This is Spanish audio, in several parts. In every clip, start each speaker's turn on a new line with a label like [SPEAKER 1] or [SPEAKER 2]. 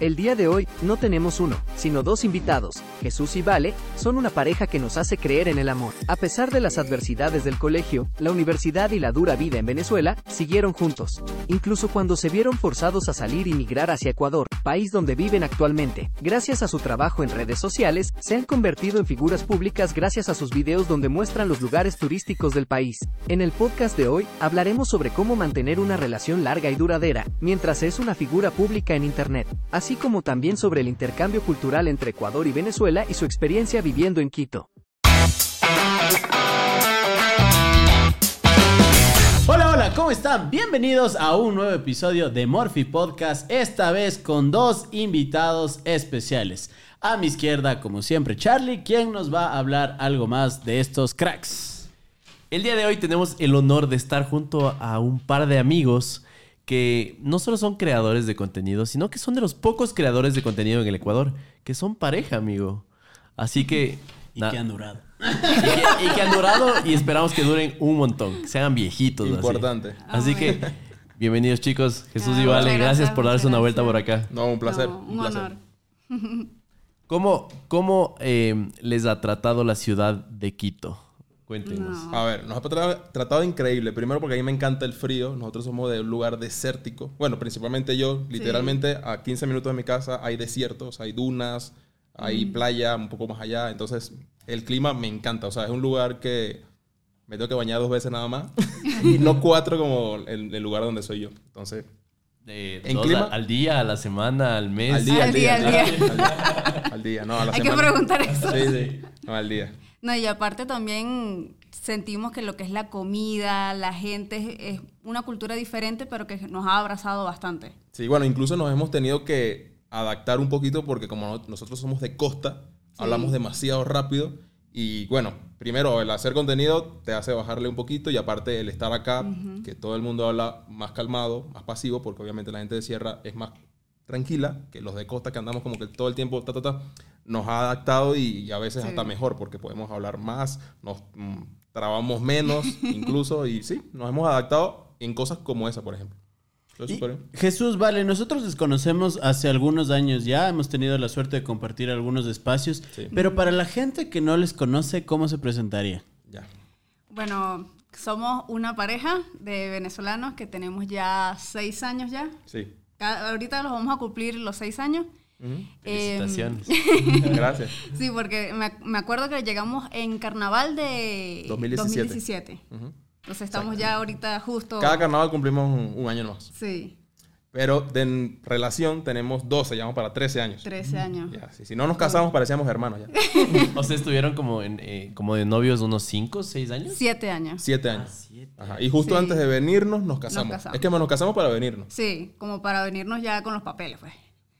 [SPEAKER 1] El día de hoy, no tenemos uno, sino dos invitados. Jesús y Vale, son una pareja que nos hace creer en el amor. A pesar de las adversidades del colegio, la universidad y la dura vida en Venezuela, siguieron juntos. Incluso cuando se vieron forzados a salir y migrar hacia Ecuador, país donde viven actualmente. Gracias a su trabajo en redes sociales, se han convertido en figuras públicas gracias a sus videos donde muestran los lugares turísticos del país. En el podcast de hoy, hablaremos sobre cómo mantener una relación larga y duradera, mientras es una figura pública en Internet. Así como también sobre el intercambio cultural entre Ecuador y Venezuela y su experiencia viviendo en Quito.
[SPEAKER 2] ¿Cómo están? Bienvenidos a un nuevo episodio de Morphy Podcast, esta vez con dos invitados especiales. A mi izquierda, como siempre, Charlie, quien nos va a hablar algo más de estos cracks.
[SPEAKER 3] El día de hoy tenemos el honor de estar junto a un par de amigos que no solo son creadores de contenido, sino que son de los pocos creadores de contenido en el Ecuador, que son pareja, amigo. Así que...
[SPEAKER 2] Y que han durado.
[SPEAKER 3] Y que, han durado y esperamos que duren un montón, que sean viejitos.
[SPEAKER 4] Importante.
[SPEAKER 3] Así, que, bienvenidos chicos, Jesús y Vale, gracias, por darse una vuelta por acá.
[SPEAKER 4] No, un placer. un,
[SPEAKER 5] honor.
[SPEAKER 3] ¿Cómo, cómo eh, les ha tratado la ciudad de Quito? Cuéntenos.
[SPEAKER 4] A ver, nos ha tratado, increíble. Primero porque a mí me encanta el frío. Nosotros somos de un lugar desértico. Bueno, principalmente yo. Literalmente a 15 minutos de mi casa hay desiertos, hay dunas, hay playa un poco más allá. Entonces, el clima me encanta. O sea, es un lugar que me tengo que bañar dos veces nada más. y no cuatro como el, el, lugar donde soy yo. Entonces...
[SPEAKER 3] ¿En clima? Al día, a la semana, al mes.
[SPEAKER 4] Al día, al día. Al día, al día. no, a la
[SPEAKER 5] Hay que preguntar eso.
[SPEAKER 4] Sí, sí. No, al día.
[SPEAKER 5] No, y aparte también sentimos que lo que es la comida, la gente, es, una cultura diferente, pero que nos ha abrazado bastante.
[SPEAKER 4] Sí, bueno, incluso nos hemos tenido que adaptar un poquito porque como nosotros somos de costa, hablamos demasiado rápido y bueno, primero el hacer contenido te hace bajarle un poquito y aparte el estar acá, que todo el mundo habla más calmado, más pasivo, porque obviamente la gente de sierra es más tranquila que los de costa que andamos como que todo el tiempo ta, ta, ta, nos ha adaptado y, a veces hasta mejor porque podemos hablar más, nos mm, trabamos menos incluso y sí, nos hemos adaptado en cosas como esa, por ejemplo.
[SPEAKER 2] Jesús, vale, nosotros les conocemos hace algunos años ya, hemos tenido la suerte de compartir algunos espacios, pero para la gente que no les conoce, ¿cómo se presentaría?
[SPEAKER 4] Ya.
[SPEAKER 5] Bueno, somos una pareja de venezolanos que tenemos ya seis años ya.
[SPEAKER 4] Sí.
[SPEAKER 5] Ahorita los vamos a cumplir los seis años.
[SPEAKER 3] Felicitaciones.
[SPEAKER 4] Gracias.
[SPEAKER 5] Sí, porque me, acuerdo que llegamos en carnaval de 2017. Entonces estamos ya ahorita justo...
[SPEAKER 4] Cada carnaval cumplimos un, año más.
[SPEAKER 5] Sí.
[SPEAKER 4] Pero de relación tenemos 12, llevamos para 13 años.
[SPEAKER 5] 13 años.
[SPEAKER 4] Si no nos casamos, parecíamos hermanos ya.
[SPEAKER 3] o sea, estuvieron como, en, eh, como de novios unos 5, 6 años.
[SPEAKER 5] 7 años.
[SPEAKER 4] 7 años. Ah, Ajá. Y justo antes de venirnos nos casamos. Es que nos casamos para venirnos.
[SPEAKER 5] Sí, como para venirnos ya con los papeles, pues.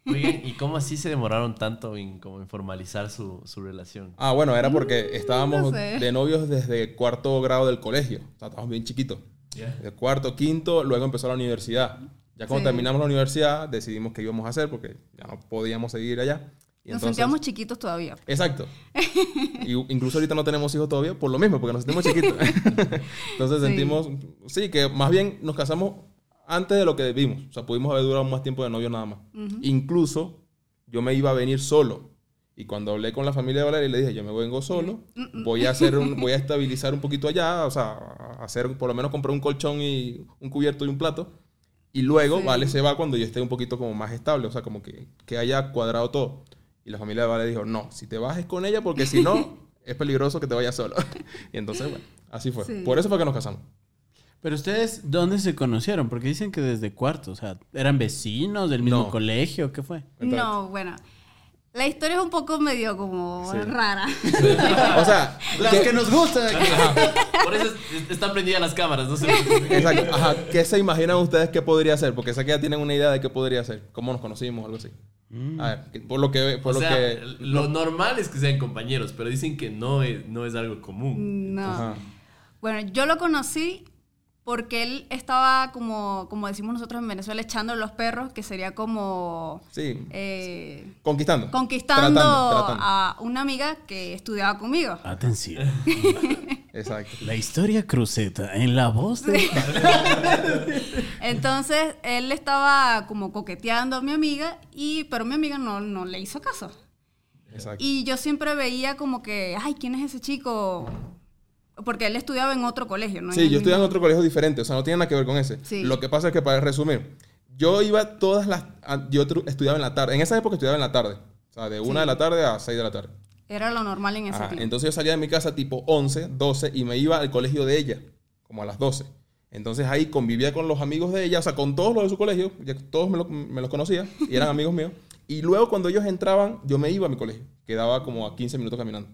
[SPEAKER 3] Oigan, ¿y cómo así se demoraron tanto en, como en formalizar su, su relación?
[SPEAKER 4] Ah, bueno, era porque mm, estábamos de novios desde cuarto grado del colegio. O sea, estábamos bien chiquitos. De cuarto, quinto, luego empezó la universidad. Ya cuando terminamos la universidad, decidimos qué íbamos a hacer porque ya no podíamos seguir allá.
[SPEAKER 5] Y nos sentíamos chiquitos todavía.
[SPEAKER 4] Exacto. y incluso ahorita no tenemos hijos todavía por lo mismo, porque nos sentimos chiquitos. entonces sentimos, sí, que más bien nos casamos antes de lo que debimos. O sea, pudimos haber durado más tiempo de novio nada más. Incluso yo me iba a venir solo. Y cuando hablé con la familia de Valeria, le dije, yo me vengo solo, voy a hacer voy a estabilizar un poquito allá, o sea, hacer, por lo menos comprar un colchón y un cubierto y un plato. Y luego Vale se va cuando yo esté un poquito como más estable, o sea, como que, que haya cuadrado todo. Y la familia de Vale dijo, no, si te bajes con ella, porque si no, es peligroso que te vayas solo. y entonces, bueno, así fue. Por eso fue que nos casamos.
[SPEAKER 2] Pero ustedes, ¿dónde se conocieron? Porque dicen que desde cuarto, o sea, ¿eran vecinos del mismo colegio? ¿Qué fue?
[SPEAKER 5] No, bueno. La historia es un poco medio como rara.
[SPEAKER 4] o sea,
[SPEAKER 2] las que, nos gustan.
[SPEAKER 3] Por eso están prendidas las cámaras, no sé.
[SPEAKER 4] Exacto. Ajá. ¿Qué se imaginan ustedes que podría ser? Porque sé que ya tienen una idea de qué podría ser. ¿Cómo nos conocimos? Algo así. Mm. A ver, por lo que... Por lo, que,
[SPEAKER 3] lo normal es que sean compañeros, pero dicen que no es, no es algo común.
[SPEAKER 5] No. Bueno, yo lo conocí porque él estaba como, como decimos nosotros en Venezuela, echando los perros, que sería como...
[SPEAKER 4] Sí.
[SPEAKER 5] Eh,
[SPEAKER 4] conquistando.
[SPEAKER 5] Conquistando a una amiga que estudiaba conmigo.
[SPEAKER 2] Atención.
[SPEAKER 4] Exacto.
[SPEAKER 2] La historia cruceta en la voz de...
[SPEAKER 5] Entonces, él estaba como coqueteando a mi amiga, y, pero mi amiga no, no le hizo caso.
[SPEAKER 4] Exacto.
[SPEAKER 5] Y yo siempre veía como que, ay, ¿quién es ese chico? Porque él estudiaba en otro colegio, ¿no?
[SPEAKER 4] Sí, yo estudiaba en otro colegio diferente, o sea, no tiene nada que ver con ese.
[SPEAKER 5] Sí.
[SPEAKER 4] Lo que pasa es que, para resumir, yo iba todas las... Yo estudiaba en la tarde. En esa época estudiaba en la tarde. O sea, de una de la tarde a 6 de la tarde.
[SPEAKER 5] Era lo normal en ese
[SPEAKER 4] Ajá,
[SPEAKER 5] tiempo.
[SPEAKER 4] Entonces yo salía de mi casa tipo 11, 12 y me iba al colegio de ella, como a las 12. Entonces ahí convivía con los amigos de ella, o sea, con todos los de su colegio, ya todos me, lo- me los conocía y eran amigos míos. Y luego cuando ellos entraban, yo me iba a mi colegio, quedaba como a 15 minutos caminando.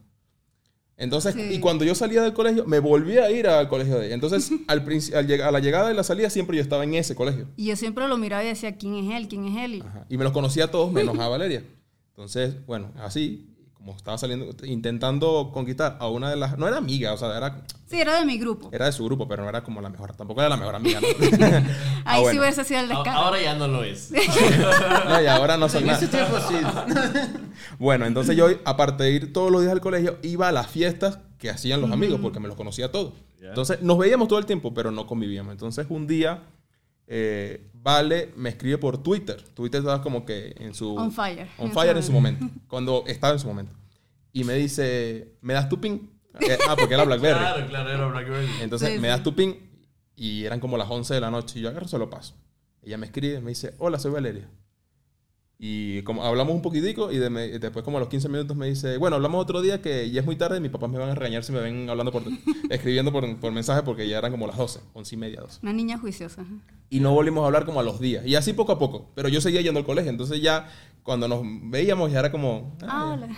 [SPEAKER 4] Entonces,
[SPEAKER 5] Sí.
[SPEAKER 4] y cuando yo salía del colegio, me volvía a ir al colegio de ella. Entonces, al al a la llegada y la salida, siempre yo estaba en ese colegio.
[SPEAKER 5] Y yo siempre lo miraba y decía, ¿quién es él? ¿Quién es él?
[SPEAKER 4] Ajá. Y me los conocía a todos menos a Valeria. Entonces, bueno, así, como estaba saliendo, intentando conquistar a una de las... No era amiga, o sea, era,
[SPEAKER 5] Sí, era de mi grupo.
[SPEAKER 4] era de su grupo, pero no era como la mejor. Tampoco era la mejor amiga, ¿no? Ah,
[SPEAKER 5] Ahí sí
[SPEAKER 4] bueno.
[SPEAKER 5] hubiese sido el
[SPEAKER 3] A-
[SPEAKER 5] descaro.
[SPEAKER 3] Ahora ya no lo es.
[SPEAKER 4] No, y ahora no son
[SPEAKER 2] En ese
[SPEAKER 4] nada.
[SPEAKER 2] tiempo sí.
[SPEAKER 4] Bueno, entonces yo, aparte de ir todos los días al colegio, iba a las fiestas que hacían los amigos, porque me los conocía todos. Entonces, nos veíamos todo el tiempo, pero no convivíamos. Entonces, un día, eh, Vale me escribe por Twitter. Twitter estaba como que en su...
[SPEAKER 5] On fire.
[SPEAKER 4] On fire en su momento. Cuando estaba en su momento. Y me dice, ¿me das tu pin? Eh, ah, porque era BlackBerry.
[SPEAKER 3] Claro, claro, era Blackberry.
[SPEAKER 4] Entonces
[SPEAKER 5] Sí,
[SPEAKER 4] me das tu pin y eran como las 11 de la noche y yo agarro, se lo paso. Ella me escribe, me dice, hola, soy Valeria. Y como hablamos un poquitico y de me- después como a los 15 minutos me dice, bueno, hablamos otro día que ya es muy tarde y mis papás me van a regañar si me ven hablando por, escribiendo por, por mensaje porque ya eran como las 12, 11 y media, 12.
[SPEAKER 5] Una niña juiciosa.
[SPEAKER 4] Y no volvimos a hablar como a los días. Y así poco a poco. Pero yo seguía yendo al colegio. Entonces ya cuando nos veíamos ya era como...
[SPEAKER 5] Ah,
[SPEAKER 4] ah,
[SPEAKER 5] hola.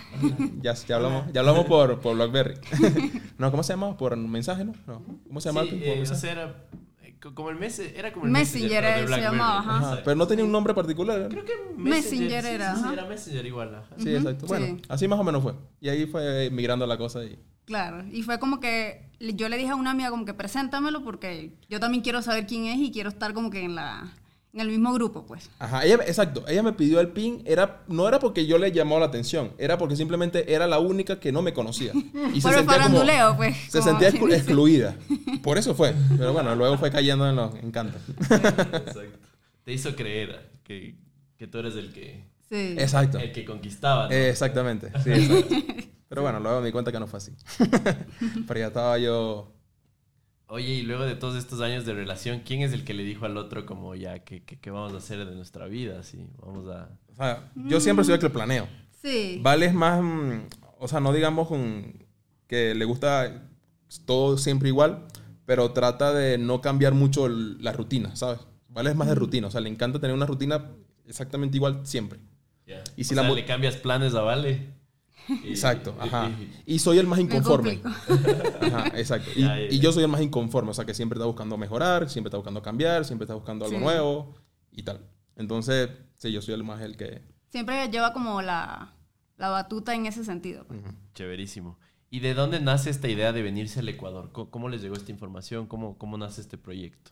[SPEAKER 4] ya, ya hablamos, ya hablamos por, por BlackBerry. no, ¿cómo se llama? Por mensaje, ¿no? no. ¿Cómo se llama?
[SPEAKER 3] Sí,
[SPEAKER 4] por
[SPEAKER 3] eh, o
[SPEAKER 4] mensaje?
[SPEAKER 3] sea, era co- como el Messenger, era como el
[SPEAKER 5] Messenger, eh, se llamaba, ajá.
[SPEAKER 4] Ajá,
[SPEAKER 3] Exacto.
[SPEAKER 4] pero no tenía un nombre particular.
[SPEAKER 3] Creo que
[SPEAKER 5] Messenger era,
[SPEAKER 3] Sí, era Messenger igual. ajá.
[SPEAKER 4] Sí, exacto. Bueno,
[SPEAKER 5] sí.
[SPEAKER 4] así más o menos fue. Y ahí fue migrando la cosa y...
[SPEAKER 5] Claro. Y fue como que yo le dije a una amiga como que preséntamelo porque yo también quiero saber quién es y quiero estar como que en la en el mismo grupo, pues.
[SPEAKER 4] Ajá, ella, exacto. Ella me pidió el pin, era, no era porque yo le llamaba la atención, era porque simplemente era la única que no me conocía. Y
[SPEAKER 5] Por el faranduleo, pues.
[SPEAKER 4] Se
[SPEAKER 5] como
[SPEAKER 4] sentía
[SPEAKER 5] se
[SPEAKER 4] exclu- excluida. Por eso fue. Pero bueno, luego fue cayendo en los encantos.
[SPEAKER 3] Exacto. Te hizo creer que, que tú eres el que,
[SPEAKER 5] Sí.
[SPEAKER 4] Exacto.
[SPEAKER 3] el que conquistaba. ¿no?
[SPEAKER 4] Eh, exactamente. Sí, exacto. Pero bueno, luego me di cuenta que no fue así. Pero ya estaba yo...
[SPEAKER 3] Oye, y luego de todos estos años de relación, ¿quién es el que le dijo al otro como ya, ¿qué, qué, qué vamos a hacer de nuestra vida? Así, vamos a...
[SPEAKER 4] O sea, yo siempre soy el que lo planeo.
[SPEAKER 5] Sí.
[SPEAKER 4] Vale es más, mm, o sea, no digamos que le gusta todo siempre igual, pero trata de no cambiar mucho el- la rutina, ¿sabes? Vale es más de rutina, o sea, le encanta tener una rutina exactamente igual siempre.
[SPEAKER 3] Ya.
[SPEAKER 4] Y si
[SPEAKER 3] o
[SPEAKER 4] la
[SPEAKER 3] sea, le cambias planes a Vale. Y-
[SPEAKER 4] Exacto,
[SPEAKER 3] y-
[SPEAKER 4] ajá.
[SPEAKER 3] y-
[SPEAKER 4] Y soy el más
[SPEAKER 5] Me
[SPEAKER 4] inconforme. Ajá, exacto. Y,
[SPEAKER 3] Ya, ya,
[SPEAKER 4] y
[SPEAKER 3] ya.
[SPEAKER 4] yo soy el más inconforme, o sea, que siempre está buscando mejorar, siempre está buscando cambiar, siempre está buscando algo
[SPEAKER 5] Sí.
[SPEAKER 4] nuevo y tal. Entonces, sí, yo soy el más el que...
[SPEAKER 5] Siempre lleva como la, la batuta en ese sentido. pues.
[SPEAKER 3] Chéverísimo. ¿Y de dónde nace esta idea de venirse al Ecuador? ¿Cómo, cómo les llegó esta información? ¿Cómo, ¿Cómo nace este proyecto?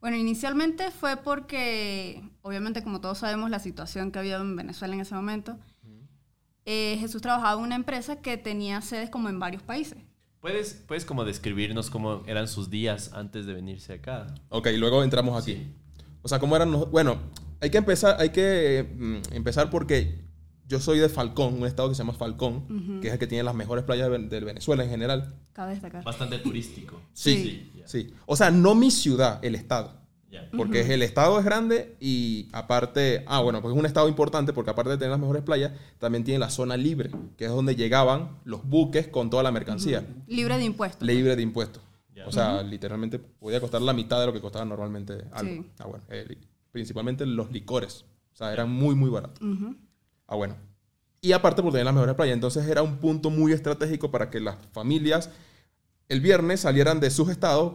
[SPEAKER 5] Bueno, inicialmente fue porque, obviamente, como todos sabemos, la situación que había en Venezuela en ese momento, eh, Jesús trabajaba en una empresa que tenía sedes como en varios países.
[SPEAKER 3] ¿Puedes, ¿Puedes como describirnos cómo eran sus días antes de venirse acá?
[SPEAKER 4] Ok, luego entramos aquí.
[SPEAKER 3] Sí.
[SPEAKER 4] O sea, ¿cómo eran? los- Bueno, hay que empezar, hay que mm, empezar porque yo soy de Falcón, un estado que se llama Falcón, que es el que tiene las mejores playas de Ven- de Venezuela en general.
[SPEAKER 5] Cabe destacar.
[SPEAKER 3] Bastante turístico.
[SPEAKER 4] Sí.
[SPEAKER 3] ya,
[SPEAKER 4] Sí. O sea, no mi ciudad, el estado. Porque el estado es grande y aparte, ah, bueno, pues es un estado importante porque aparte de tener las mejores playas, también tiene la zona libre, que es donde llegaban los buques con toda la mercancía,
[SPEAKER 5] Libre de impuestos.
[SPEAKER 4] libre de impuestos. O sea, literalmente podía costar la mitad de lo que costaba normalmente algo.
[SPEAKER 5] Sí.
[SPEAKER 4] Ah, bueno, eh, principalmente los licores. O sea, eran muy, muy baratos. Ah, bueno. Y aparte por tener las mejores playas. Entonces era un punto muy estratégico para que las familias el viernes salieran de sus estados,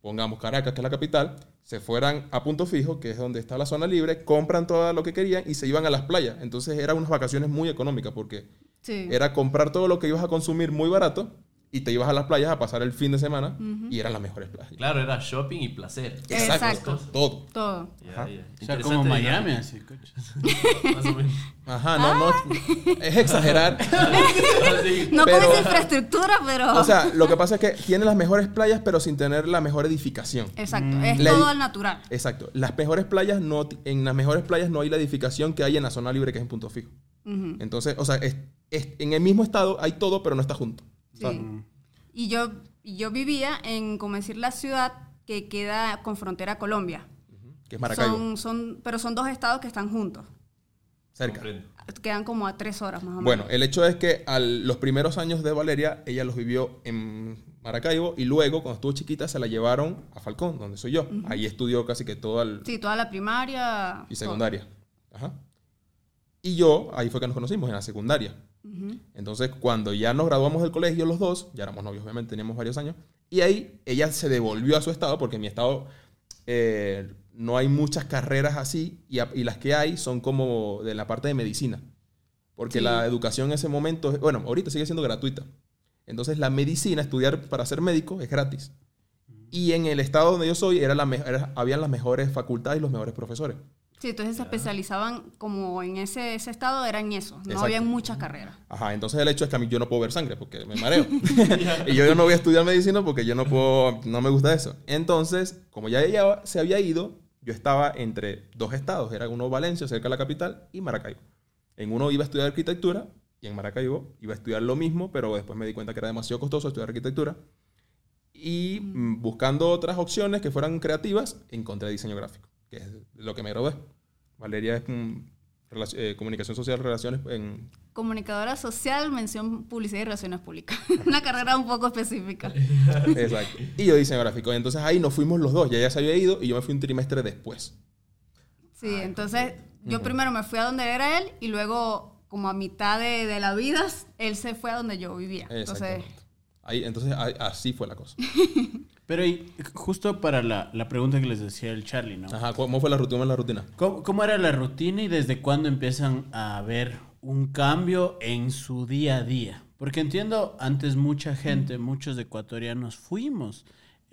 [SPEAKER 4] pongamos Caracas, que es la capital, se fueran a punto fijo, que es donde está la zona libre, compran todo lo que querían y se iban a las playas. Entonces eran unas vacaciones muy económicas porque
[SPEAKER 5] Sí.
[SPEAKER 4] era comprar todo lo que ibas a consumir muy barato y te ibas a las playas a pasar el fin de semana y eran las mejores playas.
[SPEAKER 3] Claro, era shopping y placer.
[SPEAKER 5] Exacto.
[SPEAKER 4] Todo.
[SPEAKER 5] Todo.
[SPEAKER 2] O sea, como Miami, así, coche.
[SPEAKER 3] Más o menos.
[SPEAKER 4] Ajá, no, no. Es exagerar.
[SPEAKER 5] No
[SPEAKER 4] Pero-
[SPEAKER 5] con esa infraestructura, pero...
[SPEAKER 4] O sea, lo que pasa es que tiene las mejores playas, pero sin tener la mejor edificación.
[SPEAKER 5] Exacto, es
[SPEAKER 4] La-
[SPEAKER 5] todo al natural.
[SPEAKER 4] Exacto. Las mejores playas no, en las mejores playas no hay la edificación que hay en la zona libre que es en punto fijo. Entonces, o sea, es- es- en el mismo estado hay todo, pero no está junto.
[SPEAKER 5] Sí. Y yo, vivía en, como decir, la ciudad que queda con frontera a Colombia.
[SPEAKER 4] Que es Maracaibo.
[SPEAKER 5] Son, son, pero son dos estados que están juntos.
[SPEAKER 4] cerca.
[SPEAKER 3] Comprendo.
[SPEAKER 5] Quedan como a tres horas más o menos.
[SPEAKER 4] Bueno, el hecho es que a los primeros años de Valeria, ella los vivió en Maracaibo y luego, cuando estuvo chiquita, se la llevaron a Falcón, donde soy yo. Ahí estudió casi que todo el,
[SPEAKER 5] Sí, toda la primaria.
[SPEAKER 4] y
[SPEAKER 5] todo.
[SPEAKER 4] secundaria. Ajá. Y yo, ahí fue que nos conocimos, en la secundaria. Entonces, cuando ya nos graduamos del colegio los dos, ya éramos novios, obviamente, teníamos varios años, y ahí ella se devolvió a su estado, porque en mi estado eh, no hay muchas carreras así, y, a- y las que hay son como de la parte de medicina. Porque
[SPEAKER 5] Sí.
[SPEAKER 4] la educación en ese momento, bueno, ahorita sigue siendo gratuita. Entonces, la medicina, estudiar para ser médico, es gratis. Y en el estado donde yo soy, era la era- habían las mejores facultades y los mejores profesores.
[SPEAKER 5] Sí, entonces se especializaban como en ese, ese estado, era en eso. No habían muchas carreras.
[SPEAKER 4] Ajá, entonces el hecho es que a mí yo no puedo ver sangre porque me mareo. y yo, yo no voy a estudiar medicina porque yo no puedo, no me gusta eso. Entonces, como ya ella se había ido, yo estaba entre dos estados. Era uno Valencia, cerca de la capital, y Maracaibo. En uno iba a estudiar arquitectura y en Maracaibo iba a estudiar lo mismo, pero después me di cuenta que era demasiado costoso estudiar arquitectura. Y mm, buscando otras opciones que fueran creativas, encontré diseño gráfico, que es lo que me gradué. Valeria es mm, relac- eh, comunicación social, relaciones en
[SPEAKER 5] Comunicadora social, mención publicidad y relaciones públicas. Una carrera un poco específica.
[SPEAKER 4] Exacto. Y yo diseño gráfico. Entonces ahí nos fuimos los dos. Ya ella se había ido y yo me fui un trimestre después.
[SPEAKER 5] Sí, entonces yo primero me fui a donde era él y luego, como a mitad de, de la vida, él se fue a donde yo vivía. Entonces.
[SPEAKER 4] Ahí, entonces ahí- así fue la cosa.
[SPEAKER 2] Pero y justo para la, la pregunta que les decía el Charlie, ¿no?
[SPEAKER 4] Ajá, ¿cómo fue la rutina? ¿Cómo es la rutina?
[SPEAKER 2] ¿Cómo, cómo era la rutina y desde cuándo empiezan a ver un cambio en su día a día? Porque entiendo, antes mucha gente, muchos ecuatorianos fuimos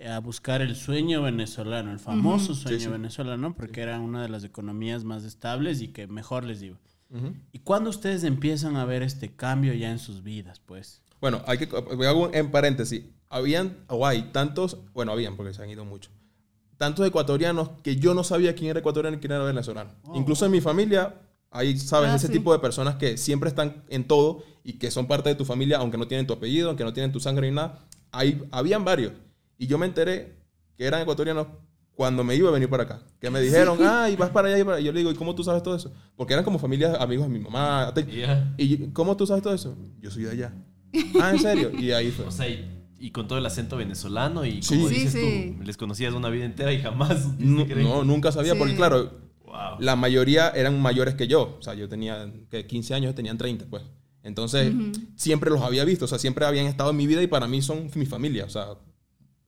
[SPEAKER 2] a buscar el sueño venezolano, el famoso sueño
[SPEAKER 4] sí.
[SPEAKER 2] venezolano, porque era una de las economías más estables y que mejor les iba. ¿Y cuándo ustedes empiezan a ver este cambio ya en sus vidas, pues?
[SPEAKER 4] Bueno, hay que, hago un- en paréntesis. Habían, o hay tantos, bueno, habían porque se han ido muchos, tantos ecuatorianos que yo no sabía quién era ecuatoriano y quién era venezolano. Incluso en mi familia hay, sabes,
[SPEAKER 5] Ah,
[SPEAKER 4] ese
[SPEAKER 5] sí.
[SPEAKER 4] tipo de personas que siempre están en todo y que son parte de tu familia, aunque no tienen tu apellido, aunque no tienen tu sangre ni nada. Hay, habían varios. Y yo me enteré que eran ecuatorianos cuando me iba a venir para acá. Que me dijeron, ay, vas para allá y para allá. Yo le digo, ¿y cómo tú sabes todo eso? Porque eran como familias, amigos de mi mamá.
[SPEAKER 3] Ya.
[SPEAKER 4] ¿Y cómo tú sabes todo eso? Yo soy de allá. Ah, ¿en serio? Y ahí fue.
[SPEAKER 3] O sea, y, con todo el acento venezolano y
[SPEAKER 4] Sí.
[SPEAKER 3] como
[SPEAKER 5] Sí,
[SPEAKER 3] dices
[SPEAKER 5] sí.
[SPEAKER 3] tú, les conocías una vida entera y jamás
[SPEAKER 4] No, no, nunca sabía,
[SPEAKER 5] Sí.
[SPEAKER 4] porque claro,
[SPEAKER 3] Wow.
[SPEAKER 4] la mayoría eran mayores que yo. O sea, yo tenía que 15 años, tenían 30, pues. Entonces, siempre los había visto, o sea, siempre habían estado en mi vida y para mí son mi familia. O sea,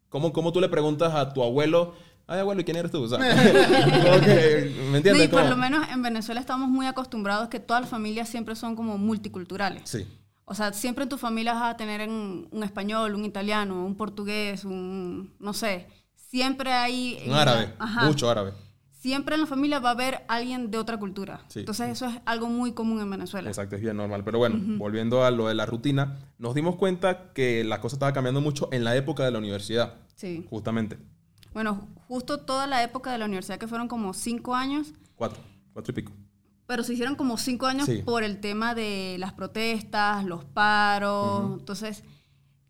[SPEAKER 4] ¿cómo, cómo tú le preguntas a tu abuelo, ay, abuelo, ¿y quién eres tú? O sea, como que, ¿me entiendes?
[SPEAKER 5] y por lo menos en Venezuela estamos muy acostumbrados que todas las familias siempre son como multiculturales.
[SPEAKER 4] Sí,
[SPEAKER 5] O sea, siempre en tu familia vas a tener en- un español, un italiano, un portugués, un, no sé, siempre hay...
[SPEAKER 4] un árabe,
[SPEAKER 5] Ajá.
[SPEAKER 4] mucho árabe.
[SPEAKER 5] Siempre en la familia va a haber alguien de otra cultura.
[SPEAKER 4] Sí.
[SPEAKER 5] Entonces eso es algo muy común en Venezuela.
[SPEAKER 4] Exacto, es bien normal. Pero bueno, volviendo a lo de la rutina, nos dimos cuenta que la cosa estaba cambiando mucho en la época de la universidad,
[SPEAKER 5] Sí.
[SPEAKER 4] justamente.
[SPEAKER 5] Bueno, justo toda la época de la universidad, que fueron como cinco años,
[SPEAKER 4] Cuatro, cuatro y pico.
[SPEAKER 5] Pero se hicieron como cinco años
[SPEAKER 4] Sí.
[SPEAKER 5] por el tema de las protestas, los paros. Entonces,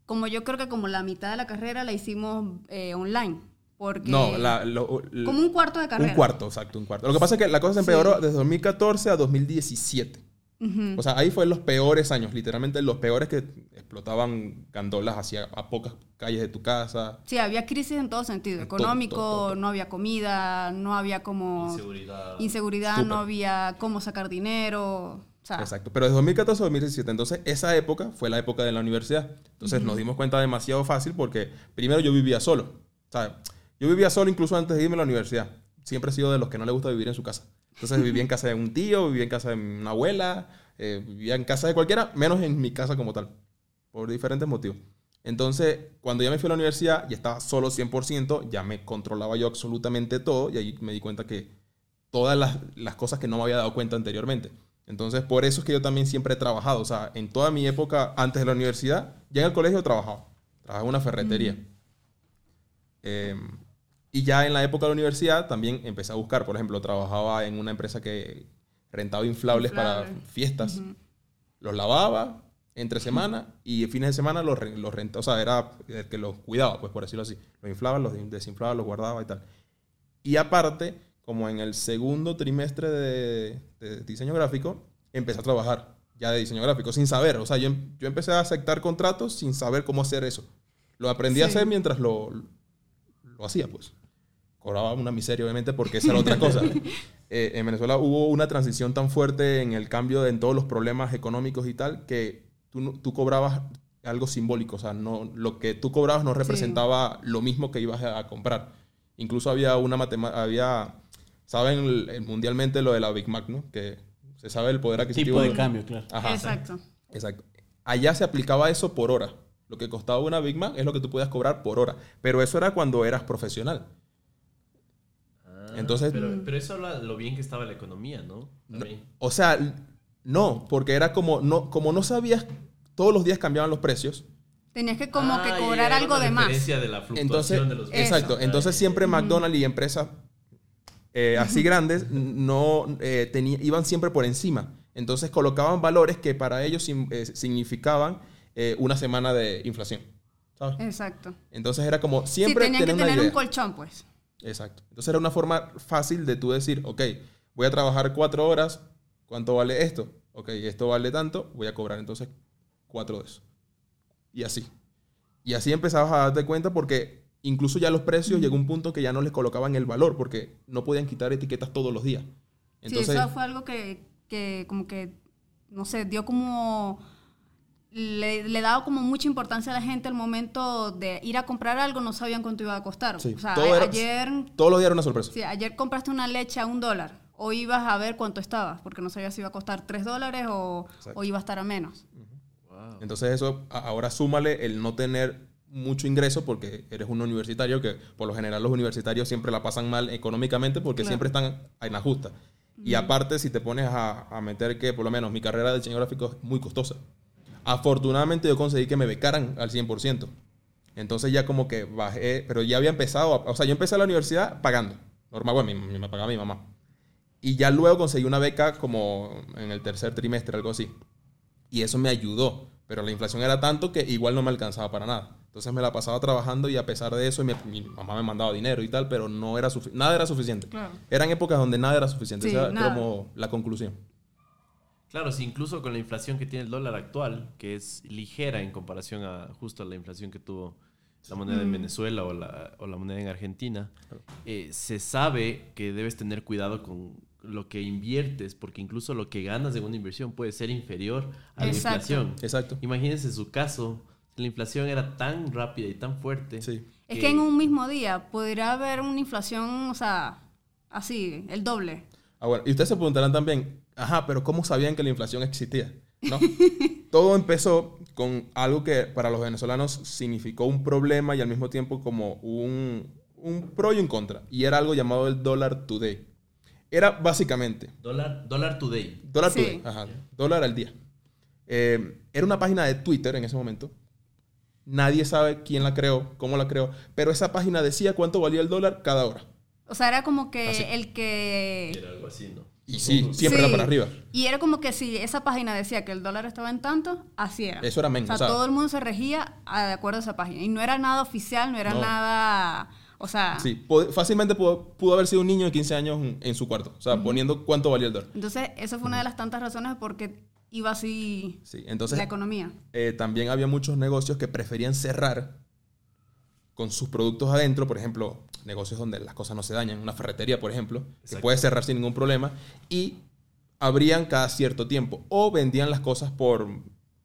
[SPEAKER 5] como yo creo que como la mitad de la carrera la hicimos eh, online. Porque
[SPEAKER 4] No, la, lo- l-
[SPEAKER 5] como un cuarto de carrera.
[SPEAKER 4] Un cuarto, exacto, un cuarto. Lo que pasa es que la cosa se empeoró desde 2014 a 2017.
[SPEAKER 5] Ujú.
[SPEAKER 4] O sea, ahí fue los peores años, literalmente los peores que explotaban gandolas hacia a pocas calles de tu casa.
[SPEAKER 5] Sí, había crisis en todo sentido.
[SPEAKER 4] En todo,
[SPEAKER 5] Económico,
[SPEAKER 4] todo, todo.
[SPEAKER 5] no había comida, no había como...
[SPEAKER 3] Inseguridad.
[SPEAKER 5] inseguridad, no había cómo sacar dinero. O sea,
[SPEAKER 4] Exacto. Pero desde 2014 a 2017, entonces esa época fue la época de la universidad. Entonces nos dimos cuenta demasiado fácil porque primero yo vivía solo. O sea, yo vivía solo incluso antes de irme a la universidad. Siempre he sido de los que no le gusta vivir en su casa. Entonces vivía en casa de un tío, vivía en casa de una abuela, eh, vivía en casa de cualquiera, menos en mi casa como tal. Por diferentes motivos. Entonces, cuando ya me fui a la universidad y estaba solo 100%, ya me controlaba yo absolutamente todo y ahí me di cuenta que todas las, las cosas que no me había dado cuenta anteriormente. Entonces, por eso es que yo también siempre he trabajado. O sea, en toda mi época antes de la universidad, ya en el colegio trabajaba. Trabajaba en una ferretería. Eh, y ya en la época de la universidad también empecé a buscar. Por ejemplo, trabajaba en una empresa que rentaba inflables para fiestas. Los lavaba entre semana y fines de semana los, los rentaba. O sea, era el que los cuidaba, pues por decirlo así. Los inflaba, los desinflaba, los guardaba y tal. Y aparte, como en el segundo trimestre de, de diseño gráfico, empecé a trabajar ya de diseño gráfico sin saber. O sea, yo, em- yo empecé a aceptar contratos sin saber cómo hacer eso. Lo aprendí a hacer mientras lo, lo hacía, pues. Cobraba una miseria, obviamente, porque esa era otra cosa. Eh, en Venezuela hubo una transición tan fuerte en el cambio de- en todos los problemas económicos y tal, que tú, tú cobrabas algo simbólico. O sea, no, lo que tú cobrabas no representaba lo mismo que ibas a, a comprar. Incluso había una matemática, había, saben el- el- mundialmente lo de la Big Mac, ¿no? Que se sabe el poder adquisitivo.
[SPEAKER 2] Tipo de cambio, claro.
[SPEAKER 4] Ajá.
[SPEAKER 5] Exacto.
[SPEAKER 4] Exacto. Allá se aplicaba eso por hora. Lo que costaba una Big Mac es lo que tú podías cobrar por hora. Pero eso era cuando eras profesional. Entonces-
[SPEAKER 3] Pero, pero eso habla de lo bien que estaba la economía, ¿no?
[SPEAKER 4] O sea, no, porque era como no, como no sabías, todos los días cambiaban los precios.
[SPEAKER 5] Tenías que como
[SPEAKER 3] Ah,
[SPEAKER 5] que
[SPEAKER 3] ya,
[SPEAKER 5] cobrar algo
[SPEAKER 3] una
[SPEAKER 5] de más.
[SPEAKER 3] de la fluctuación
[SPEAKER 4] Entonces,
[SPEAKER 3] de los
[SPEAKER 5] Eso.
[SPEAKER 4] exacto. Entonces siempre McDonald's y empresas eh, así grandes no eh, tenía- iban siempre por encima. Entonces colocaban valores que para ellos eh, significaban eh, una semana de inflación. ¿sabes?
[SPEAKER 5] Exacto.
[SPEAKER 4] Entonces era como
[SPEAKER 5] Sí,
[SPEAKER 4] siempre
[SPEAKER 5] tenían que
[SPEAKER 4] tener
[SPEAKER 5] un colchón, pues.
[SPEAKER 4] Exacto. Entonces era una forma fácil de tú decir, ok, voy a trabajar cuatro horas, ¿cuánto vale esto? Ok, esto vale tanto, voy a cobrar entonces cuatro de eso. Y así. Y así empezabas a darte cuenta porque incluso ya los precios llegó un punto que ya no les colocaban el valor porque no podían quitar etiquetas todos los días. Entonces,
[SPEAKER 5] sí, eso fue algo que, que como que, no sé, dio como... Le, le daba como mucha importancia a la gente al momento de ir a comprar algo, no sabían cuánto iba a costar.
[SPEAKER 4] Sí,
[SPEAKER 5] o sea,
[SPEAKER 4] todo
[SPEAKER 5] a-
[SPEAKER 4] era-
[SPEAKER 5] ayer,
[SPEAKER 4] todos los días era una sorpresa.
[SPEAKER 5] sí, ayer compraste una leche a un dólar, o ibas a ver cuánto estaba, porque no sabías si iba a costar tres dólares o, iba a estar a menos.
[SPEAKER 3] Wow.
[SPEAKER 4] Entonces eso, ahora súmale el no tener mucho ingreso porque eres un universitario que por lo general los universitarios siempre la pasan mal económicamente porque
[SPEAKER 5] Claro.
[SPEAKER 4] siempre están en la justa. Y aparte si te pones a, a meter que por lo menos mi carrera de diseño gráfico es muy costosa. Afortunadamente yo conseguí que me becaran al 100%. Entonces ya como que bajé, pero ya había empezado, a- o sea, yo empecé a la universidad pagando. Normal, bueno, mi- mi- me pagaba mi mamá. Y ya luego conseguí una beca como en el tercer trimestre, algo así. Y eso me ayudó. Pero la inflación era tanto que igual no me alcanzaba para nada. Entonces me la pasaba trabajando y a pesar de eso mi, mi mamá me mandaba dinero y tal, pero no era nada era suficiente.
[SPEAKER 5] Claro.
[SPEAKER 4] Eran épocas donde nada era suficiente.
[SPEAKER 5] Sí,
[SPEAKER 4] Esa era como la conclusión.
[SPEAKER 3] Claro, sí, incluso con la inflación que tiene el dólar actual, que es ligera en comparación a justo a la inflación que tuvo la moneda en Venezuela o la, o la moneda en Argentina, eh, se sabe que debes tener cuidado con lo que inviertes, porque incluso lo que ganas en una inversión puede ser inferior a la
[SPEAKER 5] Exacto.
[SPEAKER 3] inflación.
[SPEAKER 4] Exacto.
[SPEAKER 3] Imagínense su caso, la inflación era tan rápida y tan fuerte.
[SPEAKER 4] Sí.
[SPEAKER 5] Es que en un mismo día podría haber una inflación, o sea, así, el doble.
[SPEAKER 4] Ah, bueno, y ustedes se preguntarán también, ajá, pero ¿cómo sabían que la inflación existía? ¿No? Todo empezó con algo que para los venezolanos significó un problema y al mismo tiempo como un, un pro y un contra. Y era algo llamado el dólar today. Era básicamente
[SPEAKER 3] Dólar, dólar today.
[SPEAKER 4] dólar
[SPEAKER 5] Sí.
[SPEAKER 4] today, ajá, dólar al día. Eh, era una página de Twitter en ese momento. Nadie sabe quién la creó, cómo la creó, pero esa página decía cuánto valía el dólar cada hora.
[SPEAKER 5] O sea, era como que
[SPEAKER 4] Así.
[SPEAKER 5] el que...
[SPEAKER 3] Era algo así, ¿no?
[SPEAKER 4] Y sí, siempre
[SPEAKER 5] Sí.
[SPEAKER 4] era para arriba.
[SPEAKER 5] Y era como que si esa página decía que el dólar estaba en tanto, así era.
[SPEAKER 4] Eso era menos,
[SPEAKER 5] O sea,
[SPEAKER 4] o sea-
[SPEAKER 5] todo el mundo se regía a- de acuerdo a esa página. Y no era nada oficial, no era
[SPEAKER 4] No.
[SPEAKER 5] nada... O sea,
[SPEAKER 4] Sí, fácilmente pudo, pudo haber sido un niño de 15 años en, su cuarto, o sea, poniendo cuánto valía el dólar.
[SPEAKER 5] entonces esa fue una de las tantas razones por qué iba así
[SPEAKER 4] Sí, entonces
[SPEAKER 5] la economía.
[SPEAKER 4] eh, también había muchos negocios que preferían cerrar con sus productos adentro, por ejemplo, negocios donde las cosas no se dañan, una ferretería, por ejemplo, que
[SPEAKER 3] Exacto.
[SPEAKER 4] puede cerrar sin ningún problema, y abrían cada cierto tiempo, o vendían las cosas por,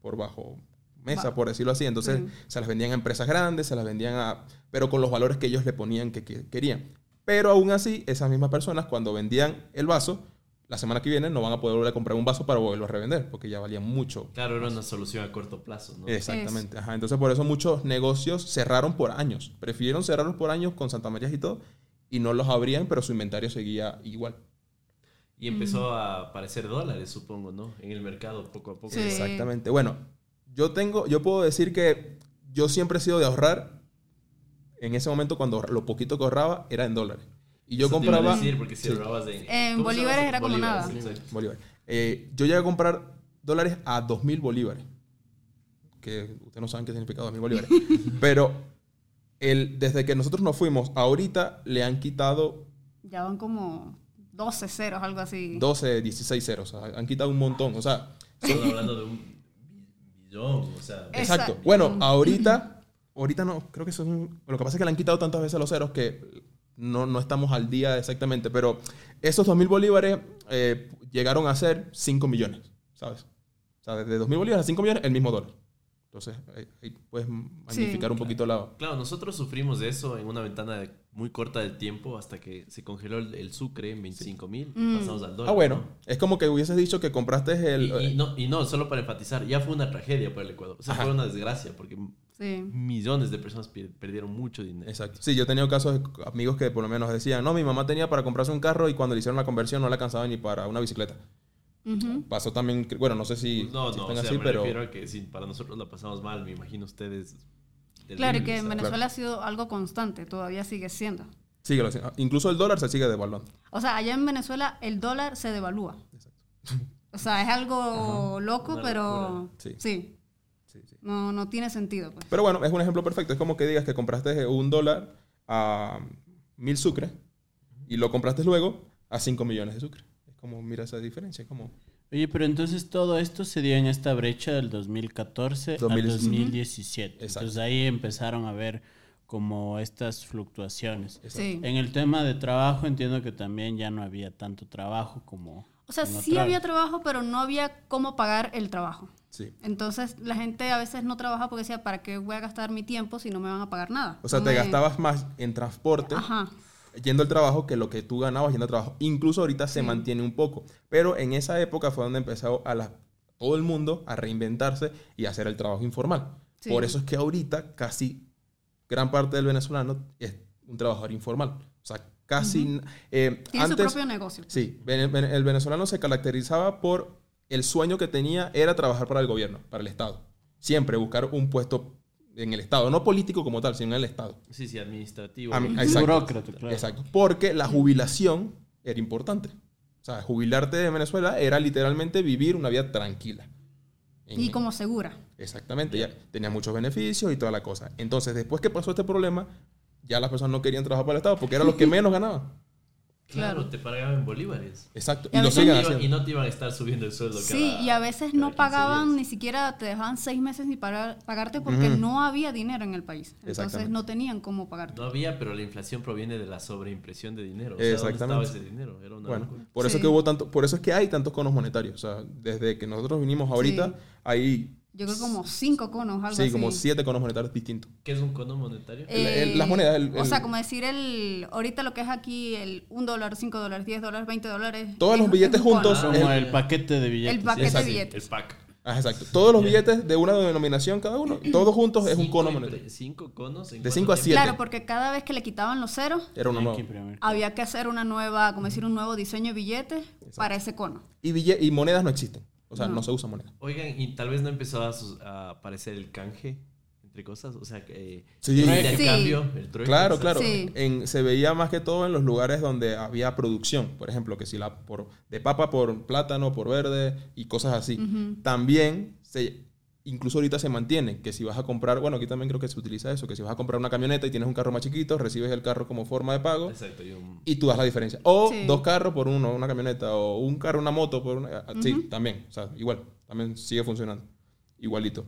[SPEAKER 4] por bajo mesa,
[SPEAKER 5] Va-
[SPEAKER 4] por decirlo así, entonces se las vendían a empresas grandes, se las vendían a... pero con los valores que ellos le ponían que, que querían. Pero aún así, esas mismas personas, cuando vendían el vaso, la semana que viene no van a poder volver a comprar un vaso para volverlo a revender, porque ya valía mucho.
[SPEAKER 3] Claro, era una solución a corto plazo, ¿no?
[SPEAKER 4] Exactamente. Ajá. Entonces, por eso muchos negocios cerraron por años. Prefirieron cerrarlos por años con Santa María y todo, y no los abrían, pero su inventario seguía igual.
[SPEAKER 3] Y empezó a aparecer dólares, supongo, ¿no? En el mercado, poco a poco.
[SPEAKER 5] Sí.
[SPEAKER 4] Exactamente. Bueno, yo tengo, yo puedo decir que yo siempre he sido de ahorrar. En ese momento, cuando lo poquito que ahorraba era en dólares. Y yo
[SPEAKER 3] Eso te iba a
[SPEAKER 4] compraba.
[SPEAKER 3] decir, porque si
[SPEAKER 4] Sí.
[SPEAKER 3] de...
[SPEAKER 5] En
[SPEAKER 3] ¿cómo se llama
[SPEAKER 5] bolívares era como nada.
[SPEAKER 4] Bolívar. Eh, yo llegué a comprar dólares a 2.000 bolívares. Que ustedes no saben qué significa 2.000 bolívares. Pero el, desde que nosotros nos fuimos, ahorita le han quitado
[SPEAKER 5] Ya van como 12 ceros, algo así.
[SPEAKER 4] 12, 16 ceros. O sea, han quitado un montón. O sea,
[SPEAKER 3] Estamos hablando de un billón, o sea...
[SPEAKER 4] Exacto. Bueno, ahorita, ahorita no, creo que eso es un- Lo que pasa es que le han quitado tantas veces los ceros que no, no estamos al día exactamente. Pero esos 2.000 bolívares eh, llegaron a ser 5 millones, ¿sabes? O sea, desde 2.000 bolívares a 5 millones, el mismo dólar. Entonces, ahí, ahí puedes magnificar un poquito la...
[SPEAKER 3] Claro, nosotros sufrimos de eso en una ventana de- muy corta del tiempo hasta que se congeló el, el sucre en 25 mil
[SPEAKER 5] Mm.
[SPEAKER 3] pasamos al dólar.
[SPEAKER 4] Ah, bueno.
[SPEAKER 3] ¿no?
[SPEAKER 4] Es como que hubieses dicho que compraste el...
[SPEAKER 3] Y, y no, y no, solo para enfatizar, ya fue una tragedia para el Ecuador. O sea,
[SPEAKER 4] Ajá.
[SPEAKER 3] fue una desgracia porque
[SPEAKER 5] Sí.
[SPEAKER 3] millones de personas perdieron mucho dinero.
[SPEAKER 4] Exacto. Sí, yo he tenido casos de amigos que por lo menos decían, no, mi mamá tenía para comprarse un carro y cuando le hicieron la conversión no le alcanzaba ni para una bicicleta.
[SPEAKER 5] Ujú.
[SPEAKER 4] Pasó también, bueno, no sé si,
[SPEAKER 3] No,
[SPEAKER 4] si
[SPEAKER 3] no, o sea,
[SPEAKER 4] así,
[SPEAKER 3] me
[SPEAKER 4] pero...
[SPEAKER 3] refiero a que si para nosotros la pasamos mal, me imagino ustedes...
[SPEAKER 5] Claro, y que en. Venezuela ha sido algo constante, todavía sigue siendo.
[SPEAKER 4] Síguelo así. Ah, Incluso el dólar se sigue devaluando.
[SPEAKER 5] O sea, allá en Venezuela el dólar se devalúa. O sea, es algo loco,
[SPEAKER 3] Una
[SPEAKER 5] pero
[SPEAKER 3] locura.
[SPEAKER 4] Sí.
[SPEAKER 5] sí. No, no tiene sentido, pues.
[SPEAKER 4] Pero bueno, es un ejemplo perfecto. Es como que digas que compraste un dólar a mil sucres y lo compraste luego a 5 millones de sucres. Es como, mira esa diferencia. Es como...
[SPEAKER 2] Oye, pero entonces todo esto se dio en esta brecha del 2014 al
[SPEAKER 4] 2017.
[SPEAKER 2] 2017.
[SPEAKER 4] Exacto.
[SPEAKER 2] Entonces ahí empezaron a ver como estas fluctuaciones.
[SPEAKER 5] Sí.
[SPEAKER 2] En el tema de trabajo entiendo que también ya no había tanto trabajo como...
[SPEAKER 5] O sea, sí había trabajo, pero no había cómo pagar el trabajo.
[SPEAKER 4] Sí.
[SPEAKER 5] Entonces, la gente a veces no trabaja porque decía, ¿para qué voy a gastar mi tiempo si no me van a pagar nada?
[SPEAKER 4] O sea,
[SPEAKER 5] No
[SPEAKER 4] te
[SPEAKER 5] me-
[SPEAKER 4] gastabas más en transporte
[SPEAKER 5] Ajá.
[SPEAKER 4] yendo al trabajo que lo que tú ganabas yendo al trabajo. Incluso ahorita se mantiene un poco. Pero en esa época fue donde empezó a la, todo el mundo a reinventarse y a hacer el trabajo informal.
[SPEAKER 5] Sí.
[SPEAKER 4] Por eso es que ahorita casi gran parte del venezolano es un trabajador informal. O sea, casi... eh,
[SPEAKER 5] Tiene su propio negocio.
[SPEAKER 4] Sí, el venezolano se caracterizaba por el sueño que tenía era trabajar para el gobierno, para el Estado. Siempre buscar un puesto en el Estado, no político como tal, sino en el Estado.
[SPEAKER 3] Sí, sí, administrativo.
[SPEAKER 4] A mí-
[SPEAKER 3] ¿no?
[SPEAKER 4] exacto.
[SPEAKER 2] Burócrata, claro.
[SPEAKER 4] Exacto. Porque la jubilación era importante. O sea, jubilarte de Venezuela era literalmente vivir una vida tranquila. En-
[SPEAKER 5] Y como segura.
[SPEAKER 4] Exactamente, ya tenía muchos beneficios y toda la cosa. Entonces, después que pasó este problema, ya las personas no querían trabajar para el Estado porque eran los que menos ganaban.
[SPEAKER 3] Claro, te pagaban en bolívares.
[SPEAKER 4] Exacto.
[SPEAKER 5] Y veces
[SPEAKER 3] Y, iba- y no te iban a estar subiendo el sueldo
[SPEAKER 5] Sí,
[SPEAKER 3] cada-
[SPEAKER 5] y a veces no
[SPEAKER 3] 15
[SPEAKER 5] pagaban,
[SPEAKER 3] días.
[SPEAKER 5] ni siquiera te dejaban seis meses ni para pagarte porque no había dinero en el país. Entonces no tenían cómo pagarte.
[SPEAKER 3] No había, pero la inflación proviene de la sobreimpresión de dinero. O sea, ¿dónde
[SPEAKER 4] Exactamente.
[SPEAKER 3] estaba ese dinero? Era una
[SPEAKER 4] Bueno, por eso
[SPEAKER 5] Sí.
[SPEAKER 4] es que hubo tanto, por eso es que hay tantos conos monetarios. O sea, desde que nosotros vinimos ahorita,
[SPEAKER 5] Sí.
[SPEAKER 4] hay
[SPEAKER 5] Yo creo como cinco conos, algo
[SPEAKER 4] sí,
[SPEAKER 5] así.
[SPEAKER 4] como siete conos monetarios distintos.
[SPEAKER 3] ¿Qué es un cono monetario?
[SPEAKER 4] El- el- las monedas, el-
[SPEAKER 5] o
[SPEAKER 4] el-
[SPEAKER 5] sea, como decir el... Ahorita lo que es aquí el un dólar, cinco dólares, diez dólares, veinte dólares.
[SPEAKER 4] Todos
[SPEAKER 5] es-
[SPEAKER 4] los billetes juntos,
[SPEAKER 2] Como
[SPEAKER 3] Ah,
[SPEAKER 2] el
[SPEAKER 3] ya.
[SPEAKER 2] paquete de billetes.
[SPEAKER 5] El paquete
[SPEAKER 4] Exacto.
[SPEAKER 5] de billetes.
[SPEAKER 3] El pack.
[SPEAKER 4] Ah, exacto. Todos los billetes de una denominación cada uno, todos juntos es un cono monetario.
[SPEAKER 3] Cinco conos. en
[SPEAKER 4] De cinco a siete.
[SPEAKER 5] Claro, porque cada vez que le quitaban los ceros,
[SPEAKER 4] Era uno nuevo.
[SPEAKER 5] había que hacer una nueva, como decir, un nuevo diseño de billetes para ese cono.
[SPEAKER 4] Y, bille- y monedas no existen. O sea, no,
[SPEAKER 5] No.
[SPEAKER 4] se usa moneda.
[SPEAKER 3] Oigan, y tal vez no empezó a, aparecer el canje entre cosas. O sea, que. eh,
[SPEAKER 4] Sí.
[SPEAKER 3] el intercambio, el trueque,
[SPEAKER 4] Claro, claro.
[SPEAKER 5] Sí.
[SPEAKER 4] En- se veía más que todo en los lugares donde había producción. Por ejemplo, que si la por, de papa por plátano, por verde y cosas así. También, se, incluso ahorita se mantiene, que si vas a comprar, bueno, aquí también creo que se utiliza eso, que si vas a comprar una camioneta y tienes un carro más chiquito, recibes el carro como forma de pago
[SPEAKER 3] Exacto. y un-
[SPEAKER 4] y tú das la diferencia. O
[SPEAKER 5] Sí.
[SPEAKER 4] dos carros por uno, una camioneta, o un carro, una moto por una... Sí, también, o sea, igual, también sigue funcionando, igualito.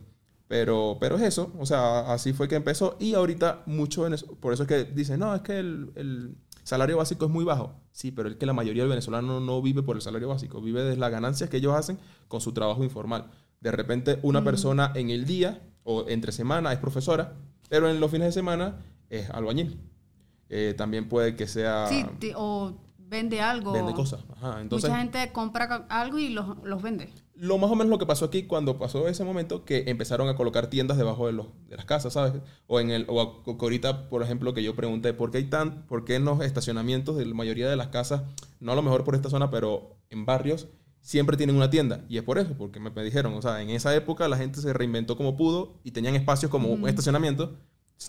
[SPEAKER 4] Pero, pero es eso, o sea, así fue que empezó y ahorita mucho, por eso es que dicen, no, es que el, el salario básico es muy bajo. Sí, pero es que la mayoría del venezolano no vive por el salario básico, vive de las ganancias que ellos hacen con su trabajo informal. De repente una persona en el día o entre semana es profesora, pero en los fines de semana es albañil. Eh, también puede que sea...
[SPEAKER 5] Sí, o vende algo.
[SPEAKER 4] Vende cosas. Ajá. Entonces,
[SPEAKER 5] Mucha gente compra algo y los, los vende.
[SPEAKER 4] lo más o menos lo que pasó aquí cuando pasó ese momento que empezaron a colocar tiendas debajo de, los, de las casas, ¿sabes? O en el o ahorita, por ejemplo, que yo pregunté por qué hay tan por qué en los estacionamientos de la mayoría de las casas, no a lo mejor por esta zona, pero en barrios siempre tienen una tienda y es por eso, porque me, me dijeron, o sea, en esa época la gente se reinventó como pudo y tenían espacios como un estacionamiento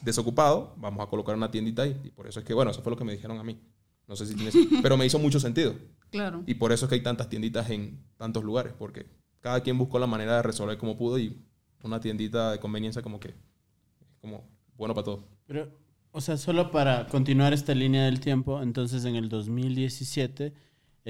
[SPEAKER 4] desocupado, vamos a colocar una tiendita ahí y por eso es que bueno, eso fue lo que me dijeron a mí. No sé si tiene pero me hizo mucho sentido.
[SPEAKER 5] Claro.
[SPEAKER 4] Y por eso es que hay tantas tienditas en tantos lugares, porque cada quien buscó la manera de resolver como pudo y una tiendita de conveniencia como que es como bueno para todos.
[SPEAKER 2] Pero, o sea, solo para continuar esta línea del tiempo, entonces en el 2017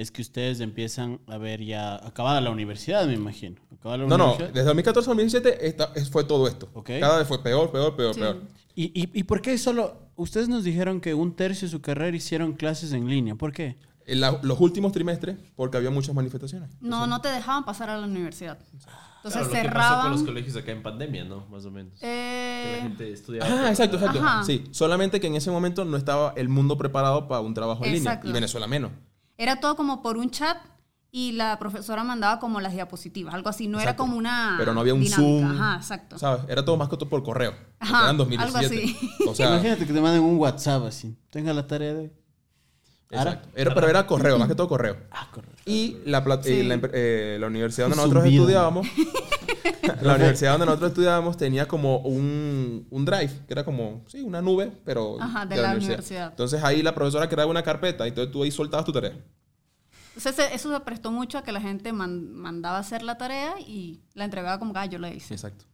[SPEAKER 2] es que ustedes empiezan a ver ya acabada la universidad, me imagino. Acabada la
[SPEAKER 4] No, no, desde 2014 al 2017 esta- es- fue todo esto.
[SPEAKER 2] Ok.
[SPEAKER 4] Cada vez fue peor, peor, peor,
[SPEAKER 5] Sí.
[SPEAKER 4] peor.
[SPEAKER 2] ¿Y, y, y por qué solo ustedes nos dijeron que un tercio de su carrera hicieron clases en línea? ¿Por qué?
[SPEAKER 4] En la- los últimos trimestres, porque había muchas manifestaciones.
[SPEAKER 5] No, no te dejaban pasar a la universidad. Entonces
[SPEAKER 3] Claro, lo que pasó
[SPEAKER 5] cerraban.
[SPEAKER 3] con los colegios acá en pandemia, ¿no? Más o menos. Que la
[SPEAKER 5] eh,
[SPEAKER 3] gente estudiaba.
[SPEAKER 4] Ah, exacto, exacto.
[SPEAKER 5] Ajá.
[SPEAKER 4] Sí, solamente que en ese momento no estaba el mundo preparado para un trabajo en línea
[SPEAKER 5] Exacto.
[SPEAKER 4] y Venezuela menos.
[SPEAKER 5] Era todo como por un chat y la profesora mandaba como las diapositivas, algo así. No era como una.
[SPEAKER 4] Pero no había un
[SPEAKER 5] dinámica.
[SPEAKER 4] Zoom.
[SPEAKER 5] Ajá, exacto.
[SPEAKER 4] ¿Sabes? Era todo más que todo por correo.
[SPEAKER 5] Ajá,
[SPEAKER 4] eran
[SPEAKER 5] algo
[SPEAKER 4] 2017.
[SPEAKER 5] así.
[SPEAKER 4] O sea,
[SPEAKER 2] Imagínate que te manden un WhatsApp así. Tenga la tarea de...
[SPEAKER 4] exacto. Era, pero era correo, más que todo correo.
[SPEAKER 2] Ah, correcto.
[SPEAKER 4] Y la, plat- eh, la, eh, la universidad donde nosotros estudiábamos, la universidad donde nosotros estudiábamos tenía como un, un drive, que era como, sí, una nube, pero
[SPEAKER 5] Ajá, de la universidad.
[SPEAKER 4] Entonces ahí la profesora creaba una carpeta y entonces tú ahí soltabas tu tarea.
[SPEAKER 5] Entonces se- eso se prestó mucho a que la gente man- mandaba a hacer la tarea y la entregaba como que "Ah, yo la hice.
[SPEAKER 4] Exacto.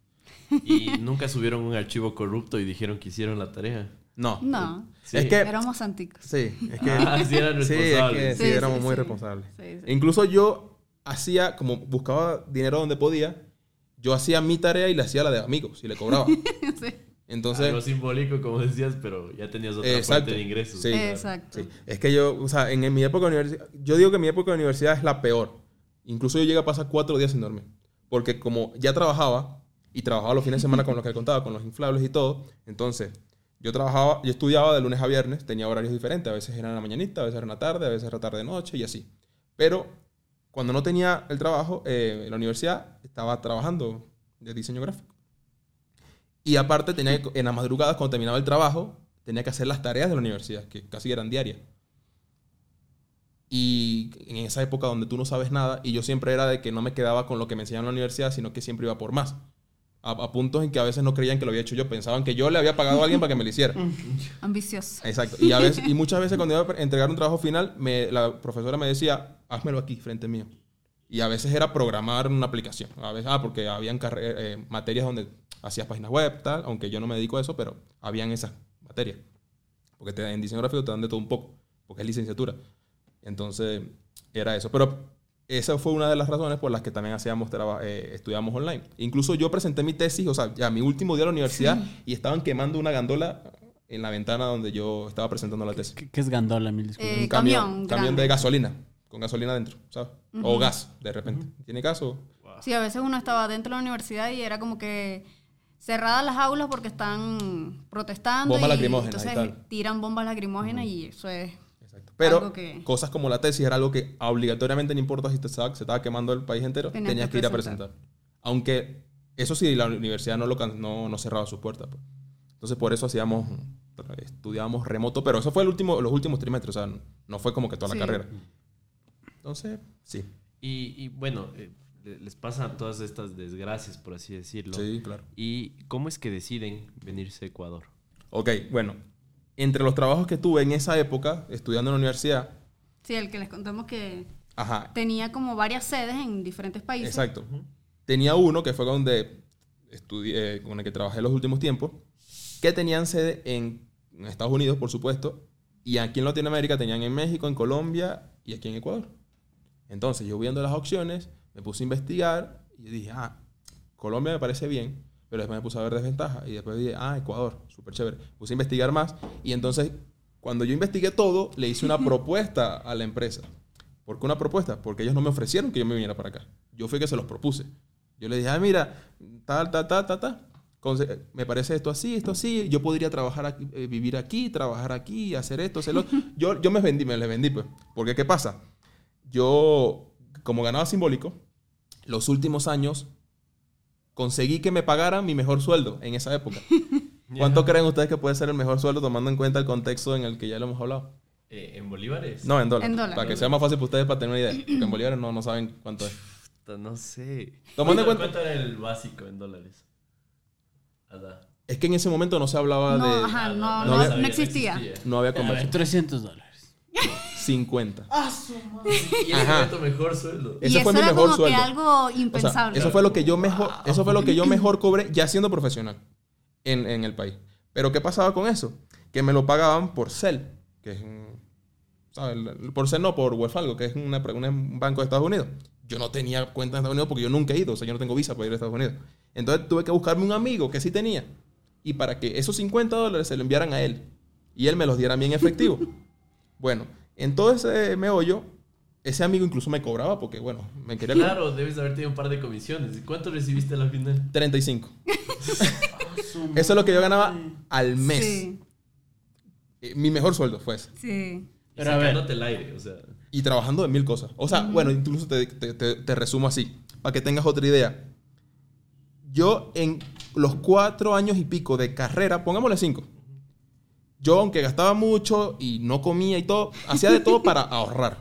[SPEAKER 3] Y nunca subieron un archivo corrupto y dijeron que hicieron la tarea.
[SPEAKER 4] No.
[SPEAKER 5] No,
[SPEAKER 3] Sí.
[SPEAKER 4] Es que,
[SPEAKER 5] éramos anticos.
[SPEAKER 4] sí, es que,
[SPEAKER 3] Ah, sí eran
[SPEAKER 4] sí, es que
[SPEAKER 3] responsables.
[SPEAKER 4] sí,
[SPEAKER 5] Sí,
[SPEAKER 4] éramos
[SPEAKER 5] sí,
[SPEAKER 4] muy
[SPEAKER 5] sí.
[SPEAKER 4] responsables.
[SPEAKER 5] Sí, sí.
[SPEAKER 4] Incluso yo hacía, como buscaba dinero donde podía, yo hacía mi tarea y le hacía la de amigos y le cobraba.
[SPEAKER 5] Sí.
[SPEAKER 4] Entonces,
[SPEAKER 3] Algo simbólico, como decías, pero ya tenías otra
[SPEAKER 4] Exacto.
[SPEAKER 3] fuente de ingresos.
[SPEAKER 4] Sí.
[SPEAKER 5] Exacto.
[SPEAKER 4] Sí, es que yo, o sea, en, en mi época de universidad, yo digo que mi época de universidad es la peor. Incluso yo llegué a pasar cuatro días sin dormir. Porque como ya trabajaba, y trabajaba los fines de semana con lo que contaba, con los inflables y todo, entonces yo trabajaba, yo estudiaba de lunes a viernes, tenía horarios diferentes, a veces era en la mañanita, a veces era en la tarde, a veces era tarde-noche y así. Pero cuando no tenía el trabajo eh, en la universidad, estaba trabajando de diseño gráfico. Y aparte, tenía en las madrugadas, cuando terminaba el trabajo, tenía que hacer las tareas de la universidad, que casi eran diarias. Y en esa época donde tú no sabes nada, y yo siempre era de que no me quedaba con lo que me enseñaban en la universidad, sino que siempre iba por más. A, a puntos en que a veces no creían que lo había hecho yo, pensaban que yo le había pagado a alguien para que me lo hiciera.
[SPEAKER 5] Ambicioso.
[SPEAKER 4] Exacto. Y, a veces, y muchas veces cuando iba a entregar un trabajo final, me- la profesora me decía, házmelo aquí, frente mío. Y a veces era programar una aplicación. A veces, ah, porque habían eh, materias donde hacías páginas web, tal, aunque yo no me dedico a eso, pero habían esas materias. Porque te- en diseño gráfico te dan de todo un poco, porque es licenciatura. Entonces, era eso. Pero esa fue una de las razones por las que también hacíamos eh, estudiábamos online. Incluso yo presenté mi tesis, o sea, ya mi último día de la universidad, y estaban quemando una gandola en la ventana donde yo estaba presentando la tesis.
[SPEAKER 2] ¿Qué, qué es gandola, mil disculpas?
[SPEAKER 5] Eh,
[SPEAKER 4] un camión,
[SPEAKER 5] camión
[SPEAKER 4] camión
[SPEAKER 5] grande.
[SPEAKER 4] de gasolina, con gasolina dentro, ¿sabes? O gas, de repente. ¿Tiene caso?
[SPEAKER 5] Sí, a veces uno estaba dentro de la universidad y era como que cerradas las aulas porque están protestando.
[SPEAKER 4] Bombas
[SPEAKER 5] y
[SPEAKER 4] lacrimógenas y
[SPEAKER 5] Entonces
[SPEAKER 4] tal.
[SPEAKER 5] tiran bombas lacrimógenas y eso es...
[SPEAKER 4] Pero
[SPEAKER 5] que-
[SPEAKER 4] cosas como la tesis era algo que obligatoriamente, no importa si te estaba- se estaba quemando el país entero,
[SPEAKER 5] Tenías
[SPEAKER 4] tenías
[SPEAKER 5] que
[SPEAKER 4] que ir a
[SPEAKER 5] presentar.
[SPEAKER 4] Aunque, eso sí, la universidad no, lo, no, no cerraba sus puertas. pues. Entonces, por eso hacíamos, estudiábamos remoto, pero eso fue el último, los últimos trimestres, o sea, no fue como que toda
[SPEAKER 5] Sí.
[SPEAKER 4] la carrera. Entonces, sí.
[SPEAKER 3] Y, y bueno, eh, le- les pasan todas estas desgracias, por así decirlo.
[SPEAKER 4] Sí, claro.
[SPEAKER 3] ¿Y cómo es que deciden venirse a Ecuador?
[SPEAKER 4] Ok, bueno. Entre los trabajos que tuve en esa época, estudiando en la universidad,
[SPEAKER 5] Sí, el que les contamos que
[SPEAKER 4] ajá,
[SPEAKER 5] tenía como varias sedes en diferentes países.
[SPEAKER 4] Exacto. Tenía uno que fue donde estudié, con el que trabajé los últimos tiempos, que tenían sede en, en Estados Unidos, por supuesto, y aquí en Latinoamérica tenían en México, en Colombia y aquí en Ecuador. Entonces, yo viendo las opciones, me puse a investigar y dije, ah, Colombia me parece bien, pero después me puse a ver desventajas y después dije, ah, Ecuador, súper chévere. Puse a investigar más y entonces, cuando yo investigué todo, le hice una propuesta a la empresa. ¿Por qué una propuesta? Porque ellos no me ofrecieron que yo me viniera para acá. Yo fui que se los propuse. Yo le dije, ah, mira, tal, tal, tal, tal, tal. me parece esto así, esto así, yo podría trabajar aquí, eh, vivir aquí, trabajar aquí, hacer esto, hacerlo. yo, yo me vendí, me les vendí, pues. Porque, ¿qué pasa? Yo, como ganaba simbólico, los últimos años conseguí que me pagaran mi mejor sueldo en esa época. ¿Cuánto creen ustedes que puede ser el mejor sueldo tomando en cuenta el contexto en el que ya lo hemos hablado?
[SPEAKER 3] Eh, ¿En bolívares?
[SPEAKER 4] No, en dólares.
[SPEAKER 5] En dólares.
[SPEAKER 4] Para que sea más fácil para ustedes para tener una idea. Porque en bolívares no, no saben cuánto es.
[SPEAKER 3] No sé.
[SPEAKER 4] Tomando en
[SPEAKER 3] ¿Cuánto,
[SPEAKER 4] cuenta-
[SPEAKER 3] el básico en dólares? Ada.
[SPEAKER 4] Es que en ese momento no se hablaba
[SPEAKER 5] No,
[SPEAKER 4] de...
[SPEAKER 5] ajá, no,
[SPEAKER 4] no
[SPEAKER 5] no,
[SPEAKER 4] había-
[SPEAKER 5] no existía.
[SPEAKER 4] No había conversión.
[SPEAKER 2] 300 dólares.
[SPEAKER 4] 50.
[SPEAKER 3] Y ese
[SPEAKER 4] Ajá.
[SPEAKER 3] fue tu mejor sueldo.
[SPEAKER 4] Ese
[SPEAKER 5] y
[SPEAKER 4] fue
[SPEAKER 5] eso
[SPEAKER 4] mi
[SPEAKER 5] era
[SPEAKER 4] mejor
[SPEAKER 5] como
[SPEAKER 4] sueldo.
[SPEAKER 5] que algo
[SPEAKER 4] O sea,
[SPEAKER 5] impensable.
[SPEAKER 4] eso fue lo que yo mejor, eso fue lo que yo mejor cobré ya siendo profesional en, en el país. Pero ¿qué pasaba con eso? Que me lo pagaban por CEL, que es un- ¿sabes? Por CEL no, por Wells Fargo, que es una, una- un banco de Estados Unidos. Yo no tenía cuenta en Estados Unidos porque yo nunca he ido, o sea, yo no tengo visa para ir a Estados Unidos. Entonces tuve que buscarme un amigo que sí tenía. Y para que esos 50 dólares se lo enviaran a él. Y él me los diera a mí en efectivo. bueno, en todo ese meollo, ese amigo incluso me cobraba porque, bueno, me quería
[SPEAKER 3] Claro, debes haber tenido un par de comisiones. ¿Y ¿Cuánto recibiste a la final?
[SPEAKER 4] 35. Eso es lo que yo ganaba al mes.
[SPEAKER 5] Sí,
[SPEAKER 4] Eh, Mi mejor sueldo fue ese.
[SPEAKER 5] sí.
[SPEAKER 2] Pero a ver.
[SPEAKER 3] Sacándote el aire, o sea.
[SPEAKER 4] Y trabajando de mil cosas. O sea, bueno, incluso te, te- te- te resumo así, para que tengas otra idea. Yo en los cuatro años y pico de carrera, pongámosle cinco, yo aunque gastaba mucho y no comía y todo, hacía de todo para ahorrar.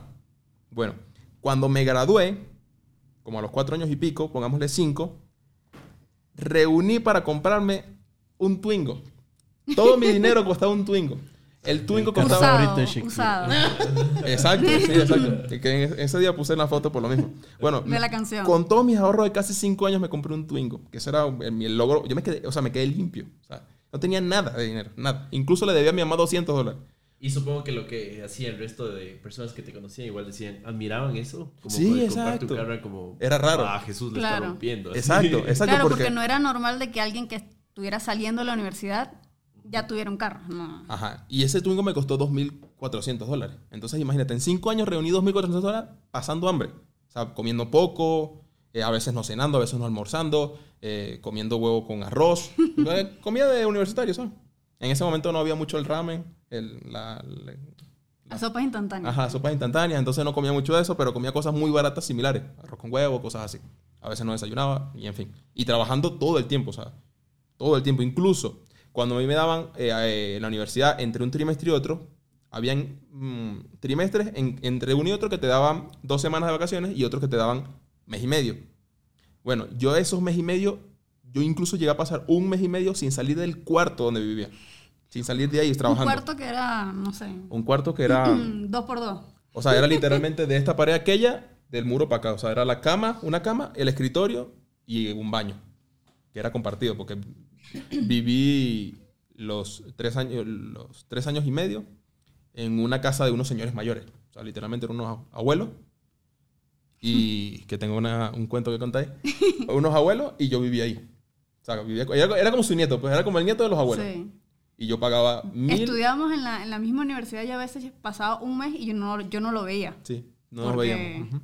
[SPEAKER 4] Bueno, cuando me gradué, como a los cuatro años y pico, pongámosle cinco, reuní para comprarme un Twingo. Todo mi dinero costaba un Twingo. El Twingo costaba...
[SPEAKER 5] Usado, usado.
[SPEAKER 4] Exacto, sí, exacto. Que- ese día puse una foto por lo mismo. Bueno,
[SPEAKER 5] De la canción.
[SPEAKER 4] con todos mis ahorros de casi cinco años me compré un Twingo, que ese era el, mi logro. Yo me quedé, o sea, me quedé limpio. O sea, no tenía nada de dinero, nada. Incluso le debía a mi mamá 200 dólares.
[SPEAKER 3] Y supongo que lo que hacía el resto de personas que te conocían igual decían, admiraban eso. Como
[SPEAKER 4] Sí, exacto.
[SPEAKER 3] tu carro como...
[SPEAKER 4] Era raro.
[SPEAKER 3] Ah, Jesús le
[SPEAKER 5] Claro.
[SPEAKER 3] está rompiendo. así.
[SPEAKER 4] Exacto, exacto.
[SPEAKER 5] Claro,
[SPEAKER 4] porque,
[SPEAKER 5] porque no era normal de que alguien que estuviera saliendo de la universidad ya tuviera un carro. No.
[SPEAKER 4] Ajá. Y ese Twingo me costó 2.400 dólares. Entonces, imagínate, en cinco años reuní 2.400 dólares pasando hambre. O sea, comiendo poco, eh, a veces no cenando, a veces no almorzando, eh, comiendo huevo con arroz. Eh, comida de universitario, ¿sabes? En ese momento no había mucho el ramen, el, la, la-
[SPEAKER 5] Las sopas instantáneas.
[SPEAKER 4] Ajá, sopas instantáneas, entonces no comía mucho de eso, pero comía cosas muy baratas similares, arroz con huevo, cosas así. A veces no desayunaba y en fin. Y trabajando todo el tiempo, o sea, todo el tiempo. Incluso cuando a mí me daban eh, eh, en la universidad entre un trimestre y otro, habían mm, trimestres en- entre uno y otro que te daban dos semanas de vacaciones y otros que te daban mes y medio. Bueno, yo esos mes y medio, yo incluso llegué a pasar un mes y medio sin salir del cuarto donde vivía. Sin salir de ahí
[SPEAKER 5] un
[SPEAKER 4] trabajando.
[SPEAKER 5] cuarto que era, no sé,
[SPEAKER 4] Un cuarto que era...
[SPEAKER 5] dos por dos.
[SPEAKER 4] O sea, era literalmente de esta pared aquella, del muro para acá. O sea, era la cama, una cama, el escritorio y un baño. Que era compartido, porque viví los tres años, los tres años y medio en una casa de unos señores mayores. O sea, literalmente eran unos abuelos. Y que tengo una- un cuento que contar ahí. Unos abuelos y yo vivía ahí. O sea, vivía, era, era como su nieto, pues era como el nieto de los abuelos.
[SPEAKER 5] Sí.
[SPEAKER 4] Y yo pagaba mil...
[SPEAKER 5] Estudiábamos en la, en la misma universidad y a veces pasaba un mes y yo no, yo no lo veía.
[SPEAKER 4] Sí, no nos veíamos. Ujú.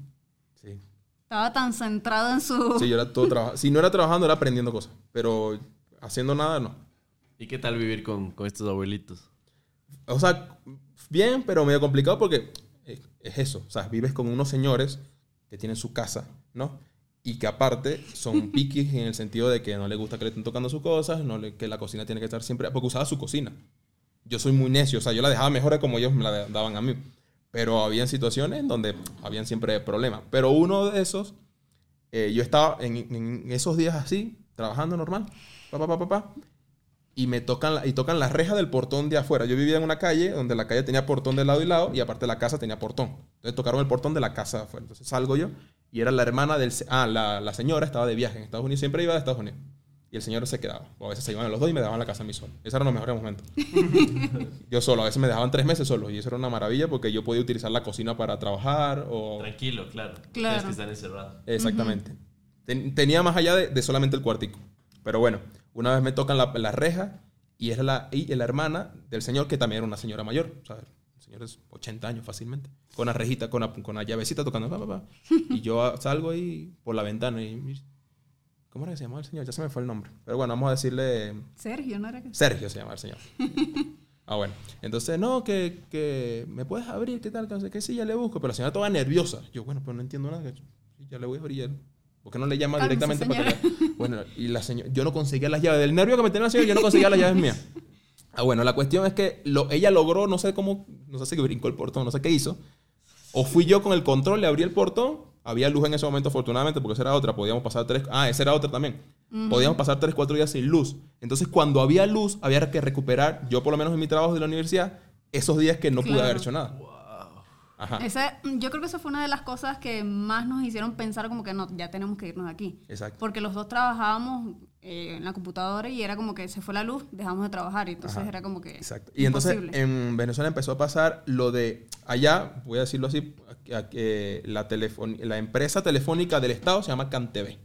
[SPEAKER 4] Sí.
[SPEAKER 5] Estaba tan centrado en su...
[SPEAKER 4] Sí, yo era todo trabajando. Si no era trabajando, era aprendiendo cosas. Pero haciendo nada, no.
[SPEAKER 3] ¿Y qué tal vivir con, con estos abuelitos?
[SPEAKER 4] O sea, bien, pero medio complicado porque es, es eso. O sea, vives con unos señores que tienen su casa, ¿no? Y que aparte son piquis en el sentido de que no les gusta que le estén tocando sus cosas, no le- que la cocina tiene que estar siempre... Porque usaba su cocina. Yo soy muy necio. O sea, yo la dejaba mejor como ellos me la daban a mí. Pero había situaciones donde habían siempre problemas. Pero uno de esos, eh, yo estaba en, en esos días así, trabajando normal, pa, pa, pa, pa, pa, y me tocan, la- y tocan las rejas del portón de afuera. Yo vivía en una calle donde la calle tenía portón de lado y lado, y aparte la casa tenía portón. Entonces tocaron el portón de la casa de afuera. Entonces salgo yo, y era la hermana del... Ah, la, la señora estaba de viaje en Estados Unidos, siempre iba de Estados Unidos. Y el señor se quedaba. O a veces se iban los dos y me daban la casa a mí solo. Esos eran los mejores momentos. yo solo. A veces me dejaban tres meses solo. Y eso era una maravilla porque yo podía utilizar la cocina para trabajar o...
[SPEAKER 3] Tranquilo, claro.
[SPEAKER 5] Claro.
[SPEAKER 3] Tienes que estar encerrado.
[SPEAKER 4] Exactamente. Ten- tenía más allá de, de solamente el cuartico. Pero bueno, una vez me tocan la, la reja y era la, y la hermana del señor que también era una señora mayor. O sea, el señor es 80 años fácilmente. Con la rejita, con la, con la llavecita tocando. pa, pa, pa. Y yo salgo ahí por la ventana y... ¿Cómo era que se llamaba el señor? Ya se me fue el nombre. Pero bueno, vamos a decirle...
[SPEAKER 5] Sergio, ¿no era que?
[SPEAKER 4] Sergio se llama el señor. ah, bueno. Entonces, no, que, que me puedes abrir, ¿qué tal? Que no sé qué, sí, ya le busco. Pero la señora toda nerviosa. Yo, bueno, pero no entiendo nada. Ya le voy a abrir. ¿Por qué no le llama directamente para que le- Bueno, y la señora... Yo no conseguía las llaves. Del nervio que me tenía la señora, yo no conseguía las llaves mías. Ah, bueno, la cuestión es que lo, ella logró, no sé cómo, no sé si brincó el portón, no sé qué hizo. O fui yo con el control, le abrí el portón. Había luz en ese momento, afortunadamente, porque esa era otra. Podíamos pasar tres. Ah, esa era otra también. Podíamos pasar tres, cuatro días sin luz. Entonces, cuando había luz, había que recuperar, yo por lo menos en mi trabajo de la universidad, esos días que no pude
[SPEAKER 5] Claro.
[SPEAKER 4] haber hecho nada. Ajá.
[SPEAKER 5] Ese- yo creo que esa fue una de las cosas que más nos hicieron pensar como que no, ya tenemos que irnos de aquí.
[SPEAKER 4] Exacto.
[SPEAKER 5] Porque los dos trabajábamos eh, en la computadora y era como que se fue la luz, dejamos de trabajar y entonces
[SPEAKER 4] Ajá.
[SPEAKER 5] era como que
[SPEAKER 4] Exacto. Y entonces en Venezuela empezó a pasar lo de allá, voy a decirlo así, que la, la empresa telefónica del Estado se llama CanTV.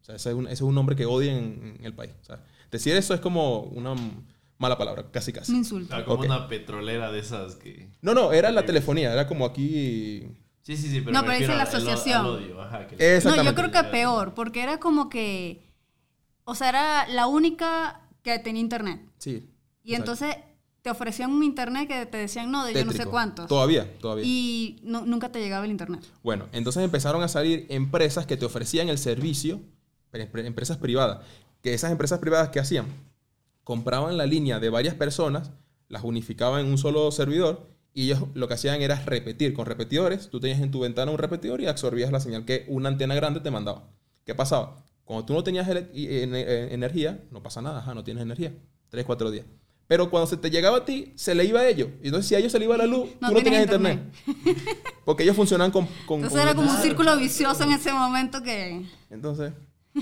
[SPEAKER 4] O sea, ese es un, ese es un nombre que odian en, en el país. O sea, decir eso es como una mala palabra, casi casi.
[SPEAKER 5] un insulto.
[SPEAKER 3] Ah, como una petrolera de esas que...
[SPEAKER 4] No, no, era la telefonía, era como aquí...
[SPEAKER 3] Sí, sí, sí, pero
[SPEAKER 5] No,
[SPEAKER 3] me
[SPEAKER 5] pero dice la
[SPEAKER 3] al- al- al
[SPEAKER 5] asociación.
[SPEAKER 3] odio, ajá, que-
[SPEAKER 5] No, yo creo que peor, porque era como que, o sea, era la única que tenía internet.
[SPEAKER 4] Sí.
[SPEAKER 5] Y
[SPEAKER 4] exacto.
[SPEAKER 5] entonces te ofrecían un internet que te decían no, de yo no sé cuántos.
[SPEAKER 4] Todavía, todavía.
[SPEAKER 5] Y no- nunca te llegaba el internet.
[SPEAKER 4] Bueno, entonces empezaron a salir empresas que te ofrecían el servicio, pre- pre- empresas privadas, que esas empresas privadas que hacían, compraban la línea de varias personas, las unificaban en un solo servidor y ellos lo que hacían era repetir con repetidores. Tú tenías en tu ventana un repetidor y absorbías la señal que una antena grande te mandaba. ¿Qué pasaba? Cuando tú no tenías en- en- energía, no pasa nada, ajá, no tienes energía. Tres, cuatro días. Pero cuando se te llegaba a ti, se le iba a ellos. Y entonces, si a ellos se le iba la luz,
[SPEAKER 5] No
[SPEAKER 4] tú no
[SPEAKER 5] tenías
[SPEAKER 4] internet. Porque ellos funcionan con. con
[SPEAKER 5] Entonces
[SPEAKER 4] con-
[SPEAKER 5] era como un círculo vicioso en ese momento que...
[SPEAKER 4] Entonces,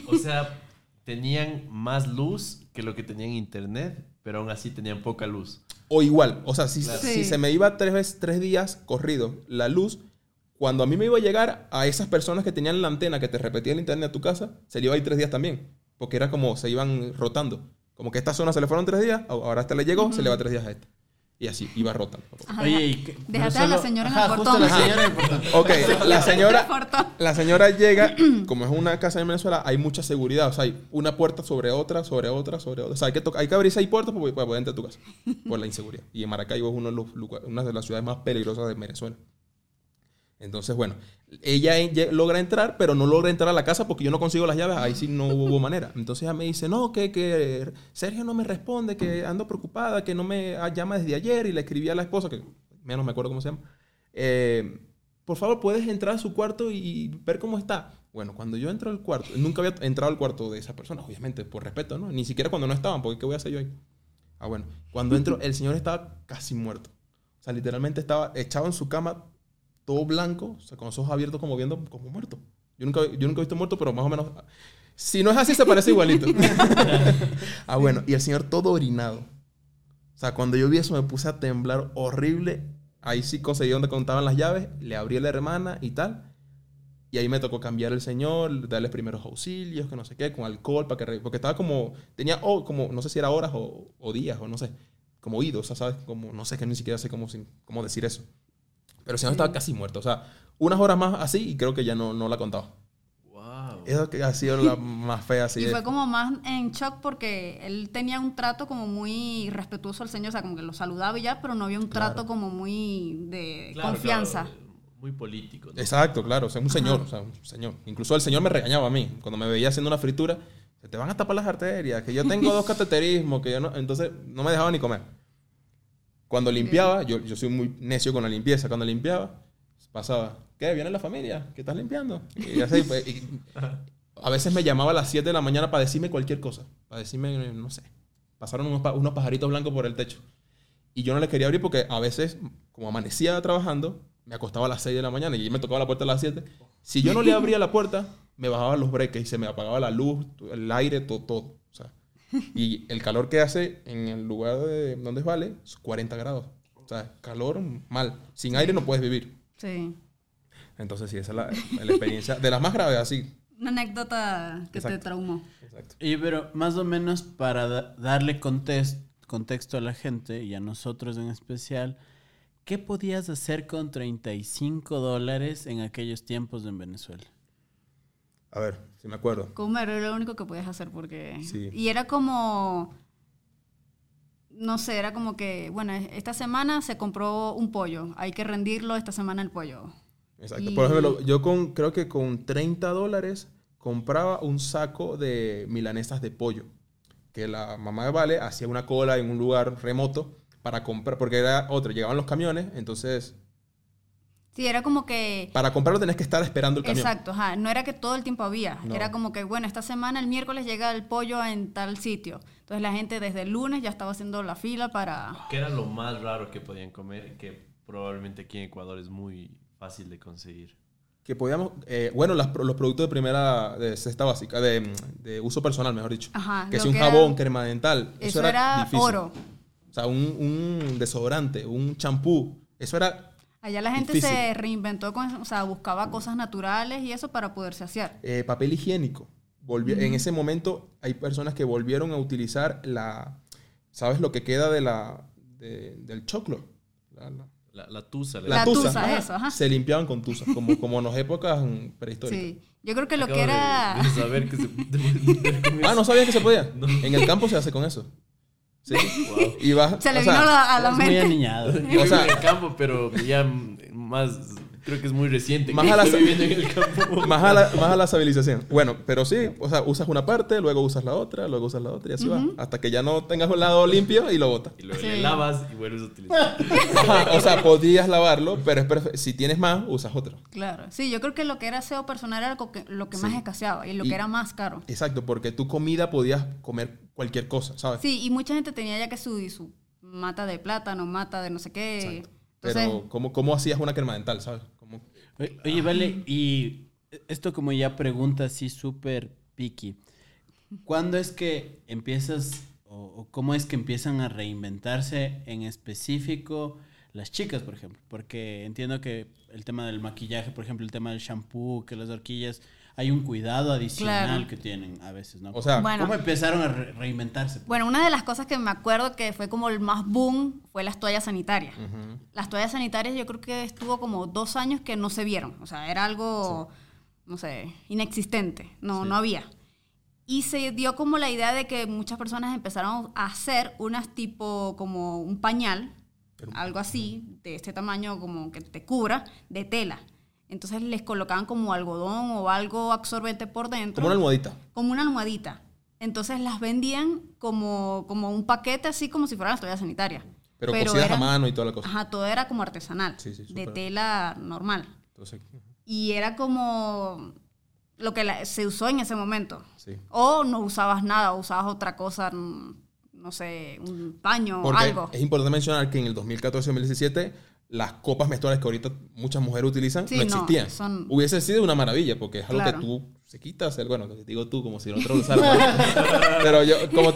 [SPEAKER 3] O sea, tenían más luz que lo que tenían internet, pero aún así tenían poca luz.
[SPEAKER 4] o igual. O sea, si,
[SPEAKER 3] Claro.
[SPEAKER 4] si
[SPEAKER 5] Sí.
[SPEAKER 4] se me iba tres, veces, tres días corrido la luz, cuando a mí me iba a llegar a esas personas que tenían la antena que te repetía el internet a tu casa, se le iba a ir tres días también. Porque era como se iban rotando. Como que esta zona se le fueron tres días, ahora esta le llegó, se le va tres días a esta. Y así, iba rotando.
[SPEAKER 5] Ajá,
[SPEAKER 2] Oye,
[SPEAKER 5] deja-
[SPEAKER 2] y que-
[SPEAKER 5] Déjate
[SPEAKER 2] pero
[SPEAKER 5] a la
[SPEAKER 2] solo-
[SPEAKER 5] señora en
[SPEAKER 2] Ajá,
[SPEAKER 5] el
[SPEAKER 2] justo
[SPEAKER 5] portón.
[SPEAKER 2] la señora en el portón.
[SPEAKER 4] Ok, la señora, la señora llega, como es una casa en Venezuela, hay mucha seguridad. O sea, hay una puerta sobre otra, sobre otra, sobre otra. O sea, hay que, hay que abrir seis puertas para, poder entrar a tu casa. Por la inseguridad. Y en Maracaibo es uno de los una de las ciudades más peligrosas de Venezuela. Entonces, bueno, ella logra entrar, pero no logra entrar a la casa porque yo no consigo las llaves. Ahí sí no hubo manera. Entonces ella me dice, no, que, que Sergio no me responde, que ando preocupada, que no me ah, llama desde ayer. Y le escribí a la esposa, que menos me acuerdo cómo se llama. Eh, por favor, puedes entrar a su cuarto y ver cómo está. Bueno, cuando yo entro al cuarto, nunca había entrado al cuarto de esa persona, obviamente, por respeto, ¿no? Ni siquiera cuando no estaban, porque ¿qué voy a hacer yo ahí? Ah, bueno. Cuando entro, el señor estaba casi muerto. O sea, literalmente estaba echado en su cama, todo blanco, o sea, con los ojos abiertos como viendo como muerto. Yo nunca, yo nunca he visto muerto, pero más o menos... Si no es así, se parece igualito. ah, bueno. Y el señor todo orinado. O sea, cuando yo vi eso me puse a temblar horrible. Ahí sí conseguí donde contaban las llaves, le abrí a la hermana y tal. Y ahí me tocó cambiar el señor, darle primeros auxilios, que no sé qué, con alcohol, para que... Porque estaba como... Tenía, oh, como, no sé si era horas o, o días, o no sé. Como oídos, o sea, ¿sabes? Como, no sé, que ni siquiera sé cómo, cómo decir eso. Pero el señor estaba casi muerto. O sea, unas horas más así y creo que ya no, no la contaba.
[SPEAKER 3] Wow.
[SPEAKER 4] Eso que ha sido la más fea así.
[SPEAKER 5] Y
[SPEAKER 4] de-
[SPEAKER 5] fue como más en shock porque él tenía un trato como muy respetuoso al señor, o sea, como que lo saludaba y ya, pero no había un trato como muy de
[SPEAKER 3] Claro,
[SPEAKER 5] confianza.
[SPEAKER 3] claro, muy político. ¿no?
[SPEAKER 4] Exacto, claro. O sea, un señor, o sea, un señor. Incluso el señor me regañaba a mí. Cuando me veía haciendo una fritura, se te van a tapar las arterias, que yo tengo dos cateterismos, que yo no... Entonces, no me dejaba ni comer. Cuando limpiaba, yo, yo soy muy necio con la limpieza. Cuando limpiaba, pasaba, ¿qué? ¿Viene la familia? ¿Qué estás limpiando? Y así, pues, y a veces me llamaba a las 7 de la mañana para decirme cualquier cosa. Para decirme, no sé. Pasaron unos, pa- unos pajaritos blancos por el techo. Y yo no le quería abrir porque a veces, como amanecía trabajando, me acostaba a las 6 de la mañana y me tocaba la puerta a las 7. Si yo no le abría la puerta, me bajaban los breaks y se me apagaba la luz, el aire, todo. todo. Y el calor que hace en el lugar de donde es Vale es 40 grados. O sea, calor mal. Sin aire no puedes vivir.
[SPEAKER 5] Sí.
[SPEAKER 4] Entonces, sí, esa es la, la experiencia de las más graves, así.
[SPEAKER 5] Una anécdota que te
[SPEAKER 4] Exacto.
[SPEAKER 5] traumó.
[SPEAKER 4] Exacto.
[SPEAKER 2] Y pero más o menos para da- darle contexto a la gente y a nosotros en especial, ¿qué podías hacer con 35 dólares en aquellos tiempos en Venezuela?
[SPEAKER 4] A ver, si me acuerdo.
[SPEAKER 5] Comer era lo único que podías hacer porque...
[SPEAKER 4] Sí.
[SPEAKER 5] Y era como... No sé, era como que, bueno, esta semana se compró un pollo, hay que rendirlo esta semana el pollo.
[SPEAKER 4] Exacto.
[SPEAKER 5] Y-
[SPEAKER 4] Por ejemplo, yo con, creo que con 30 dólares compraba un saco de milanesas de pollo. Que la mamá de Vale hacía una cola en un lugar remoto para comprar, porque era otro, llegaban los camiones, entonces
[SPEAKER 5] Sí, era como que...
[SPEAKER 4] para comprarlo tenés que estar esperando el camión.
[SPEAKER 5] Exacto, ajá. no era que todo el tiempo había,
[SPEAKER 4] No.
[SPEAKER 5] era como que, bueno, esta semana el miércoles llega el pollo en tal sitio. Entonces la gente desde el lunes ya estaba haciendo la fila para...
[SPEAKER 3] Que era lo más raro que podían comer, que probablemente aquí en Ecuador es muy fácil de conseguir.
[SPEAKER 4] Que podíamos, eh, bueno, las los productos de primera, de cesta básica, de, de uso personal, mejor dicho.
[SPEAKER 5] Ajá,
[SPEAKER 4] que si un
[SPEAKER 5] que era-
[SPEAKER 4] jabón, crema dental.
[SPEAKER 5] Eso, era,
[SPEAKER 4] difícil.
[SPEAKER 5] oro.
[SPEAKER 4] O sea, un, un desodorante, un champú. Eso era
[SPEAKER 5] Allá la gente
[SPEAKER 4] Difícil.
[SPEAKER 5] se reinventó, con, o sea, buscaba cosas naturales y eso para poderse hacer.
[SPEAKER 4] eh, papel higiénico. Volvi- En ese momento hay personas que volvieron a utilizar la... ¿Sabes lo que queda de la, de- del choclo? La, la-
[SPEAKER 3] La, la tusa.
[SPEAKER 4] la
[SPEAKER 5] La
[SPEAKER 4] tusa.
[SPEAKER 5] tusa,
[SPEAKER 4] Ajá.
[SPEAKER 5] eso, ajá.
[SPEAKER 4] Se limpiaban con tusa, como, como en las épocas mm, prehistóricas.
[SPEAKER 5] Sí. Yo creo que lo
[SPEAKER 3] Acabo
[SPEAKER 5] que era...
[SPEAKER 3] de saber que se... de-
[SPEAKER 4] Ah, ¿no sabías que se podía? En el campo se hace con eso. Sí.
[SPEAKER 3] Wow.
[SPEAKER 4] Y vas,
[SPEAKER 5] Se le vino
[SPEAKER 4] sea,
[SPEAKER 5] a la
[SPEAKER 2] Es muy
[SPEAKER 5] mente.
[SPEAKER 2] aniñado.
[SPEAKER 3] Yo
[SPEAKER 4] O sea-
[SPEAKER 3] en el campo, pero ya más... Creo que es muy reciente
[SPEAKER 4] Más a la-
[SPEAKER 3] estoy viviendo en el campo.
[SPEAKER 4] Más a, la, más a la estabilización. Bueno, pero sí, o sea, usas una parte, luego usas la otra, luego usas la otra y así va. Hasta que ya no tengas un lado limpio y lo botas.
[SPEAKER 3] Y luego
[SPEAKER 5] Sí.
[SPEAKER 3] le lavas y vuelves a utilizar.
[SPEAKER 4] Ajá, o sea, podías lavarlo, pero es si tienes más, usas otro.
[SPEAKER 5] Claro, sí, yo creo que lo que era aseo personal era lo que, lo que más escaseaba y lo
[SPEAKER 4] Y-
[SPEAKER 5] que era más caro.
[SPEAKER 4] Exacto, porque tu comida podías comer cualquier cosa, ¿sabes?
[SPEAKER 5] Sí, y mucha gente tenía ya que su, su mata de plátano, mata de no sé qué.
[SPEAKER 4] Exacto.
[SPEAKER 5] Entonces,
[SPEAKER 4] Pero, ¿cómo, ¿cómo hacías una crema dental, sabes?
[SPEAKER 2] Oye, vale, y esto como ya pregunta así súper picky. ¿Cuándo es que empiezas o, o cómo es que empiezan a reinventarse en específico las chicas, por ejemplo? Porque entiendo que el tema del maquillaje, por ejemplo, el tema del shampoo, que las horquillas, hay un cuidado adicional
[SPEAKER 5] Claro.
[SPEAKER 2] que tienen a veces, ¿no?
[SPEAKER 4] O sea,
[SPEAKER 5] Bueno.
[SPEAKER 2] ¿Cómo empezaron a re- reinventarse?
[SPEAKER 5] bueno, una de las cosas que me acuerdo que fue como el más boom fue las toallas sanitarias. Las toallas sanitarias yo creo que estuvo como dos años que no se vieron. O sea, era algo, no sé, inexistente. No, no había. Y se dio como la idea de que muchas personas empezaron a hacer unas tipo como un pañal, algo así, de este tamaño como que te cubra, de tela. Entonces les colocaban como algodón o algo absorbente por dentro.
[SPEAKER 4] como una almohadita.
[SPEAKER 5] como una almohadita. Entonces las vendían como, como un paquete, así como si fueran las toallas sanitarias.
[SPEAKER 4] Pero, cosidas a
[SPEAKER 5] eran-
[SPEAKER 4] mano y toda la cosa.
[SPEAKER 5] Ajá, todo era como artesanal,
[SPEAKER 4] Sí, sí,
[SPEAKER 5] de tela normal.
[SPEAKER 4] Entonces,
[SPEAKER 5] Y era como lo que la- se usó en ese momento.
[SPEAKER 4] sí.
[SPEAKER 5] O no usabas nada, o usabas otra cosa, no sé, un paño o algo.
[SPEAKER 4] es importante mencionar que en el 2014-2017 las copas menstruales que ahorita muchas mujeres utilizan
[SPEAKER 5] Sí,
[SPEAKER 4] no
[SPEAKER 5] no,
[SPEAKER 4] existían.
[SPEAKER 5] son-
[SPEAKER 4] Hubiese sido una maravilla porque es algo
[SPEAKER 5] Claro.
[SPEAKER 4] que tú se quitas, el, bueno, te digo tú como si no te lo usara. pero yo, como.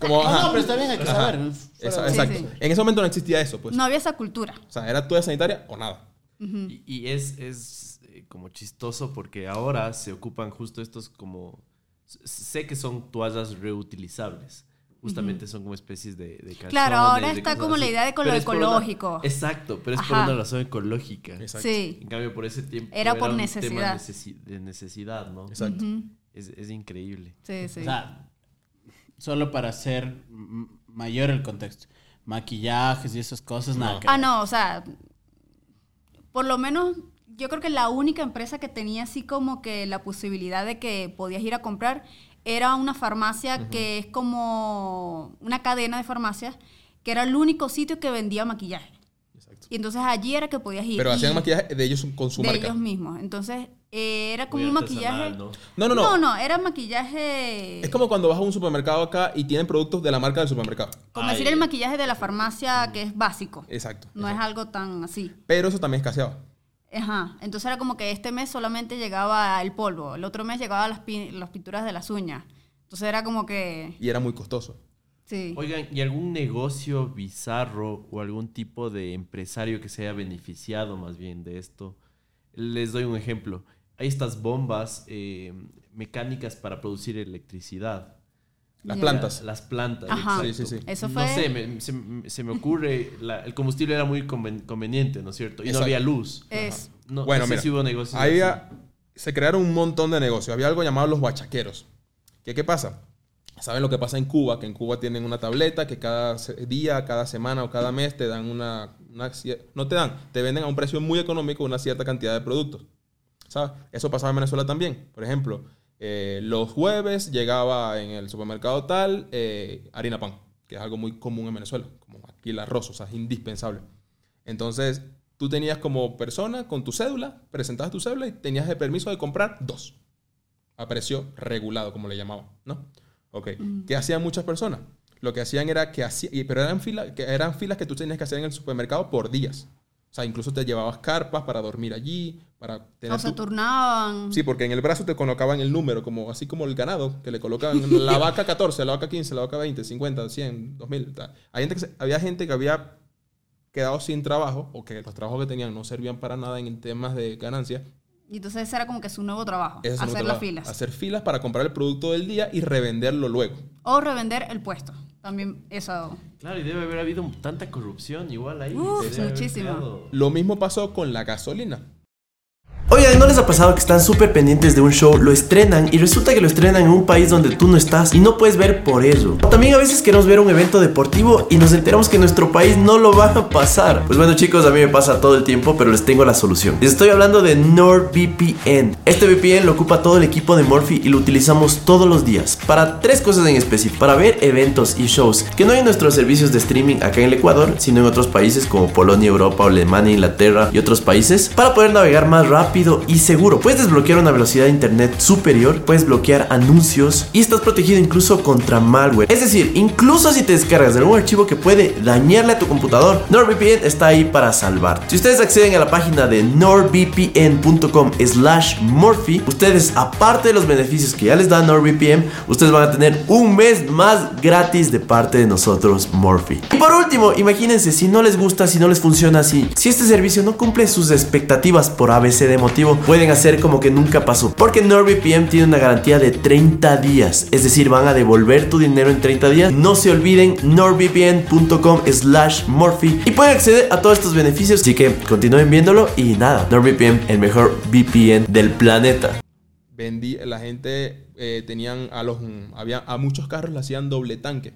[SPEAKER 4] como
[SPEAKER 2] No,
[SPEAKER 4] ajá.
[SPEAKER 2] no, pero está bien, hay que
[SPEAKER 4] Ajá.
[SPEAKER 2] saber.
[SPEAKER 4] exacto.
[SPEAKER 5] sí.
[SPEAKER 4] En ese momento no existía eso, pues.
[SPEAKER 5] No había esa cultura.
[SPEAKER 4] O sea, era toalla sanitaria o nada.
[SPEAKER 3] Y, y es, es eh, como chistoso porque ahora se ocupan justo estos como... Sé que son toallas reutilizables. Justamente son como especies de, de calzones.
[SPEAKER 5] Claro, ahora
[SPEAKER 3] de
[SPEAKER 5] está como la idea de con lo
[SPEAKER 3] una-
[SPEAKER 5] ecológico.
[SPEAKER 3] exacto, pero es por una razón ecológica.
[SPEAKER 4] Exacto.
[SPEAKER 5] Sí.
[SPEAKER 3] En cambio, por ese tiempo
[SPEAKER 5] Era por
[SPEAKER 3] un
[SPEAKER 5] necesidad.
[SPEAKER 3] tema necesi- de necesidad, ¿no?
[SPEAKER 4] Exacto.
[SPEAKER 3] Es, es increíble.
[SPEAKER 5] Sí, sí.
[SPEAKER 2] O sea, solo para hacer mayor el contexto. Maquillajes y esas cosas, nada que
[SPEAKER 5] Ah,
[SPEAKER 2] ver.
[SPEAKER 5] no, o sea, por lo menos yo creo que la única empresa que tenía así como que la posibilidad de que podías ir a comprar era una farmacia que es como una cadena de farmacias que era el único sitio que vendía maquillaje.
[SPEAKER 4] Exacto.
[SPEAKER 5] Y entonces allí era que podías ir.
[SPEAKER 4] Pero hacían maquillaje de ellos con su
[SPEAKER 5] de
[SPEAKER 4] marca.
[SPEAKER 5] ellos mismos. Entonces eh, era como
[SPEAKER 3] Muy
[SPEAKER 5] un maquillaje.
[SPEAKER 3] ¿no?
[SPEAKER 4] No, no, no.
[SPEAKER 5] No, no, era maquillaje.
[SPEAKER 4] Es como cuando vas a un supermercado acá y tienen productos de la marca del supermercado.
[SPEAKER 5] como
[SPEAKER 3] Ay.
[SPEAKER 5] decir el maquillaje de la farmacia que es básico.
[SPEAKER 4] Exacto.
[SPEAKER 5] No es algo tan así.
[SPEAKER 4] Pero eso también escaseaba.
[SPEAKER 5] Ajá, entonces era como que este mes solamente llegaba el polvo, el otro mes llegaba las, las pinturas de las uñas. Entonces era como que,
[SPEAKER 4] Y era muy costoso.
[SPEAKER 5] sí.
[SPEAKER 3] Oigan, ¿y algún negocio bizarro o algún tipo de empresario que se haya beneficiado más bien de esto? Les doy un ejemplo. Hay estas bombas eh, mecánicas para producir electricidad.
[SPEAKER 4] Las plantas.
[SPEAKER 3] Las plantas.
[SPEAKER 5] Ajá.
[SPEAKER 4] Sí, sí, sí.
[SPEAKER 5] Eso
[SPEAKER 3] No
[SPEAKER 5] fue...
[SPEAKER 3] sé, me- se, se me ocurre, la- el combustible era muy conven- conveniente, ¿no es cierto? Y no había luz.
[SPEAKER 5] es,
[SPEAKER 3] No,
[SPEAKER 4] Bueno,
[SPEAKER 3] no sé
[SPEAKER 4] mira,
[SPEAKER 3] si hubo negocios.
[SPEAKER 4] Había, se crearon un montón de negocios. Había algo llamado los bachaqueros. ¿Qué, ¿Qué pasa? ¿Saben lo que pasa en Cuba? Que en Cuba tienen una tableta que cada día, cada semana o cada mes te dan una, una No te dan, te venden a un precio muy económico una cierta cantidad de productos. ¿Sabes? Eso pasaba en Venezuela también. Por ejemplo, eh, los jueves llegaba en el supermercado tal eh, harina pan, que es algo muy común en Venezuela, como aquí el arroz, o sea, es indispensable. Entonces, tú tenías como persona con tu cédula, presentabas tu cédula y tenías el permiso de comprar dos. A precio regulado, como le llamaban, ¿no? Ok. ¿Qué hacían muchas personas? Lo que hacían era que hacían, pero eran, filas que eran filas que tú tenías que hacer en el supermercado por días. O sea, incluso te llevabas carpas para dormir allí, para tener
[SPEAKER 5] O se
[SPEAKER 4] tu-
[SPEAKER 5] turnaban.
[SPEAKER 4] Sí, porque en el brazo te colocaban el número, como, así como el ganado, que le colocaban la vaca 14, la vaca 15, la vaca 20, 50, 100, 2000. tal. Hay gente que se- había gente que había quedado sin trabajo o que los trabajos que tenían no servían para nada en temas de ganancia.
[SPEAKER 5] Y entonces ese era como que su nuevo trabajo. Hacer las filas.
[SPEAKER 4] Hacer filas para comprar el producto del día y revenderlo luego.
[SPEAKER 5] O revender el puesto. También eso.
[SPEAKER 3] Claro, y debe haber habido tanta corrupción igual ahí.
[SPEAKER 5] Uf,
[SPEAKER 3] creado-
[SPEAKER 4] Lo mismo pasó con la gasolina.
[SPEAKER 6] Oigan, ¿no les ha pasado que están súper pendientes de un show, lo estrenan y resulta que lo estrenan en un país donde tú no estás y no puedes ver por ello? O también a veces queremos ver un evento deportivo y nos enteramos que nuestro país no lo van a pasar. Pues bueno chicos, a mí me pasa todo el tiempo, pero les tengo la solución. Les estoy hablando de NordVPN. Este VPN lo ocupa todo el equipo de Morphy y lo utilizamos todos los días para tres cosas en específico. Para ver eventos y shows que no hay en nuestros servicios de streaming acá en el Ecuador, sino en otros países como Polonia, Europa, Alemania, Inglaterra y otros países. Para poder navegar más rápido y seguro. Puedes desbloquear una velocidad de internet superior, puedes bloquear anuncios y estás protegido incluso contra malware. Es decir, incluso si te descargas de algún archivo que puede dañarle a tu computador, NordVPN está ahí para salvar. Si ustedes acceden a la página de nordvpn.com slash Morphy, ustedes aparte de los beneficios que ya les da NordVPN, ustedes van a tener un mes más gratis de parte de nosotros Morphy. Y por último, imagínense si no les gusta, si no les funciona así, si este servicio no cumple sus expectativas por ABC de motivo, pueden hacer como que nunca pasó. Porque NordVPN tiene una garantía de 30 días, es decir, van a devolver tu dinero en 30 días. No se olviden nordvpn.com slash Morphy y pueden acceder a todos estos beneficios. Así que continúen viéndolo y nada, NordVPN, el mejor VPN del planeta.
[SPEAKER 4] Vendí, la gente eh, tenían a los había a muchos carros le hacían doble tanque.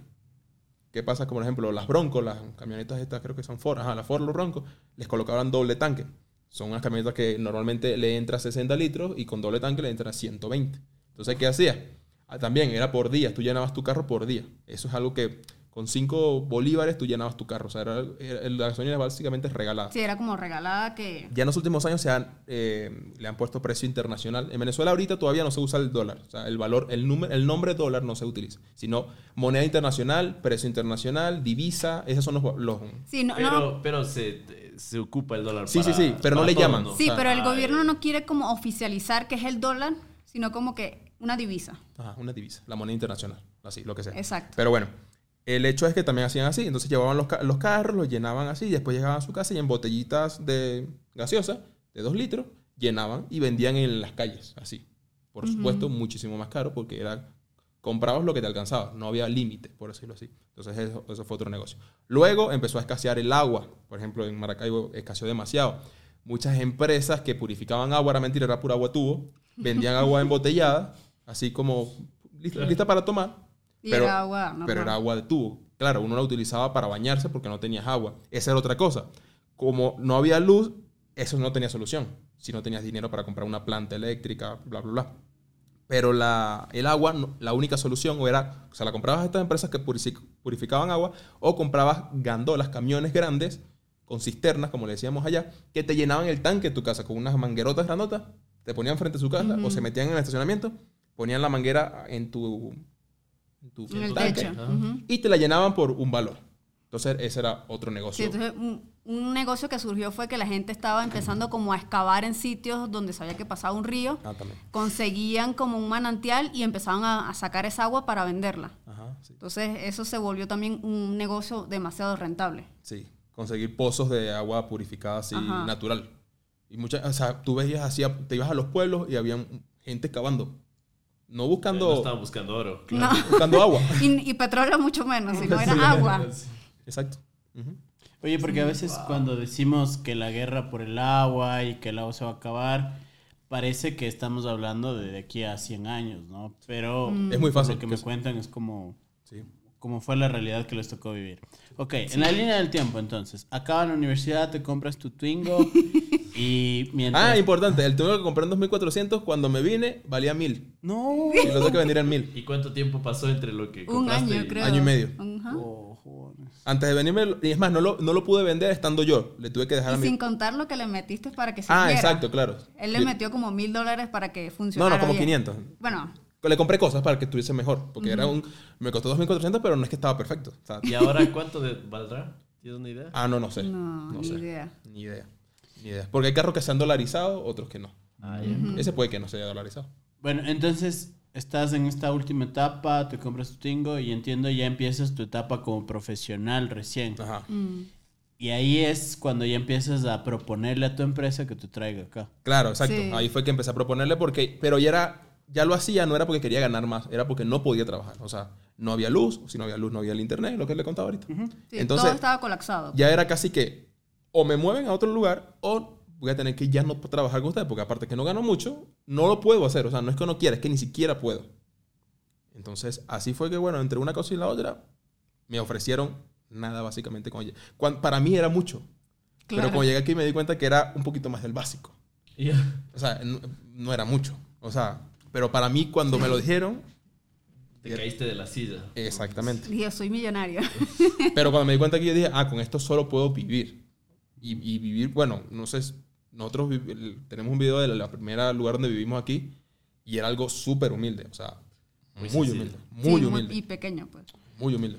[SPEAKER 4] ¿Qué pasa? Como por ejemplo, las Broncos, las camionetas estas creo que son Ford, ajá, las Ford, los Broncos, les colocaban doble tanque. Son unas camionetas que normalmente le entra 60 litros y con doble tanque le entra 120. Entonces, ¿qué hacía? Ah, también era por día, tú llenabas tu carro por día. Eso es algo que con 5 bolívares tú llenabas tu carro. O sea, era, era- la gasolina básicamente regalada.
[SPEAKER 5] Sí, era como regalada que.
[SPEAKER 4] Ya en los últimos años se han, eh, le han puesto precio internacional. En Venezuela ahorita todavía no se usa el dólar. O sea, el valor, el, número, el nombre dólar no se utiliza. Sino moneda internacional, precio internacional, divisa. Esos son los... los-
[SPEAKER 5] Sí, no,
[SPEAKER 3] Pero,
[SPEAKER 5] no.
[SPEAKER 3] pero se, se ocupa el dólar
[SPEAKER 4] Sí,
[SPEAKER 3] para-
[SPEAKER 4] sí, sí, pero no le llaman.
[SPEAKER 5] Sí,
[SPEAKER 3] O sea,
[SPEAKER 5] pero el
[SPEAKER 3] ay,
[SPEAKER 5] gobierno no quiere como oficializar que es el dólar, sino como que una divisa.
[SPEAKER 4] ajá, una divisa, la moneda internacional. Así, lo que sea.
[SPEAKER 5] Exacto.
[SPEAKER 4] Pero bueno, el hecho es que también hacían así. Entonces llevaban los, los carros, los llenaban así. Y después llegaban a su casa y en botellitas de gaseosa, de 2 litros, llenaban y vendían en las calles. Así. Por supuesto, muchísimo más caro porque era comprabas lo que te alcanzaba, no había límite, por decirlo así. Entonces eso, eso fue otro negocio. Luego empezó a escasear el agua, por ejemplo en Maracaibo escaseó demasiado. Muchas empresas que purificaban agua, era mentira, era pura agua tubo, vendían agua embotellada, así como lista, lista para tomar,
[SPEAKER 5] Y
[SPEAKER 4] pero,
[SPEAKER 5] era agua normal.
[SPEAKER 4] pero era agua de tubo. Claro, uno la utilizaba para bañarse porque no tenías agua. Esa era otra cosa. Como no había luz, eso no tenía solución. Si no tenías dinero para comprar una planta eléctrica, bla, bla, bla. Pero la, el agua, la única solución o era, o sea, la comprabas a estas empresas que purificaban agua o comprabas gandolas, camiones grandes con cisternas, como le decíamos allá, que te llenaban el tanque de tu casa con unas manguerotas grandotas, te ponían frente a su casa o se metían en el estacionamiento, ponían la manguera en tu, en tu
[SPEAKER 5] En el
[SPEAKER 4] tanque
[SPEAKER 5] techo.
[SPEAKER 4] y te la llenaban por un valor. Entonces, ese era otro
[SPEAKER 5] Sí,
[SPEAKER 4] negocio.
[SPEAKER 5] entonces un, un negocio que surgió fue que la gente estaba empezando como a excavar en sitios donde sabía que pasaba un río,
[SPEAKER 4] Ah, también.
[SPEAKER 5] conseguían como un manantial y empezaban a, a sacar esa agua para venderla.
[SPEAKER 4] Ajá, sí.
[SPEAKER 5] Entonces eso se volvió también un negocio demasiado rentable.
[SPEAKER 4] Sí, conseguir pozos de agua purificada así
[SPEAKER 5] Ajá.
[SPEAKER 4] natural. Y muchas, o sea, tú veías así, te ibas a los pueblos y había gente cavando. No
[SPEAKER 3] No
[SPEAKER 4] buscando,
[SPEAKER 3] estaban buscando oro.
[SPEAKER 5] No.
[SPEAKER 4] buscando agua.
[SPEAKER 5] Y, y petróleo mucho menos, sino era agua.
[SPEAKER 4] Exacto. Ujú.
[SPEAKER 2] Oye, porque a veces cuando decimos que la guerra por el agua y que el agua se va a acabar, parece que estamos hablando de, de aquí a 100 años, ¿no? Pero
[SPEAKER 4] Es muy fácil.
[SPEAKER 2] Lo que me cuentan es como,
[SPEAKER 4] Sí.
[SPEAKER 2] como fue la realidad que les tocó vivir. Ok, en la línea del tiempo, entonces. Acaba la universidad, te compras tu Twingo y mientras...
[SPEAKER 4] Ah, importante. El tuve que compré en 2400. Cuando me vine, valía 1000.
[SPEAKER 2] no.
[SPEAKER 4] Y lo tuve que vender en 1000.
[SPEAKER 3] ¿Y cuánto tiempo pasó entre lo que
[SPEAKER 5] Un
[SPEAKER 3] compraste
[SPEAKER 5] año,
[SPEAKER 3] y-
[SPEAKER 5] creo.
[SPEAKER 4] Año y medio.
[SPEAKER 5] Ajá.
[SPEAKER 2] Oh,
[SPEAKER 4] Antes de venirme, y es más, no lo, no lo pude vender estando yo. Le tuve que dejar a mi.
[SPEAKER 5] sin contar lo que le metiste para que se
[SPEAKER 4] Ah, exacto, claro.
[SPEAKER 5] Él le metió como mil dólares para que
[SPEAKER 4] No,
[SPEAKER 5] funcionara
[SPEAKER 4] no, como
[SPEAKER 5] bien.
[SPEAKER 4] 500.
[SPEAKER 5] Bueno,
[SPEAKER 4] Le compré cosas para que estuviese mejor. Porque era un. Me costó 2400, pero no es que estaba perfecto. O sea,
[SPEAKER 3] ¿Y ahora cuánto de- valdrá? ¿Tienes una idea?
[SPEAKER 4] ah, no, no sé.
[SPEAKER 5] no, ni
[SPEAKER 4] sé.
[SPEAKER 5] idea.
[SPEAKER 4] Ni idea. Ni idea. Porque hay carros que se han dolarizado, otros que no.
[SPEAKER 3] Ah.
[SPEAKER 4] Ese puede que no se haya dolarizado.
[SPEAKER 2] Bueno, entonces estás en esta última etapa, te compras tu Twingo y entiendo ya empiezas tu etapa como profesional recién.
[SPEAKER 4] Ajá.
[SPEAKER 5] Mm.
[SPEAKER 2] Y ahí es cuando ya empiezas a proponerle a tu empresa que te traiga acá.
[SPEAKER 4] Claro, exacto.
[SPEAKER 5] Sí.
[SPEAKER 4] Ahí fue que empecé a proponerle porque, pero ya era, ya lo hacía, no era porque quería ganar más, era porque no podía trabajar. O sea, no había luz, si no había luz no había el internet, lo que le contaba ahorita.
[SPEAKER 5] Sí,
[SPEAKER 4] Entonces,
[SPEAKER 5] todo estaba colapsado.
[SPEAKER 4] ya era casi que o me mueven a otro lugar o voy a tener que ya no trabajar con ustedes, porque aparte que no gano mucho, no lo puedo hacer. O sea, no es que no quiera, es que ni siquiera puedo. Entonces, así fue que, bueno, entre una cosa y la otra, me ofrecieron nada básicamente. Cuando, llegué. Cuan- para mí era mucho. Pero
[SPEAKER 5] Claro.
[SPEAKER 4] cuando llegué aquí me di cuenta que era un poquito más del básico.
[SPEAKER 3] Ya.
[SPEAKER 4] O sea, no, no era mucho. O sea, pero para mí cuando me lo dijeron,
[SPEAKER 3] Te caíste de la silla.
[SPEAKER 4] exactamente.
[SPEAKER 5] Dije, soy millonario.
[SPEAKER 4] Pero cuando me di cuenta que yo dije, ah, con esto solo puedo vivir. Y, y vivir, bueno, no sé, nosotros tenemos un video de la, la primera lugar donde vivimos aquí y era algo súper humilde. O sea, muy,
[SPEAKER 3] Muy
[SPEAKER 4] humilde.
[SPEAKER 5] Sí,
[SPEAKER 4] Muy humilde.
[SPEAKER 5] y pequeño, pues.
[SPEAKER 4] Muy humilde.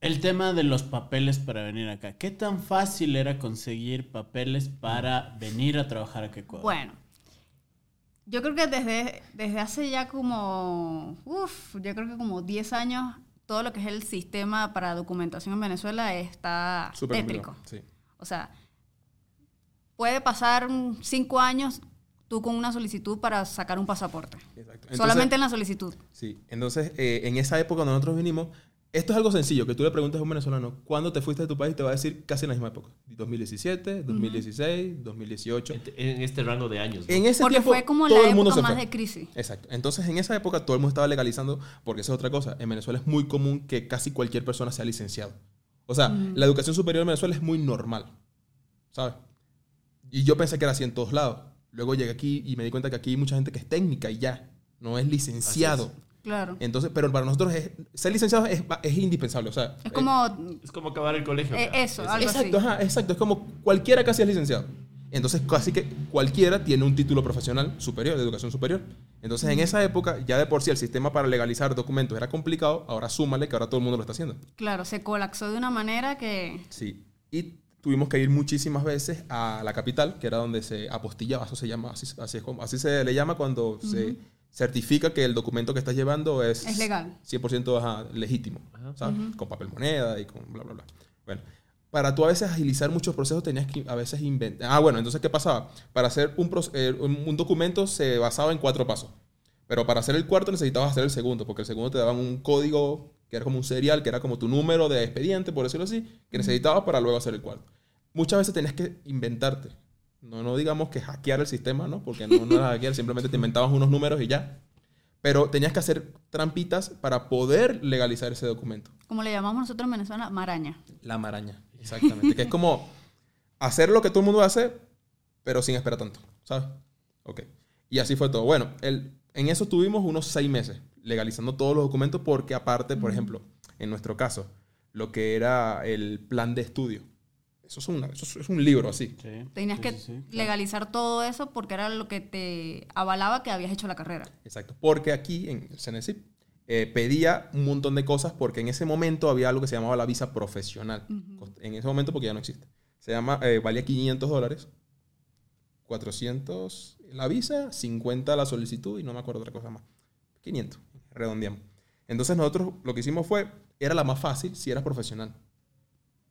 [SPEAKER 2] El tema de los papeles para venir acá. ¿Qué tan fácil era conseguir papeles para venir a trabajar aquí a Ecuador?
[SPEAKER 5] Bueno, yo creo que desde, desde hace ya como, uff, yo creo que como 10 años, todo lo que es el sistema para documentación en Venezuela está
[SPEAKER 4] Súper
[SPEAKER 5] tétrico.
[SPEAKER 4] Sí.
[SPEAKER 5] O sea, puede pasar 5 años tú con una solicitud para sacar un pasaporte.
[SPEAKER 4] Exacto. Entonces-
[SPEAKER 5] Solamente en la solicitud.
[SPEAKER 4] Sí, entonces eh, en esa época cuando nosotros vinimos, esto es algo sencillo, que tú le preguntas a un venezolano, ¿cuándo te fuiste de tu país? Te va a decir casi en la misma época. 2017, 2016, 2018.
[SPEAKER 3] En, en este rango de años. ¿no?
[SPEAKER 4] En ese
[SPEAKER 5] Porque
[SPEAKER 4] tiempo
[SPEAKER 5] fue como
[SPEAKER 4] todo
[SPEAKER 5] la
[SPEAKER 4] el mundo
[SPEAKER 5] época
[SPEAKER 4] se
[SPEAKER 5] más
[SPEAKER 4] fue.
[SPEAKER 5] de crisis.
[SPEAKER 4] Exacto. Entonces en esa época todo el mundo estaba legalizando, porque esa es otra cosa. En Venezuela es muy común que casi cualquier persona sea licenciado. O sea, la educación superior en Venezuela es muy normal. ¿Sabes? Y yo pensé que era así en todos lados. Luego llegué aquí y me di cuenta que aquí hay mucha gente que es técnica y ya. No es licenciado.
[SPEAKER 5] Claro.
[SPEAKER 4] Entonces, pero para nosotros es- ser licenciado es, es indispensable. O sea,
[SPEAKER 5] Es como
[SPEAKER 3] Es como acabar el colegio.
[SPEAKER 5] eh, eso,
[SPEAKER 3] Es-
[SPEAKER 5] algo así.
[SPEAKER 4] Exacto, ajá, exacto. Es como cualquiera casi es licenciado. Entonces, casi que cualquiera tiene un título profesional superior, de educación superior. Entonces, en esa época, ya de por sí el sistema para legalizar documentos era complicado. Ahora súmale que ahora todo el mundo lo está haciendo.
[SPEAKER 5] Claro, se colapsó de una manera que...
[SPEAKER 4] Sí. Y tuvimos que ir muchísimas veces a la capital, que era donde se apostillaba, eso se llama, así, así, es como- así se le llama cuando se certifica que el documento que estás llevando es,
[SPEAKER 5] Es legal.
[SPEAKER 4] 100% ajá, legítimo,
[SPEAKER 3] Ajá.
[SPEAKER 4] ¿sabes? Con papel moneda y con bla, bla, bla. Bueno, para tú a veces agilizar muchos procesos tenías que a veces inventar... Ah, bueno, entonces, ¿qué pasaba? Para hacer eh, un un documento se basaba en cuatro pasos. Pero para hacer el cuarto necesitabas hacer el segundo, porque el segundo te daban un código que era como un serial, que era como tu número de expediente, por decirlo así, que necesitabas para luego hacer el cuarto. Muchas veces tenías que inventarte. No, no digamos que hackear el sistema, ¿no? Porque no, no era hackear, simplemente te inventabas unos números y ya. Pero tenías que hacer trampitas para poder legalizar ese documento.
[SPEAKER 5] Como le llamamos nosotros en Venezuela, maraña.
[SPEAKER 4] La maraña, exactamente. que es como hacer lo que todo el mundo hace, pero sin esperar tanto, ¿sabes? Ok. Y así fue todo. Bueno, el, en eso tuvimos unos seis meses legalizando todos los documentos porque aparte, por ejemplo, en nuestro caso, lo que era el plan de estudio. Eso es, una- eso es un libro así.
[SPEAKER 2] Sí,
[SPEAKER 5] Tenías
[SPEAKER 2] sí,
[SPEAKER 5] que
[SPEAKER 2] sí, sí, claro.
[SPEAKER 5] legalizar todo eso porque era lo que te avalaba que habías hecho la carrera.
[SPEAKER 4] Exacto. Porque aquí en el CNCIP eh, pedía un montón de cosas porque en ese momento había algo que se llamaba la visa profesional. En ese momento porque ya no existe. Se llama, eh, valía 500 dólares. 400 la visa, 50 la solicitud y no me acuerdo otra cosa más. 500, redondeamos. Entonces nosotros lo que hicimos fue, era la más fácil si eras profesional.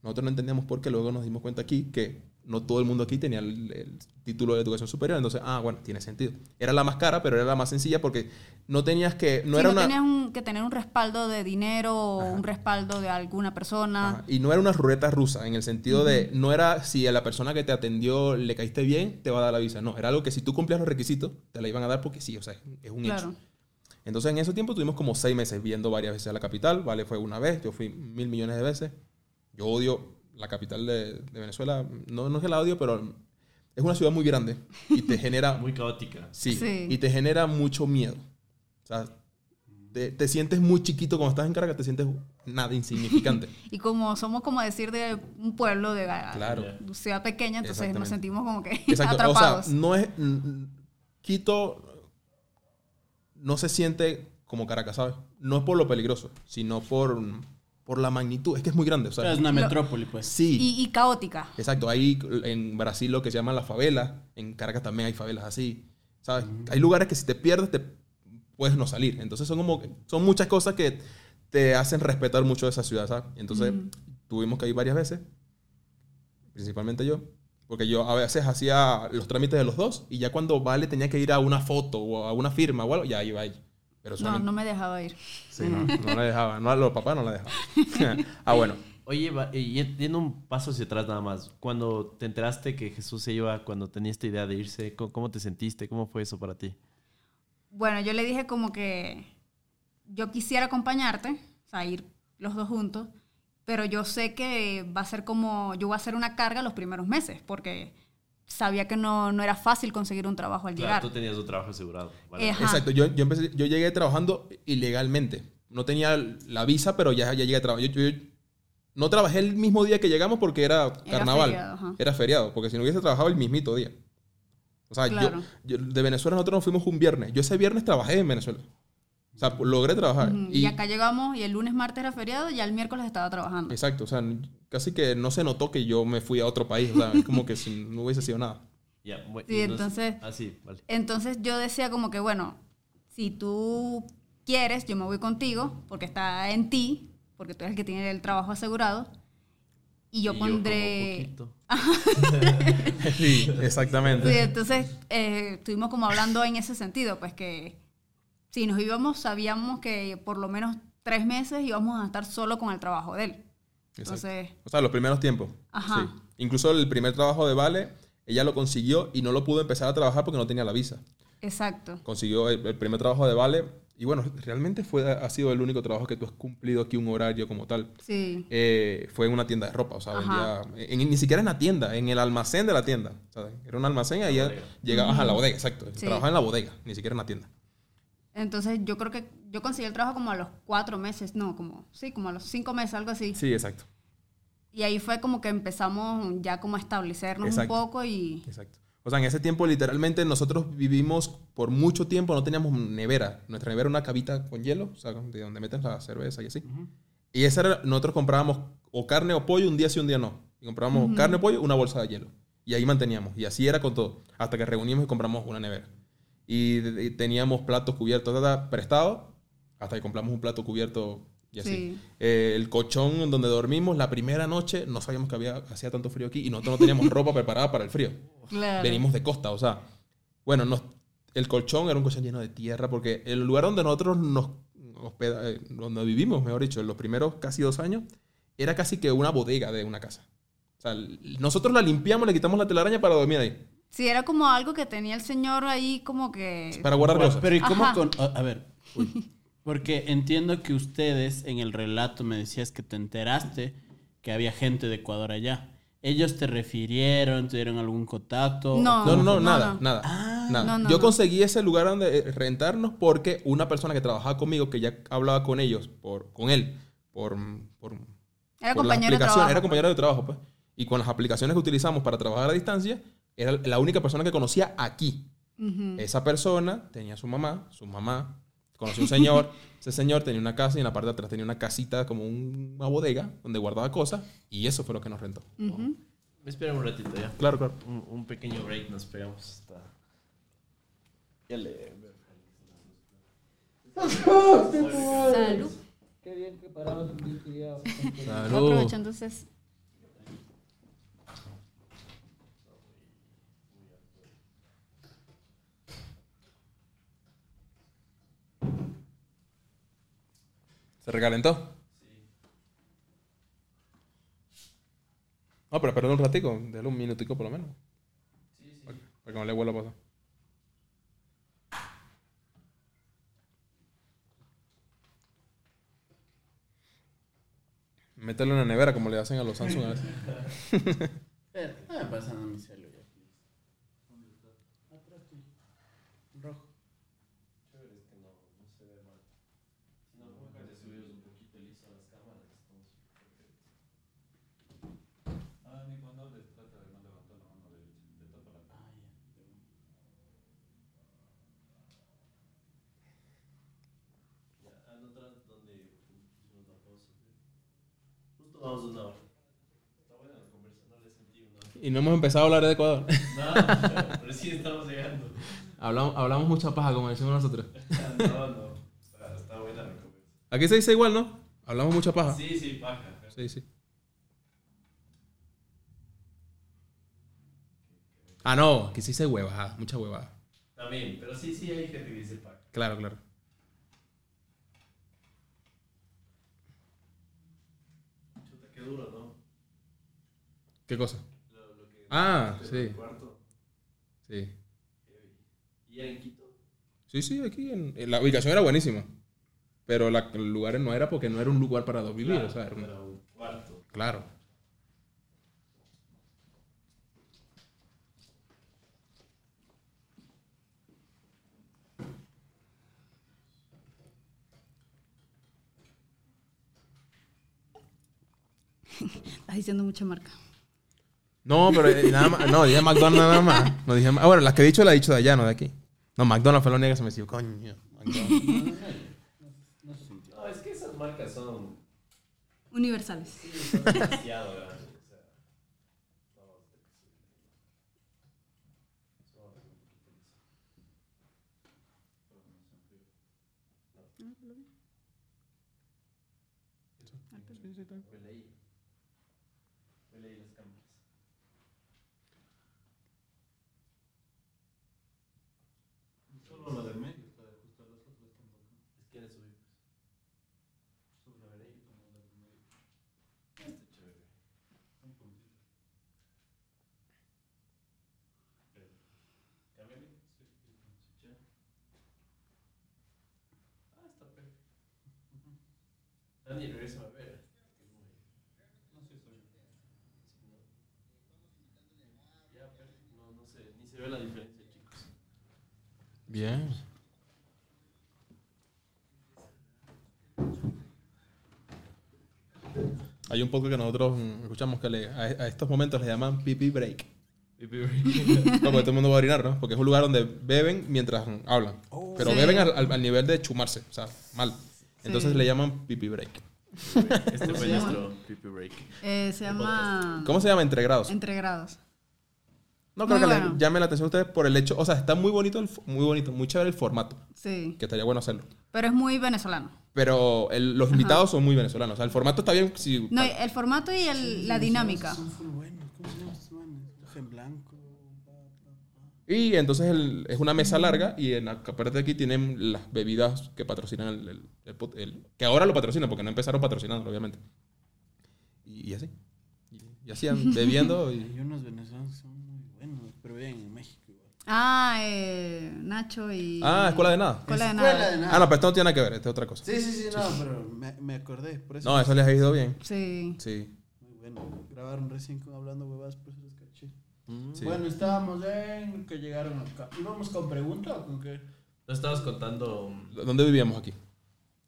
[SPEAKER 4] Nosotros no entendíamos por qué, luego nos dimos cuenta aquí que no todo el mundo aquí tenía el, el título de educación superior, entonces, ah, bueno, tiene sentido. Era la más cara, pero era la más sencilla porque no tenías que, no era
[SPEAKER 5] no
[SPEAKER 4] una...
[SPEAKER 5] tenías un- que tener un respaldo de dinero o un respaldo de alguna persona.
[SPEAKER 4] Ajá, Y no era una ruleta rusa, en el sentido de, no era si a la persona que te atendió le caíste bien, te va a dar la visa. No, era algo que si tú cumplías los requisitos, te la iban a dar porque sí, o sea, es un
[SPEAKER 5] Claro.
[SPEAKER 4] hecho. Entonces en ese tiempo tuvimos como seis meses viendo varias veces a la capital, ¿vale? Fue una vez, yo fui mil millones de veces. Yo odio la capital de, de Venezuela, no, no es que la odio, pero es una ciudad muy grande y te genera...
[SPEAKER 3] Muy caótica.
[SPEAKER 4] Sí,
[SPEAKER 5] Sí.
[SPEAKER 4] y te genera mucho miedo. O sea, te, te sientes muy chiquito cuando estás en Caracas, te sientes nada insignificante.
[SPEAKER 5] Y como somos como decir de un pueblo de
[SPEAKER 4] Claro.
[SPEAKER 5] ciudad pequeña, entonces nos sentimos como que
[SPEAKER 4] Exacto.
[SPEAKER 5] atrapados.
[SPEAKER 4] O sea, no es. Quito no se siente como Caracas, ¿sabes? No es por lo peligroso, sino por, por la magnitud. Es que es muy grande, o sea,
[SPEAKER 2] Es una metrópoli, pues.
[SPEAKER 4] Sí.
[SPEAKER 5] y, y caótica.
[SPEAKER 4] Exacto. Hay en Brasil lo que se llaman las favelas. En Caracas también hay favelas así. ¿Sabes? Hay lugares que si te pierdes te puedes no salir. Entonces son como son muchas cosas que te hacen respetar mucho esa ciudad, ¿sabes? Entonces tuvimos que ir varias veces. Principalmente yo. Porque yo a veces hacía los trámites de los dos y ya cuando Vale tenía que ir a una foto o a una firma o algo, ya iba ahí. Pero
[SPEAKER 5] No, no me dejaba ir.
[SPEAKER 4] Sí, no, no la dejaba. No, los papás no la dejaban. ah, bueno.
[SPEAKER 3] Oye, yendo un paso hacia atrás nada más, cuando te enteraste que Jesús se iba, cuando tenías esta idea de irse, ¿cómo, cómo te sentiste? ¿Cómo fue eso para ti?
[SPEAKER 5] Bueno, yo le dije como que yo quisiera acompañarte, o sea, ir los dos juntos, pero yo sé que va a ser como, yo voy a hacer una carga los primeros meses, porque sabía que no, no era fácil conseguir un trabajo al llegar.
[SPEAKER 3] tú tenías un trabajo asegurado.
[SPEAKER 4] Exacto, yo, yo, empecé, yo llegué trabajando ilegalmente. No tenía la visa, pero ya, ya llegué a trabajar. Yo, yo- no trabajé el mismo día que llegamos porque era carnaval.
[SPEAKER 5] feriado.
[SPEAKER 4] Era feriado, porque si no hubiese trabajado el mismito día. O sea, yo-
[SPEAKER 5] Claro.
[SPEAKER 4] yo, de Venezuela nosotros nos fuimos un viernes. Yo ese viernes trabajé en Venezuela. O sea, logré trabajar.
[SPEAKER 5] Ujú, Y, acá llegamos y el lunes, martes era feriado y ya el miércoles estaba trabajando.
[SPEAKER 4] Exacto, o sea, casi que no se notó que yo me fui a otro país. O sea, es como que si no hubiese sido nada.
[SPEAKER 3] Ya, bu-
[SPEAKER 5] Sí,
[SPEAKER 3] y no sé-
[SPEAKER 5] entonces-
[SPEAKER 3] Ah, sí, vale.
[SPEAKER 5] Entonces yo decía como que, bueno, si tú quieres, yo me voy contigo, porque está en ti, porque tú eres el que tiene el trabajo asegurado. Y yo
[SPEAKER 3] Y
[SPEAKER 5] pondré...
[SPEAKER 3] poquito.
[SPEAKER 4] Sí, exactamente.
[SPEAKER 5] Sí, entonces eh, estuvimos como hablando en ese sentido, pues que si nos íbamos, sabíamos que por lo menos tres meses íbamos a estar solo con el trabajo de él.
[SPEAKER 4] Exacto.
[SPEAKER 5] Entonces,
[SPEAKER 4] O sea, los primeros tiempos.
[SPEAKER 5] Ajá.
[SPEAKER 4] Sí. Incluso el primer trabajo de Vale, ella lo consiguió y no lo pudo empezar a trabajar porque no tenía la visa.
[SPEAKER 5] exacto.
[SPEAKER 4] Consiguió el, el primer trabajo de Vale y bueno, realmente fue, ha sido el único trabajo que tú has cumplido aquí un horario como tal.
[SPEAKER 5] Sí.
[SPEAKER 4] Eh, fue en una tienda de ropa, o sea, vendía, en- ni siquiera en la tienda, en el almacén de la tienda. O sea, era un almacén y ahí
[SPEAKER 3] bodega.
[SPEAKER 4] llegabas a la bodega, exacto.
[SPEAKER 5] Sí.
[SPEAKER 4] Trabajaba en la bodega, ni siquiera en la tienda.
[SPEAKER 5] Entonces yo creo que yo conseguí el trabajo como a los cuatro meses, no, como, sí, como a los cinco meses, algo así.
[SPEAKER 4] Sí, exacto.
[SPEAKER 5] Y ahí fue como que empezamos ya como a establecernos
[SPEAKER 4] Exacto.
[SPEAKER 5] un poco y...
[SPEAKER 4] Exacto. O sea, en ese tiempo literalmente nosotros vivimos por mucho tiempo, no teníamos nevera. Nuestra nevera era una cabita con hielo, o sea, de donde meten la cerveza y así. Y esa era, nosotros comprábamos o carne o pollo un día sí, un día no. Y comprábamos carne o pollo, una bolsa de hielo. Y ahí manteníamos. Y así era con todo. Hasta que reunimos y compramos una nevera. Y, y teníamos platos cubiertos ta, ta, prestados, hasta que compramos un plato cubierto y así.
[SPEAKER 5] Sí.
[SPEAKER 4] Eh, el colchón donde dormimos la primera noche, no sabíamos que había, hacía tanto frío aquí y nosotros no teníamos ropa preparada para el frío.
[SPEAKER 5] Claro.
[SPEAKER 4] Venimos de costa, o sea, bueno, nos- el colchón era un colchón lleno de tierra porque el lugar donde nosotros nos hospeda, eh, donde vivimos, mejor dicho, en los primeros casi dos años, era casi que una bodega de una casa. O sea, nosotros la limpiamos, le quitamos la telaraña para dormir ahí,
[SPEAKER 5] Sí, era como algo que tenía el señor ahí como que...
[SPEAKER 4] para guardar cosas.
[SPEAKER 2] Pero ¿y cómo
[SPEAKER 5] Ajá.
[SPEAKER 2] con...? A ver, uy. porque entiendo que ustedes en el relato me decías que te enteraste que había gente de Ecuador allá. ¿Ellos te refirieron, te dieron algún contacto?
[SPEAKER 5] No.
[SPEAKER 2] ¿O
[SPEAKER 4] No, no, no,
[SPEAKER 5] no,
[SPEAKER 4] nada,
[SPEAKER 5] no.
[SPEAKER 4] nada.
[SPEAKER 2] Ah.
[SPEAKER 4] nada.
[SPEAKER 5] No, no,
[SPEAKER 4] Yo conseguí ese lugar donde eh, rentarnos porque una persona que trabajaba conmigo, que ya hablaba con ellos, por, con él, por, por,
[SPEAKER 5] Era
[SPEAKER 4] por
[SPEAKER 5] compañero de trabajo.
[SPEAKER 4] Era compañero de trabajo, pues. Y con las aplicaciones que utilizamos para trabajar a distancia, era la única persona que conocía aquí.
[SPEAKER 5] Ujú.
[SPEAKER 4] Esa persona tenía su mamá, su mamá, conoció un señor, ese señor tenía una casa y en la parte de atrás tenía una casita como un- una bodega donde guardaba cosas y eso fue lo que nos rentó.
[SPEAKER 5] Ujú.
[SPEAKER 3] Espera un ratito ya.
[SPEAKER 4] Claro, claro.
[SPEAKER 3] Un, un pequeño break, nos pegamos hasta... Ya le...
[SPEAKER 5] Salud.
[SPEAKER 4] Salud.
[SPEAKER 5] Aprovecho entonces.
[SPEAKER 4] ¿Se recalentó? No, pero espera un ratico. Déjale un minutico por lo menos. Para, para que no le vuelva a pasar. Mételo en la nevera como le hacen a los Samsung a veces.
[SPEAKER 2] No me pasa nada mi celular. Atrás tuyo. Rojo.
[SPEAKER 3] Justo vamos a una hora. Está buena la conversación, no le sentí una hora.
[SPEAKER 4] Y no hemos empezado a hablar de Ecuador.
[SPEAKER 3] No, recién estamos llegando.
[SPEAKER 4] hablamos, hablamos mucha paja, como decimos nosotros.
[SPEAKER 3] No, no. Está, está buena la conversación.
[SPEAKER 4] Aquí se dice igual, ¿no? Hablamos mucha paja.
[SPEAKER 3] Sí, sí, paja.
[SPEAKER 4] Sí, sí. Ah, no, aquí se dice huevada, mucha huevada.
[SPEAKER 3] También, pero sí, sí hay gente que dice paja.
[SPEAKER 4] Claro, claro.
[SPEAKER 3] Chuta, qué duro, ¿no?
[SPEAKER 4] ¿Qué cosa? Ah, sí.
[SPEAKER 3] cuarto.
[SPEAKER 4] Sí.
[SPEAKER 3] ¿Y era en Quito?
[SPEAKER 4] Sí, sí, aquí en, en la ubicación era buenísima. Pero la, el lugar no era porque no era un lugar para dos vivir. o sea, era un-
[SPEAKER 3] Era un cuarto.
[SPEAKER 4] claro.
[SPEAKER 5] Estás diciendo mucha marca.
[SPEAKER 4] No, pero eh, nada más. No, dije McDonald's nada más. No dije, ah, bueno, las que he dicho la he dicho de allá, no de aquí. No, McDonald's fue la única que se me dijo, coño. McDonald's.
[SPEAKER 3] No, es que esas marcas son,
[SPEAKER 5] Universales.
[SPEAKER 3] son demasiado grandes. O sea, no, Huele ahí. Huele ahí las cámaras.
[SPEAKER 2] Solo la del medio está justo las otras tampoco.
[SPEAKER 3] Es que eres subir, pues.
[SPEAKER 2] Solo la veré y como la del medio.
[SPEAKER 3] Está chévere.
[SPEAKER 2] Un puntito.
[SPEAKER 3] Cámbiale.
[SPEAKER 2] Sí, sí, sí, ya.
[SPEAKER 3] Ah, está perfecto. Dani, regresa a ver.
[SPEAKER 2] No sé, soy yo.
[SPEAKER 3] Ya, perfecto. No, no sé, ni se ve la diferencia, chicos.
[SPEAKER 4] Bien. Hay un poco que nosotros escuchamos que le- a, a estos momentos le llaman pipi break. No, porque todo el mundo va a orinar, ¿no? Porque es un lugar donde beben mientras hablan. Pero
[SPEAKER 5] Sí.
[SPEAKER 4] beben al, al- al nivel de chumarse, o sea, mal. Entonces
[SPEAKER 5] Sí.
[SPEAKER 4] le llaman pipi break.
[SPEAKER 3] Este fue nuestro pipi break.
[SPEAKER 5] Eh, se llama
[SPEAKER 4] ¿Cómo se llama? Entre grados.
[SPEAKER 5] Entre grados.
[SPEAKER 4] No creo
[SPEAKER 5] Muy
[SPEAKER 4] que
[SPEAKER 5] bueno.
[SPEAKER 4] les llame la atención a ustedes por el hecho, o sea, está muy bonito, el, muy bonito, muy chévere el formato,
[SPEAKER 5] Sí.
[SPEAKER 4] que estaría bueno hacerlo.
[SPEAKER 5] Pero es muy venezolano.
[SPEAKER 4] Pero el- los invitados son muy venezolanos, o sea, el formato está bien si
[SPEAKER 5] No, el formato y el- la dinámica.
[SPEAKER 2] Son full buenos. ¿Cómo se llaman estos manes? Traje en blanco. pa, pa, pa.
[SPEAKER 4] Y entonces el- es una mesa larga y en la parte de aquí tienen las bebidas que patrocinan el, el- el pot- el- que ahora lo patrocinan porque no empezaron patrocinando, obviamente. Y, y así. Y, y así bebiendo y...
[SPEAKER 2] Hay unos venezolanos que son muy buenos, pero viven en México igual.
[SPEAKER 5] Ah, eh, Nacho y.
[SPEAKER 4] Ah, escuela de nada.
[SPEAKER 5] Escuela de
[SPEAKER 2] Escuela
[SPEAKER 5] nada.
[SPEAKER 2] de nada.
[SPEAKER 4] Ah, no, pero esto no tiene nada que ver, esto es otra cosa.
[SPEAKER 2] Sí, sí, sí, no, pero me, me acordé. Por eso
[SPEAKER 4] No, eso les ha ido bien.
[SPEAKER 5] Sí.
[SPEAKER 4] Sí.
[SPEAKER 2] Muy bueno. Grabaron recién con Hablando Huevas, por
[SPEAKER 4] Sí.
[SPEAKER 2] Bueno, estábamos en que llegaron acá. ¿Íbamos con pregunta o con qué?
[SPEAKER 3] Nos estabas contando.
[SPEAKER 4] ¿Dónde vivíamos aquí?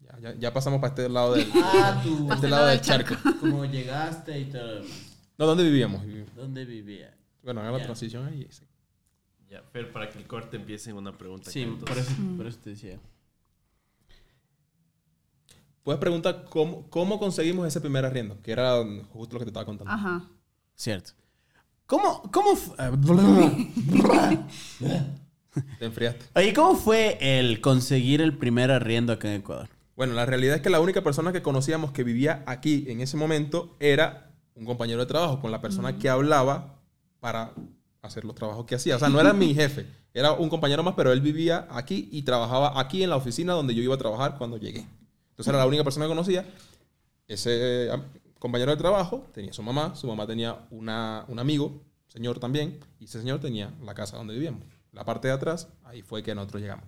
[SPEAKER 4] Ya, ya, ya pasamos para este lado del,
[SPEAKER 2] Ah, tú.
[SPEAKER 4] este lado del charco.
[SPEAKER 2] Cómo llegaste y todo. lo demás.
[SPEAKER 4] No, ¿dónde vivíamos?
[SPEAKER 2] ¿Dónde vivía?
[SPEAKER 4] Bueno, haga la transición ahí. sí.
[SPEAKER 3] Ya, Fer, para que el corte empiece en una pregunta.
[SPEAKER 2] Sí, por eso, por eso te decía.
[SPEAKER 4] Puedes preguntar cómo, cómo conseguimos ese primer arriendo, que era justo lo que te estaba contando.
[SPEAKER 5] Ajá.
[SPEAKER 2] Cierto. ¿Cómo, cómo fu-
[SPEAKER 4] Te enfriaste.
[SPEAKER 2] Oye, ¿cómo fue el conseguir el primer arriendo acá en Ecuador?
[SPEAKER 4] Bueno, la realidad es que la única persona que conocíamos que vivía aquí en ese momento era un compañero de trabajo, con la persona que hablaba para hacer los trabajos que hacía. O sea, no era mi jefe, era un compañero más, pero él vivía aquí y trabajaba aquí en la oficina donde yo iba a trabajar cuando llegué. Entonces era la única persona que conocía. Ese compañero de trabajo tenía su mamá, su mamá tenía una, un amigo, señor también, y ese señor tenía la casa donde vivíamos. La parte de atrás, ahí fue que nosotros llegamos.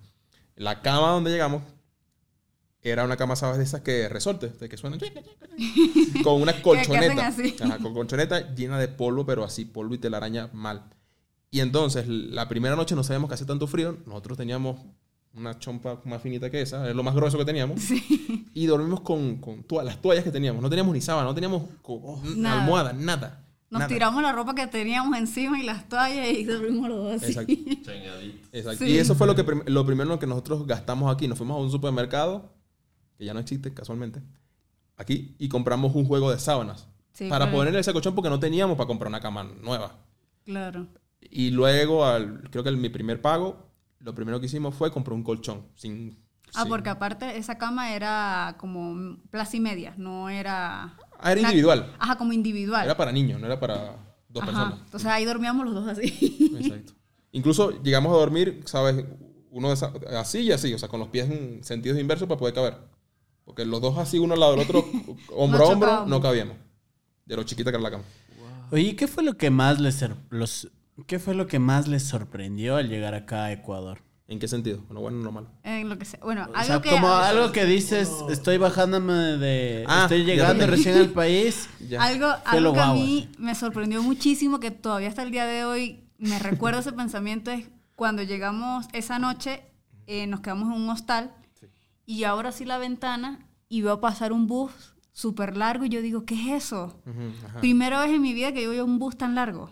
[SPEAKER 4] La cama donde llegamos era una cama, ¿sabes? De esas que resorte, de que suenan con una colchoneta. Ajá, con colchoneta llena de polvo, pero así, polvo y telaraña mal. Y entonces, la primera noche no sabíamos que hacía tanto frío. Nosotros teníamos una chompa más finita que esa, es lo más grueso que teníamos. Y dormimos con, con todas las toallas que teníamos. No teníamos ni sábana, no teníamos n-
[SPEAKER 5] Nada.
[SPEAKER 4] almohada, nada.
[SPEAKER 5] Nos
[SPEAKER 4] nada.
[SPEAKER 5] tiramos la ropa que teníamos encima y las toallas y dormimos los dos así.
[SPEAKER 4] Exacto. Exacto.
[SPEAKER 5] Sí.
[SPEAKER 4] Y eso fue lo, que prim- lo primero que nosotros gastamos aquí. Nos fuimos a un supermercado, que ya no existe casualmente, aquí, y compramos un juego de sábanas.
[SPEAKER 5] Sí,
[SPEAKER 4] para
[SPEAKER 5] claro.
[SPEAKER 4] ponerle ese colchón porque no teníamos para comprar una cama nueva.
[SPEAKER 5] Claro.
[SPEAKER 4] Y luego, al, creo que el- mi primer pago, lo primero que hicimos fue comprar un colchón. Sin,
[SPEAKER 5] Ah,
[SPEAKER 4] sin-
[SPEAKER 5] porque aparte esa cama era como plaza y media, no era...
[SPEAKER 4] Ah, era
[SPEAKER 5] una-
[SPEAKER 4] individual.
[SPEAKER 5] Ajá, como individual.
[SPEAKER 4] Era para niños, no era para dos
[SPEAKER 5] Ajá.
[SPEAKER 4] personas.
[SPEAKER 5] Entonces ahí dormíamos los dos así.
[SPEAKER 4] Exacto. Incluso llegamos a dormir, ¿sabes? Uno de esa- así y así, o sea, con los pies en sentidos inversos para poder caber. Porque los dos así, uno al lado del otro, hombro a hombro, no cabíamos. De lo chiquita que era la cama.
[SPEAKER 2] Oye, ¿qué fue lo que más les los qué fue lo que más les sorprendió al llegar acá a Ecuador?
[SPEAKER 4] ¿En qué sentido? Bueno, bueno, no malo.
[SPEAKER 5] En lo que sea. Bueno,
[SPEAKER 2] O
[SPEAKER 5] algo
[SPEAKER 2] sea,
[SPEAKER 5] que...
[SPEAKER 2] como algo que dices, estoy bajándome de
[SPEAKER 4] Ah,
[SPEAKER 2] estoy llegando recién al país.
[SPEAKER 4] Ya.
[SPEAKER 5] Algo, algo
[SPEAKER 2] lo
[SPEAKER 5] que a mí me sorprendió muchísimo, que todavía hasta el día de hoy me recuerdo ese pensamiento, es cuando llegamos esa noche, eh, nos quedamos en un hostal y yo abro así la ventana y veo pasar un bus súper largo y yo digo, ¿qué es eso?
[SPEAKER 4] Ujú, ajá.
[SPEAKER 5] Primera vez en mi vida que yo veo un bus tan largo.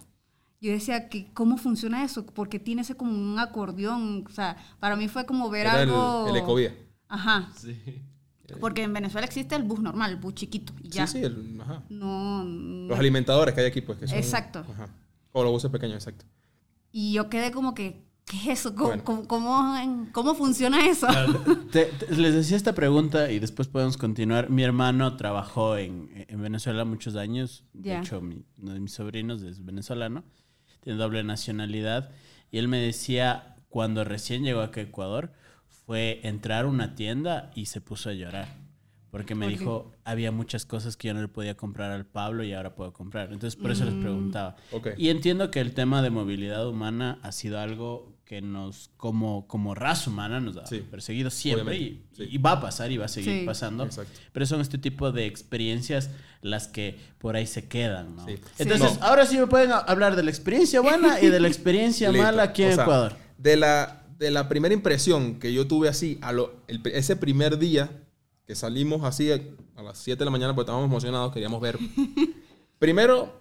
[SPEAKER 5] Yo decía, que ¿cómo funciona eso? Porque tiene ese como un acordeón. O sea, para mí fue como ver
[SPEAKER 4] Era el,
[SPEAKER 5] algo...
[SPEAKER 4] el ecovía.
[SPEAKER 5] Ajá. Porque en Venezuela existe el bus normal, el bus chiquito. Y ya.
[SPEAKER 4] Sí, sí, el, ajá.
[SPEAKER 5] No, no-
[SPEAKER 4] Los alimentadores que hay aquí, pues. Que son-
[SPEAKER 5] Exacto.
[SPEAKER 4] Ajá. O los buses pequeños, exacto.
[SPEAKER 5] Y yo quedé como que, ¿qué es eso? ¿Cómo,
[SPEAKER 4] Bueno.
[SPEAKER 5] cómo, cómo- cómo funciona eso?
[SPEAKER 2] Te- te- les decía esta pregunta y después podemos continuar. Mi hermano trabajó en, en Venezuela muchos años. De
[SPEAKER 5] Ya.
[SPEAKER 2] hecho, mi- uno de mis sobrinos es venezolano. Tiene doble nacionalidad. Y él me decía, cuando recién llegó acá a Ecuador, fue entrar a una tienda y se puso a llorar. Porque me dijo, había muchas cosas que yo no le podía comprar al Pablo y ahora puedo comprar. Entonces, por eso les
[SPEAKER 5] Mm.
[SPEAKER 2] preguntaba. Y entiendo que el tema de movilidad humana ha sido algo que nos, como, como raza humana, nos ha
[SPEAKER 4] Sí.
[SPEAKER 2] perseguido siempre y,
[SPEAKER 4] sí.
[SPEAKER 2] y va a pasar y va a seguir
[SPEAKER 5] Sí.
[SPEAKER 2] pasando.
[SPEAKER 4] Exacto.
[SPEAKER 2] Pero son este tipo de experiencias las que por ahí se quedan, ¿no?
[SPEAKER 4] Sí.
[SPEAKER 2] Entonces,
[SPEAKER 4] Sí.
[SPEAKER 2] ahora sí me pueden hablar de la experiencia buena y de la experiencia mala aquí en
[SPEAKER 4] O sea,
[SPEAKER 2] Ecuador.
[SPEAKER 4] De la, de la primera impresión que yo tuve así, a lo- el- ese primer día que salimos así a, a las 7 de la mañana porque estábamos emocionados, queríamos ver. Primero,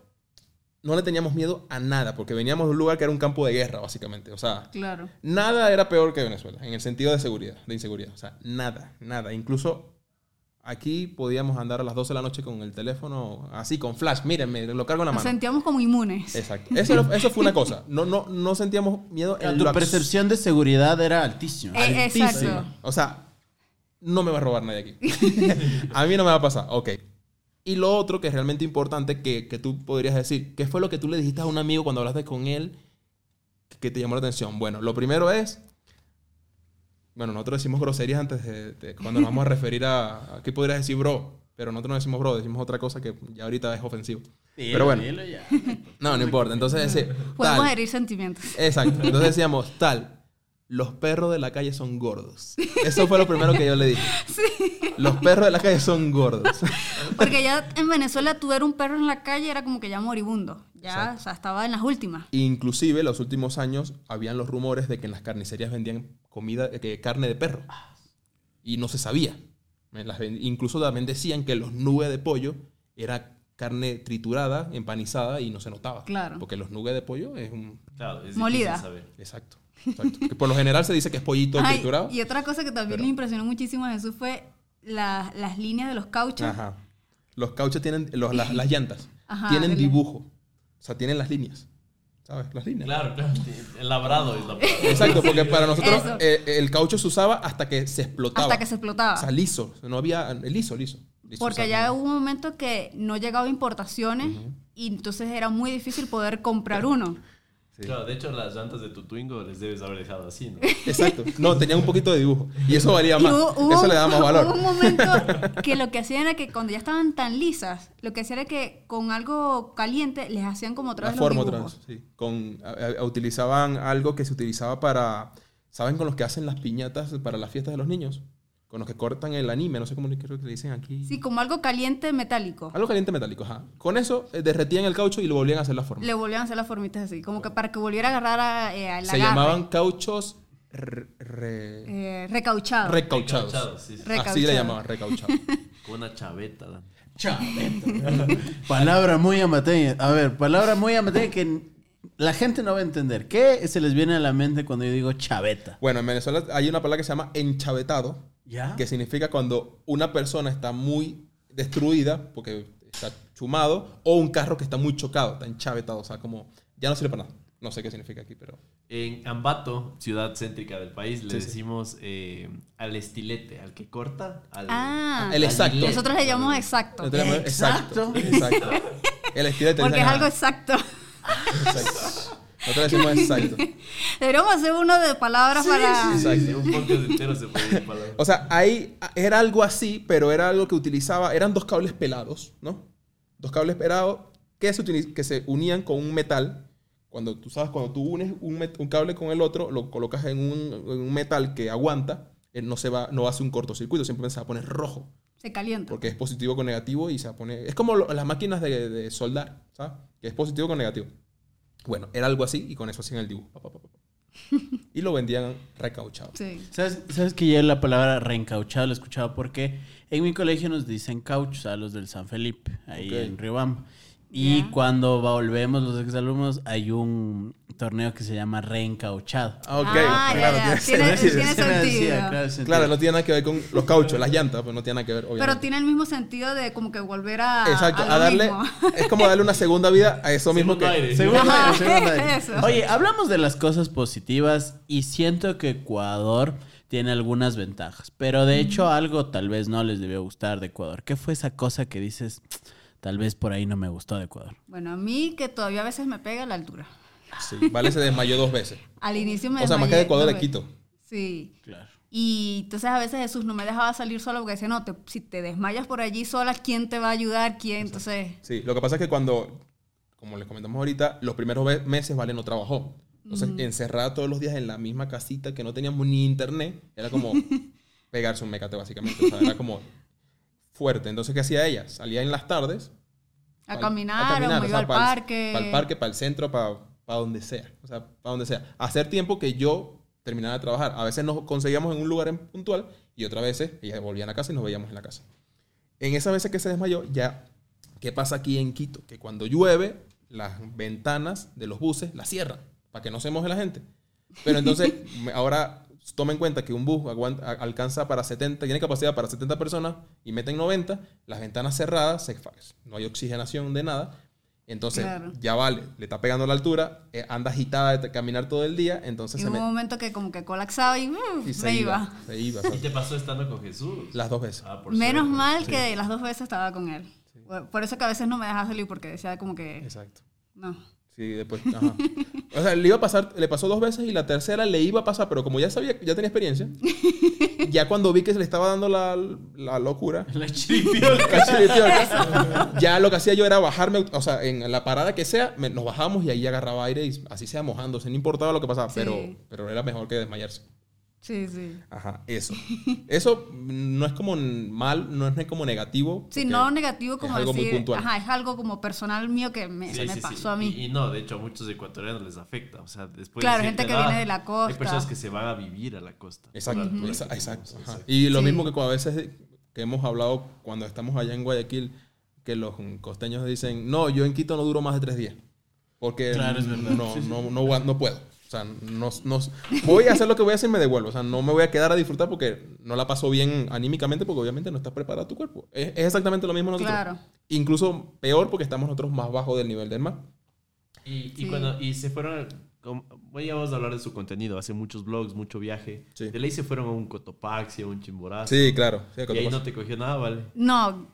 [SPEAKER 4] no le teníamos miedo a nada porque veníamos de un lugar que era un campo de guerra, básicamente. O sea,
[SPEAKER 5] Claro.
[SPEAKER 4] nada era peor que Venezuela en el sentido de seguridad, de inseguridad. O sea, nada, nada. Incluso aquí podíamos andar a las 12 de la noche con el teléfono así, con flash. Mírenme, lo cargo en la
[SPEAKER 5] Nos
[SPEAKER 4] mano.
[SPEAKER 5] sentíamos como inmunes.
[SPEAKER 4] Exacto. Eso, eso fue una cosa. No, no, no sentíamos miedo en
[SPEAKER 2] tu
[SPEAKER 4] lo
[SPEAKER 2] percepción de seguridad era altísima.
[SPEAKER 5] Eh,
[SPEAKER 4] altísima.
[SPEAKER 5] exacto.
[SPEAKER 4] O sea, no me va a robar nadie aquí. a mí no me va a pasar. Ok. Y lo otro que es realmente importante que, que tú podrías decir, ¿qué fue lo que tú le dijiste a un amigo cuando hablaste con él que te llamó la atención? Bueno, lo primero es, bueno, nosotros decimos groserías antes de, de- cuando nos vamos a referir a, aquí podrías decir bro, pero nosotros no decimos bro, decimos otra cosa que ya ahorita es ofensivo.
[SPEAKER 2] Dilo,
[SPEAKER 4] pero bueno.
[SPEAKER 2] ya.
[SPEAKER 4] No, no importa. Entonces, ese,
[SPEAKER 5] Podemos herir sentimientos.
[SPEAKER 4] Exacto. Entonces decíamos, tal, los perros de la calle son gordos. Eso fue lo primero que yo le dije. Los perros de la calle son gordos.
[SPEAKER 5] Porque ya en Venezuela tú ver un perro en la calle era como que ya moribundo. Ya, o sea, estaba en las últimas.
[SPEAKER 4] Inclusive, los últimos años, habían los rumores de que en las carnicerías vendían comida, eh, carne de perro. Y no se sabía. Incluso también decían que los nubes de pollo era carne triturada, empanizada y no se notaba.
[SPEAKER 5] Claro.
[SPEAKER 4] Porque los nubes de pollo es un...
[SPEAKER 3] Claro, es
[SPEAKER 5] Molida.
[SPEAKER 3] saber.
[SPEAKER 4] Exacto. exacto. Que por lo general se dice que es pollito
[SPEAKER 5] Ay,
[SPEAKER 4] triturado.
[SPEAKER 5] y otra cosa que también
[SPEAKER 4] Pero-
[SPEAKER 5] me impresionó muchísimo a Jesús fue la- las líneas de los cauchos.
[SPEAKER 4] Ajá. Los cauchos tienen, los- las, las llantas,
[SPEAKER 5] Ajá,
[SPEAKER 4] tienen dibujo. O sea, tienen las líneas. ¿Sabes? Las líneas.
[SPEAKER 3] Claro, claro. El labrado es labrado.
[SPEAKER 4] Exacto, porque para nosotros eh, el caucho se usaba hasta que se explotaba.
[SPEAKER 5] Hasta que se explotaba.
[SPEAKER 4] O sea, liso. No había... Liso, liso.
[SPEAKER 5] Porque ya hubo un momento que no llegaba importaciones y entonces era muy difícil poder comprar uno.
[SPEAKER 3] Claro, de hecho, las llantas de tu Twingo les debes haber dejado así, ¿no?
[SPEAKER 4] Exacto. No, tenían un poquito de dibujo. Y eso valía más.
[SPEAKER 5] hubo- hubo
[SPEAKER 4] Eso le da más
[SPEAKER 5] Hubo
[SPEAKER 4] valor.
[SPEAKER 5] un momento que lo que hacían era que cuando ya estaban tan lisas, lo que hacían era que con algo caliente les hacían como otra
[SPEAKER 4] La
[SPEAKER 5] vez los
[SPEAKER 4] forma
[SPEAKER 5] dibujos.
[SPEAKER 4] vez, sí. Con, a- a- utilizaban algo que se utilizaba para... ¿Saben con los que hacen las piñatas para las fiestas de los niños? Con los que cortan el anime, no sé cómo creo que le dicen aquí.
[SPEAKER 5] Sí, como algo caliente metálico.
[SPEAKER 4] Algo caliente metálico, ajá. Con eso eh, derretían el caucho y lo volvían a hacer la forma.
[SPEAKER 5] Le volvían a hacer las formitas así, como que para que volviera a agarrar a, eh, al
[SPEAKER 4] Se
[SPEAKER 5] agarre.
[SPEAKER 4] llamaban cauchos re- re-
[SPEAKER 5] Eh, recauchado.
[SPEAKER 4] recauchados.
[SPEAKER 3] Recauchados, sí, sí.
[SPEAKER 4] Así le llamaban, recauchados.
[SPEAKER 3] Con una chaveta. Dan.
[SPEAKER 2] Palabra muy amateña. A ver, palabra muy amateña que la gente no va a entender. ¿Qué se les viene a la mente cuando yo digo chaveta?
[SPEAKER 4] bueno, en Venezuela hay una palabra que se llama enchavetado,
[SPEAKER 2] ¿Ya?
[SPEAKER 4] que significa cuando una persona está muy destruida porque está chumado o un carro que está muy chocado, está enchavetado, o sea, como ya no sirve para nada. No sé qué significa aquí, pero
[SPEAKER 3] En Ambato, ciudad céntrica del país, le
[SPEAKER 4] Sí, sí.
[SPEAKER 3] decimos eh, al estilete, al que corta, al,
[SPEAKER 5] Ah.
[SPEAKER 4] El exacto.
[SPEAKER 3] hilete.
[SPEAKER 5] Nosotros le llamamos exacto.
[SPEAKER 4] Llamamos- exacto, exacto. El estilete
[SPEAKER 5] Porque es algo exacto.
[SPEAKER 4] exacto. Nosotros decimos exacto.
[SPEAKER 5] Deberíamos hacer uno de palabras para.
[SPEAKER 3] Sí, sí, un podcast entero se puede decir palabras.
[SPEAKER 4] O sea, ahí era algo así, pero era algo que utilizaba, eran dos cables pelados, ¿no? Dos cables pelados que se, utiliz- que se unían con un metal. Cuando tú sabes, cuando tú unes un, met- un cable con el otro, lo colocas en un, en un metal que aguanta, él no se va, no hace un cortocircuito, simplemente se va a poner rojo,
[SPEAKER 5] Se calienta.
[SPEAKER 4] porque es positivo con negativo y se va a poner... Es como lo- las máquinas de, de soldar, ¿sabes? Que es positivo con negativo. Bueno, era algo así y con eso hacían el dibujo. Pa, pa, pa. Y lo vendían recauchado.
[SPEAKER 5] Sí.
[SPEAKER 2] ¿Sabes, ¿Sabes que yo la palabra reencauchado la escuchaba porque en mi colegio nos dicen cauchos a los del San Felipe, ahí
[SPEAKER 4] Ok.
[SPEAKER 2] en Riobamba. Y cuando volvemos los exalumnos hay un torneo que se llama reencauchado.
[SPEAKER 4] Ah, ok.
[SPEAKER 5] Ah,
[SPEAKER 4] claro, tiene
[SPEAKER 5] Tiene- tiene sentido.
[SPEAKER 2] claro, sentido.
[SPEAKER 4] Claro, no tiene nada que ver con los cauchos, las llantas, pues no tiene nada que ver, obviamente.
[SPEAKER 5] Pero tiene el mismo sentido de como que volver a.
[SPEAKER 4] Exacto,
[SPEAKER 5] a,
[SPEAKER 4] darle,
[SPEAKER 5] mismo.
[SPEAKER 4] es como darle una segunda vida a eso mismo
[SPEAKER 3] Segundo
[SPEAKER 4] que...
[SPEAKER 3] aire.
[SPEAKER 2] Segundo
[SPEAKER 5] Ajá,
[SPEAKER 2] aire, segundo aire.
[SPEAKER 5] eso.
[SPEAKER 2] Oye, hablamos de las cosas positivas y siento que Ecuador tiene algunas ventajas, pero de hecho algo tal vez no les debió gustar de Ecuador. ¿Qué fue esa cosa que dices, tal vez por ahí no me gustó de Ecuador?
[SPEAKER 5] Bueno, a mí que todavía a veces me pega la altura.
[SPEAKER 4] Sí, vale se desmayó dos veces.
[SPEAKER 5] Al inicio me
[SPEAKER 4] O sea, más que de Ecuador de. Quito.
[SPEAKER 5] Sí.
[SPEAKER 2] Claro.
[SPEAKER 5] Y entonces a veces Jesús no me dejaba salir solo porque decía, no, te- si te desmayas por allí sola, ¿quién te va a ayudar? ¿Quién? Entonces,
[SPEAKER 4] Sí, lo que pasa es que cuando, como les comentamos ahorita, los primeros meses Vale no trabajó. Entonces, encerrada todos los días en la misma casita que no teníamos ni internet, era como pegarse un mecate básicamente. O sea, era como fuerte. Entonces, ¿qué hacía ella? Salía en las tardes.
[SPEAKER 5] a caminar, o me iba al parque.
[SPEAKER 4] Para el parque, para el centro, para donde sea. O sea, para donde sea. Hacer tiempo que yo terminara de trabajar. A veces nos conseguíamos en un lugar en puntual y otras veces ella volvía a la casa y nos veíamos en la casa. En esas veces que se desmayó, ya, ¿qué pasa aquí en Quito? Que cuando llueve, las ventanas de los buses las cierran para que no se moje la gente. Pero entonces, ahora toma en cuenta que un bus aguanta- alcanza para 70, tiene capacidad para 70 personas y meten 90, las ventanas cerradas, se no hay oxigenación de nada. Entonces,
[SPEAKER 5] Claro.
[SPEAKER 4] ya vale, le está pegando la altura, eh, anda agitada de caminar todo el día, entonces
[SPEAKER 5] y
[SPEAKER 4] se
[SPEAKER 5] hubo un
[SPEAKER 4] me,
[SPEAKER 5] momento que como que colapsaba y, uh,
[SPEAKER 4] y
[SPEAKER 5] me
[SPEAKER 4] se
[SPEAKER 5] iba.
[SPEAKER 4] iba. Se iba.
[SPEAKER 3] ¿Y te pasó estando con Jesús?
[SPEAKER 4] las dos veces.
[SPEAKER 3] Ah, por
[SPEAKER 5] Menos mal que las dos veces estaba con él. Por eso que a veces no me dejaba salir porque decía como que,
[SPEAKER 4] Exacto.
[SPEAKER 5] no.
[SPEAKER 4] Sí, después. Ajá. O sea, le iba a pasar, le pasó dos veces y la tercera le iba a pasar, pero como ya sabía, ya tenía experiencia, ya cuando vi que se le estaba dando la, la locura,
[SPEAKER 2] La
[SPEAKER 4] chiripioca, ya lo que hacía yo era bajarme, o sea, en la parada que sea, me- nos bajamos y ahí agarraba aire y así sea mojándose, no importaba lo que pasaba,
[SPEAKER 5] Sí.
[SPEAKER 4] pero, pero era mejor que desmayarse.
[SPEAKER 5] Sí, sí.
[SPEAKER 4] Ajá, eso. Eso no es como mal, no es como negativo.
[SPEAKER 5] Sí, no negativo como
[SPEAKER 4] es algo muy
[SPEAKER 5] decir,
[SPEAKER 4] puntual.
[SPEAKER 5] ajá, es algo como personal mío que me,
[SPEAKER 3] Sí,
[SPEAKER 5] me
[SPEAKER 3] sí,
[SPEAKER 5] pasó
[SPEAKER 3] sí.
[SPEAKER 5] a mí.
[SPEAKER 3] Y, y no, de hecho, a muchos ecuatorianos les afecta. O sea, después
[SPEAKER 5] Claro,
[SPEAKER 3] de
[SPEAKER 5] gente que viene de la costa.
[SPEAKER 3] Hay personas que se van a vivir a la costa.
[SPEAKER 4] Exacto, exacto. ajá. Y lo
[SPEAKER 5] Sí.
[SPEAKER 4] mismo que cuando a veces que hemos hablado cuando estamos allá en Guayaquil, que los costeños dicen, no, yo en Quito no duro más de tres días. Porque
[SPEAKER 2] Claro, es verdad.
[SPEAKER 4] no, no, no, no puedo. O sea, no, no- voy a hacer lo que voy a hacer y me devuelvo. O sea, no me voy a quedar a disfrutar porque no la paso bien anímicamente porque obviamente no está preparado tu cuerpo. Es, es exactamente lo mismo nosotros.
[SPEAKER 5] Claro.
[SPEAKER 4] Incluso peor porque estamos nosotros más bajo del nivel del mar.
[SPEAKER 3] Y, y
[SPEAKER 5] Sí.
[SPEAKER 3] cuando y se fueron, como- bueno, ya vamos a hablar de su contenido, hace muchos vlogs, mucho viaje.
[SPEAKER 4] Sí.
[SPEAKER 3] De ley se fueron a un Cotopaxi, a un Chimborazo.
[SPEAKER 4] Sí, claro. Sí,
[SPEAKER 3] y ahí no te cogió nada, ¿vale?
[SPEAKER 5] No,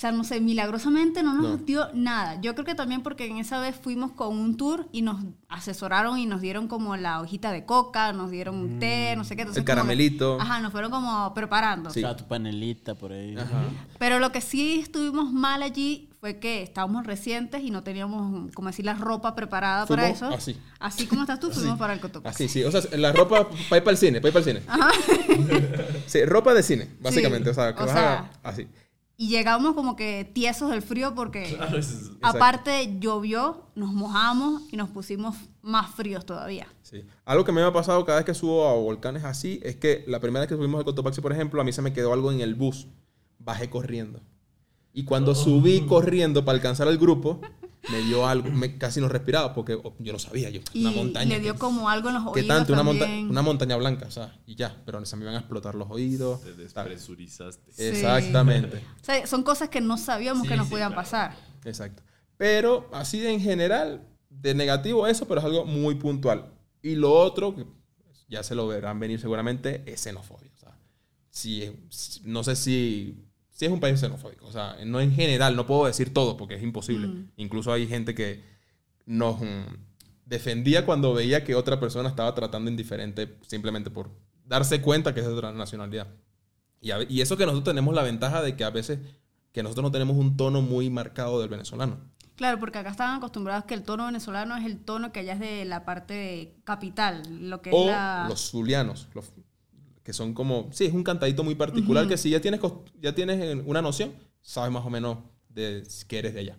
[SPEAKER 5] sea, no sé, milagrosamente no nos
[SPEAKER 4] No.
[SPEAKER 5] dio nada. Yo creo que también porque en esa vez fuimos con un tour y nos asesoraron y nos dieron como la hojita de coca, nos dieron un té, no sé qué. entonces
[SPEAKER 4] El
[SPEAKER 5] como
[SPEAKER 4] caramelito.
[SPEAKER 5] ajá, nos fueron como preparando.
[SPEAKER 4] Sí.
[SPEAKER 2] O sea, tu panelita por ahí.
[SPEAKER 4] Ajá.
[SPEAKER 5] Pero lo que sí estuvimos mal allí fue que estábamos recientes y no teníamos, como decir, la ropa preparada para eso.
[SPEAKER 4] así.
[SPEAKER 5] Así como estás tú, fuimos para el Cotopaxi.
[SPEAKER 4] Así, sí. O sea, la ropa para ir para el cine, para ir para el cine. Sí, ropa de cine, básicamente. O sea, que
[SPEAKER 5] o
[SPEAKER 4] vas
[SPEAKER 5] sea,
[SPEAKER 4] a- así.
[SPEAKER 5] Y llegamos como que tiesos del frío porque
[SPEAKER 3] Claro, eso es-
[SPEAKER 5] aparte llovió, nos mojamos y nos pusimos más fríos todavía.
[SPEAKER 4] Sí. Algo que me ha pasado cada vez que subo a volcanes así es que la primera vez que subimos al Cotopaxi, por ejemplo, a mí se me quedó algo en el bus. Bajé corriendo. Y cuando subí corriendo para alcanzar al grupo, me dio algo, me, casi no respiraba porque oh, yo no sabía yo.
[SPEAKER 5] Y
[SPEAKER 4] Una montaña.
[SPEAKER 5] le dio
[SPEAKER 4] que-
[SPEAKER 5] como algo en los
[SPEAKER 4] ¿Qué
[SPEAKER 5] oídos
[SPEAKER 4] tanto? Una, monta-
[SPEAKER 5] también.
[SPEAKER 4] una montaña blanca, o sea, y ya. Pero se me iban a explotar los oídos.
[SPEAKER 3] Te
[SPEAKER 4] tal.
[SPEAKER 3] despresurizaste.
[SPEAKER 5] Sí.
[SPEAKER 4] Exactamente.
[SPEAKER 5] O sea, son cosas que no sabíamos que nos
[SPEAKER 3] sí,
[SPEAKER 5] podían
[SPEAKER 3] claro.
[SPEAKER 5] pasar.
[SPEAKER 4] Exacto. Pero así de en general, de negativo eso, pero es algo muy puntual. Y lo otro, que ya se lo verán venir seguramente, es xenofobia. O sea, si- no sé si, si es un país xenofóbico. O sea, no en general, no puedo decir todo porque es imposible.
[SPEAKER 5] Mm.
[SPEAKER 4] Incluso hay gente que nos mm, defendía cuando veía que otra persona estaba tratando indiferente simplemente por darse cuenta que es de otra nacionalidad. Y, a y eso que nosotros tenemos la ventaja de que a veces que nosotros no tenemos un tono muy marcado del venezolano.
[SPEAKER 5] Claro, porque acá estaban acostumbrados que el tono venezolano es el tono que allá es de la parte capital, lo que
[SPEAKER 4] O
[SPEAKER 5] es la...
[SPEAKER 4] los zulianos, los, que son como, sí, es un cantadito muy particular que si ya tienes, ya tienes una noción, sabes más o menos de que eres de allá.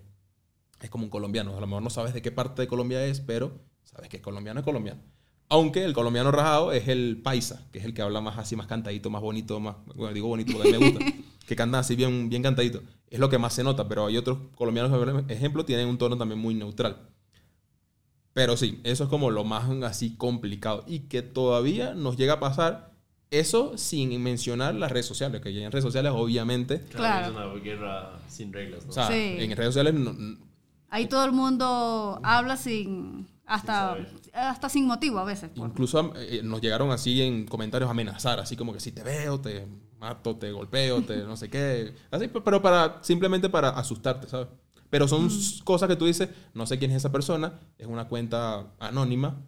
[SPEAKER 4] Es como un colombiano, a lo mejor no sabes de qué parte de Colombia es, pero sabes que es colombiano, es colombiano. Aunque el colombiano rajado es el paisa, que es el que habla más así, más cantadito, más bonito, más, bueno, digo bonito porque a mí me gusta, que canta así bien, bien cantadito. Es lo que más se nota, pero hay otros colombianos, por ejemplo, tienen un tono también muy neutral. Pero sí, eso es como lo más así complicado. Y que todavía nos llega a pasar eso sin mencionar las redes sociales, que ya en redes sociales obviamente,
[SPEAKER 5] Claro.
[SPEAKER 3] Es una guerra sin reglas, ¿no?
[SPEAKER 4] o sea,
[SPEAKER 5] Sí.
[SPEAKER 4] en redes sociales no-
[SPEAKER 5] Ahí todo el mundo habla sin... Hasta,
[SPEAKER 3] Sin
[SPEAKER 5] hasta sin motivo a veces. por-
[SPEAKER 4] incluso eh, nos llegaron así en comentarios a amenazar, así como que si te veo, te mato, te golpeo, te no sé qué. Así, pe- pero para simplemente para asustarte, ¿sabes? Pero son s- cosas que tú dices, no sé quién es esa persona, es una cuenta anónima,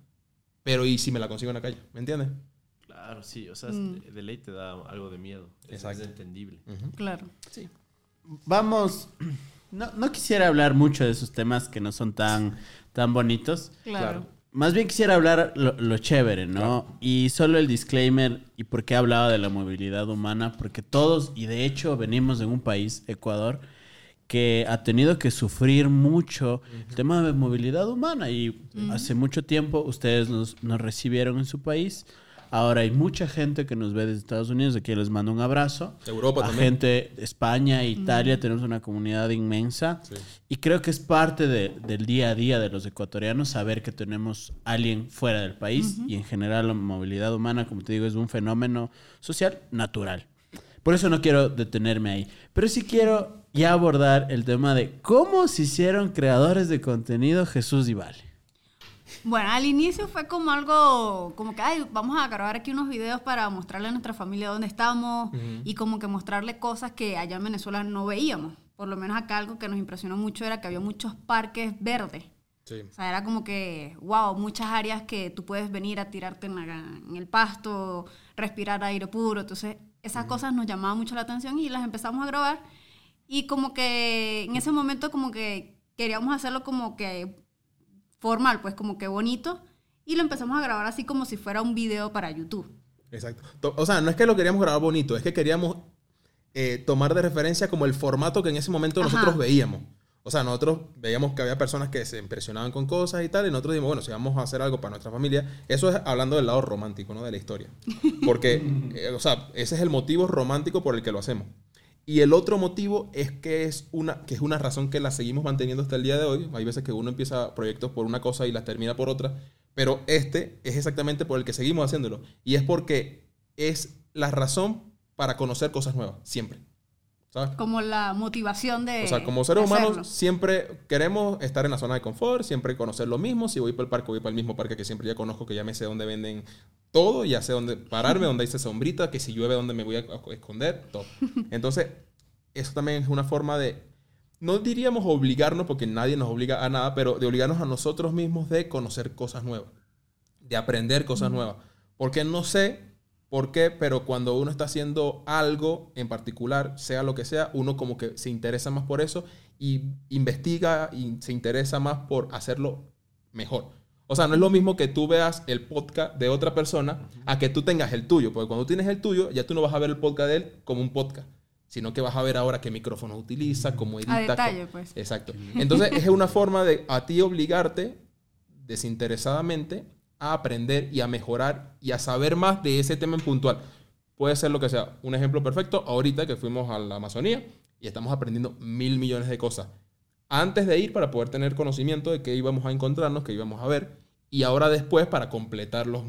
[SPEAKER 4] pero ¿y si me la consigo en la calle? ¿Me entiendes?
[SPEAKER 3] Claro, sí. O sea,
[SPEAKER 5] Mm.
[SPEAKER 3] de ley te da algo de miedo. Es-
[SPEAKER 4] Exacto.
[SPEAKER 3] Es entendible.
[SPEAKER 5] Claro.
[SPEAKER 2] Vamos. No, no quisiera hablar mucho de esos temas que no son tan, tan bonitos.
[SPEAKER 5] Claro.
[SPEAKER 2] Más bien quisiera hablar lo, lo chévere, ¿no? Y solo el disclaimer y por qué hablaba de la movilidad humana, porque todos, y de hecho venimos de un país, Ecuador, que ha tenido que sufrir mucho el tema de movilidad humana y hace mucho tiempo ustedes nos, nos recibieron en su país. Ahora hay mucha gente que nos ve desde Estados Unidos, de aquí les mando un abrazo.
[SPEAKER 4] Europa
[SPEAKER 2] a
[SPEAKER 4] también.
[SPEAKER 2] gente de España e Italia, tenemos una comunidad inmensa.
[SPEAKER 4] Sí.
[SPEAKER 2] Y creo que es parte de- del día a día de los ecuatorianos saber que tenemos alguien fuera del país y en general la movilidad humana, como te digo, es un fenómeno social natural. Por eso no quiero detenerme ahí. Pero sí quiero ya abordar el tema de cómo se hicieron creadores de contenido Jesús y Vale.
[SPEAKER 5] Bueno, al inicio fue como algo, como que, ay, vamos a grabar aquí unos videos para mostrarle a nuestra familia dónde estamos y como que mostrarle cosas que allá en Venezuela no veíamos. Por lo menos acá algo que nos impresionó mucho era que había muchos parques verdes.
[SPEAKER 4] Sí.
[SPEAKER 5] O sea, era como que, wow, muchas áreas que tú puedes venir a tirarte en, la- en el pasto, respirar aire puro. Entonces, esas cosas nos llamaban mucho la atención y las empezamos a grabar. Y como que en ese momento como que queríamos hacerlo como que formal, pues como que bonito. Y lo empezamos a grabar así como si fuera un video para YouTube.
[SPEAKER 4] Exacto. To- O sea, no es que lo queríamos grabar bonito, es que queríamos eh, tomar de referencia como el formato que en ese momento
[SPEAKER 5] Ajá.
[SPEAKER 4] nosotros veíamos. O sea, nosotros veíamos que había personas que se impresionaban con cosas y tal, y nosotros dijimos, bueno, si vamos a hacer algo para nuestra familia, eso es hablando del lado romántico, ¿no? De la historia. Porque, eh, o sea, ese es el motivo romántico por el que lo hacemos. Y el otro motivo es que es una, que es una razón que la seguimos manteniendo hasta el día de hoy. Hay veces que uno empieza proyectos por una cosa y las termina por otra, pero este es exactamente por el que seguimos haciéndolo. Y es porque es la razón para conocer cosas nuevas, siempre. ¿Sabes?
[SPEAKER 5] Como la motivación de
[SPEAKER 4] O sea, como seres humanos siempre queremos estar en la zona de confort, siempre conocer lo mismo. Si voy para el parque, voy para el mismo parque que siempre ya conozco, que ya me sé dónde venden todo, ya sé dónde pararme, dónde dice sombrita, que si llueve, dónde me voy a esconder, todo. Entonces, eso también es una forma de, no diríamos obligarnos, porque nadie nos obliga a nada, pero de obligarnos a nosotros mismos de conocer cosas nuevas, de aprender cosas nuevas. Porque no sé por qué, pero cuando uno está haciendo algo en particular, sea lo que sea, uno como que se interesa más por eso y investiga y se interesa más por hacerlo mejor. O sea, no es lo mismo que tú veas el podcast de otra persona a que tú tengas el tuyo, porque cuando tienes el tuyo, ya tú no vas a ver el podcast de él como un podcast, sino que vas a ver ahora qué micrófono utiliza, cómo edita.
[SPEAKER 5] detalle,
[SPEAKER 4] co-
[SPEAKER 5] pues.
[SPEAKER 4] Exacto. Entonces, es una forma de a ti obligarte desinteresadamente a aprender y a mejorar y a saber más de ese tema en puntual. Puede ser lo que sea. Un ejemplo perfecto, ahorita que fuimos a la Amazonía y estamos aprendiendo mil millones de cosas. Antes de ir para poder tener conocimiento de qué íbamos a encontrarnos, qué íbamos a ver, y ahora después para completar los-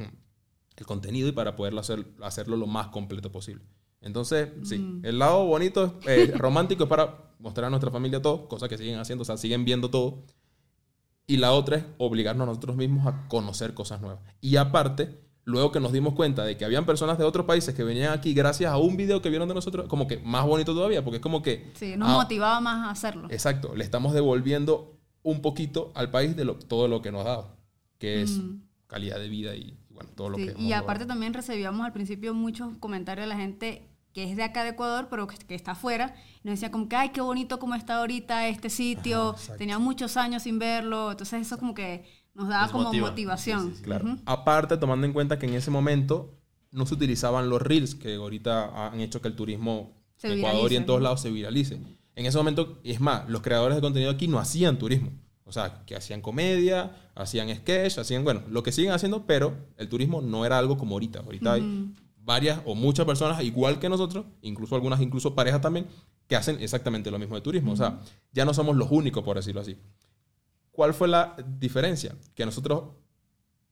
[SPEAKER 4] el contenido y para poderlo hacer, hacerlo lo más completo posible. Entonces, sí, el lado bonito, eh, romántico es para mostrar a nuestra familia todo, cosas que siguen haciendo, o sea, siguen viendo todo. Y la otra es obligarnos a nosotros mismos a conocer cosas nuevas. Y aparte, luego que nos dimos cuenta de que habían personas de otros países que venían aquí gracias a un video que vieron de nosotros, como que más bonito todavía, porque es como que...
[SPEAKER 5] Sí, nos
[SPEAKER 4] ah,
[SPEAKER 5] motivaba más a hacerlo.
[SPEAKER 4] Exacto, le estamos devolviendo un poquito al país de lo- todo lo que nos ha dado, que es calidad de vida y, bueno, todo lo
[SPEAKER 5] Sí,
[SPEAKER 4] que...
[SPEAKER 5] y
[SPEAKER 4] hemos
[SPEAKER 5] aparte
[SPEAKER 4] logrado.
[SPEAKER 5] también recibíamos al principio muchos comentarios de la gente que es de acá de Ecuador, pero que, que está afuera. Y nos decía como que, ay, qué bonito como está ahorita este sitio.
[SPEAKER 4] exacto.
[SPEAKER 5] Tenía muchos años sin verlo. Entonces eso como que nos daba
[SPEAKER 3] Nos
[SPEAKER 5] como
[SPEAKER 3] motiva.
[SPEAKER 5] motivación.
[SPEAKER 3] Sí, sí, sí.
[SPEAKER 4] Claro.
[SPEAKER 5] Ujú.
[SPEAKER 4] Aparte, tomando en cuenta que en ese momento no se utilizaban los reels, que ahorita han hecho que el turismo
[SPEAKER 5] Se
[SPEAKER 4] en Ecuador y en todos lados se viralice. En ese momento, y es más, los creadores de contenido aquí no hacían turismo. O sea, que hacían comedia, hacían sketch, hacían, bueno, lo que siguen haciendo, pero el turismo no era algo como ahorita. Ahorita hay varias o muchas personas, igual que nosotros, incluso algunas, incluso parejas también, que hacen exactamente lo mismo de turismo. O sea, ya no somos los únicos, por decirlo así. ¿Cuál fue la diferencia? Que nosotros,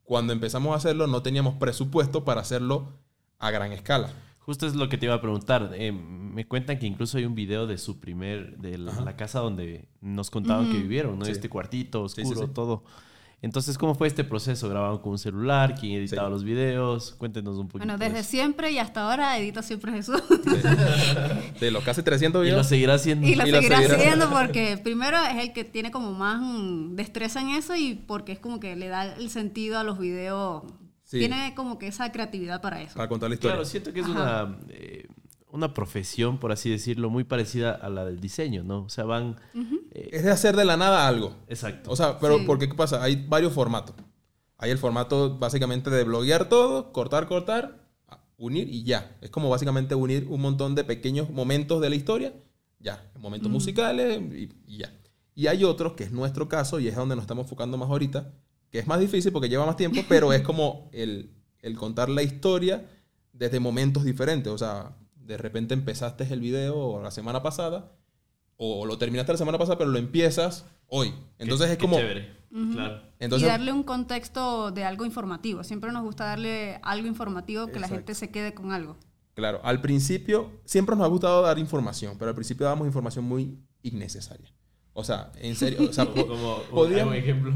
[SPEAKER 4] cuando empezamos a hacerlo, no teníamos presupuesto para hacerlo a gran escala.
[SPEAKER 3] Justo es lo que te iba a preguntar. Eh, me cuentan que incluso hay un video de su primer, de la, la casa donde nos contaban que vivieron, ¿no?
[SPEAKER 4] Sí.
[SPEAKER 3] Este cuartito
[SPEAKER 4] Sí,
[SPEAKER 3] oscuro,
[SPEAKER 4] sí, sí.
[SPEAKER 3] todo. Entonces, ¿cómo fue este proceso? ¿Grababan con un celular? ¿Quién editaba
[SPEAKER 4] Sí.
[SPEAKER 3] los videos? Cuéntenos un poquito.
[SPEAKER 5] Bueno,
[SPEAKER 3] de
[SPEAKER 5] desde siempre y hasta ahora edita siempre Jesús.
[SPEAKER 4] De los casi 300
[SPEAKER 3] Y lo
[SPEAKER 4] videos.
[SPEAKER 3] seguirá haciendo.
[SPEAKER 5] y lo
[SPEAKER 4] Y lo
[SPEAKER 5] seguirá
[SPEAKER 4] seguirá.
[SPEAKER 5] haciendo porque primero es el que tiene como más destreza en eso y porque es como que le da el sentido a los videos.
[SPEAKER 4] Sí.
[SPEAKER 5] Tiene como que esa creatividad para eso.
[SPEAKER 4] Para contar la historia.
[SPEAKER 3] Claro, siento que es
[SPEAKER 5] Ajá.
[SPEAKER 3] una, eh, una profesión, por así decirlo, muy parecida a la del diseño, ¿no? O sea, van... eh,
[SPEAKER 4] Es de hacer de la nada algo.
[SPEAKER 3] exacto.
[SPEAKER 4] O sea, pero
[SPEAKER 5] Sí.
[SPEAKER 4] ¿por qué qué pasa? Hay varios formatos. Hay el formato básicamente de bloguear todo, cortar, cortar, unir y ya. Es como básicamente unir un montón de pequeños momentos de la historia, ya, momentos musicales y, y ya. Y hay otros, que es nuestro caso y es donde nos estamos enfocando más ahorita, que es más difícil porque lleva más tiempo, pero es como el, el contar la historia desde momentos diferentes. O sea, de repente empezaste el video la semana pasada o lo terminaste la semana pasada, pero lo empiezas hoy. Entonces
[SPEAKER 3] Qué-
[SPEAKER 4] es
[SPEAKER 3] qué
[SPEAKER 4] como...
[SPEAKER 3] chévere. Claro.
[SPEAKER 4] Entonces,
[SPEAKER 5] y darle un contexto de algo informativo. Siempre nos gusta darle algo informativo que la gente se quede con algo.
[SPEAKER 4] claro, al principio siempre nos ha gustado dar información, pero al principio damos información muy innecesaria. O sea, en serio, o sea,
[SPEAKER 3] Como
[SPEAKER 4] podría-
[SPEAKER 3] un ejemplo.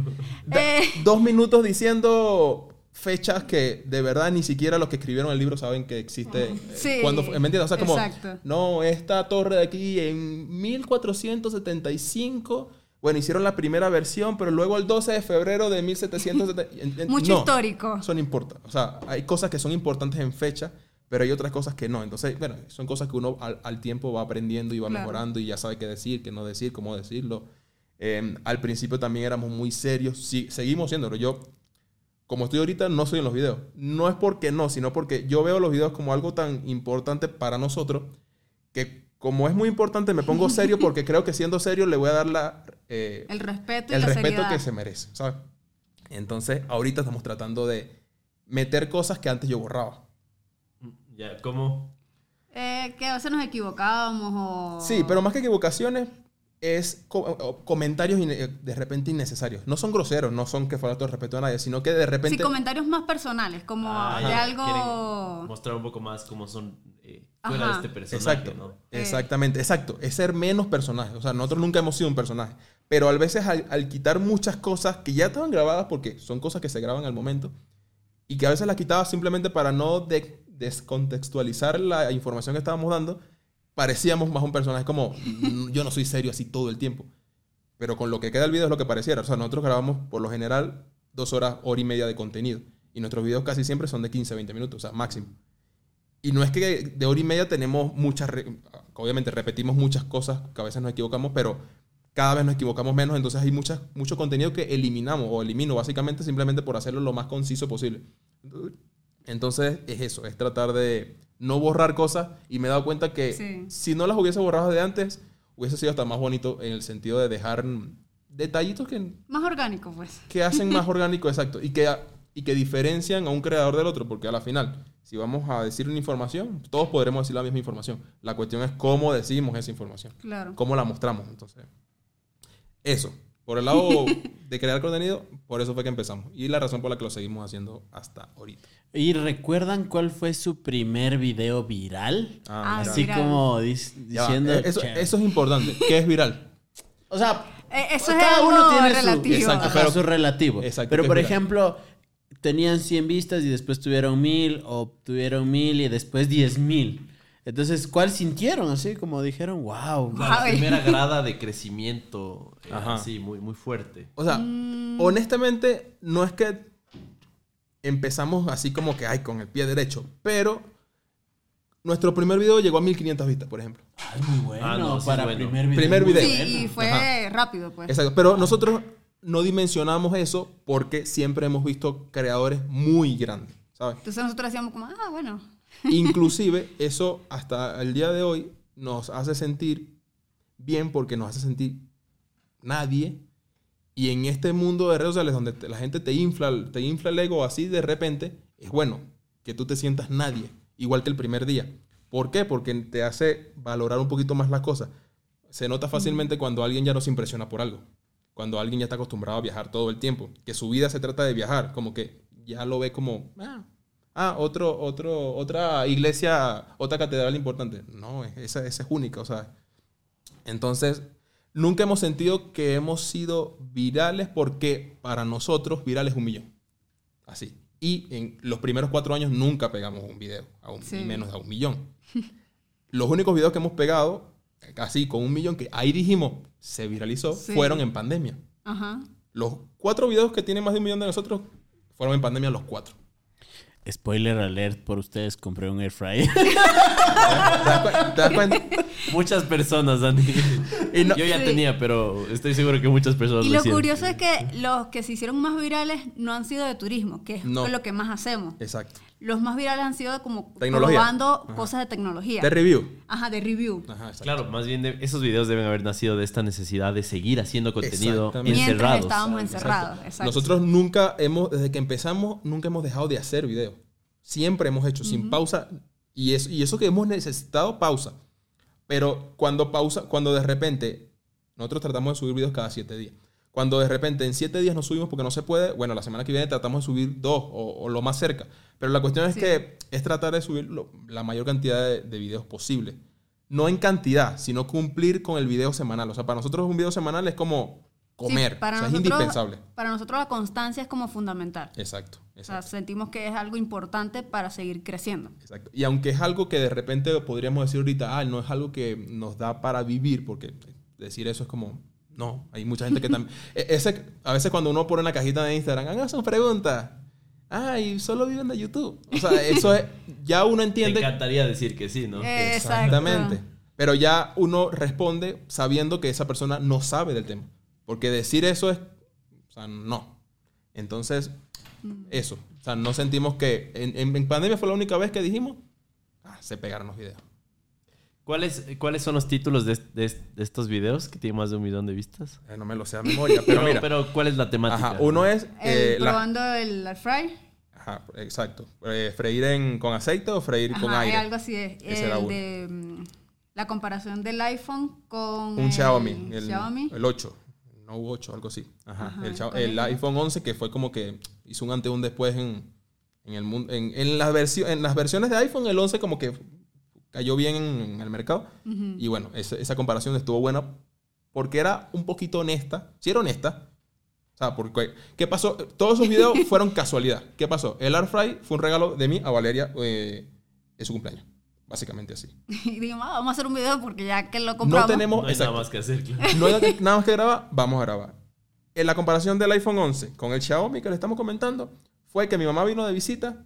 [SPEAKER 4] da-
[SPEAKER 5] Eh.
[SPEAKER 4] dos minutos diciendo fechas que de verdad ni siquiera los que escribieron el libro saben que existe. eh,
[SPEAKER 5] Sí,
[SPEAKER 4] cuando ¿Me entiendes? O sea, como,
[SPEAKER 5] exacto.
[SPEAKER 4] no, esta torre de aquí en 1475, bueno, hicieron la primera versión, pero luego el 12 de febrero de 1770... en- en-
[SPEAKER 5] Mucho
[SPEAKER 4] no,
[SPEAKER 5] histórico.
[SPEAKER 4] Eso no importa. O sea, hay cosas que son importantes en fecha, pero hay otras cosas que no. Entonces, bueno, son cosas que uno al, al tiempo va aprendiendo y va
[SPEAKER 5] Claro.
[SPEAKER 4] mejorando y ya sabe qué decir, qué no decir, cómo decirlo. Eh, al principio también éramos muy serios. Sí, seguimos siéndolo. Yo, como estoy ahorita, no soy en los videos. No es porque no, sino porque yo veo los videos como algo tan importante para nosotros que como es muy importante me pongo serio porque creo que siendo serio le voy a dar la, eh,
[SPEAKER 5] El respeto y
[SPEAKER 4] el
[SPEAKER 5] la
[SPEAKER 4] respeto
[SPEAKER 5] seriedad.
[SPEAKER 4] que se merece, ¿sabes? Entonces, ahorita estamos tratando de meter cosas que antes yo borraba.
[SPEAKER 3] Ya, ¿cómo?
[SPEAKER 5] Eh, que a veces nos equivocábamos o...
[SPEAKER 4] Sí, pero más que equivocaciones, es co- comentarios de repente innecesarios. No son groseros, no son que falta el respeto a nadie, sino que de repente...
[SPEAKER 5] Sí, comentarios más personales, como
[SPEAKER 3] Ah,
[SPEAKER 5] de algo...
[SPEAKER 3] quieren mostrar un poco más cómo son eh, fuera
[SPEAKER 5] Ajá.
[SPEAKER 3] de este personaje,
[SPEAKER 4] Exacto,
[SPEAKER 3] ¿no?
[SPEAKER 4] exactamente, exacto. Es ser menos personaje. O sea, nosotros nunca hemos sido un personaje. Pero a veces al, al quitar muchas cosas que ya estaban grabadas, porque son cosas que se graban al momento, y que a veces las quitaba simplemente para no de- descontextualizar la información que estábamos dando, parecíamos más un personaje como, "Mm, yo no soy serio así todo el tiempo. Pero con lo que queda el video es lo que pareciera. O sea, nosotros grabamos por lo general dos horas, hora y media de contenido. Y nuestros videos casi siempre son de 15, 20 minutos, o sea, máximo. Y no es que de hora y media tenemos muchas, re- obviamente repetimos muchas cosas, que a veces nos equivocamos, pero cada vez nos equivocamos menos, entonces hay muchas, mucho contenido que eliminamos o elimino básicamente simplemente por hacerlo lo más conciso posible. Entonces es eso, es tratar de no borrar cosas y me he dado cuenta que
[SPEAKER 5] Sí.
[SPEAKER 4] si no las hubiese borrado de antes, hubiese sido hasta más bonito en el sentido de dejar detallitos que,
[SPEAKER 5] Más orgánico, pues.
[SPEAKER 4] que hacen más orgánico, exacto, y que, y que diferencian a un creador del otro, porque a la final, si vamos a decir una información, todos podremos decir la misma información. La cuestión es cómo decimos esa información,
[SPEAKER 5] Claro.
[SPEAKER 4] cómo la mostramos. Entonces, eso. Por el lado de crear contenido, por eso fue que empezamos. Y la razón por la que lo seguimos haciendo hasta ahorita.
[SPEAKER 2] ¿Y recuerdan cuál fue su primer video viral?
[SPEAKER 5] Ah,
[SPEAKER 4] mira.
[SPEAKER 2] Así
[SPEAKER 5] viral.
[SPEAKER 2] como dis-
[SPEAKER 4] Ya va,
[SPEAKER 2] diciendo...
[SPEAKER 4] eh, eso, eso es importante. ¿Qué es viral?
[SPEAKER 2] O sea,
[SPEAKER 5] Eh, eso es
[SPEAKER 2] cada uno tiene
[SPEAKER 5] relativo.
[SPEAKER 2] su,
[SPEAKER 4] Exacto,
[SPEAKER 2] ajá,
[SPEAKER 4] pero-
[SPEAKER 2] su relativo.
[SPEAKER 4] Exacto,
[SPEAKER 2] pero por ejemplo, tenían 100 vistas y después tuvieron 1000 o tuvieron 1000 y después 10000. Entonces, ¿cuál sintieron? Así como dijeron, wow.
[SPEAKER 3] La
[SPEAKER 5] Ay.
[SPEAKER 3] primera grada de crecimiento, eh,
[SPEAKER 4] Ajá.
[SPEAKER 3] así, muy, muy fuerte.
[SPEAKER 4] O sea,
[SPEAKER 5] Mm.
[SPEAKER 4] honestamente, no es que empezamos así como que, ay, con el pie derecho, pero nuestro primer video llegó a 1500 vistas, por ejemplo.
[SPEAKER 2] Ay, muy bueno.
[SPEAKER 3] Ah, no, sí
[SPEAKER 2] para
[SPEAKER 3] bueno.
[SPEAKER 2] primer video.
[SPEAKER 4] Primer video.
[SPEAKER 5] Sí,
[SPEAKER 2] bueno.
[SPEAKER 5] y fue
[SPEAKER 4] Ajá.
[SPEAKER 5] rápido, pues.
[SPEAKER 4] Exacto. Pero nosotros no dimensionamos eso porque siempre hemos visto creadores muy grandes, ¿sabes?
[SPEAKER 5] Entonces nosotros decíamos como, ah, bueno.
[SPEAKER 4] Inclusive eso hasta el día de hoy nos hace sentir bien porque nos hace sentir nadie. Y en este mundo de redes sociales donde te- la gente te infla, te infla el ego así de repente, es bueno que tú te sientas nadie, igual que el primer día. ¿Por qué? Porque te hace valorar un poquito más las cosas. Se nota fácilmente cuando alguien ya no se impresiona por algo. Cuando alguien ya está acostumbrado a viajar todo el tiempo. Que su vida se trata de viajar. Como que ya lo ve como, ah, ah, otro, otro, otra iglesia, otra catedral importante. No, esa, esa es única, o sea. Entonces, nunca hemos sentido que hemos sido virales porque para nosotros viral es un millón. Así. Y en los primeros cuatro años nunca pegamos un video, a un,
[SPEAKER 5] Sí.
[SPEAKER 4] y menos a un millón. los únicos videos que hemos pegado, así con un millón, que ahí dijimos se viralizó,
[SPEAKER 5] Sí.
[SPEAKER 4] fueron en pandemia.
[SPEAKER 5] Ajá.
[SPEAKER 4] Los cuatro videos que tienen más de un millón de nosotros fueron en pandemia los cuatro.
[SPEAKER 2] Spoiler alert por ustedes, compré un air fryer.
[SPEAKER 3] Muchas personas, Dani.
[SPEAKER 4] Y no-
[SPEAKER 3] Yo ya
[SPEAKER 5] Sí.
[SPEAKER 3] tenía, pero estoy seguro que muchas personas
[SPEAKER 5] Y
[SPEAKER 3] lo
[SPEAKER 5] curioso es que los que se hicieron más virales no han sido de turismo, que es
[SPEAKER 4] No.
[SPEAKER 5] lo que más hacemos.
[SPEAKER 4] Exacto.
[SPEAKER 5] Los más virales han sido como
[SPEAKER 4] Tecnología.
[SPEAKER 5] probando cosas de tecnología.
[SPEAKER 4] De review.
[SPEAKER 5] Ajá, de review.
[SPEAKER 4] Ajá, exacto.
[SPEAKER 3] Claro, más bien de- esos videos deben haber nacido de esta necesidad de seguir haciendo contenido encerrados.
[SPEAKER 5] estábamos
[SPEAKER 4] Exacto.
[SPEAKER 5] encerrados. Exacto.
[SPEAKER 4] Nosotros nunca hemos, desde que empezamos, nunca hemos dejado de hacer video. Siempre hemos hecho, sin pausa. Y eso, y eso que hemos necesitado pausa. Pero cuando pausa, cuando de repente, nosotros tratamos de subir videos cada siete días. Cuando de repente en siete días no subimos porque no se puede, bueno, la semana que viene tratamos de subir dos o, o lo más cerca. Pero la cuestión es
[SPEAKER 5] Sí.
[SPEAKER 4] que es tratar de subir lo- la mayor cantidad de, de videos posible. No en cantidad, sino cumplir con el video semanal. O sea, para nosotros un video semanal es como
[SPEAKER 5] Sí,
[SPEAKER 4] comer.
[SPEAKER 5] para
[SPEAKER 4] o sea, es
[SPEAKER 5] nosotros-
[SPEAKER 4] indispensable.
[SPEAKER 5] Para nosotros la constancia es como fundamental.
[SPEAKER 4] Exacto,
[SPEAKER 5] O sea, sentimos que es algo importante para seguir creciendo.
[SPEAKER 4] exacto. Y aunque es algo que de repente podríamos decir ahorita, ah, no es algo que nos da para vivir, porque decir eso es como, no, hay mucha gente que también... E- ese, a veces cuando uno pone una cajita de Instagram, hagan sus preguntas. Ay, solo viven de YouTube. O sea, eso es, ya uno
[SPEAKER 3] Me
[SPEAKER 4] entiende...
[SPEAKER 3] encantaría decir que sí, ¿no?
[SPEAKER 4] Exactamente.
[SPEAKER 5] Exacto.
[SPEAKER 4] Pero ya uno responde sabiendo que esa persona no sabe del tema. Porque decir eso es, o sea, no. Entonces, eso. O sea, no sentimos que en, en- en pandemia fue la única vez que dijimos, ah, se pegaron los videos.
[SPEAKER 3] ¿Cuáles, ¿Cuáles son los títulos de, de- de estos videos que tienen más de un millón de vistas?
[SPEAKER 4] Eh, no me lo sé a memoria, pero
[SPEAKER 3] Pero,
[SPEAKER 4] mira.
[SPEAKER 3] pero ¿cuál es la temática?
[SPEAKER 4] ajá, uno es... eh,
[SPEAKER 5] El,
[SPEAKER 4] la-
[SPEAKER 5] probando el air fry.
[SPEAKER 4] ajá, exacto. Eh, freír en- con aceite o freír con
[SPEAKER 5] Ajá,
[SPEAKER 4] aire.
[SPEAKER 5] algo así es.
[SPEAKER 4] Ese era
[SPEAKER 5] El
[SPEAKER 4] uno.
[SPEAKER 5] de mm, la comparación del iPhone con
[SPEAKER 4] Un
[SPEAKER 5] el
[SPEAKER 4] Xiaomi, el,
[SPEAKER 5] Xiaomi.
[SPEAKER 4] el 8, no 8, algo así. Ajá,
[SPEAKER 5] Ajá,
[SPEAKER 4] el, iPhone 11 que fue como que hizo un antes y un después en, en el mundo. En, en las versio- en las versiones de iPhone, el 11 como que cayó bien en, en el mercado.
[SPEAKER 5] Ujú.
[SPEAKER 4] Y bueno, esa, esa comparación estuvo buena porque era un poquito honesta. Sí era honesta. O sea, porque, ¿qué pasó? Todos esos videos fueron casualidad. ¿Qué pasó? El Air Fry fue un regalo de mí a Valeria eh, en su cumpleaños. Básicamente así.
[SPEAKER 5] Y digo, "Ah, vamos a hacer un video porque ya que lo
[SPEAKER 4] No
[SPEAKER 5] compramos.
[SPEAKER 4] tenemos...
[SPEAKER 3] No hay nada más que hacer. claro.
[SPEAKER 4] No hay nada más que grabar, vamos a grabar. En la comparación del iPhone 11 con el Xiaomi que le estamos comentando, fue que mi mamá vino de visita,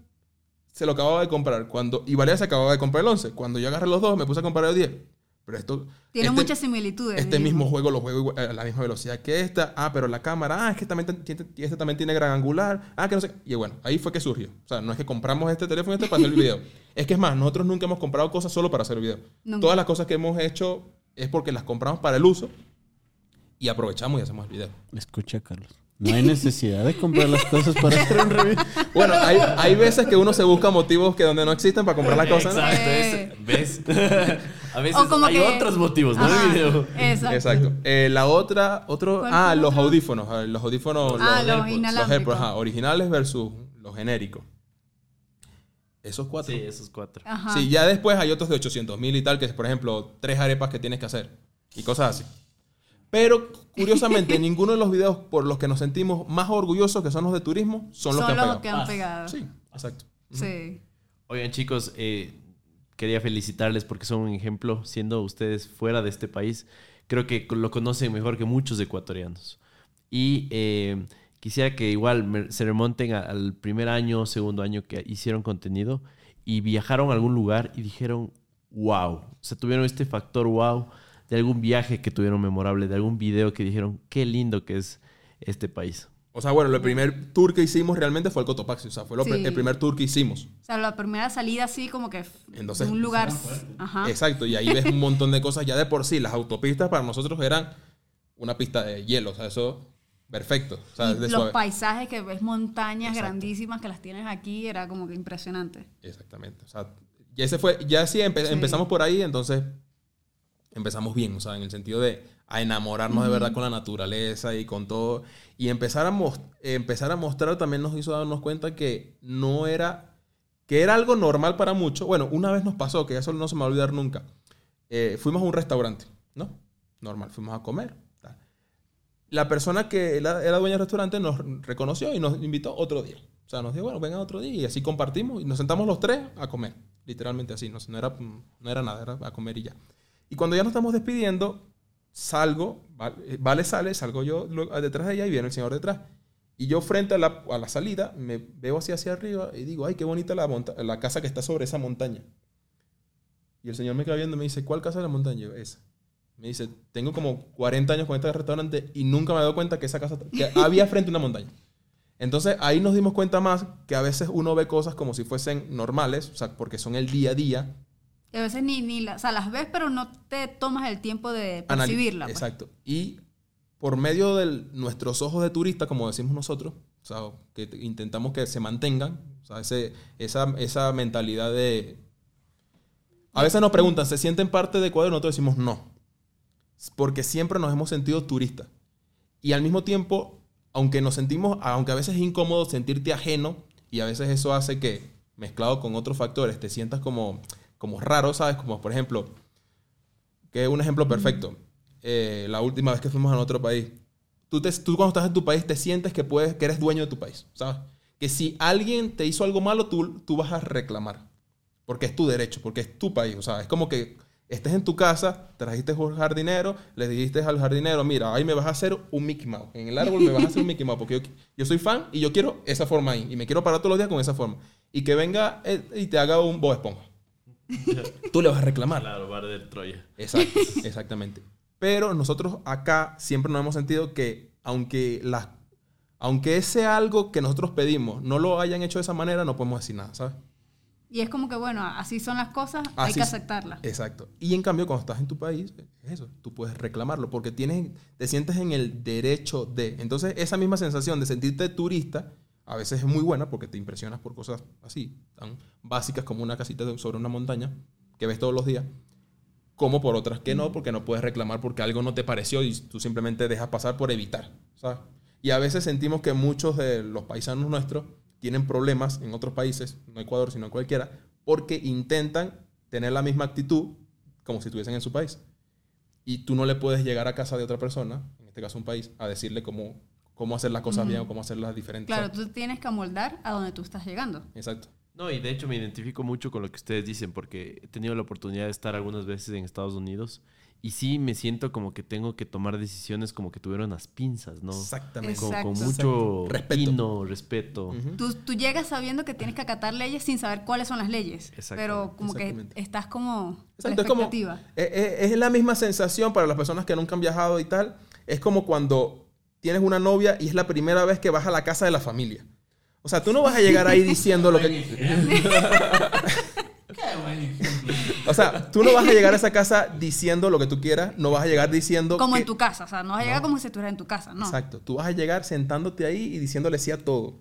[SPEAKER 4] se lo acababa de comprar. Cuando, y Valeria se acababa de comprar el 11. Cuando yo agarré los dos, me puse a comprar el 10. Pero esto...
[SPEAKER 5] Tiene
[SPEAKER 4] este-
[SPEAKER 5] muchas similitudes.
[SPEAKER 4] Este
[SPEAKER 5] mismo.
[SPEAKER 4] mismo juego lo juego igual- a la misma velocidad que esta. Ah, pero la cámara, ah, es que también este también tiene gran angular. Ah, que no sé. Y bueno, ahí fue que surgió. O sea, no es que compramos este teléfono este para hacer el video. Es que es más, nosotros nunca hemos comprado cosas solo para hacer el video.
[SPEAKER 5] Nunca.
[SPEAKER 4] Todas las cosas que hemos hecho es porque las compramos para el uso y aprovechamos y hacemos el video.
[SPEAKER 2] Escucha, Carlos. No hay necesidad de comprar las cosas para hacer un review.
[SPEAKER 4] Bueno, hay, hay veces que uno se busca motivos que donde no existen para comprar las cosas.
[SPEAKER 3] Exacto, es- ¿ves? a veces
[SPEAKER 5] O como
[SPEAKER 3] hay
[SPEAKER 5] que-
[SPEAKER 3] otros motivos, no
[SPEAKER 5] Ajá,
[SPEAKER 3] el video.
[SPEAKER 5] Exacto.
[SPEAKER 4] Exacto. Eh, la otra, otro,
[SPEAKER 5] ¿Cuál
[SPEAKER 4] ah, los
[SPEAKER 5] otro?
[SPEAKER 4] audífonos. ah, Los audífonos,
[SPEAKER 5] Ah,
[SPEAKER 4] los,
[SPEAKER 5] los
[SPEAKER 4] AirPods,
[SPEAKER 5] inalámbricos.
[SPEAKER 4] AirPods, ajá, originales versus los genéricos. Esos cuatro.
[SPEAKER 3] Sí, esos cuatro.
[SPEAKER 5] Ajá.
[SPEAKER 4] Sí, ya después hay otros de 800 mil y tal, que es, por ejemplo, tres arepas que tienes que hacer y cosas así. Pero, curiosamente, ninguno de los videos por los que nos sentimos más orgullosos, que son los de turismo, son los
[SPEAKER 5] Son
[SPEAKER 4] que han
[SPEAKER 5] los
[SPEAKER 4] pegado.
[SPEAKER 5] que han pegado.
[SPEAKER 4] Sí, exacto.
[SPEAKER 5] Sí.
[SPEAKER 3] Oigan, chicos, eh, quería felicitarles porque son un ejemplo, siendo ustedes fuera de este país. Creo que lo conocen mejor que muchos ecuatorianos. Y eh, quisiera que igual se remonten al primer año, segundo año que hicieron contenido y viajaron a algún lugar y dijeron, wow. O sea, tuvieron este factor wow de algún viaje que tuvieron memorable, de algún video que dijeron, qué lindo que es este país.
[SPEAKER 4] O sea, bueno, el primer tour que hicimos realmente fue el Cotopaxi. O sea, fue
[SPEAKER 5] Sí.
[SPEAKER 4] el primer tour que hicimos.
[SPEAKER 5] O sea, la primera salida así como que
[SPEAKER 4] Entonces-
[SPEAKER 5] un lugar. Ajá.
[SPEAKER 4] Exacto, y ahí ves un montón de cosas. Ya de por sí, las autopistas para nosotros eran una pista de hielo. O sea, eso, perfecto. O sea,
[SPEAKER 5] Y
[SPEAKER 4] de
[SPEAKER 5] los
[SPEAKER 4] suave.
[SPEAKER 5] paisajes que ves montañas
[SPEAKER 4] Exacto.
[SPEAKER 5] grandísimas que las tienes aquí era como que impresionante.
[SPEAKER 4] Exactamente. O sea, ya ese fue, ya sí, empe-
[SPEAKER 5] Sí.
[SPEAKER 4] empezamos por ahí, entonces empezamos bien, o sea, en el sentido de a enamorarnos de verdad con la naturaleza y con todo. Y empezar a, empezar a mostrar también nos hizo darnos cuenta que no era, que era algo normal para muchos. Bueno, una vez nos pasó, que eso no se me va a olvidar nunca. Eh, fuimos a un restaurante, ¿no? Normal, fuimos a comer. tal. La persona que era, era dueña del restaurante nos reconoció y nos invitó otro día. O sea, nos dijo, bueno, vengan otro día y así compartimos y nos sentamos los tres a comer. Literalmente así, no, no, era, no era nada, era a comer y ya. Y cuando ya nos estamos despidiendo, salgo, eh, Vale sale, salgo yo luego detrás de ella y viene el señor detrás. Y yo frente a la, a la salida me veo así hacia arriba y digo, ay, qué bonita la, monta- la casa que está sobre esa montaña. Y el señor me queda viendo y me dice, ¿cuál casa de la montaña? Yo, esa. Me dice, tengo como 40 años con este restaurante y nunca me he dado cuenta que esa casa que había frente a una montaña. Entonces ahí nos dimos cuenta más que a veces uno ve cosas como si fuesen normales, o sea, porque son el día a día.
[SPEAKER 5] Y a veces ni, ni la- o sea, las ves, pero no te tomas el tiempo de percibirla. pues.
[SPEAKER 4] Exacto. Y por medio de nuestros ojos de turista, como decimos nosotros, o sea, que intentamos que se mantengan, o sea, ese- esa, esa mentalidad de... A veces nos preguntan, ¿se sienten parte de Ecuador? Y nosotros decimos no. Porque siempre nos hemos sentido turistas. Y al mismo tiempo, aunque nos sentimos, aunque a veces es incómodo sentirte ajeno, y a veces eso hace que, mezclado con otros factores, te sientas como, como raro, ¿sabes? Como por ejemplo, que es un ejemplo perfecto. Eh, la última vez que fuimos a otro país. Tú, te- tú cuando estás en tu país te sientes que, puedes, que eres dueño de tu país, ¿sabes? Que si alguien te hizo algo malo, tú, tú vas a reclamar. Porque es tu derecho, porque es tu país. O es como que estés en tu casa, trajiste un jardinero, le dijiste al jardinero, mira, ahí me vas a hacer un Mickey Mouse. En el árbol me vas a hacer un Mickey Mouse, porque yo, yo soy fan y yo quiero esa forma ahí. Y me quiero parar todos los días con esa forma. Y que venga eh, y te haga un Bob Esponja. Tú le vas a reclamar.
[SPEAKER 3] Claro, bar de Troya.
[SPEAKER 4] Exacto, exactamente. Pero nosotros acá siempre nos hemos sentido que aunque, las, aunque ese algo que nosotros pedimos no lo hayan hecho de esa manera, no podemos decir nada, ¿sabes?
[SPEAKER 5] Y es como que, bueno, así son las cosas, hay que aceptarlas.
[SPEAKER 4] Exacto. Y en cambio, cuando estás en tu país, es eso, tú puedes reclamarlo porque tienes, te sientes en el derecho de. Entonces, esa misma sensación de sentirte turista a veces es muy buena porque te impresionas por cosas así, tan básicas como una casita sobre una montaña que ves todos los días, como por otras que no, porque no puedes reclamar porque algo no te pareció y tú simplemente dejas pasar por evitar, ¿sabes? Y a veces sentimos que muchos de los paisanos nuestros tienen problemas en otros países, no Ecuador, sino en cualquiera, porque intentan tener la misma actitud como si estuviesen en su país. Y tú no le puedes llegar a casa de otra persona, en este caso un país, a decirle cómo, cómo hacer las cosas bien o cómo hacerlas diferentes.
[SPEAKER 5] Claro,
[SPEAKER 4] ¿sabes?
[SPEAKER 5] tú tienes que amoldar a donde tú estás llegando.
[SPEAKER 4] Exacto.
[SPEAKER 3] No, y de hecho me identifico mucho con lo que ustedes dicen porque he tenido la oportunidad de estar algunas veces en Estados Unidos y sí me siento como que tengo que tomar decisiones como que tuvieron las pinzas, ¿no?
[SPEAKER 4] Exactamente.
[SPEAKER 3] Con, con
[SPEAKER 5] Exacto.
[SPEAKER 3] mucho
[SPEAKER 4] Respeto.
[SPEAKER 3] tino, respeto.
[SPEAKER 5] Tú, tú llegas sabiendo que tienes que acatar leyes sin saber cuáles son las leyes.
[SPEAKER 3] Exactamente,
[SPEAKER 5] Pero como que estás como la
[SPEAKER 4] Exacto, es como.
[SPEAKER 5] expectativa.
[SPEAKER 4] eh, eh, Es, la misma sensación para las personas que nunca han viajado y tal. Es como cuando tienes una novia y es la primera vez que vas a la casa de la familia. O sea, tú no vas a llegar ahí diciendo lo que. O sea, tú no vas a llegar a esa casa diciendo lo que tú quieras, no vas a llegar diciendo.
[SPEAKER 5] Como
[SPEAKER 4] que-
[SPEAKER 5] en tu casa, o sea, no vas a llegar como si estuvieras en tu casa, no.
[SPEAKER 4] Exacto. Tú vas a llegar sentándote ahí y diciéndole sí a todo.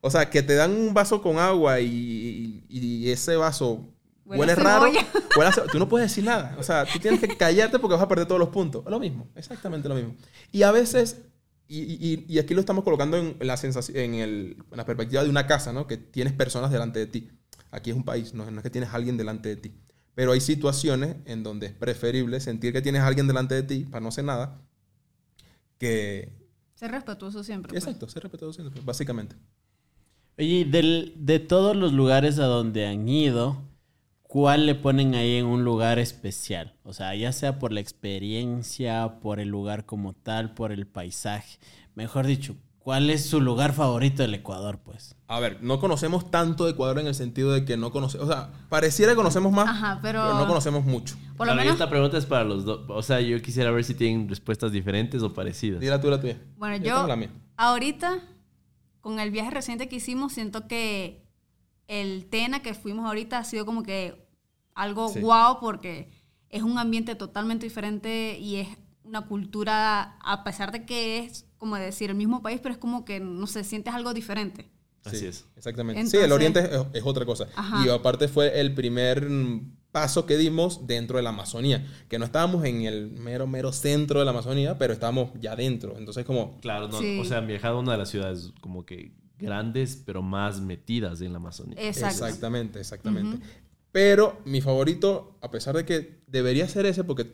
[SPEAKER 4] O sea, que te dan un vaso con agua y, y- y ese vaso
[SPEAKER 5] Huele
[SPEAKER 4] raro. huele a tú no puedes decir nada. O sea, tú tienes que callarte porque vas a perder todos los puntos. Lo mismo, exactamente lo mismo. Y a veces, y, y- y aquí lo estamos colocando en la, sensación, en, el- en la perspectiva de una casa, ¿no? Que tienes personas delante de ti. Aquí es un país, no, no es que tienes a alguien delante de ti. Pero hay situaciones en donde es preferible sentir que tienes a alguien delante de ti para no hacer nada que...
[SPEAKER 5] Ser respetuoso siempre. pues.
[SPEAKER 4] Exacto, ser respetuoso siempre, básicamente.
[SPEAKER 2] Oye, del- de todos los lugares a donde han ido, ¿cuál le ponen ahí en un lugar especial? O sea, ya sea por la experiencia, por el lugar como tal, por el paisaje. Mejor dicho, ¿cuál es su lugar favorito del Ecuador, pues?
[SPEAKER 4] A ver, no conocemos tanto de Ecuador en el sentido de que no conocemos... O sea, pareciera que conocemos más,
[SPEAKER 5] Ajá, pero-
[SPEAKER 4] no conocemos mucho.
[SPEAKER 5] Por lo menos,
[SPEAKER 3] esta pregunta es para los dos. O sea, yo quisiera ver si tienen respuestas diferentes o parecidas.
[SPEAKER 4] Dila tú la tuya.
[SPEAKER 5] bueno,
[SPEAKER 4] Yo
[SPEAKER 5] yo,
[SPEAKER 4] tengo la mía.
[SPEAKER 5] ahorita, con el viaje reciente que hicimos, siento que el Tena que fuimos ahorita ha sido como que algo
[SPEAKER 4] Sí.
[SPEAKER 5] guau porque es un ambiente totalmente diferente y es una cultura, a pesar de que es, como decir, el mismo país, pero es como que, no sé, sientes algo diferente.
[SPEAKER 3] Así
[SPEAKER 4] Sí,
[SPEAKER 3] es.
[SPEAKER 4] Exactamente.
[SPEAKER 5] Entonces-
[SPEAKER 4] sí, el Oriente es, es otra cosa.
[SPEAKER 5] Ajá.
[SPEAKER 4] Y aparte fue el primer paso que dimos dentro de la Amazonía. Que no estábamos en el mero, mero centro de la Amazonía, pero estábamos ya dentro. Entonces, como...
[SPEAKER 3] Claro, no,
[SPEAKER 5] Sí.
[SPEAKER 3] o sea, han viajado a una de las ciudades como que grandes, pero más metidas en la Amazonía.
[SPEAKER 5] Exacto.
[SPEAKER 4] Exactamente, exactamente. Pero mi favorito, a pesar de que debería ser ese, porque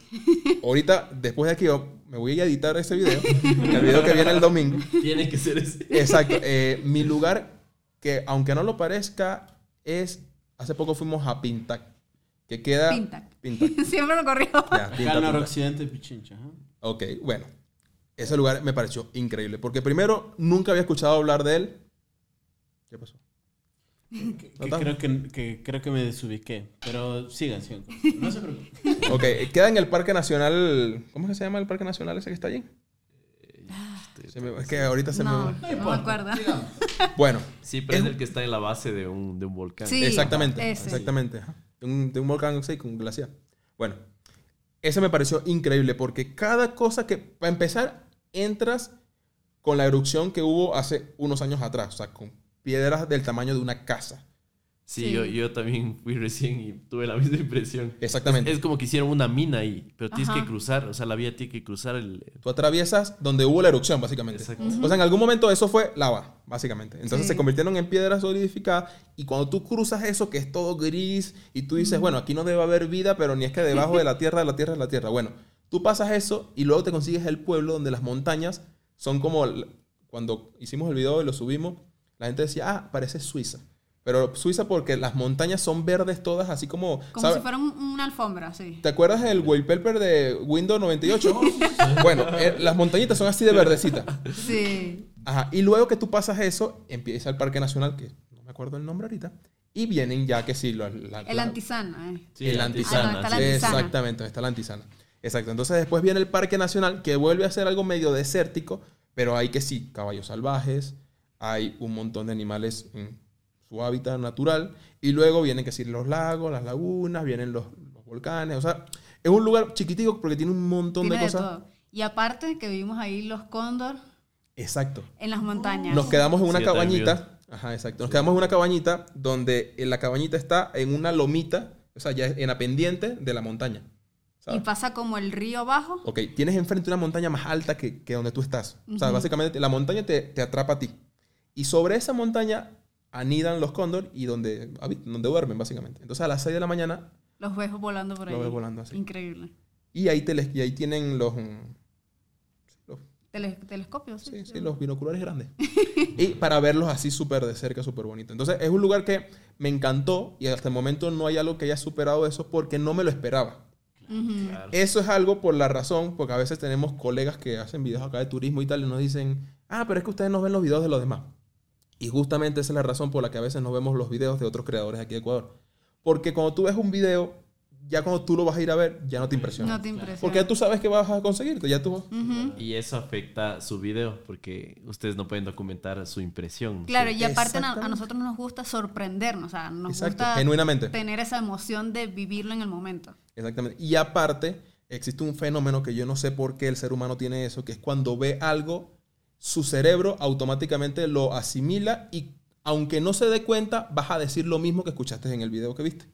[SPEAKER 4] ahorita, después de aquí, yo me voy a editar ese video, el video que viene el domingo.
[SPEAKER 3] Tiene que ser ese.
[SPEAKER 4] Exacto. eh, mi lugar, que aunque no lo parezca, es. Hace poco fuimos a Pintac, que queda.
[SPEAKER 5] Pintac.
[SPEAKER 4] Pintac.
[SPEAKER 5] Siempre lo corrió.
[SPEAKER 4] Ya, Pintac,
[SPEAKER 2] de Pichincha. ajá.
[SPEAKER 4] Ok, bueno. Ese lugar me pareció increíble, porque primero nunca había escuchado hablar de él. ¿Qué pasó?
[SPEAKER 2] Creo que, que creo que me desubiqué. Pero sigan, sigan. No se preocupen.
[SPEAKER 4] Ok, queda en el Parque Nacional. ¿Cómo es que se llama el Parque Nacional ese que está allí? Se me- es que ahorita se
[SPEAKER 5] No,
[SPEAKER 4] me.
[SPEAKER 5] no me acuerdo.
[SPEAKER 4] Bueno,
[SPEAKER 3] Sí, pero es
[SPEAKER 4] Es-
[SPEAKER 3] el que está en la base de un, de un volcán.
[SPEAKER 5] Sí.
[SPEAKER 4] exactamente.
[SPEAKER 5] ese.
[SPEAKER 4] Exactamente. De un, de un volcán sí, con glaciar. Bueno, ese me pareció increíble porque cada cosa que, para empezar, entras con la erupción que hubo hace unos años atrás, o sea, con piedras del tamaño de una casa.
[SPEAKER 3] Sí,
[SPEAKER 5] Sí.
[SPEAKER 3] Yo, yo también fui recién y tuve la misma impresión.
[SPEAKER 4] Exactamente.
[SPEAKER 3] Es como que hicieron una mina ahí, pero tienes
[SPEAKER 5] Ajá.
[SPEAKER 3] que cruzar, o sea, la vía tiene que cruzar el...
[SPEAKER 4] Tú atraviesas donde hubo la erupción, básicamente.
[SPEAKER 3] Exacto.
[SPEAKER 4] O sea, en algún momento eso fue lava, básicamente. Entonces
[SPEAKER 5] Sí.
[SPEAKER 4] se convirtieron en piedras solidificadas y cuando tú cruzas eso que es todo gris y tú dices, bueno, aquí no debe haber vida, pero ni es que debajo de la tierra, de la tierra, de la tierra. Bueno, tú pasas eso y luego te consigues el pueblo donde las montañas son como, cuando hicimos el video y lo subimos, la gente decía, ah, parece Suiza. Pero Suiza porque las montañas son verdes todas, así como...
[SPEAKER 5] Como si fuera un- una alfombra, sí.
[SPEAKER 4] ¿Te acuerdas del wallpaper de Windows 98? bueno, eh, las montañitas son así de verdecitas.
[SPEAKER 5] Sí.
[SPEAKER 4] Ajá. Y luego que tú pasas eso, empieza el Parque Nacional, que no me acuerdo el nombre ahorita, y vienen ya que sí, la-
[SPEAKER 5] El
[SPEAKER 4] la-
[SPEAKER 5] antisana, eh.
[SPEAKER 3] Sí,
[SPEAKER 4] el antisana.
[SPEAKER 5] Ah, no, está la
[SPEAKER 4] Sí,
[SPEAKER 5] antisana.
[SPEAKER 4] Exactamente, donde está la antisana. Exacto. Entonces después viene el Parque Nacional, que vuelve a ser algo medio desértico, pero hay que sí, caballos salvajes, hay un montón de animales en su hábitat natural, y luego vienen que sí, los lagos, las lagunas, vienen los, los volcanes, o sea, es un lugar chiquitico porque tiene un montón
[SPEAKER 5] Tiene
[SPEAKER 4] de
[SPEAKER 5] de
[SPEAKER 4] cosas.
[SPEAKER 5] todo. Y aparte que vivimos ahí los cóndor
[SPEAKER 4] Exacto.
[SPEAKER 5] en las montañas.
[SPEAKER 4] Nos quedamos en una
[SPEAKER 3] Sí,
[SPEAKER 4] cabañita. Ajá, exacto. Nos quedamos en una cabañita donde en la cabañita está en una lomita, o sea, ya en la pendiente de la montaña.
[SPEAKER 5] y
[SPEAKER 4] ¿sabes?
[SPEAKER 5] pasa como el río abajo.
[SPEAKER 4] Ok, tienes enfrente una montaña más alta que, que donde tú estás. O sea, básicamente la montaña te, te atrapa a ti. Y sobre esa montaña anidan los cóndor y donde, donde duermen, básicamente. Entonces a las 6 de la mañana,
[SPEAKER 5] Los ves volando por ahí.
[SPEAKER 4] Los ves volando así.
[SPEAKER 5] Increíble.
[SPEAKER 4] y ahí, te les- y ahí tienen los, mm, los
[SPEAKER 5] Tele- telescopios. Sí,
[SPEAKER 4] Sí, sí, los binoculares grandes. y para verlos así súper de cerca, súper bonito. Entonces, es un lugar que me encantó y hasta el momento no hay algo que haya superado eso porque no me lo esperaba.
[SPEAKER 5] Ujú.
[SPEAKER 4] Eso es algo por la razón, porque a veces tenemos colegas que hacen videos acá de turismo y tal y nos dicen, ah, pero es que ustedes no ven los videos de los demás. Y justamente esa es la razón por la que a veces no vemos los videos de otros creadores aquí de Ecuador. Porque cuando tú ves un video, ya cuando tú lo vas a ir a ver, ya no te impresiona.
[SPEAKER 5] No te impresiona.
[SPEAKER 4] Porque ya tú sabes que vas a conseguir, ya tú...
[SPEAKER 5] Ujú.
[SPEAKER 3] Y eso afecta su video porque ustedes no pueden documentar su impresión.
[SPEAKER 5] Claro, y aparte a- nosotros nos gusta sorprendernos, o sea, nos
[SPEAKER 4] Exacto,
[SPEAKER 5] gusta
[SPEAKER 4] genuinamente.
[SPEAKER 5] tener esa emoción de vivirlo en el momento.
[SPEAKER 4] Exactamente. Y aparte, existe un fenómeno que yo no sé por qué el ser humano tiene eso, que es cuando ve algo, su cerebro automáticamente lo asimila y aunque no se dé cuenta, vas a decir lo mismo que escuchaste en el video que viste.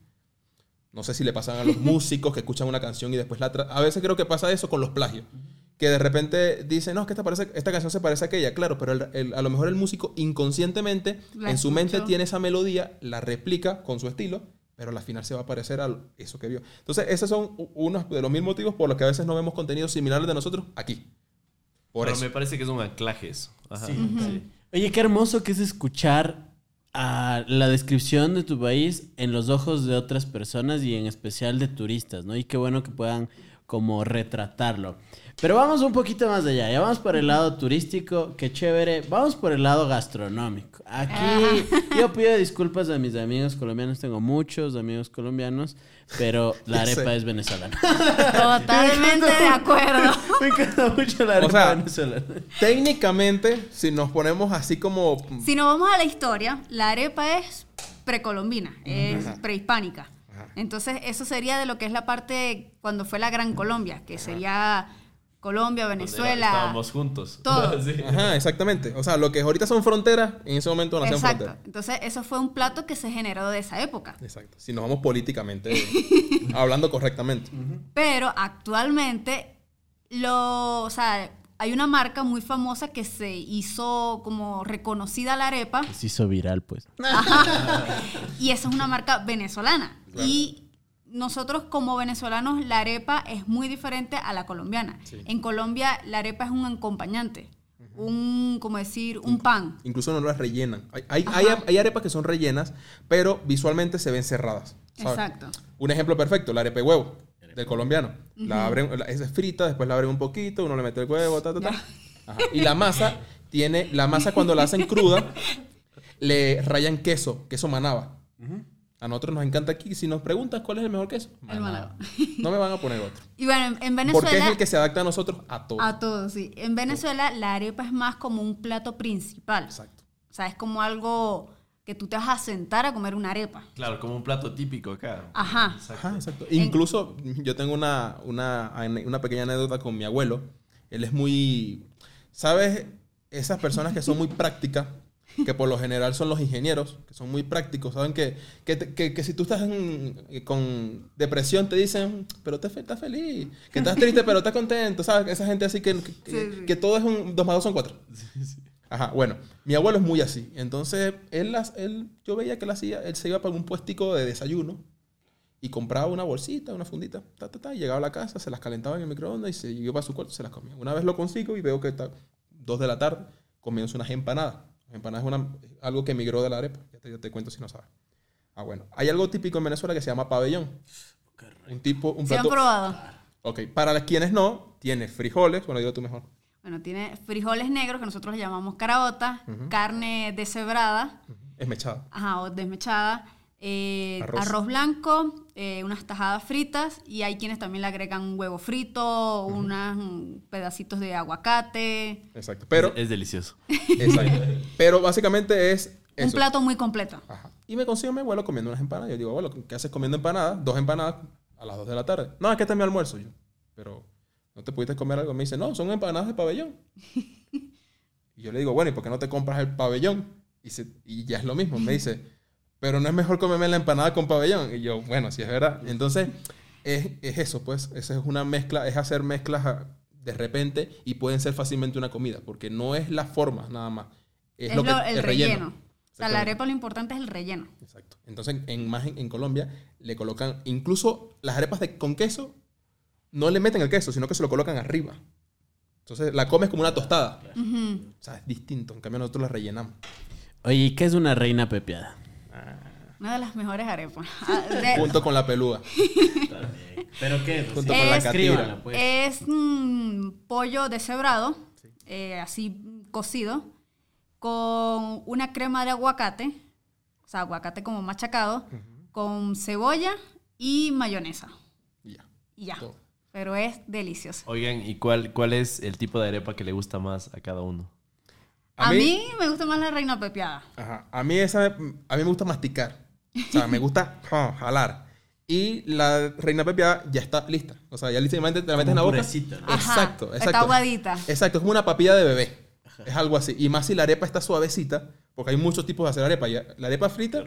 [SPEAKER 4] No sé si le pasan a los músicos que escuchan una canción y después la... A veces creo que pasa eso con los plagios. Que de repente dicen, no, es que esta, parece, esta canción se parece a aquella. Claro, pero el- el- a lo mejor el músico inconscientemente
[SPEAKER 5] La
[SPEAKER 4] en su mente tiene esa melodía, la replica con su estilo, pero al final se va a parecer a eso que vio. Entonces, esos son unos de los mil motivos por los que a veces no vemos contenidos similares de nosotros aquí. Por
[SPEAKER 3] Pero
[SPEAKER 4] eso.
[SPEAKER 3] me parece que es un anclaje eso. Ajá.
[SPEAKER 2] Sí, Oye, qué hermoso que es escuchar a la descripción de tu país en los ojos de otras personas y en especial de turistas, ¿no? Y qué bueno que puedan como retratarlo. Pero vamos un poquito más allá, ya vamos por el lado turístico, qué chévere, vamos por el lado gastronómico. Aquí yo pido disculpas a mis amigos colombianos, tengo muchos amigos colombianos, pero la arepa es venezolana.
[SPEAKER 5] Totalmente de acuerdo.
[SPEAKER 2] Me encanta mucho la arepa
[SPEAKER 4] O sea,
[SPEAKER 2] venezolana.
[SPEAKER 4] Técnicamente, si nos ponemos así como...
[SPEAKER 5] Si nos vamos a la historia, la arepa es precolombina, es prehispánica. Entonces, eso sería de lo que es la parte cuando fue la Gran Colombia, que sería Colombia, Venezuela.
[SPEAKER 3] Estábamos juntos.
[SPEAKER 5] Todo.
[SPEAKER 3] Sí.
[SPEAKER 4] Ajá, exactamente. O sea, lo que ahorita son fronteras, en ese momento nacían
[SPEAKER 5] Exacto.
[SPEAKER 4] fronteras.
[SPEAKER 5] Entonces, eso fue un plato que se generó de esa época.
[SPEAKER 4] Exacto. Si nos vamos políticamente, hablando correctamente.
[SPEAKER 5] Pero actualmente, lo, o sea, hay una marca muy famosa que se hizo como reconocida la arepa
[SPEAKER 2] Se hizo viral, pues.
[SPEAKER 5] y esa es una marca venezolana. Y nosotros como venezolanos, la arepa es muy diferente a la colombiana. En Colombia, la arepa es un acompañante, un, como decir, un pan.
[SPEAKER 4] Incluso no las rellenan. Hay, hay, hay, hay arepas que son rellenas, pero visualmente se ven cerradas. ¿sabes?
[SPEAKER 5] Exacto.
[SPEAKER 4] Un ejemplo perfecto, la arepa de huevo del colombiano. La abren, la- esa es frita, después la abren un poquito, uno le mete el huevo, ta, ta, ta. Ajá. Y la masa tiene, la masa cuando la hacen cruda, le rayan queso, queso manaba. A nosotros nos encanta aquí. Si nos preguntas cuál es el mejor queso,
[SPEAKER 5] El manaba.
[SPEAKER 4] no me van a poner otro.
[SPEAKER 5] Y bueno, en- en
[SPEAKER 4] Porque es
[SPEAKER 5] Venezuela...
[SPEAKER 4] el que se adapta a nosotros a todo.
[SPEAKER 5] A todos, sí. En Venezuela la arepa es más como un plato principal.
[SPEAKER 4] Exacto.
[SPEAKER 5] O sea, es como algo que tú te vas a sentar a comer una arepa.
[SPEAKER 3] Claro, como un plato típico acá.
[SPEAKER 5] Ajá.
[SPEAKER 4] Ajá, exacto. Incluso yo tengo una, una, una pequeña anécdota con mi abuelo. Él es muy... ¿Sabes? Esas personas que son muy prácticas, que por lo general son los ingenieros, que son muy prácticos, saben que, que, que- que si tú estás en- con depresión te dicen, pero te estás feliz, que estás triste, pero estás contento, ¿sabes? Esa gente así que, que,
[SPEAKER 5] Sí, sí.
[SPEAKER 4] que todo es un... Dos más dos son cuatro. Ajá, bueno, mi abuelo es muy así. Entonces, él, las, él, yo veía que él hacía, él se iba para un puestico de desayuno y compraba una bolsita, una fundita, ta, ta, ta, y llegaba a la casa, se las calentaba en el microondas y se iba para su cuarto y se las comía. Una vez lo consigo y veo que está dos de la tarde comiéndose unas empanadas. Empanadas es una, algo que emigró de la arepa. Ya te, ya te cuento si no sabes. Ah, bueno. Hay algo típico en Venezuela que se llama pabellón. Un tipo, un
[SPEAKER 5] ¿Se han
[SPEAKER 4] plato.
[SPEAKER 5] probado?
[SPEAKER 4] Ok, para quienes no, tiene frijoles, bueno, digo tú mejor.
[SPEAKER 5] Bueno, tiene frijoles negros que nosotros le llamamos caraota, carne deshebrada,
[SPEAKER 4] Esmechada.
[SPEAKER 5] ajá, o desmechada, eh,
[SPEAKER 4] Arroz.
[SPEAKER 5] arroz. blanco, eh, unas tajadas fritas y hay quienes también le agregan un huevo frito, unos pedacitos de aguacate.
[SPEAKER 4] Exacto. Pero,
[SPEAKER 3] Es, es delicioso.
[SPEAKER 4] exacto. Pero básicamente es
[SPEAKER 5] Un plato muy completo.
[SPEAKER 4] Ajá. Y me consigo a mi abuelo comiendo unas empanadas. Yo digo, abuelo, ¿qué haces comiendo empanadas? Dos empanadas a las dos de la tarde. No, es que este es mi almuerzo. Yo, pero no te pudiste comer algo. Me dice, no, son empanadas de pabellón. y yo le digo, bueno, ¿y por qué no te compras el pabellón? Y, se- y ya es lo mismo. Me dice, pero no es mejor comerme la empanada con pabellón. Y yo, bueno, sí es verdad. Entonces, es, es eso, pues. Esa es una mezcla, es hacer mezclas a- de repente y pueden ser fácilmente una comida. Porque no es la forma nada más. Es,
[SPEAKER 5] Es
[SPEAKER 4] lo que,
[SPEAKER 5] lo- el relleno. O sea, la arepa lo importante es el relleno.
[SPEAKER 4] Exacto. Entonces, en, más en, en Colombia le colocan, incluso las arepas de, con queso, no le meten el queso, sino que se lo colocan arriba. Entonces la comes como una tostada. O sea, es distinto. En cambio, nosotros la rellenamos.
[SPEAKER 2] Oye, ¿y ¿qué es una reina pepeada?
[SPEAKER 5] Una de las mejores arepas. Ah, de-
[SPEAKER 4] Junto con la peluda.
[SPEAKER 2] ¿Pero qué?
[SPEAKER 4] Junto con la catira.
[SPEAKER 2] pues.
[SPEAKER 5] Es mm, pollo deshebrado, eh, así cocido, con una crema de aguacate, o sea, aguacate como machacado, con cebolla y mayonesa.
[SPEAKER 4] Y ya.
[SPEAKER 5] Y ya.
[SPEAKER 4] Todo.
[SPEAKER 5] Pero es delicioso.
[SPEAKER 3] Oigan, ¿y cuál, cuál es el tipo de arepa que le gusta más a cada uno?
[SPEAKER 5] A, mí, me gusta más la reina pepiada.
[SPEAKER 4] Ajá. A mí esa, a mí me gusta masticar. O sea, me gusta ja, jalar. Y la reina pepiada ya está lista. O sea, ya literalmente te la metes en la boca.
[SPEAKER 5] Ajá,
[SPEAKER 4] Exacto,
[SPEAKER 5] está
[SPEAKER 4] exacto.
[SPEAKER 5] aguadita.
[SPEAKER 4] Exacto, es como una papilla de bebé. Es algo así. Y más si la arepa está suavecita, porque hay muchos tipos de hacer arepa. Ya- La arepa frita,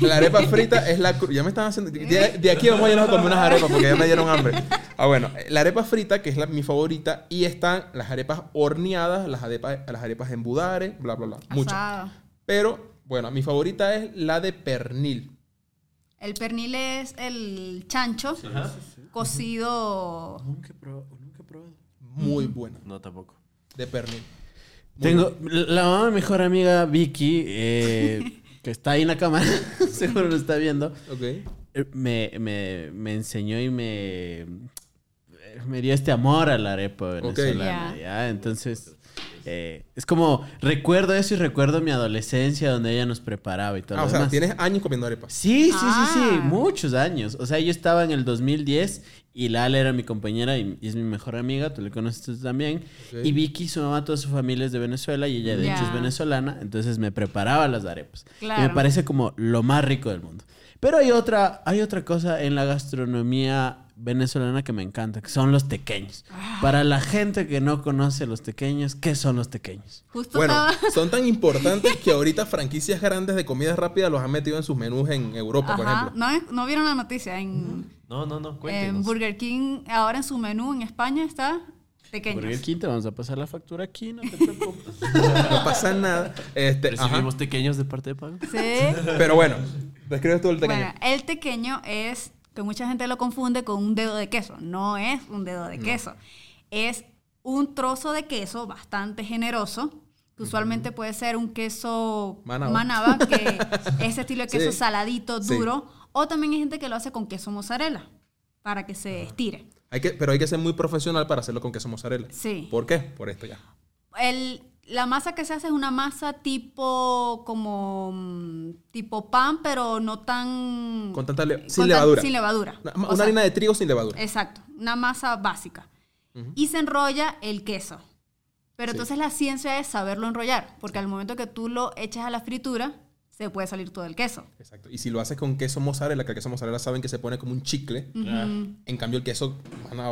[SPEAKER 4] la arepa frita es la... Ya me están haciendo... De, de aquí vamos a irnos a comer unas arepas porque ya me dieron hambre. Ah, bueno. La arepa frita, que es la, mi favorita, y están las arepas horneadas, las arepas, las arepas en budare, bla, bla, bla. Muchas.
[SPEAKER 5] Asado.
[SPEAKER 4] Pero, bueno, mi favorita es la de pernil.
[SPEAKER 5] El pernil es el chancho cocido.
[SPEAKER 2] Nunca he probado. Nunca he probado.
[SPEAKER 4] Muy buena.
[SPEAKER 3] No, tampoco.
[SPEAKER 4] De pernil. Muy
[SPEAKER 2] Tengo la mamá de mi mejor amiga Vicky, eh, que está ahí en la cámara, seguro lo está viendo.
[SPEAKER 4] Ok.
[SPEAKER 2] eh, Me, me, me enseñó y me, me dio este amor a la arepa venezolana.
[SPEAKER 5] Ya.
[SPEAKER 2] ¿ya? Entonces, eh, es como recuerdo eso y recuerdo mi adolescencia donde ella nos preparaba y todo
[SPEAKER 4] Ah,
[SPEAKER 2] lo
[SPEAKER 4] o sea,
[SPEAKER 2] demás.
[SPEAKER 4] tienes años comiendo arepas.
[SPEAKER 2] Sí, sí, sí, sí,
[SPEAKER 5] Ah.
[SPEAKER 2] muchos años. O sea, yo estaba en el 2010 y Lala era mi compañera y, y es mi mejor amiga, tú le conoces tú también. Y Vicky, su mamá, toda su familia es de Venezuela y ella de hecho es venezolana, entonces me preparaba las arepas. Y me parece como lo más rico del mundo. Pero hay otra, hay otra cosa en la gastronomía venezolana que me encanta, que son los tequeños.
[SPEAKER 5] Ah.
[SPEAKER 2] Para la gente que no conoce los tequeños, ¿qué son los tequeños?
[SPEAKER 5] Justo
[SPEAKER 4] Bueno,
[SPEAKER 5] estaba.
[SPEAKER 4] son tan importantes que ahorita franquicias grandes de comida rápida los han metido en sus menús en Europa, por
[SPEAKER 5] Ajá.
[SPEAKER 4] ejemplo.
[SPEAKER 5] ¿No, no vieron la noticia? En,
[SPEAKER 3] No, no, no,
[SPEAKER 5] en
[SPEAKER 3] cuéntenos.
[SPEAKER 5] Burger King, ahora en su menú en España está pequeños.
[SPEAKER 2] Burger King, te vamos a pasar la factura aquí, no te preocupes.
[SPEAKER 4] No pasa nada. Este, ajá.
[SPEAKER 3] ¿Recibimos pequeños de parte de pago?
[SPEAKER 5] Sí.
[SPEAKER 4] Pero bueno, describes tú el pequeño.
[SPEAKER 5] Bueno, el tequeño es que mucha gente lo confunde con un dedo de queso. No es un dedo de queso. Es un trozo de queso bastante generoso. Que usualmente puede ser un queso
[SPEAKER 4] Manaba.
[SPEAKER 5] manaba, que ese estilo de queso
[SPEAKER 4] Sí.
[SPEAKER 5] saladito,
[SPEAKER 4] Sí.
[SPEAKER 5] duro. O también hay gente que lo hace con queso mozzarella para que se estire.
[SPEAKER 4] Hay que, pero hay que ser muy profesional para hacerlo con queso mozzarella.
[SPEAKER 5] Sí.
[SPEAKER 4] ¿Por qué? Por esto ya.
[SPEAKER 5] El, la masa que se hace es una masa tipo como mm, tipo pan, pero no tan
[SPEAKER 4] Con tanta le-
[SPEAKER 5] con
[SPEAKER 4] sin
[SPEAKER 5] tan-
[SPEAKER 4] levadura.
[SPEAKER 5] Sin levadura.
[SPEAKER 4] Una,
[SPEAKER 5] O
[SPEAKER 4] una
[SPEAKER 5] sea,
[SPEAKER 4] harina de trigo sin levadura.
[SPEAKER 5] Exacto, una masa básica. Y se enrolla el queso. Pero
[SPEAKER 4] Sí.
[SPEAKER 5] entonces la ciencia es saberlo enrollar, porque al momento que tú lo eches a la fritura, se puede salir todo el queso.
[SPEAKER 4] Exacto. Y si lo haces con queso mozzarella, que el queso mozzarella saben que se pone como un chicle. En cambio, el queso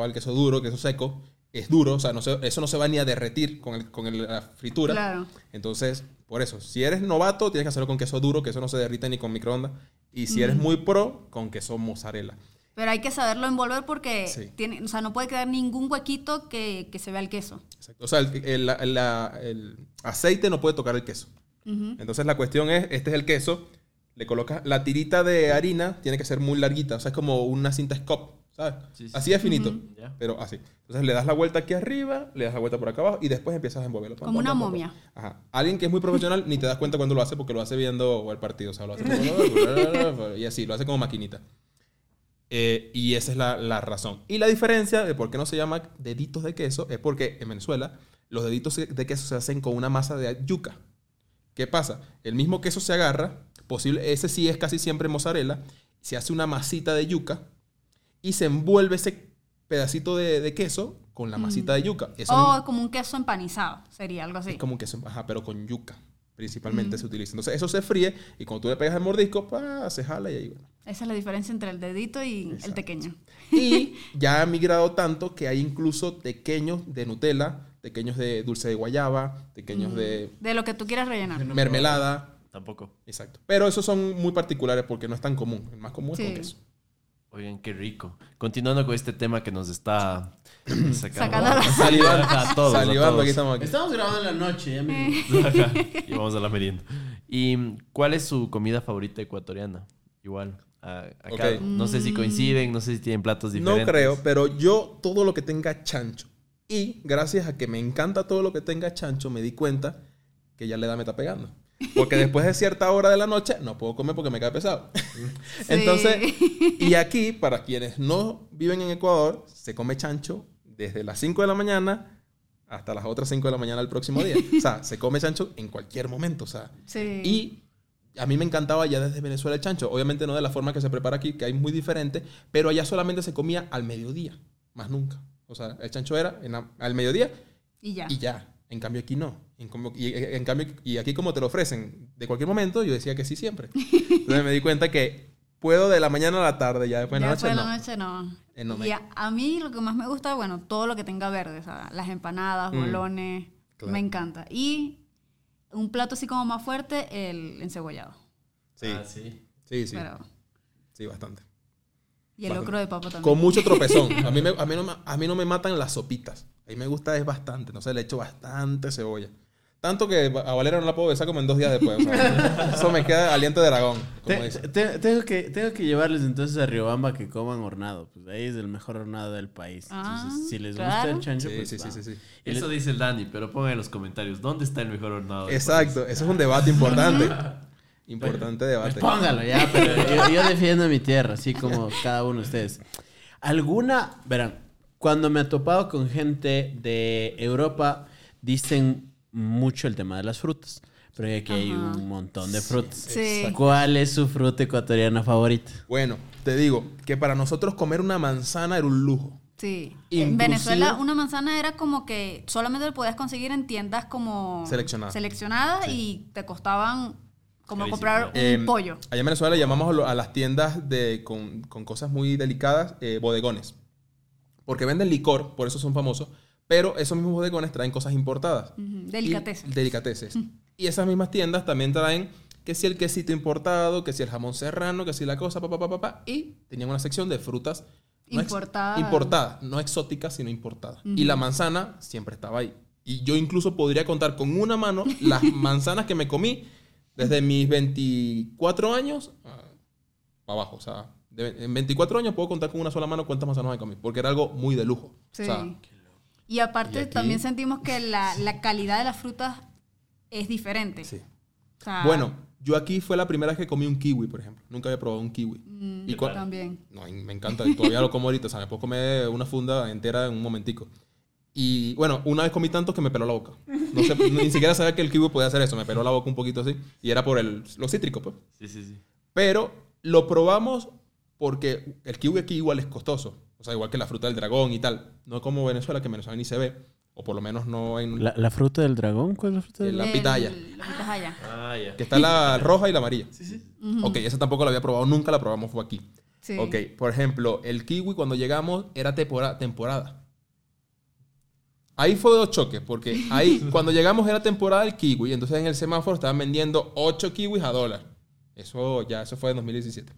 [SPEAKER 4] el queso duro, el queso seco, es duro. O sea, no se- eso no se va ni a derretir con, el- con el- la fritura.
[SPEAKER 5] Claro.
[SPEAKER 4] Entonces, por eso, si eres novato, tienes que hacerlo con queso duro, que eso no se derrite ni con microondas. Y si eres muy pro, con queso mozzarella.
[SPEAKER 5] Pero hay que saberlo envolver porque
[SPEAKER 4] Sí.
[SPEAKER 5] tiene, o sea, no puede quedar ningún huequito que, que se vea el queso.
[SPEAKER 4] Exacto. O sea, el, aceite no puede tocar el queso. Entonces la cuestión es, este es el queso, le colocas la tirita de harina, tiene que ser muy larguita, o sea, es como una cinta scop, ¿sabes?
[SPEAKER 3] Sí, sí,
[SPEAKER 4] así es finito, pero así. Entonces le das la vuelta aquí arriba, le das la vuelta por acá abajo y después empiezas a envolverlo.
[SPEAKER 5] Como
[SPEAKER 4] pam,
[SPEAKER 5] una momia.
[SPEAKER 4] pam. Ajá. Alguien que es muy profesional ni te das cuenta cuando lo hace porque lo hace viendo el partido, o sea, lo hace como- y así, lo hace como maquinita. Eh, y esa es la, la razón. Y la diferencia de por qué no se llama deditos de queso es porque en Venezuela los deditos de queso se hacen con una masa de yuca. ¿Qué pasa? El mismo queso se agarra, posible, ese sí es casi siempre mozzarella, se hace una masita de yuca y se envuelve ese pedacito de, de queso con la masita de yuca. Eso
[SPEAKER 5] O
[SPEAKER 4] es-
[SPEAKER 5] como un queso empanizado, sería algo así.
[SPEAKER 4] es como un queso, ajá, pero con yuca. Principalmente se utiliza. Entonces eso se fríe y cuando tú le pegas el mordisco, pa, se jala y ahí bueno.
[SPEAKER 5] Esa es la diferencia entre el dedito y el pequeño.
[SPEAKER 4] Y ya ha migrado tanto que hay incluso pequeños de Nutella, pequeños de dulce de guayaba, pequeños de
[SPEAKER 5] De lo que tú quieras rellenar.
[SPEAKER 4] mermelada.
[SPEAKER 3] Tampoco.
[SPEAKER 4] Exacto. Pero esos son muy particulares porque no es tan común. El más común es con queso.
[SPEAKER 3] Oigan, qué rico. Continuando con este tema que nos está sacando,
[SPEAKER 5] la-
[SPEAKER 4] Salivando.
[SPEAKER 3] a todos, a
[SPEAKER 4] Salivando,
[SPEAKER 3] todos.
[SPEAKER 4] aquí estamos aquí.
[SPEAKER 2] Estamos grabando en la noche, ya
[SPEAKER 3] Ajá. y vamos a la merienda. ¿Y mm, cuál es su comida favorita ecuatoriana? Igual. a- acá.
[SPEAKER 4] Ok.
[SPEAKER 3] No sé si coinciden, no sé si tienen platos diferentes.
[SPEAKER 4] No creo, pero yo todo lo que tenga chancho Y gracias a que me encanta todo lo que tenga chancho, me di cuenta que ya la edad me está pegando. Porque después de cierta hora de la noche no puedo comer porque me cae pesado. Entonces, y aquí, para quienes no viven en Ecuador, se come chancho desde las 5 de la mañana hasta las otras 5 de la mañana del próximo día. O sea, se come chancho en cualquier momento. O sea,
[SPEAKER 5] Sí.
[SPEAKER 4] y a mí me encantaba ya desde Venezuela el chancho. Obviamente no de la forma que se prepara aquí, que hay muy diferente, pero allá solamente se comía al mediodía, más nunca. O sea, el chancho era en la- al mediodía
[SPEAKER 5] y ya.
[SPEAKER 4] y ya. En cambio aquí no. En, como- y, en cambio, y aquí como te lo ofrecen de cualquier momento, yo decía que sí siempre. Entonces me di cuenta que puedo de la mañana a la tarde, ya después de la
[SPEAKER 5] después de
[SPEAKER 4] noche
[SPEAKER 5] la
[SPEAKER 4] no.
[SPEAKER 5] noche no.
[SPEAKER 4] Eh, no me-
[SPEAKER 5] y a, a mí lo que más me gusta, bueno, todo lo que tenga verde, o sea, las empanadas,
[SPEAKER 4] Mm,
[SPEAKER 5] bolones,
[SPEAKER 4] claro.
[SPEAKER 5] me encanta. Y un plato así como más fuerte, el encebollado.
[SPEAKER 4] Sí,
[SPEAKER 3] Ah, sí.
[SPEAKER 4] sí, sí.
[SPEAKER 5] Pero,
[SPEAKER 4] Sí, bastante.
[SPEAKER 5] y el
[SPEAKER 4] Bastante.
[SPEAKER 5] locro de papa también.
[SPEAKER 4] Con mucho tropezón. A mí, me- a, mí no, a mí no me matan las sopitas. A mí me gusta es bastante. No sé, le echo bastante cebolla. Tanto que a Valera no la puedo besar como en dos días después. o sea, eso me queda aliento de dragón, como
[SPEAKER 2] Te-
[SPEAKER 4] dice.
[SPEAKER 2] te- tengo, que, tengo que llevarles entonces a Riobamba que coman hornado. Pues ahí es el mejor hornado del país.
[SPEAKER 5] Ah,
[SPEAKER 2] Entonces, si les gusta el chancho,
[SPEAKER 4] Sí,
[SPEAKER 2] pues
[SPEAKER 4] sí, sí,
[SPEAKER 2] va.
[SPEAKER 4] sí,
[SPEAKER 3] Eso dice el Dani, pero pongan en los comentarios, ¿dónde está el mejor hornado? del
[SPEAKER 4] Exacto, eso es un debate importante. Importante
[SPEAKER 2] Pues
[SPEAKER 4] debate.
[SPEAKER 2] póngalo ya, pero yo, yo defiendo mi tierra, así como cada uno de ustedes. Alguna, verán, cuando me he topado con gente de Europa, dicen mucho el tema de las frutas. Pero aquí hay
[SPEAKER 5] Ajá.
[SPEAKER 2] un montón de frutas.
[SPEAKER 5] Sí.
[SPEAKER 2] ¿Cuál es su fruta ecuatoriana favorita?
[SPEAKER 4] Bueno, te digo que para nosotros comer una manzana era un lujo.
[SPEAKER 5] Sí.
[SPEAKER 4] Inclusive-
[SPEAKER 5] En Venezuela una manzana era como que solamente lo podías conseguir en tiendas como
[SPEAKER 4] Seleccionadas.
[SPEAKER 5] seleccionadas y te costaban como comprar un
[SPEAKER 4] Eh,
[SPEAKER 5] pollo.
[SPEAKER 4] Allá en Venezuela le llamamos a, las tiendas de, con, con cosas muy delicadas eh, bodegones. Porque venden licor, por eso son famosos. Pero esos mismos bodegones traen cosas importadas.
[SPEAKER 5] Ujú, delicatessen.
[SPEAKER 4] Y- delicateces. y esas mismas tiendas también traen que si el quesito importado, que si el jamón serrano, que si la cosa, papá, papá, papá. Y tenían una sección de frutas no
[SPEAKER 5] Importadas.
[SPEAKER 4] importadas, no exóticas, sino importadas. Y la manzana siempre estaba ahí. Y yo incluso podría contar con una mano las manzanas que me comí desde mis 24 años ah, para abajo. O sea, de- en 24 años puedo contar con una sola mano cuántas manzanas me comí. Porque era algo muy de lujo.
[SPEAKER 5] Sí.
[SPEAKER 4] O sea,
[SPEAKER 5] y aparte
[SPEAKER 4] y aquí-
[SPEAKER 5] también sentimos que la, la calidad de las frutas es diferente.
[SPEAKER 4] sí.
[SPEAKER 5] O sea,
[SPEAKER 4] Bueno, yo aquí fue la primera vez que comí un kiwi, por ejemplo. Nunca había probado un kiwi.
[SPEAKER 5] mm,
[SPEAKER 4] y cua-
[SPEAKER 5] también.
[SPEAKER 4] No, y me encanta. y Todavía lo como ahorita. O sea, me puedo comer una funda entera en un momentico. Y bueno, una vez comí tanto que me peló la boca. No sé, ni siquiera sabía que el kiwi podía hacer eso. Me peló la boca un poquito así. Y era por el, los cítricos, pues.
[SPEAKER 3] Sí, sí, sí.
[SPEAKER 4] Pero lo probamos porque el kiwi aquí igual es costoso. O sea, igual que la fruta del dragón y tal. No como Venezuela, que en Venezuela ni se ve. O por lo menos no en...
[SPEAKER 2] ¿La, la fruta del dragón? ¿Cuál es la fruta del
[SPEAKER 4] La
[SPEAKER 5] El-
[SPEAKER 4] pitaya.
[SPEAKER 5] La pitaya.
[SPEAKER 3] Ah, ya.
[SPEAKER 4] Que está la roja y la amarilla.
[SPEAKER 3] Sí, sí.
[SPEAKER 4] Ok, esa tampoco la había probado. Nunca la probamos, fue aquí.
[SPEAKER 5] Sí.
[SPEAKER 4] Ok, por ejemplo, el kiwi cuando llegamos era tempora- temporada. Ahí fue dos choques, porque ahí cuando llegamos era temporada del kiwi, entonces en el semáforo estaban vendiendo 8 kiwis a dólar. Eso ya, eso fue en 2017.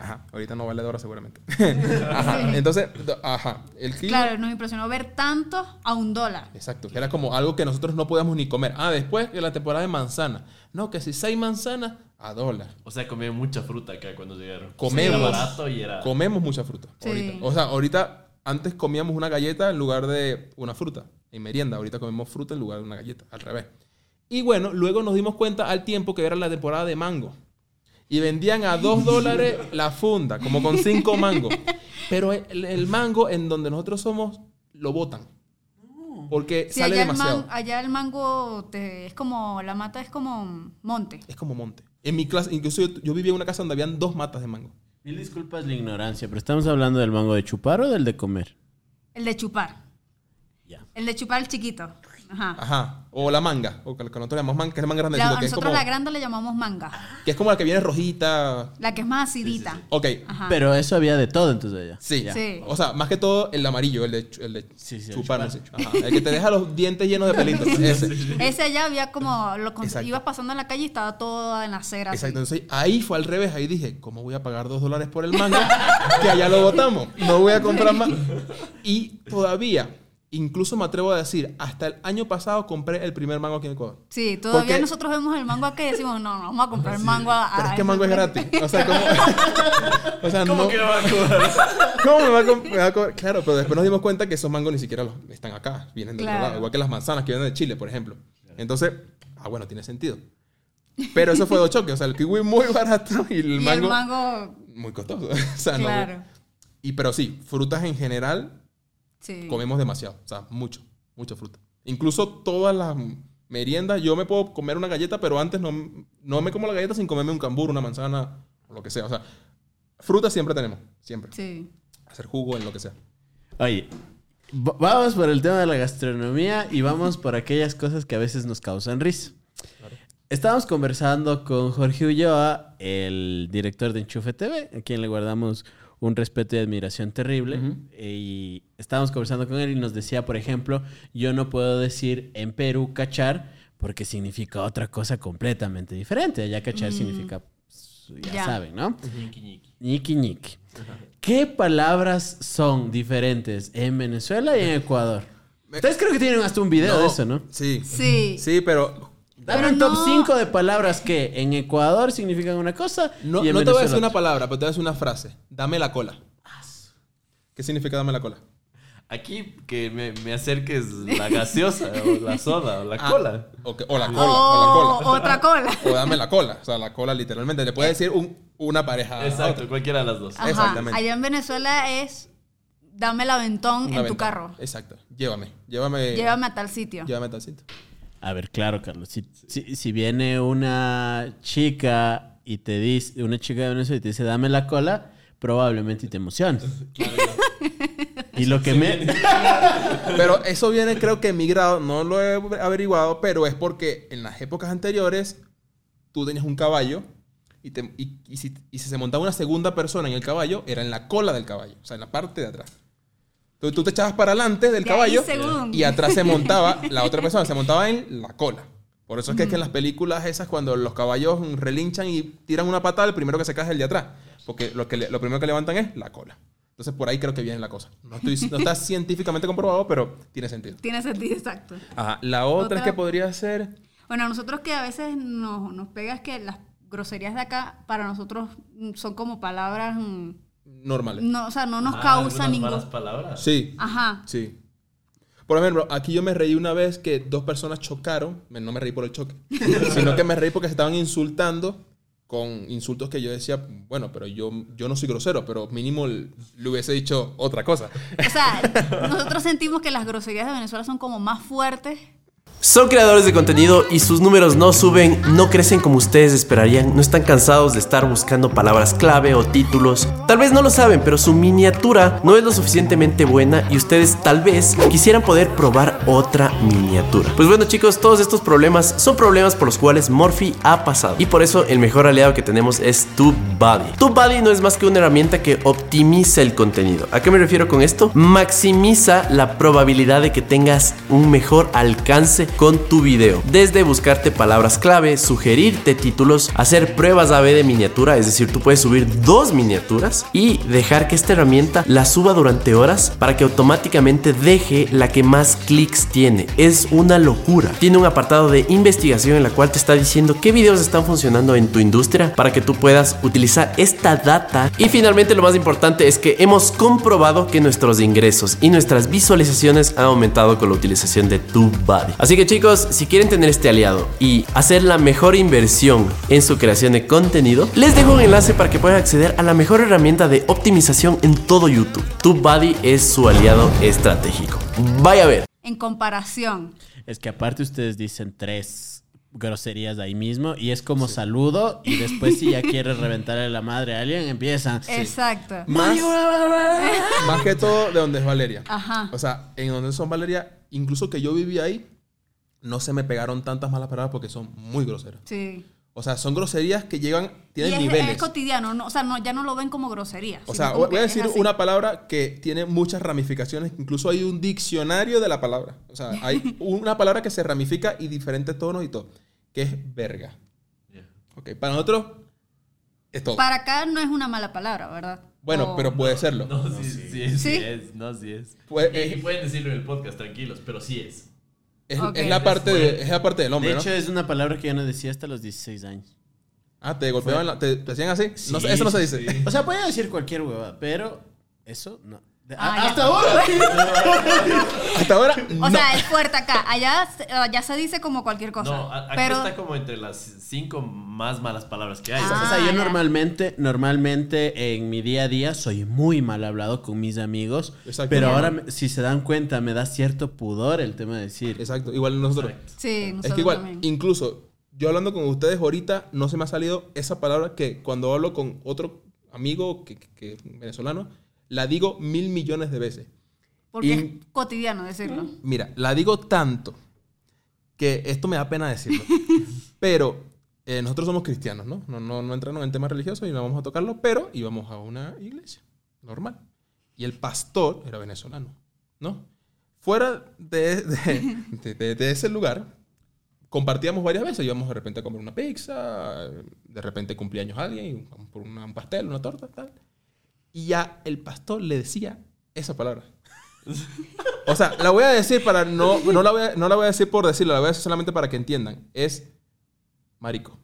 [SPEAKER 4] Ajá, ahorita no vale dólar seguramente. ajá, entonces, ajá, el.
[SPEAKER 5] Claro, nos impresionó ver tanto a un dólar.
[SPEAKER 4] Exacto, que era como algo que nosotros no podíamos ni comer. Ah, después de la temporada de manzana. No, que si seis manzanas, a dólar.
[SPEAKER 3] O sea, comían mucha fruta acá cuando llegaron.
[SPEAKER 4] Comemos.
[SPEAKER 3] Era barato y era...
[SPEAKER 4] Comemos mucha fruta.
[SPEAKER 5] Sí.
[SPEAKER 4] Ahorita. O sea, ahorita antes comíamos una galleta en lugar de una fruta. En merienda. Ahorita comemos fruta en lugar de una galleta. Al revés. Y bueno, luego nos dimos cuenta al tiempo que era la temporada de mango. Y vendían a dos dólares la funda, como con cinco mangos. Pero el, el mango en donde nosotros somos, lo botan. Porque
[SPEAKER 5] Sí,
[SPEAKER 4] sale
[SPEAKER 5] allá el,
[SPEAKER 4] demasiado.
[SPEAKER 5] man- allá el mango te- es como, la mata es como monte.
[SPEAKER 4] Es como monte. En mi clase, incluso yo, yo vivía en una casa donde habían dos matas de mango.
[SPEAKER 2] Mil disculpas la ignorancia, pero estamos hablando del mango de chupar o del de comer.
[SPEAKER 5] El de chupar.
[SPEAKER 2] Ya.
[SPEAKER 5] El de chupar el chiquito. Ajá.
[SPEAKER 4] Ajá. O la manga. O que nosotros llamamos manga, que es
[SPEAKER 5] La-
[SPEAKER 4] grandecito. que, es
[SPEAKER 5] nosotros
[SPEAKER 4] como,
[SPEAKER 5] la grande le llamamos manga.
[SPEAKER 4] que es como la que viene rojita.
[SPEAKER 5] La que es más acidita.
[SPEAKER 4] Ok.
[SPEAKER 5] Ajá.
[SPEAKER 2] Pero eso había de todo entonces allá.
[SPEAKER 4] Sí.
[SPEAKER 2] Ya.
[SPEAKER 5] Sí.
[SPEAKER 4] O sea, más que todo el amarillo, el de, el de
[SPEAKER 2] Sí, sí, el
[SPEAKER 4] chupar.
[SPEAKER 2] chupar.
[SPEAKER 4] Ajá. El que te deja los dientes llenos de pelitos. Ese.
[SPEAKER 5] Ese allá había como, lo ibas pasando en la calle y estaba todo en la acera. así.
[SPEAKER 4] Exacto. Entonces ahí fue al revés. Ahí dije, ¿cómo voy a pagar dos dólares por el mango? que allá lo botamos. No voy a comprar más. Y todavía, incluso me atrevo a decir, hasta el año pasado compré el primer mango aquí en Ecuador.
[SPEAKER 5] Sí, todavía
[SPEAKER 4] Porque-
[SPEAKER 5] nosotros vemos el mango acá y decimos, no, no, vamos a comprar mango a,
[SPEAKER 4] Pero es que
[SPEAKER 5] ese
[SPEAKER 4] mango es
[SPEAKER 5] precio".
[SPEAKER 4] gratis. O sea, ¿cómo, o sea, no, ¿Cómo me va a co- me va a co- Claro, pero después nos dimos cuenta que esos mangos ni siquiera los, están acá, vienen de
[SPEAKER 5] Claro.
[SPEAKER 4] otro lado. Igual que las manzanas que vienen de Chile, por ejemplo. Entonces, ah, bueno, tiene sentido. Pero eso fue dos choques. O sea, el kiwi muy barato y el
[SPEAKER 5] Y
[SPEAKER 4] mango,
[SPEAKER 5] el mango,
[SPEAKER 4] muy costoso. o sea, no-
[SPEAKER 5] claro.
[SPEAKER 4] y pero sí, frutas en general
[SPEAKER 5] Sí.
[SPEAKER 4] comemos demasiado. O sea, mucho, mucha fruta. Incluso todas las meriendas, yo me puedo comer una galleta, pero antes no, no me como la galleta sin comerme un cambur, una manzana, o lo que sea. O sea, fruta siempre tenemos, siempre.
[SPEAKER 5] Sí.
[SPEAKER 4] Hacer jugo en lo que sea.
[SPEAKER 2] Oye, vamos por el tema de la gastronomía y vamos por aquellas cosas que a veces nos causan risa. Estábamos conversando con Jorge Ulloa, el director de Enchufe TV, a quien le guardamos un respeto y admiración terrible. Y estábamos conversando con él y nos decía, por ejemplo, yo no puedo decir en Perú cachar porque significa otra cosa completamente diferente. Allá cachar significa, pues, ya,
[SPEAKER 5] Ya.
[SPEAKER 2] saben, ¿no? Ñiqui ñiqui. ¿Qué palabras son diferentes en Venezuela y en Ecuador? Ustedes creo que tienen hasta un video de eso, ¿no?
[SPEAKER 4] Sí.
[SPEAKER 5] Sí.
[SPEAKER 4] Sí, pero
[SPEAKER 2] Dame un top
[SPEAKER 5] no-
[SPEAKER 2] 5 de palabras que en Ecuador significan una cosa
[SPEAKER 4] no,
[SPEAKER 2] y en
[SPEAKER 4] no te voy a decir una palabra, pero te voy a decir una frase. Dame la cola. ¿Qué significa dame la cola?
[SPEAKER 3] Aquí que me, me acerques la gaseosa o la soda o la
[SPEAKER 4] Ah,
[SPEAKER 3] cola.
[SPEAKER 4] O, la cola,
[SPEAKER 5] O
[SPEAKER 4] o la cola.
[SPEAKER 5] otra cola.
[SPEAKER 4] O dame la cola. O sea, la cola literalmente. Te puede decir un- una pareja.
[SPEAKER 3] Exacto, cualquiera de las dos.
[SPEAKER 5] Ajá.
[SPEAKER 4] Exactamente.
[SPEAKER 5] Allá en Venezuela es dame el aventón
[SPEAKER 4] Una
[SPEAKER 5] en tu carro.
[SPEAKER 4] Exacto. Llévame. Llévame.
[SPEAKER 5] Llévame a tal sitio.
[SPEAKER 4] Llévame a tal sitio.
[SPEAKER 2] A ver, claro, Carlos. Si, si- si viene una chica y te dice, una chica de Venezuela y te dice, dame la cola, probablemente te emociones. y lo que me...
[SPEAKER 4] Pero eso viene, creo que migrado, no lo he averiguado, pero es porque en las épocas anteriores tú tenías un caballo y, te- y- y si, y si se montaba una segunda persona en el caballo, era en la cola del caballo, o sea, en la parte de atrás. Entonces tú te echabas para adelante del
[SPEAKER 5] De
[SPEAKER 4] caballo y atrás se montaba la otra persona, se montaba en la cola. Por eso es que, es que en las películas esas, cuando los caballos relinchan y tiran una patada, el primero que se cae es el de atrás. Porque lo, que le- lo primero que levantan es la cola. Entonces por ahí creo que viene la cosa. No, estoy- no está científicamente comprobado, pero tiene sentido.
[SPEAKER 5] Tiene sentido, exacto.
[SPEAKER 4] Ajá. La otra, es que podría ser.
[SPEAKER 5] Bueno, a nosotros que a veces nos, nos pega es que las groserías de acá para nosotros mm, son como palabras, mm,
[SPEAKER 4] Normales.
[SPEAKER 5] no, o sea, no nos
[SPEAKER 3] Ah,
[SPEAKER 5] causa ningún...
[SPEAKER 3] malas palabras.
[SPEAKER 4] Sí.
[SPEAKER 5] Ajá.
[SPEAKER 4] Sí. Por ejemplo, aquí yo me reí una vez que dos personas chocaron. No me reí por el choque, sino que me reí porque se estaban insultando con insultos que yo decía, bueno, pero yo, yo no soy grosero, pero mínimo le hubiese dicho otra cosa.
[SPEAKER 5] O sea, nosotros sentimos que las groserías de Venezuela son como más fuertes.
[SPEAKER 6] Son creadores de contenido y sus números no suben, no crecen como ustedes esperarían, no están cansados de estar buscando palabras clave o títulos. Tal vez no lo saben, pero su miniatura no es lo suficientemente buena y ustedes tal vez quisieran poder probar otra miniatura. Pues bueno chicos, todos estos problemas son problemas por los cuales Morphy ha pasado y por eso el mejor aliado que tenemos es TubeBuddy. TubeBuddy no es más que una herramienta que optimiza el contenido. ¿A qué me refiero con esto? Maximiza la probabilidad de que tengas un mejor alcance con tu video. Desde buscarte palabras clave, sugerirte títulos, hacer pruebas AB de miniatura, es decir, tú puedes subir dos miniaturas y dejar que esta herramienta la suba durante horas para que automáticamente deje la que más clics tiene. Es una locura. Tiene un apartado de investigación en la cual te está diciendo qué videos están funcionando en tu industria para que tú puedas utilizar esta data. Y finalmente lo más importante es que hemos comprobado que nuestros ingresos y nuestras visualizaciones han aumentado con la utilización de TubeBuddy. Así que chicos, si quieren tener este aliado y hacer la mejor inversión en su creación de contenido, les dejo un enlace para que puedan acceder a la mejor herramienta de optimización en todo YouTube. TubeBuddy es su aliado estratégico. Vaya a ver.
[SPEAKER 5] En comparación.
[SPEAKER 2] Es que aparte ustedes dicen tres groserías ahí mismo y es como saludo y después si ya quieres reventarle la madre a alguien empiezan.
[SPEAKER 5] Exacto.
[SPEAKER 4] Más, más que todo de donde es Valeria.
[SPEAKER 5] Ajá.
[SPEAKER 4] O sea, en donde son Valeria, incluso que yo vivía ahí, no se me pegaron tantas malas palabras porque son muy groseras.
[SPEAKER 5] Sí.
[SPEAKER 4] O sea, son groserías que llegan,
[SPEAKER 5] Y
[SPEAKER 4] tienen
[SPEAKER 5] es,
[SPEAKER 4] niveles.
[SPEAKER 5] es cotidiano, no, o sea, no, ya no lo ven como grosería.
[SPEAKER 4] O sea, voy a decir una palabra que tiene muchas ramificaciones. Incluso hay un diccionario de la palabra. O sea, hay una palabra que se ramifica y diferentes tonos y todo. Que es verga. Ok, para nosotros es todo.
[SPEAKER 5] Para acá no es una mala palabra, ¿verdad?
[SPEAKER 4] Bueno, pero puede serlo.
[SPEAKER 3] No, sí, sí, es, sí
[SPEAKER 5] ¿Sí?
[SPEAKER 3] es, no, sí es.
[SPEAKER 4] Puede-
[SPEAKER 3] Y
[SPEAKER 4] eh,
[SPEAKER 3] pueden decirlo en el podcast, tranquilos, pero sí es.
[SPEAKER 4] Es,
[SPEAKER 5] Ok.
[SPEAKER 4] es la parte de- es la parte del hombre,
[SPEAKER 2] De
[SPEAKER 4] ¿no?
[SPEAKER 2] hecho, es una palabra que yo no decía hasta los 16 años.
[SPEAKER 4] Ah, te golpeaban, la- te, te hacían así. No
[SPEAKER 2] Sí,
[SPEAKER 4] eso no se dice.
[SPEAKER 2] sí. O sea, podía decir cualquier hueva, pero eso no.
[SPEAKER 5] Ah,
[SPEAKER 2] a-
[SPEAKER 5] ya.
[SPEAKER 2] hasta ahora.
[SPEAKER 4] Hasta ahora,
[SPEAKER 5] O
[SPEAKER 4] no.
[SPEAKER 5] sea, es fuerte acá. Allá, se- allá se dice como cualquier cosa.
[SPEAKER 3] No, aquí
[SPEAKER 5] pero
[SPEAKER 3] está como entre las cinco más malas palabras que hay.
[SPEAKER 2] O
[SPEAKER 5] Ah,
[SPEAKER 2] sea, yo
[SPEAKER 5] ya.
[SPEAKER 2] normalmente, normalmente en mi día a día soy muy mal hablado con mis amigos.
[SPEAKER 4] Exacto.
[SPEAKER 2] Pero
[SPEAKER 4] Ya.
[SPEAKER 2] ahora, si se dan cuenta, me da cierto pudor el tema de decir.
[SPEAKER 4] Exacto, igual nosotros.
[SPEAKER 5] sí,
[SPEAKER 4] Es
[SPEAKER 5] nosotros
[SPEAKER 4] que igual,
[SPEAKER 5] también.
[SPEAKER 4] incluso yo hablando con ustedes ahorita, no se me ha salido esa palabra que cuando hablo con otro amigo que, que- que venezolano, la digo mil millones de veces.
[SPEAKER 5] Porque
[SPEAKER 4] y-
[SPEAKER 5] es cotidiano decirlo.
[SPEAKER 4] Mira, la digo tanto que esto me da pena decirlo. pero eh, nosotros somos cristianos, ¿no? No, no, no entramos en temas religiosos y no vamos a tocarlo, pero íbamos a una iglesia normal. Y el pastor era venezolano, ¿no? Fuera de, de- de- de- ese lugar, compartíamos varias veces. Íbamos de repente a comer una pizza, de repente cumpleaños alguien, y vamos por un pastel, una torta, tal. Y ya el pastor le decía esa palabra. O sea, la voy a decir para no, no la voy a, no la voy a decir por decirla, la voy a decir solamente para que entiendan. Es marico.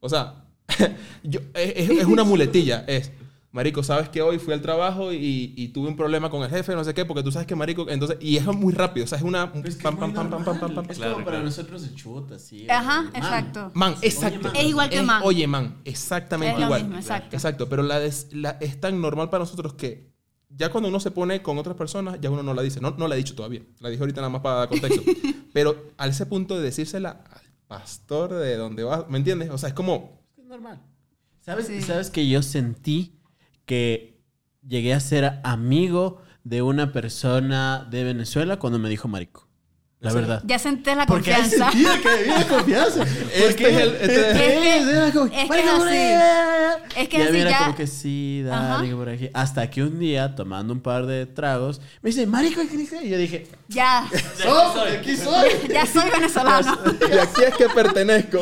[SPEAKER 4] O sea, yo, es, es una muletilla. Es, marico, sabes que hoy fui al trabajo y, y tuve un problema con el jefe, no sé qué, porque tú sabes que marico, entonces, y es muy rápido. O sea, es una... un
[SPEAKER 2] Es que
[SPEAKER 4] pam,
[SPEAKER 2] es
[SPEAKER 4] pam, pam, pam, pam, pam, pam.
[SPEAKER 2] Es
[SPEAKER 3] Claro,
[SPEAKER 2] como para
[SPEAKER 3] claro.
[SPEAKER 2] nosotros de chuta, sí.
[SPEAKER 5] Ajá,
[SPEAKER 2] Man.
[SPEAKER 5] exacto.
[SPEAKER 4] Man, exacto.
[SPEAKER 2] man.
[SPEAKER 5] Es igual que man.
[SPEAKER 4] Oye, man, exactamente
[SPEAKER 5] Es lo
[SPEAKER 4] igual.
[SPEAKER 5] mismo, exacto.
[SPEAKER 4] Exacto, pero la, des- la- es tan normal para nosotros que ya cuando uno se pone con otras personas, ya uno no la dice. No, no la he dicho todavía. La dije ahorita nada más para dar contexto. pero a ese punto de decírsela al pastor de donde va, ¿me entiendes? O sea, es como...
[SPEAKER 2] Es normal. ¿Sabes,
[SPEAKER 5] Sí.
[SPEAKER 2] ¿Sabes que yo sentí que llegué a ser amigo de una persona de Venezuela cuando me dijo marico? La verdad.
[SPEAKER 5] Ya senté la
[SPEAKER 2] Porque
[SPEAKER 5] confianza.
[SPEAKER 2] que había confianza.
[SPEAKER 4] Este es el- este-
[SPEAKER 5] Es que- es que
[SPEAKER 2] "Marico,
[SPEAKER 5] es así.
[SPEAKER 2] ahí".
[SPEAKER 5] Es que ya-
[SPEAKER 2] como que sí, dale,
[SPEAKER 5] Ajá.
[SPEAKER 2] que por aquí. Hasta que un día, tomando un par de tragos, me dice, marico, ¿qué dice? Y yo dije,
[SPEAKER 5] Ya,
[SPEAKER 2] ¡Oh, de aquí soy!
[SPEAKER 5] ya soy venezolano.
[SPEAKER 4] Y aquí es que pertenezco.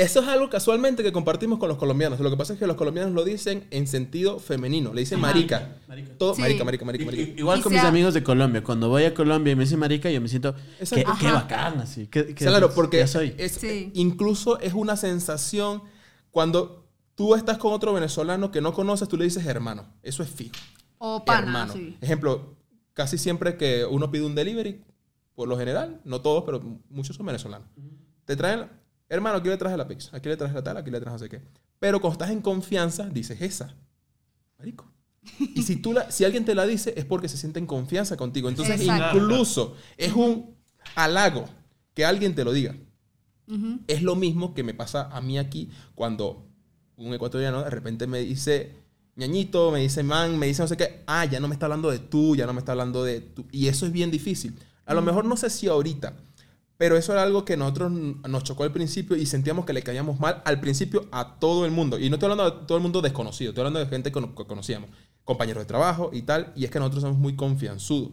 [SPEAKER 4] Eso es algo casualmente que compartimos con los colombianos. Lo que pasa es que los colombianos lo dicen en sentido femenino. Le dicen marica.
[SPEAKER 2] Marica.
[SPEAKER 4] Todo,
[SPEAKER 5] Sí.
[SPEAKER 4] marica, marica, marica,
[SPEAKER 2] Igual
[SPEAKER 5] Y
[SPEAKER 2] con
[SPEAKER 5] sea-
[SPEAKER 2] mis amigos de Colombia. Cuando voy a Colombia y me dicen marica, yo me siento qué, qué bacán, así. qué- qué-
[SPEAKER 4] Claro, porque
[SPEAKER 2] ya soy.
[SPEAKER 4] es-
[SPEAKER 5] Sí.
[SPEAKER 4] incluso es una sensación cuando tú estás con otro venezolano que no conoces, tú le dices hermano. Eso es fijo.
[SPEAKER 5] O pana,
[SPEAKER 4] hermano.
[SPEAKER 5] sí.
[SPEAKER 4] Ejemplo, casi siempre que uno pide un delivery, por lo general, no todos, pero muchos son venezolanos. Te traen, hermano, aquí le traje la pizza, aquí le traje la tal, aquí le traje no sé qué. Pero cuando estás en confianza, dices esa. Marico. Y si, tú la, si alguien te la dice, es porque se siente en confianza contigo. Entonces,
[SPEAKER 5] Exacto.
[SPEAKER 4] incluso es un halago que alguien te lo diga. Es lo mismo que me pasa a mí aquí cuando un ecuatoriano de repente me dice ñañito, me dice man, me dice no sé qué. Ah, ya no me está hablando de tú, ya no me está hablando de tú. Y eso es bien difícil. A lo mejor no sé si ahorita, pero eso era algo que nosotros nos chocó al principio y sentíamos que le caíamos mal al principio a todo el mundo. Y no estoy hablando de todo el mundo desconocido, estoy hablando de gente que, no- que conocíamos, compañeros de trabajo y tal. Y es que nosotros somos muy confianzudos.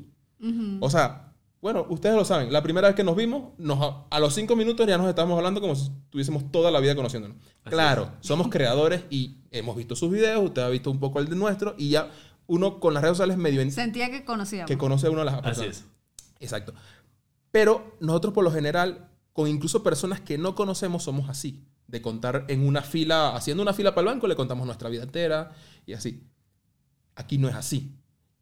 [SPEAKER 4] O sea, bueno, ustedes lo saben. La primera vez que nos vimos, nos, a los cinco minutos ya nos estábamos hablando como si tuviésemos toda la vida conociéndonos. claro, somos creadores y hemos visto sus videos, usted ha visto un poco el de nuestro y ya uno con las redes sociales medio en-
[SPEAKER 5] Sentía que conocíamos.
[SPEAKER 4] que conoce a uno a las
[SPEAKER 3] Así
[SPEAKER 4] personas.
[SPEAKER 3] es.
[SPEAKER 4] Exacto. Pero nosotros por lo general, con incluso personas que no conocemos, somos así. De contar en una fila, haciendo una fila para el banco, le contamos nuestra vida entera y así. Aquí no es así.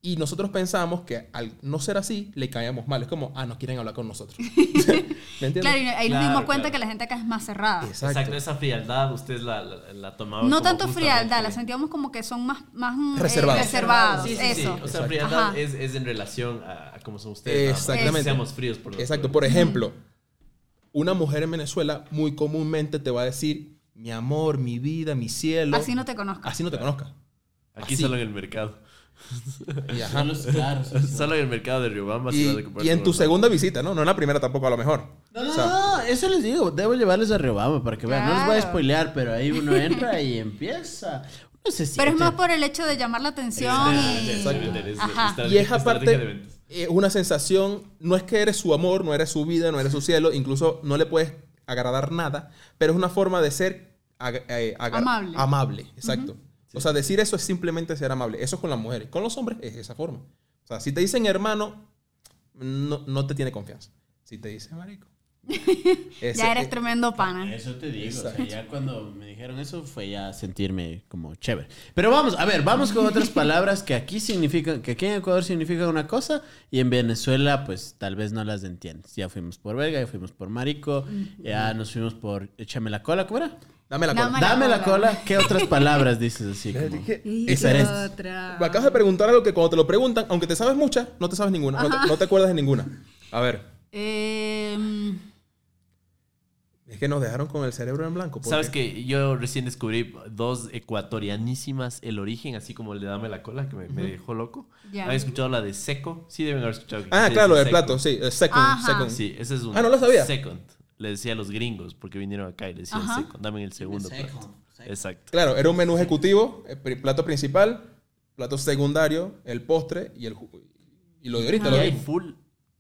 [SPEAKER 4] Y nosotros pensamos que al no ser así, le caíamos mal. Es como, ah, no quieren hablar con nosotros. ¿Me entiendes?
[SPEAKER 5] Claro, y ahí nos
[SPEAKER 3] Claro,
[SPEAKER 5] dimos cuenta
[SPEAKER 3] claro.
[SPEAKER 5] que la gente acá es más cerrada.
[SPEAKER 3] Exacto. esa frialdad ustedes la, la, la tomaban
[SPEAKER 5] No
[SPEAKER 3] como
[SPEAKER 5] tanto frialdad, la sentíamos como que son más, más eh,
[SPEAKER 4] Reservados.
[SPEAKER 5] reservados.
[SPEAKER 3] Sí, sí, sí.
[SPEAKER 5] eso.
[SPEAKER 3] O sea,
[SPEAKER 4] Exacto.
[SPEAKER 3] frialdad
[SPEAKER 5] Ajá.
[SPEAKER 3] es, es en relación a, a cómo son ustedes.
[SPEAKER 4] Exactamente.
[SPEAKER 3] Seamos fríos por lo
[SPEAKER 4] Exacto. Por ejemplo, una mujer en Venezuela muy comúnmente te va a decir, mi amor, mi vida, mi cielo.
[SPEAKER 5] Así no te conozco.
[SPEAKER 4] Así no te conozca.
[SPEAKER 3] Aquí
[SPEAKER 4] así.
[SPEAKER 3] solo en el mercado.
[SPEAKER 4] Y, ajá.
[SPEAKER 2] claro, sí, sí.
[SPEAKER 3] Solo en el mercado de Riobamba
[SPEAKER 4] Y-
[SPEAKER 3] se va a comprar
[SPEAKER 4] y en tu segunda visita, ¿no? No en la primera tampoco a lo mejor.
[SPEAKER 2] No, no,
[SPEAKER 4] O sea,
[SPEAKER 2] no, eso les digo, debo llevarles a Riobamba para que vean. No les voy a
[SPEAKER 5] Claro.
[SPEAKER 2] spoilear, pero ahí uno entra y empieza. Uno se
[SPEAKER 5] Pero es más por el hecho de llamar la atención. y-
[SPEAKER 4] Exacto.
[SPEAKER 5] Ajá.
[SPEAKER 4] Y es aparte eh, una sensación, no es que eres su amor, no eres su vida, no eres su cielo, incluso no le puedes agradar nada, pero es una forma de ser eh,
[SPEAKER 5] Amable.
[SPEAKER 4] Amable, exacto. O sea, decir eso es simplemente ser amable. Eso es con las mujeres. Con los hombres es esa forma. O sea, si te dicen hermano, no, no te tiene confianza. Si te dicen marico. ese-
[SPEAKER 5] ya eres
[SPEAKER 4] eh,
[SPEAKER 5] tremendo pana.
[SPEAKER 2] Eso te digo, o sea, ya cuando me dijeron eso fue ya sentirme como chévere. Pero vamos, a ver, vamos con otras palabras que aquí significan, que aquí en Ecuador significan una cosa y en Venezuela pues tal vez no las entiendes. Ya fuimos por verga, ya fuimos por marico, ya nos fuimos por échame la cola, ¿cómo era?
[SPEAKER 4] Dame la cola.
[SPEAKER 5] Dame la
[SPEAKER 2] Dame la
[SPEAKER 5] cola.
[SPEAKER 2] cola, ¿qué otras palabras dices así? como?
[SPEAKER 5] Y
[SPEAKER 2] diferentes?
[SPEAKER 5] otra.
[SPEAKER 4] Me acabas de preguntar algo que cuando te lo preguntan, aunque te sabes muchas, no te sabes ninguna. No te, no te acuerdas de ninguna. A ver,
[SPEAKER 5] Em,
[SPEAKER 4] es que nos dejaron con el cerebro en blanco. ¿por
[SPEAKER 3] ¿Sabes
[SPEAKER 4] qué?
[SPEAKER 3] que yo recién descubrí dos ecuatorianísimas el origen, así como el de Dame la cola, que me, me dejó loco?
[SPEAKER 5] Ya.
[SPEAKER 3] ¿Han escuchado la de seco? Sí, deben haber escuchado. que
[SPEAKER 4] Ah, claro, el plato, sí. second,
[SPEAKER 5] Ajá.
[SPEAKER 4] second.
[SPEAKER 3] Sí, ese es un
[SPEAKER 4] Ah, no lo sabía.
[SPEAKER 3] second. Le decía a los gringos porque vinieron acá y le decían
[SPEAKER 5] Ajá.
[SPEAKER 3] second. Dame el segundo
[SPEAKER 2] Second,
[SPEAKER 3] plato.
[SPEAKER 2] second.
[SPEAKER 3] Exacto.
[SPEAKER 4] Claro, era un menú ejecutivo, el pri- plato principal, plato secundario, el postre y el y lo de ahorita.
[SPEAKER 3] Y
[SPEAKER 4] lo
[SPEAKER 3] hay full,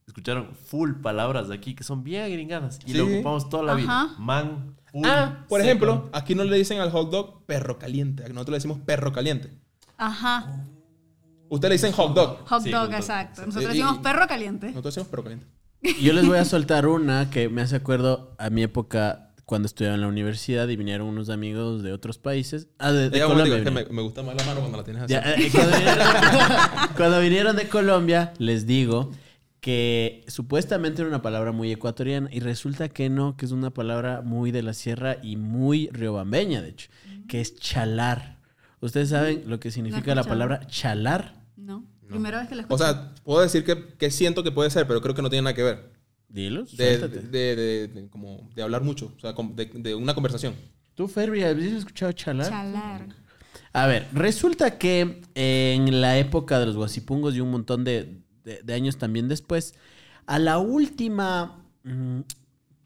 [SPEAKER 3] escucharon full palabras de aquí que son bien gringadas y
[SPEAKER 4] Sí.
[SPEAKER 3] lo ocupamos toda la vida. Man, full,
[SPEAKER 4] Ah, por
[SPEAKER 3] second.
[SPEAKER 4] ejemplo, aquí no le dicen al hot dog perro caliente, nosotros le decimos perro caliente.
[SPEAKER 5] Ajá.
[SPEAKER 4] Usted le dicen hot dog,
[SPEAKER 5] Hot
[SPEAKER 3] Sí,
[SPEAKER 5] dog,
[SPEAKER 3] hot dog.
[SPEAKER 5] exacto. Nosotros decimos perro caliente.
[SPEAKER 4] nosotros decimos perro caliente.
[SPEAKER 2] Yo les voy a soltar una que me hace acuerdo a mi época cuando estudiaba en la universidad y vinieron unos amigos de otros países. Ah, de, Colombia.
[SPEAKER 4] es que
[SPEAKER 2] vinieron.
[SPEAKER 4] me, me gusta más la mano cuando la tienes así.
[SPEAKER 2] Ya, eh, cuando, vinieron, cuando vinieron de Colombia, les digo que supuestamente era una palabra muy ecuatoriana y resulta que no, que es una palabra muy de la sierra y muy riobambeña, de hecho, que es chalar. ¿Ustedes saben lo que significa la
[SPEAKER 5] escuchado.
[SPEAKER 2] palabra chalar?
[SPEAKER 5] No. Primera vez que la
[SPEAKER 4] O
[SPEAKER 5] escucho.
[SPEAKER 4] sea, puedo decir que, que siento que puede ser, pero creo que no tiene nada que ver.
[SPEAKER 2] Dilo,
[SPEAKER 4] De,
[SPEAKER 2] suéltate.
[SPEAKER 4] de, de- de- como de hablar mucho, o sea, de, de una conversación.
[SPEAKER 2] ¿Tú, Ferry, habías escuchado chalar?
[SPEAKER 5] Chalar.
[SPEAKER 2] A ver, resulta que en la época de los guasipungos y un montón de, de- de años también después, a la última... mm,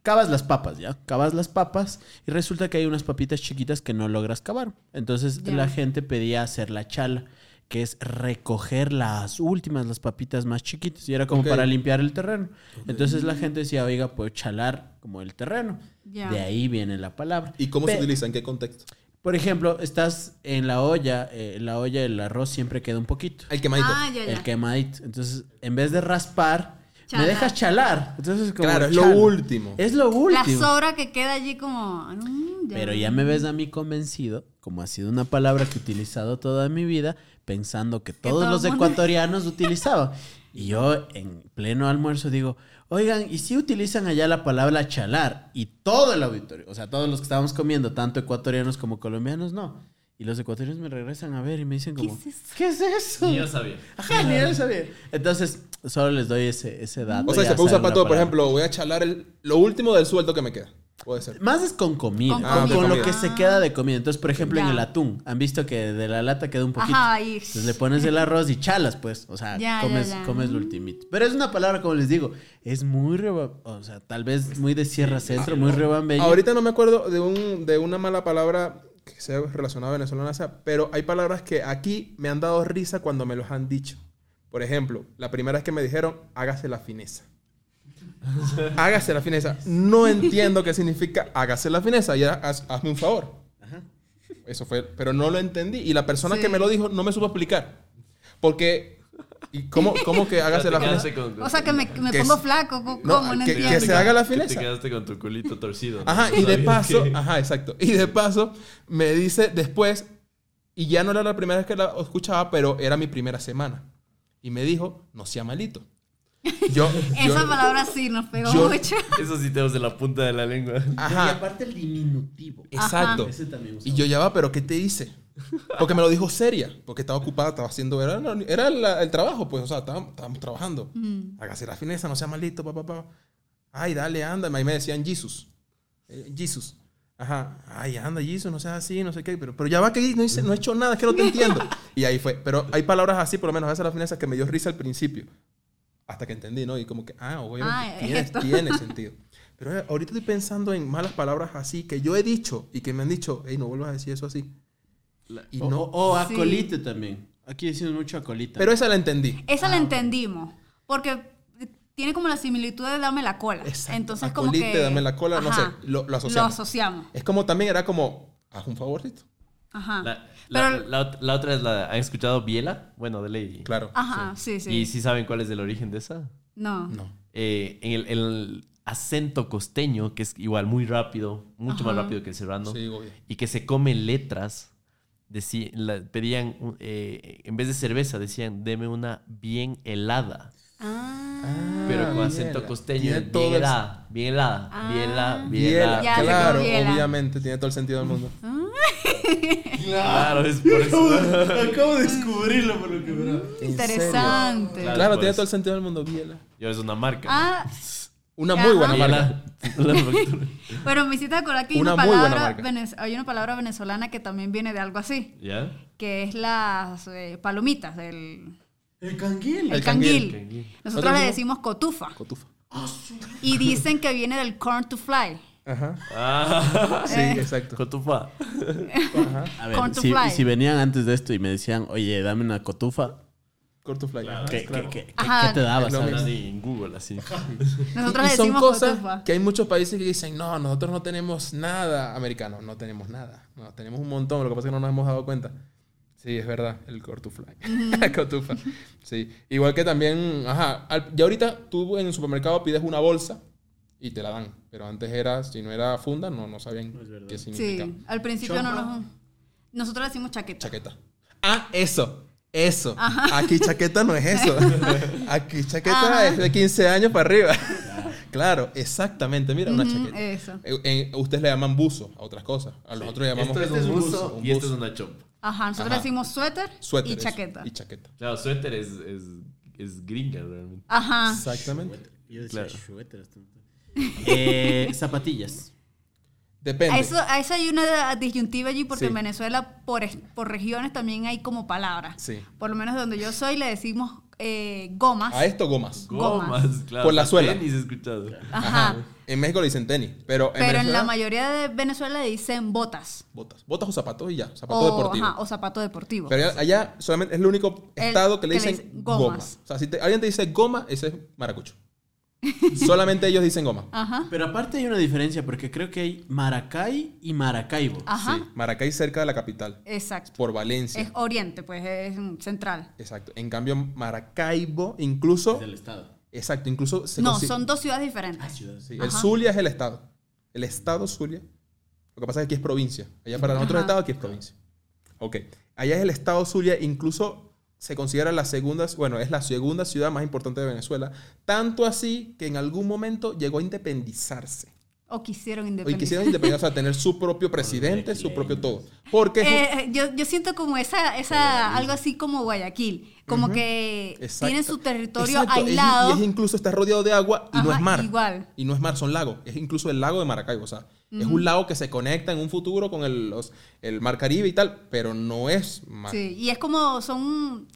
[SPEAKER 2] cavas las papas, ¿ya? Cavas las papas y resulta que hay unas papitas chiquitas que no logras cavar. Entonces la gente pedía hacer la chala, que es recoger las últimas, las papitas más chiquitas. Y era como para limpiar el terreno. Entonces la gente decía, oiga, puedo chalar como el terreno. De ahí viene la palabra.
[SPEAKER 4] ¿Y cómo se utiliza? ¿En qué contexto?
[SPEAKER 2] por ejemplo, estás en la olla, eh, en la olla el arroz siempre queda un poquito.
[SPEAKER 4] El quemadito.
[SPEAKER 5] Ah, ya, ya.
[SPEAKER 2] El quemadito. Entonces, en vez de raspar,
[SPEAKER 5] Chalar.
[SPEAKER 2] me dejas chalar. Entonces, como
[SPEAKER 4] claro, es lo último.
[SPEAKER 2] Es lo
[SPEAKER 5] La
[SPEAKER 2] último.
[SPEAKER 5] sobra que queda allí como... mm,
[SPEAKER 2] Pero ya me ves a mí convencido, como ha sido una palabra que he utilizado toda mi vida, pensando que todos
[SPEAKER 5] todo
[SPEAKER 2] los
[SPEAKER 5] mundo-
[SPEAKER 2] ecuatorianos utilizaban. Y yo en pleno almuerzo digo, oigan, ¿y si utilizan allá la palabra chalar? Y todo el auditorio, o sea, todos los que estábamos comiendo, tanto ecuatorianos como colombianos, no. Y los ecuatorianos me regresan a ver y me dicen como,
[SPEAKER 5] es eso?
[SPEAKER 2] ¿qué es eso?
[SPEAKER 3] Ni yo sabía.
[SPEAKER 2] Ajá, ni yo sabía. Entonces, solo les doy ese, ese dato.
[SPEAKER 4] O sea, se puede usar
[SPEAKER 2] saben
[SPEAKER 4] para todo. Por ejemplo, voy a chalar el, lo último del sueldo que me queda. Puede ser.
[SPEAKER 2] Más es con comida,
[SPEAKER 5] Con
[SPEAKER 2] con,
[SPEAKER 4] comida.
[SPEAKER 2] con
[SPEAKER 4] Ah,
[SPEAKER 2] lo que se queda de comida. Entonces, por ejemplo, en
[SPEAKER 5] Ya.
[SPEAKER 2] el atún, han visto que de la lata queda un poquito.
[SPEAKER 5] Ajá, y...
[SPEAKER 2] Entonces le pones el arroz y chalas, pues. O sea,
[SPEAKER 5] Ya,
[SPEAKER 2] comes,
[SPEAKER 5] ya.
[SPEAKER 2] comes lo ultimito. Pero es una palabra, como les digo, es muy reba- o sea, tal vez muy de Sierra Centro, muy rebambeña.
[SPEAKER 4] Ahorita no me acuerdo de, un, de una mala palabra que sea relacionada a venezolana, sea, pero hay palabras que aquí me han dado risa cuando me los han dicho. Por ejemplo, la primera vez que me dijeron, hágase la fineza. hágase la fineza. No entiendo qué significa hágase la fineza. Y era, "Haz- hazme un favor. Eso fue, pero no lo entendí. Y la persona
[SPEAKER 5] Sí.
[SPEAKER 4] que me lo dijo no me supo explicar. Porque, ¿y cómo, cómo que hágase la fineza?
[SPEAKER 3] con-
[SPEAKER 5] O sea, que me, que me
[SPEAKER 4] Que
[SPEAKER 5] pongo
[SPEAKER 4] es-
[SPEAKER 5] flaco. ¿Cómo?
[SPEAKER 4] No,
[SPEAKER 5] No,
[SPEAKER 4] que- que se haga la
[SPEAKER 3] que
[SPEAKER 4] fineza.
[SPEAKER 3] Te quedaste con tu culito torcido. ¿no?
[SPEAKER 4] Ajá, y de
[SPEAKER 3] ¿Sabías
[SPEAKER 4] paso,
[SPEAKER 3] que-
[SPEAKER 4] ajá, exacto. Y de paso, me dice después, y ya no era la primera vez que la escuchaba, pero era mi primera semana. Y me dijo, no sea malito. Yo, yo-
[SPEAKER 5] Esa palabra sí nos pegó
[SPEAKER 4] yo-
[SPEAKER 5] mucho.
[SPEAKER 3] Eso sí tenemos en la punta de la lengua.
[SPEAKER 2] Y
[SPEAKER 4] Ajá,
[SPEAKER 2] aparte el diminutivo.
[SPEAKER 4] exacto.
[SPEAKER 2] Ese también
[SPEAKER 4] Y yo ya va, pero ¿qué te hice? Porque me lo dijo seria, porque estaba ocupada, estaba haciendo, era, era la- el trabajo, pues, o sea, estábamos, estábamos trabajando. Hágase la fineza, no sea malito, papá, papá. Ay, dale, anda. Ahí me decían Jesus. Eh, Jesus. Ajá. Ay, anda, Jesus, no seas así, no sé qué. Pero, pero ya va que no, hice- no he hecho nada, es que no te entiendo. Y ahí fue. Pero hay palabras así, por lo menos, esa la fineza que me dio risa al principio. Hasta que entendí, ¿no? Y como que, ah, obviamente,
[SPEAKER 5] Ah,
[SPEAKER 4] tiene,
[SPEAKER 5] esto.
[SPEAKER 4] tiene sentido. Pero ahorita estoy pensando en malas palabras así que yo he dicho y que me han dicho, hey, no vuelvas a decir eso así. Y
[SPEAKER 2] O,
[SPEAKER 4] no.
[SPEAKER 2] o- o
[SPEAKER 5] Sí.
[SPEAKER 2] acolite también. Aquí decimos mucho acolita.
[SPEAKER 4] pero esa la entendí.
[SPEAKER 5] Esa
[SPEAKER 2] Ah,
[SPEAKER 5] la entendimos. Porque tiene como la similitud de dame la cola.
[SPEAKER 4] Exacto.
[SPEAKER 5] Entonces, como
[SPEAKER 4] Acolite,
[SPEAKER 5] que.
[SPEAKER 4] dame la cola, no sé, lo- lo asociamos.
[SPEAKER 5] Lo asociamos.
[SPEAKER 4] Es como también era como, haz un favorcito.
[SPEAKER 5] Ajá.
[SPEAKER 3] La, la-
[SPEAKER 5] Pero-
[SPEAKER 3] la ot- la otra es la... ¿Han escuchado Biela? Bueno, de ley.
[SPEAKER 4] Claro.
[SPEAKER 5] Ajá, sí, sí.
[SPEAKER 3] ¿Y si saben cuál es el origen de esa?
[SPEAKER 5] No.
[SPEAKER 4] No.
[SPEAKER 3] Eh, en el, el acento costeño, que es igual muy rápido, mucho más rápido que el serrano,
[SPEAKER 4] Sí, obvio.
[SPEAKER 3] y que se comen letras, la- pedían, eh, en vez de cerveza, decían, deme una bien helada.
[SPEAKER 5] Ah.
[SPEAKER 3] Pero con
[SPEAKER 4] bien
[SPEAKER 3] acento costeño,
[SPEAKER 4] Tiene
[SPEAKER 3] bien helada, bien helada,
[SPEAKER 5] Ah.
[SPEAKER 3] bien helada, bien
[SPEAKER 4] Biela,
[SPEAKER 3] helada.
[SPEAKER 5] Ya,
[SPEAKER 4] claro,
[SPEAKER 5] Biela.
[SPEAKER 4] obviamente, tiene todo el sentido del mundo.
[SPEAKER 3] Claro, es por eso.
[SPEAKER 2] Acabo de descubrirlo por lo que verá.
[SPEAKER 4] ¿En
[SPEAKER 5] Interesante.
[SPEAKER 3] Claro,
[SPEAKER 4] Claro,
[SPEAKER 3] pues.
[SPEAKER 4] tiene todo el sentido del mundo, Biela.
[SPEAKER 3] Y ahora es una marca.
[SPEAKER 5] Ah,
[SPEAKER 4] Una
[SPEAKER 5] Ajá.
[SPEAKER 4] muy buena marca.
[SPEAKER 3] Biela. La factura.
[SPEAKER 5] pero me hiciste acordar que hay
[SPEAKER 4] Una
[SPEAKER 5] palabra,
[SPEAKER 4] marca.
[SPEAKER 5] venez- hay una palabra venezolana que también viene de algo así,
[SPEAKER 3] ¿Ya?
[SPEAKER 5] que es las eh, palomitas, el,
[SPEAKER 2] El canguil.
[SPEAKER 5] el,
[SPEAKER 4] El
[SPEAKER 5] canguil.
[SPEAKER 4] canguil.
[SPEAKER 5] Nosotros
[SPEAKER 4] ¿Nosotros
[SPEAKER 5] le decimos cotufa.
[SPEAKER 4] Cotufa.
[SPEAKER 5] Y dicen que viene del corn to fly.
[SPEAKER 4] Ajá.
[SPEAKER 3] Ah,
[SPEAKER 4] Sí,
[SPEAKER 5] Eh.
[SPEAKER 4] exacto.
[SPEAKER 3] cotufa.
[SPEAKER 4] Ajá.
[SPEAKER 2] A ver, si, si venían antes de esto y me decían, oye, dame una cotufa,
[SPEAKER 4] Cortufly.
[SPEAKER 2] ¿qué,
[SPEAKER 4] claro.
[SPEAKER 2] qué- qué-
[SPEAKER 5] Ajá.
[SPEAKER 2] qué te daba,
[SPEAKER 4] Es lo
[SPEAKER 2] sabes?
[SPEAKER 3] Nadie en Google, así.
[SPEAKER 5] Nosotros
[SPEAKER 4] y
[SPEAKER 5] le
[SPEAKER 4] son cosas
[SPEAKER 5] cotufa.
[SPEAKER 4] que hay muchos países que dicen, no, nosotros no tenemos nada americano, no tenemos nada. No, tenemos un montón, lo que pasa es que no nos hemos dado cuenta. Sí, es verdad, el cortufly. Cotufa. Sí. Igual que también, ajá, al- ya ahorita tú en el supermercado pides una bolsa y te la dan. Pero antes era, si no era funda, no, no sabían qué significaba.
[SPEAKER 5] Sí, al principio no nos... Nosotros le decimos chaqueta.
[SPEAKER 4] Chaqueta. Ah, eso. Eso. Aquí chaqueta no es eso. Aquí chaqueta
[SPEAKER 5] Ajá.
[SPEAKER 4] es de 15 años para arriba. Claro, exactamente. Mira, una chaqueta.
[SPEAKER 5] Eso.
[SPEAKER 4] Eh, en- ustedes le llaman buzo a otras cosas. A nosotros le llamamos
[SPEAKER 3] Esto es un
[SPEAKER 2] buzo,
[SPEAKER 3] buzo
[SPEAKER 4] un
[SPEAKER 3] y esto es una chop.
[SPEAKER 5] Ajá, nosotros
[SPEAKER 4] Ajá.
[SPEAKER 5] decimos suéter,
[SPEAKER 4] suéter.
[SPEAKER 5] y
[SPEAKER 4] eso.
[SPEAKER 5] chaqueta.
[SPEAKER 4] Y chaqueta.
[SPEAKER 3] Claro, suéter es, es, es gringa realmente.
[SPEAKER 5] Ajá.
[SPEAKER 4] Exactamente.
[SPEAKER 2] Yo decía
[SPEAKER 3] Claro.
[SPEAKER 2] suéter hasta- Eh, zapatillas.
[SPEAKER 4] Depende.
[SPEAKER 5] A eso, a eso hay una disyuntiva allí porque
[SPEAKER 4] Sí.
[SPEAKER 5] en Venezuela por, por regiones también hay como palabras.
[SPEAKER 4] Sí.
[SPEAKER 5] Por lo menos de donde yo soy le decimos eh, gomas.
[SPEAKER 4] A esto gomas.
[SPEAKER 5] Gomas.
[SPEAKER 3] claro.
[SPEAKER 4] Por la suela.
[SPEAKER 3] Tenis escuchado.
[SPEAKER 5] Ajá.
[SPEAKER 4] En México le dicen tenis. Pero en
[SPEAKER 5] Pero en la mayoría de Venezuela le dicen botas.
[SPEAKER 4] botas. Botas o zapatos y ya. Zapatos
[SPEAKER 5] O,
[SPEAKER 4] deportivos.
[SPEAKER 5] ajá, o zapato deportivo.
[SPEAKER 4] Pero allá, allá solamente es el único
[SPEAKER 5] El-
[SPEAKER 4] estado que le
[SPEAKER 5] que le
[SPEAKER 4] dicen goma.
[SPEAKER 5] gomas.
[SPEAKER 4] O sea, si te- alguien te dice goma, ese es maracucho. solamente ellos dicen goma.
[SPEAKER 5] Ajá.
[SPEAKER 2] Pero aparte hay una diferencia porque creo que hay Maracay y Maracaibo.
[SPEAKER 5] Ajá.
[SPEAKER 4] Sí. Maracay cerca de la capital.
[SPEAKER 5] Exacto.
[SPEAKER 4] Por Valencia.
[SPEAKER 5] Es oriente, pues es central.
[SPEAKER 4] Exacto. En cambio, Maracaibo, incluso.
[SPEAKER 2] Del estado.
[SPEAKER 4] Exacto, incluso se
[SPEAKER 5] No, son dos ciudades diferentes.
[SPEAKER 4] Sí, el. Zulia es el estado. El estado Zulia. Lo que pasa es que aquí es provincia. Allá para nosotros
[SPEAKER 5] Ajá.
[SPEAKER 4] estado, aquí es provincia. Ok. Allá es el estado Zulia, incluso se considera la segunda, bueno, es la segunda ciudad más importante de Venezuela. Tanto así que en algún momento llegó a independizarse.
[SPEAKER 5] O quisieron
[SPEAKER 4] Hoy
[SPEAKER 5] independizar.
[SPEAKER 4] quisieron independizarse, o sea, tener su propio presidente, su propio todo. Porque es
[SPEAKER 5] Eh, eh, yo, yo siento como esa, esa algo así como Guayaquil, como que
[SPEAKER 4] Exacto.
[SPEAKER 5] tienen su territorio
[SPEAKER 4] Exacto, es-
[SPEAKER 5] aislado.
[SPEAKER 4] y es incluso está rodeado de agua y no
[SPEAKER 5] Ajá,
[SPEAKER 4] es mar.
[SPEAKER 5] igual.
[SPEAKER 4] Y no es mar, son lagos. Es incluso el lago de Maracaibo. O sea, es un lago que se conecta en un futuro con el, los- el mar Caribe y tal, pero no es mar.
[SPEAKER 5] Sí, y es como son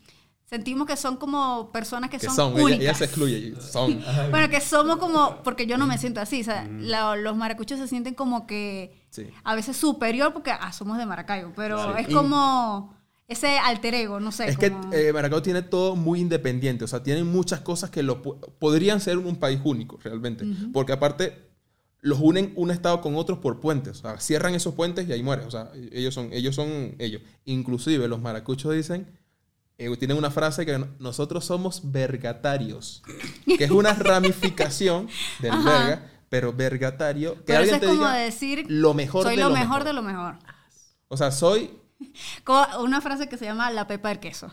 [SPEAKER 5] sentimos que son como personas que,
[SPEAKER 4] Que
[SPEAKER 5] son,
[SPEAKER 4] son, ella,
[SPEAKER 5] únicas.
[SPEAKER 4] ella se excluye. Son.
[SPEAKER 5] Bueno, que somos como, porque yo no me siento así, o sea, la- los maracuchos se sienten como que
[SPEAKER 4] Sí.
[SPEAKER 5] a veces superior porque ah, somos de Maracaibo, pero es
[SPEAKER 4] Y-
[SPEAKER 5] como ese alter ego, no sé.
[SPEAKER 4] Es que eh, Maracaibo tiene todo muy independiente, o sea, tienen muchas cosas que lo podrían ser un país único, realmente. Porque aparte, los unen un estado con otros por puentes, o sea, cierran esos puentes y ahí muere, o sea, ellos son ellos. Son ellos. Inclusive los maracuchos dicen, eh, tienen una frase que no- nosotros somos vergatarios, que es una ramificación del
[SPEAKER 5] Ajá.
[SPEAKER 4] verga, pero vergatario, que
[SPEAKER 5] pero eso
[SPEAKER 4] alguien
[SPEAKER 5] es
[SPEAKER 4] te
[SPEAKER 5] como
[SPEAKER 4] diga
[SPEAKER 5] decir,
[SPEAKER 4] lo mejor
[SPEAKER 5] soy
[SPEAKER 4] de
[SPEAKER 5] lo,
[SPEAKER 4] lo
[SPEAKER 5] mejor,
[SPEAKER 4] mejor.
[SPEAKER 5] de lo mejor.
[SPEAKER 4] O sea, soy...
[SPEAKER 5] Como una frase que se llama la pepa del queso,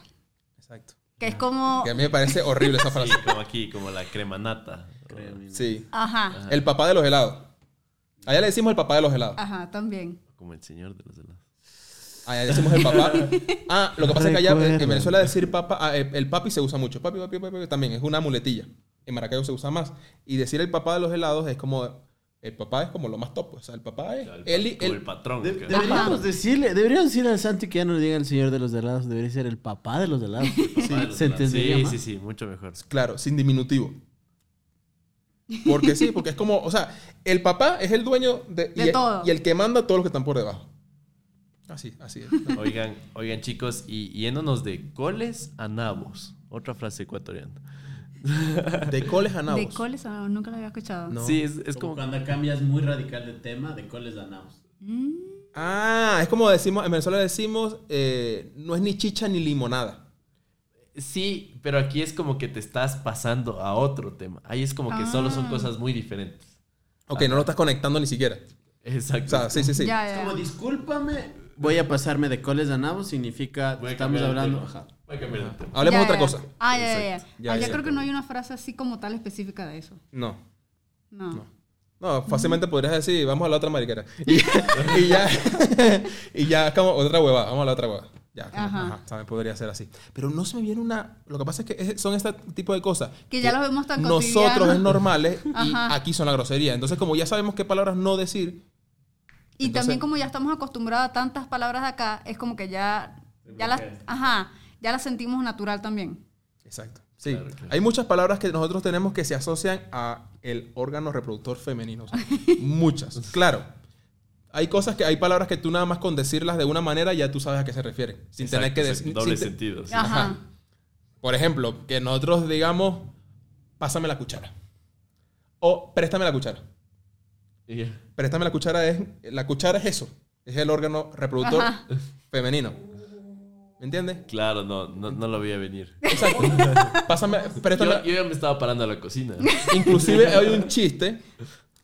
[SPEAKER 4] Exacto.
[SPEAKER 5] que es como,
[SPEAKER 4] Que a mí me parece horrible esa frase.
[SPEAKER 3] Sí, como aquí, como la nata.
[SPEAKER 4] Sí.
[SPEAKER 5] ajá,
[SPEAKER 4] El papá de los helados. Allá le decimos el papá de los helados.
[SPEAKER 5] ajá, también.
[SPEAKER 3] Como el señor de los helados.
[SPEAKER 4] Allá le decimos el papá. Ah, lo que pasa es que allá en-. Venezuela decir papá, ah, el papi se usa mucho. Papi, papi, papi, también es una muletilla. En Maracaibo se usa más. Y decir el papá de los helados es como. El papá es como lo más top. O sea, el papá es. Él
[SPEAKER 3] como
[SPEAKER 4] él-
[SPEAKER 3] el patrón.
[SPEAKER 2] De-
[SPEAKER 3] que-
[SPEAKER 2] deberíamos decirle, deberíamos decirle al Santi que ya no le diga el señor de los helados, debería ser el papá de los helados.
[SPEAKER 3] Papá de los
[SPEAKER 2] se
[SPEAKER 3] helados.
[SPEAKER 2] entendería
[SPEAKER 3] Sí,
[SPEAKER 2] más.
[SPEAKER 3] sí, sí, mucho mejor.
[SPEAKER 4] Claro, sin diminutivo. Porque sí, porque es como. O sea, el papá es el dueño de.
[SPEAKER 5] De
[SPEAKER 4] y,
[SPEAKER 5] todo.
[SPEAKER 4] y el que manda a todos los que están por debajo. Así, así es.
[SPEAKER 3] Oigan, oigan chicos, y yéndonos de coles a nabos. Otra frase ecuatoriana.
[SPEAKER 4] De coles a nabos.
[SPEAKER 5] De coles, ah, nunca lo había escuchado.
[SPEAKER 4] No.
[SPEAKER 3] Sí, es, es
[SPEAKER 2] como
[SPEAKER 3] como...
[SPEAKER 2] cuando cambias muy radical de tema, de coles a nabos.
[SPEAKER 4] Ah, es como decimos, en Venezuela decimos, eh, no es ni chicha ni limonada.
[SPEAKER 3] Sí, pero aquí es como que te estás pasando a otro tema. Ahí es como que solo son cosas muy diferentes.
[SPEAKER 4] Ok, no lo estás conectando ni siquiera. O
[SPEAKER 3] Exacto.
[SPEAKER 4] sea, sí, sí, sí.
[SPEAKER 5] Ya, ya.
[SPEAKER 2] Como discúlpame, voy a pasarme de coles de nabo significa
[SPEAKER 3] Voy a
[SPEAKER 2] estamos
[SPEAKER 3] cambiar de
[SPEAKER 2] hablando. Ajá.
[SPEAKER 3] Voy a cambiar de tema.
[SPEAKER 4] Hablemos
[SPEAKER 5] Ya,
[SPEAKER 4] de otra
[SPEAKER 5] ya.
[SPEAKER 4] cosa.
[SPEAKER 5] Ah, ya, ya, ya.
[SPEAKER 4] Ya,
[SPEAKER 5] Ah,
[SPEAKER 4] ya.
[SPEAKER 5] ya creo que no hay una frase así como tal específica de eso.
[SPEAKER 4] No.
[SPEAKER 5] No.
[SPEAKER 4] No, fácilmente podrías decir, vamos a la otra mariquera. Y, y ya, y ya, es como otra hueva, vamos a la otra hueva. Ya,
[SPEAKER 5] Ajá.
[SPEAKER 4] ajá, ¿sabes? podría ser así. Pero no se me viene una. Lo que pasa es que es- son este tipo de cosas.
[SPEAKER 5] Que ya los vemos tan
[SPEAKER 4] Nosotros es normales y aquí son la grosería. Entonces, como ya sabemos qué palabras no decir,
[SPEAKER 5] Y
[SPEAKER 4] Entonces-
[SPEAKER 5] también como ya estamos acostumbrados a tantas palabras de acá, es como que ya, ya las, ajá, ya las sentimos natural también.
[SPEAKER 4] Exacto. Sí.
[SPEAKER 3] Claro, claro.
[SPEAKER 4] Hay muchas palabras que nosotros tenemos que se asocian a el órgano reproductor femenino. O sea, muchas. Claro. Hay cosas que hay palabras que tú nada más con decirlas de una manera ya tú sabes a qué se refieren, sin
[SPEAKER 3] Exacto,
[SPEAKER 4] tener que decir.
[SPEAKER 3] Doble
[SPEAKER 4] sin
[SPEAKER 3] sentido. sí.
[SPEAKER 5] Ajá.
[SPEAKER 4] Ajá. Por ejemplo, que nosotros digamos, pásame la cuchara. O préstame la cuchara.
[SPEAKER 3] Y ya.
[SPEAKER 4] Préstame la cuchara es la cuchara es eso, es el órgano reproductor
[SPEAKER 5] Ajá.
[SPEAKER 4] femenino. ¿Me entiendes?
[SPEAKER 3] Claro, no, no, no lo vi a venir.
[SPEAKER 4] Exacto. Pásame, préstame.
[SPEAKER 3] Yo, yo ya me estaba parando a la cocina.
[SPEAKER 4] Inclusive hay un chiste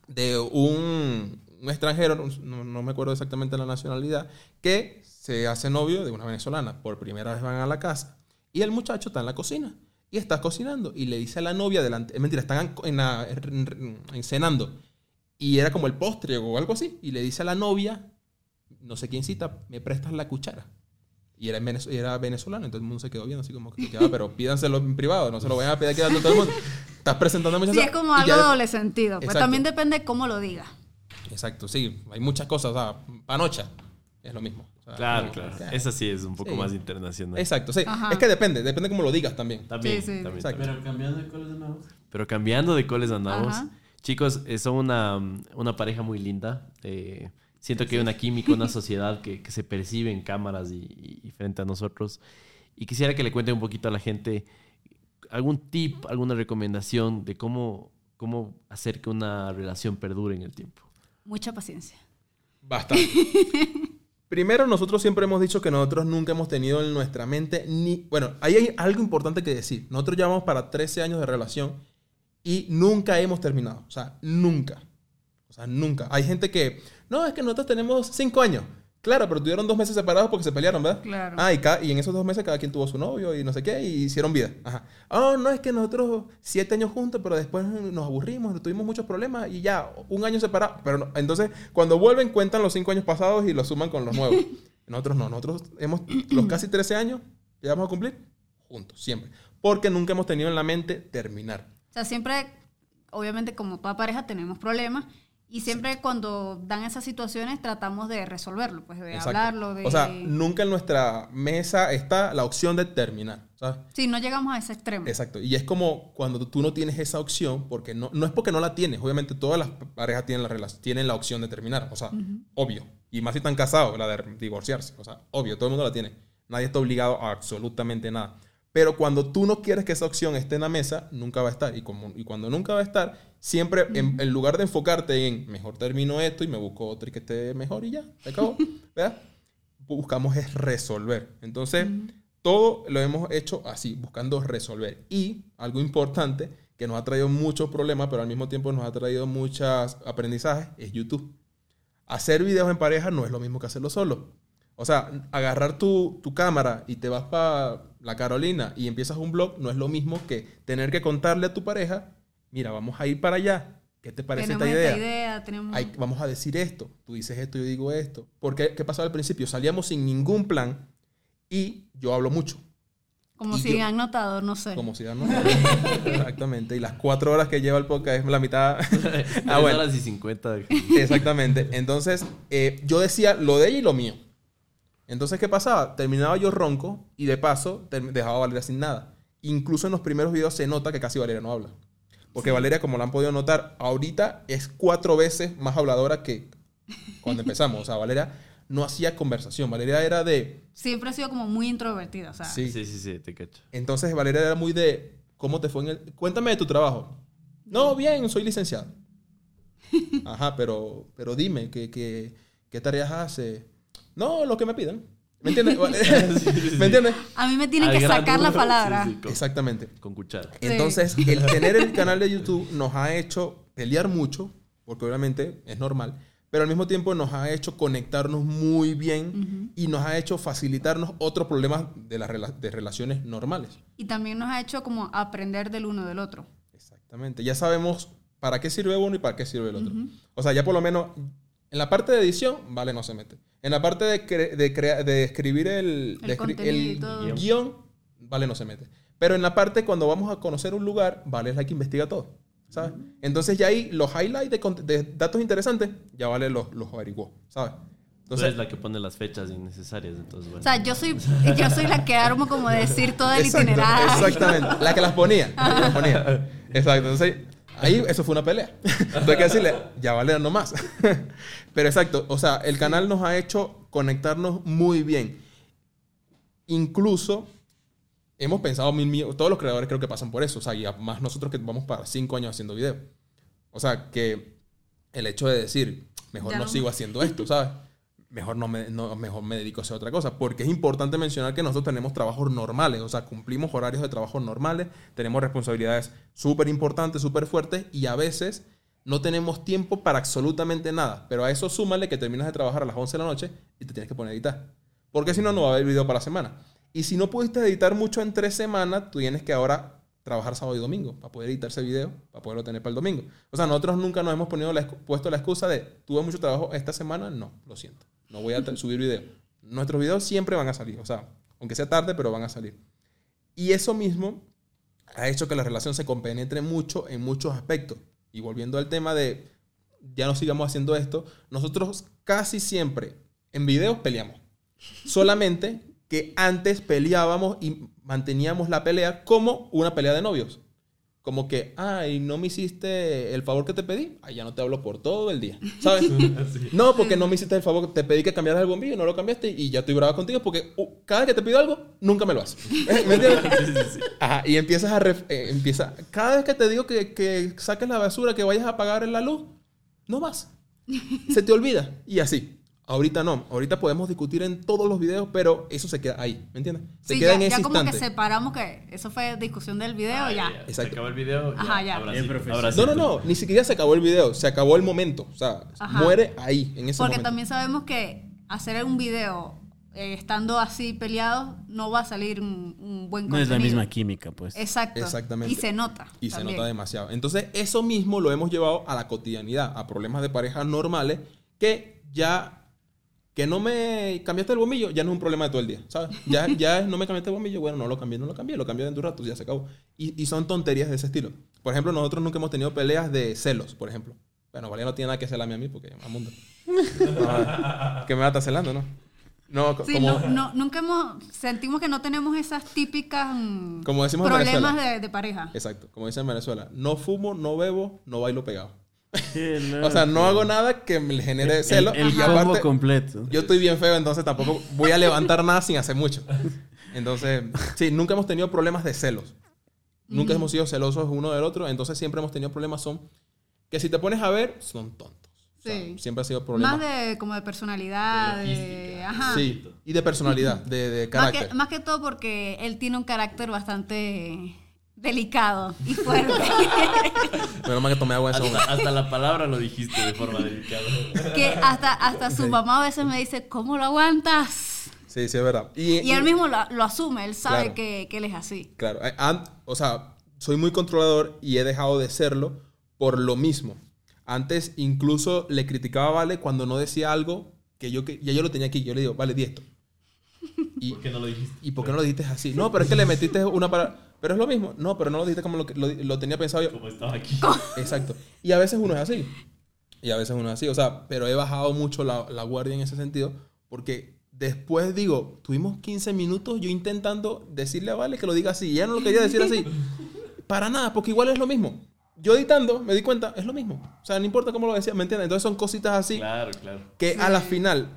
[SPEAKER 4] de un, un extranjero, no, no me acuerdo exactamente la nacionalidad, que se hace novio de una venezolana. Por primera vez van a la casa y el muchacho está en la cocina y está cocinando y le dice a la novia delante, es mentira, están en la- en- en- cenando y era como el postre o algo así y le dice a la novia, no sé quién cita, me prestas la cuchara. Y era, Venez- era venezolano, entonces el mundo se quedó viendo así como que, "Ah, pero pídanselo en privado, no se lo vayan a pedir aquí a todo el mundo. Estás presentando muchas
[SPEAKER 5] Sí, es como algo
[SPEAKER 4] ya-
[SPEAKER 5] doble sentido. Pues
[SPEAKER 4] Exacto.
[SPEAKER 5] también depende cómo lo diga.
[SPEAKER 4] Exacto, sí, hay muchas cosas, o sea, panocha es lo mismo. O sea,
[SPEAKER 3] Claro, claro. Esa sí es un poco
[SPEAKER 4] Sí.
[SPEAKER 3] más internacional.
[SPEAKER 4] Exacto, sí.
[SPEAKER 5] Ajá.
[SPEAKER 4] Es que depende, depende cómo lo digas también.
[SPEAKER 3] También,
[SPEAKER 5] Sí, sí.
[SPEAKER 3] también,
[SPEAKER 4] Exacto.
[SPEAKER 3] también.
[SPEAKER 2] Pero cambiando de coles de nabo.
[SPEAKER 3] Pero cambiando de coles andamos.
[SPEAKER 5] Ajá.
[SPEAKER 3] Chicos, eh, son una, una pareja muy linda. Eh, siento que hay una química, una sociedad que, que se percibe en cámaras y, y- frente a nosotros. Y quisiera que le cuenten un poquito a la gente algún tip, alguna recomendación de cómo, cómo hacer que una relación perdure en el tiempo.
[SPEAKER 5] Mucha paciencia.
[SPEAKER 4] Bastante. Primero, nosotros siempre hemos dicho que nosotros nunca hemos tenido en nuestra mente ni... Bueno, ahí hay algo importante que decir. Nosotros llevamos para 13 años de relación y nunca hemos terminado. O sea, nunca. O sea, nunca. Hay gente que... No, es que nosotros tenemos 5 años. Claro, pero tuvieron dos meses separados porque se pelearon, ¿verdad?
[SPEAKER 5] Claro.
[SPEAKER 4] Ah, y, ca- y en esos dos meses cada quien tuvo su novio y no sé qué, y hicieron vida. Ajá. Oh, no, es que nosotros siete años juntos, pero después nos aburrimos, tuvimos muchos problemas y ya, un año separado. Pero no- entonces, cuando vuelven, cuentan los cinco años pasados y los suman con los nuevos. Nosotros no, nosotros hemos, los casi 13 años que vamos a cumplir, juntos, siempre. Porque nunca hemos tenido en la mente terminar.
[SPEAKER 5] O sea, siempre, obviamente como toda pareja tenemos problemas y siempre cuando dan esas situaciones tratamos de resolverlo, pues de
[SPEAKER 4] Exacto.
[SPEAKER 5] hablarlo, de...
[SPEAKER 4] O sea, nunca en nuestra mesa está la opción de terminar, ¿sabes?
[SPEAKER 5] Sí, no llegamos a ese extremo.
[SPEAKER 4] Exacto. Y es como cuando tú no tienes esa opción, porque no, no es porque no la tienes. Obviamente todas las parejas tienen la, tienen la opción de terminar. O sea, obvio. Y más si están casados, la de divorciarse. O sea, obvio, todo el mundo la tiene. Nadie está obligado a absolutamente nada. Pero cuando tú no quieres que esa opción esté en la mesa, nunca va a estar. Y, como, y cuando nunca va a estar, siempre en, en lugar de enfocarte en mejor termino esto y me busco otro y que esté mejor y ya, se acabó. ¿Verdad? Buscamos es resolver. Entonces, todo lo hemos hecho así, buscando resolver. Y algo importante que nos ha traído muchos problemas, pero al mismo tiempo nos ha traído muchos aprendizajes, es YouTube. Hacer videos en pareja no es lo mismo que hacerlo solo. O sea, agarrar tu, tu cámara y te vas para la Carolina y empiezas un blog no es lo mismo que tener que contarle a tu pareja, mira, vamos a ir para allá. ¿Qué te parece
[SPEAKER 5] tenemos
[SPEAKER 4] esta idea?
[SPEAKER 5] esta idea, tenemos...
[SPEAKER 4] Ay, vamos a decir esto. Tú dices esto, yo digo esto. Porque, ¿qué pasaba al principio? Salíamos sin ningún plan y yo hablo mucho.
[SPEAKER 5] como
[SPEAKER 4] y
[SPEAKER 5] si
[SPEAKER 4] yo-
[SPEAKER 5] han notado, no sé.
[SPEAKER 4] Como si no. Exactamente. Y las cuatro horas que lleva el podcast es la mitad. ah, bueno.
[SPEAKER 3] horas y 50.
[SPEAKER 4] Exactamente. Entonces, eh, yo decía lo de ella y lo mío. Entonces, ¿qué pasaba? Terminaba yo ronco y de paso dejaba a Valeria sin nada. Incluso en los primeros videos se nota que casi Valeria no habla. Porque Valeria, como lo han podido notar, ahorita es cuatro veces más habladora que cuando empezamos. O sea, Valeria no hacía conversación. Valeria era de...
[SPEAKER 5] Siempre ha sido como muy introvertida, o sea...
[SPEAKER 4] Sí.
[SPEAKER 3] Sí, sí, sí, te cacho.
[SPEAKER 4] Entonces Valeria era muy de, ¿cómo te fue en el... Cuéntame de tu trabajo. No, bien, soy licenciado. Ajá, pero, pero dime, ¿qué, qué, ¿qué tareas hace? No, lo que me pidan. ¿Me entiendes? ¿Me entiendes?
[SPEAKER 5] A mí me tienen
[SPEAKER 3] Al
[SPEAKER 5] que
[SPEAKER 3] grano,
[SPEAKER 5] sacar la palabra.
[SPEAKER 3] Sí, sí, con,
[SPEAKER 4] Exactamente.
[SPEAKER 3] con cuchara.
[SPEAKER 4] Entonces, el tener el canal de YouTube nos ha hecho pelear mucho, porque obviamente es normal, pero al mismo tiempo nos ha hecho conectarnos muy bien y nos ha hecho facilitarnos otros problemas de las rela- de relaciones normales.
[SPEAKER 5] Y también nos ha hecho como aprender del uno del otro.
[SPEAKER 4] Exactamente. Ya sabemos para qué sirve uno y para qué sirve el otro. O sea, ya por lo menos en la parte de edición, vale, no se mete. En la parte de, cre- de, crea- de escribir el,
[SPEAKER 5] El
[SPEAKER 4] de escri- el guion, vale, no se mete. Pero en la parte cuando vamos a conocer un lugar, vale, es la que investiga todo. ¿Sabes? Entonces ya ahí los highlights de, de datos interesantes, ya vale los, los averiguó. ¿Sabes?
[SPEAKER 3] Tú
[SPEAKER 4] Entonces,
[SPEAKER 3] eres la que pone las fechas innecesarias, entonces bueno.
[SPEAKER 5] O sea, yo soy, yo soy la que armo como decir todo el
[SPEAKER 4] Exacto,
[SPEAKER 5] itinerario.
[SPEAKER 4] Exactamente. La que las ponía. la que las ponía. Exacto. Entonces, ahí eso fue una pelea. Entonces hay que decirle, ya vale, no más. Pero exacto. O sea, el canal nos ha hecho conectarnos muy bien. Incluso hemos pensado mil millones, todos los creadores creo que pasan por eso. O sea, y más nosotros que vamos para cinco años haciendo video. O sea, que el hecho de decir, mejor
[SPEAKER 5] Ya
[SPEAKER 4] no
[SPEAKER 5] no.
[SPEAKER 4] sigo haciendo esto, ¿sabes? Mejor no me, no, mejor me dedico a hacer otra cosa. Porque es importante mencionar que nosotros tenemos trabajos normales, o sea, cumplimos horarios de trabajo normales, tenemos responsabilidades súper importantes, súper fuertes y a veces no tenemos tiempo para absolutamente nada. Pero a eso súmale que terminas de trabajar a las 11 de la noche y te tienes que poner a editar. Porque si no, no va a haber video para la semana. Y si no pudiste editar mucho en tres semanas, tú tienes que ahora trabajar sábado y domingo para poder editar ese video, para poderlo tener para el domingo. O sea, nosotros nunca nos hemos puesto la excusa de tuve mucho trabajo esta semana. No, lo siento. No voy a subir video. Nuestros videos siempre van a salir. O sea, aunque sea tarde, pero van a salir. Y eso mismo ha hecho que la relación se compenetre mucho en muchos aspectos. Y volviendo al tema de ya no sigamos haciendo esto, nosotros casi siempre en videos peleamos. Solamente que antes peleábamos y manteníamos la pelea como una pelea de novios. Como que, ay, no me hiciste el favor que te pedí. Ay, ya no te hablo por todo el día. ¿Sabes? No, porque no me hiciste el favor. Te pedí que cambiaras el bombillo no lo cambiaste y ya estoy brava contigo porque uh, cada vez que te pido algo, nunca me lo haces. ¿Me entiendes? Ajá, y empiezas a... eh, empieza, cada vez que te digo que, que saques la basura, que vayas a apagar la luz, no vas. Se te olvida. Y así. Ahorita no. Ahorita podemos discutir en todos los videos, pero eso se queda ahí. ¿Me entiendes? Se
[SPEAKER 5] Sí,
[SPEAKER 4] queda
[SPEAKER 5] ya,
[SPEAKER 4] en ese
[SPEAKER 5] ya como
[SPEAKER 4] instante.
[SPEAKER 5] que separamos que eso fue discusión del video,
[SPEAKER 3] Ah,
[SPEAKER 5] ya.
[SPEAKER 3] Se
[SPEAKER 4] Exacto.
[SPEAKER 3] acabó el video. Ya,
[SPEAKER 5] Ajá, ya.
[SPEAKER 3] ahora
[SPEAKER 2] Bien
[SPEAKER 3] sí,
[SPEAKER 2] profesional.
[SPEAKER 3] ahora sí.
[SPEAKER 4] No, no, no. Ni siquiera se acabó el video. Se acabó el momento. O sea,
[SPEAKER 5] Ajá.
[SPEAKER 4] muere ahí, en ese
[SPEAKER 5] Porque
[SPEAKER 4] momento.
[SPEAKER 5] también sabemos que hacer un video eh, estando así peleados no va a salir un, un buen
[SPEAKER 2] No
[SPEAKER 5] contenido.
[SPEAKER 2] es la misma química, pues.
[SPEAKER 5] Exacto.
[SPEAKER 4] Exactamente.
[SPEAKER 5] Y se nota.
[SPEAKER 4] Y se nota demasiado. Entonces, eso mismo lo hemos llevado a la cotidianidad, a problemas de pareja normales que ya que no me cambiaste el bombillo, ya no es un problema de todo el día, ¿sabes? Ya, ya no me cambiaste el bombillo, bueno, no lo cambié, no lo cambié, lo cambié dentro de un rato, ya se acabó. Y, y son tonterías de ese estilo. Por ejemplo, nosotros nunca hemos tenido peleas de celos, por ejemplo. Bueno, Valeria no tiene nada que celarme a mí porque a mundo. que me va a estar celando, ¿no? No,
[SPEAKER 5] Sí,
[SPEAKER 4] como,
[SPEAKER 5] no, no- nunca hemos, sentimos que no tenemos esas típicas mm,
[SPEAKER 4] Como decimos en
[SPEAKER 5] problemas
[SPEAKER 4] Venezuela.
[SPEAKER 5] de, de pareja.
[SPEAKER 4] Exacto, como dicen en Venezuela, no fumo, no bebo, no bailo pegado. O sea, no hago nada que me genere celo.
[SPEAKER 2] El, el
[SPEAKER 4] y
[SPEAKER 2] combo
[SPEAKER 4] aparte,
[SPEAKER 2] completo.
[SPEAKER 4] yo estoy bien feo, entonces tampoco voy a levantar nada sin hacer mucho. Entonces, sí, nunca hemos tenido problemas de celos. Nunca hemos sido celosos uno del otro, entonces siempre hemos tenido problemas son que si te pones a ver, son tontos. O sea,
[SPEAKER 5] Sí.
[SPEAKER 4] siempre ha sido problemas.
[SPEAKER 5] Más de como de personalidad,
[SPEAKER 3] De
[SPEAKER 5] de,
[SPEAKER 3] logística.
[SPEAKER 5] ajá.
[SPEAKER 4] Sí, y de personalidad, de, de
[SPEAKER 5] Más
[SPEAKER 4] carácter.
[SPEAKER 5] que, más que todo porque él tiene un carácter bastante delicado y fuerte.
[SPEAKER 4] Menos mal que tomé agua
[SPEAKER 3] Hasta, hasta la palabra lo dijiste de forma delicada.
[SPEAKER 5] que hasta, hasta su mamá a veces me dice, ¿cómo lo aguantas?
[SPEAKER 4] Sí, sí, es verdad. Y,
[SPEAKER 5] Y él mismo lo, lo asume, él sabe
[SPEAKER 4] Claro.
[SPEAKER 5] que, que él es así.
[SPEAKER 4] Claro, eh, o sea, soy muy controlador y he dejado de serlo por lo mismo. Antes incluso le criticaba a Vale cuando no decía algo que yo que ya yo lo tenía aquí. Yo le digo, Vale, di esto. Y,
[SPEAKER 3] ¿Por qué no lo dijiste?
[SPEAKER 4] ¿Y por qué no lo dijiste así? No, pero es que le metiste una para... Pero es lo mismo. No, pero no lo dijiste como lo, que- lo, lo tenía pensado yo.
[SPEAKER 3] Como estaba aquí.
[SPEAKER 4] Exacto. Y a veces uno es así. Y a veces uno es así. O sea, pero he bajado mucho la, la guardia en ese sentido porque después digo, tuvimos 15 minutos yo intentando decirle a Vale que lo diga así. Y ella no lo quería decir así. Para nada, porque igual es lo mismo. Yo editando me di cuenta, es lo mismo. O sea, no importa cómo lo decía, ¿me entiendes? Entonces son cositas así
[SPEAKER 3] Claro, claro.
[SPEAKER 4] que a la final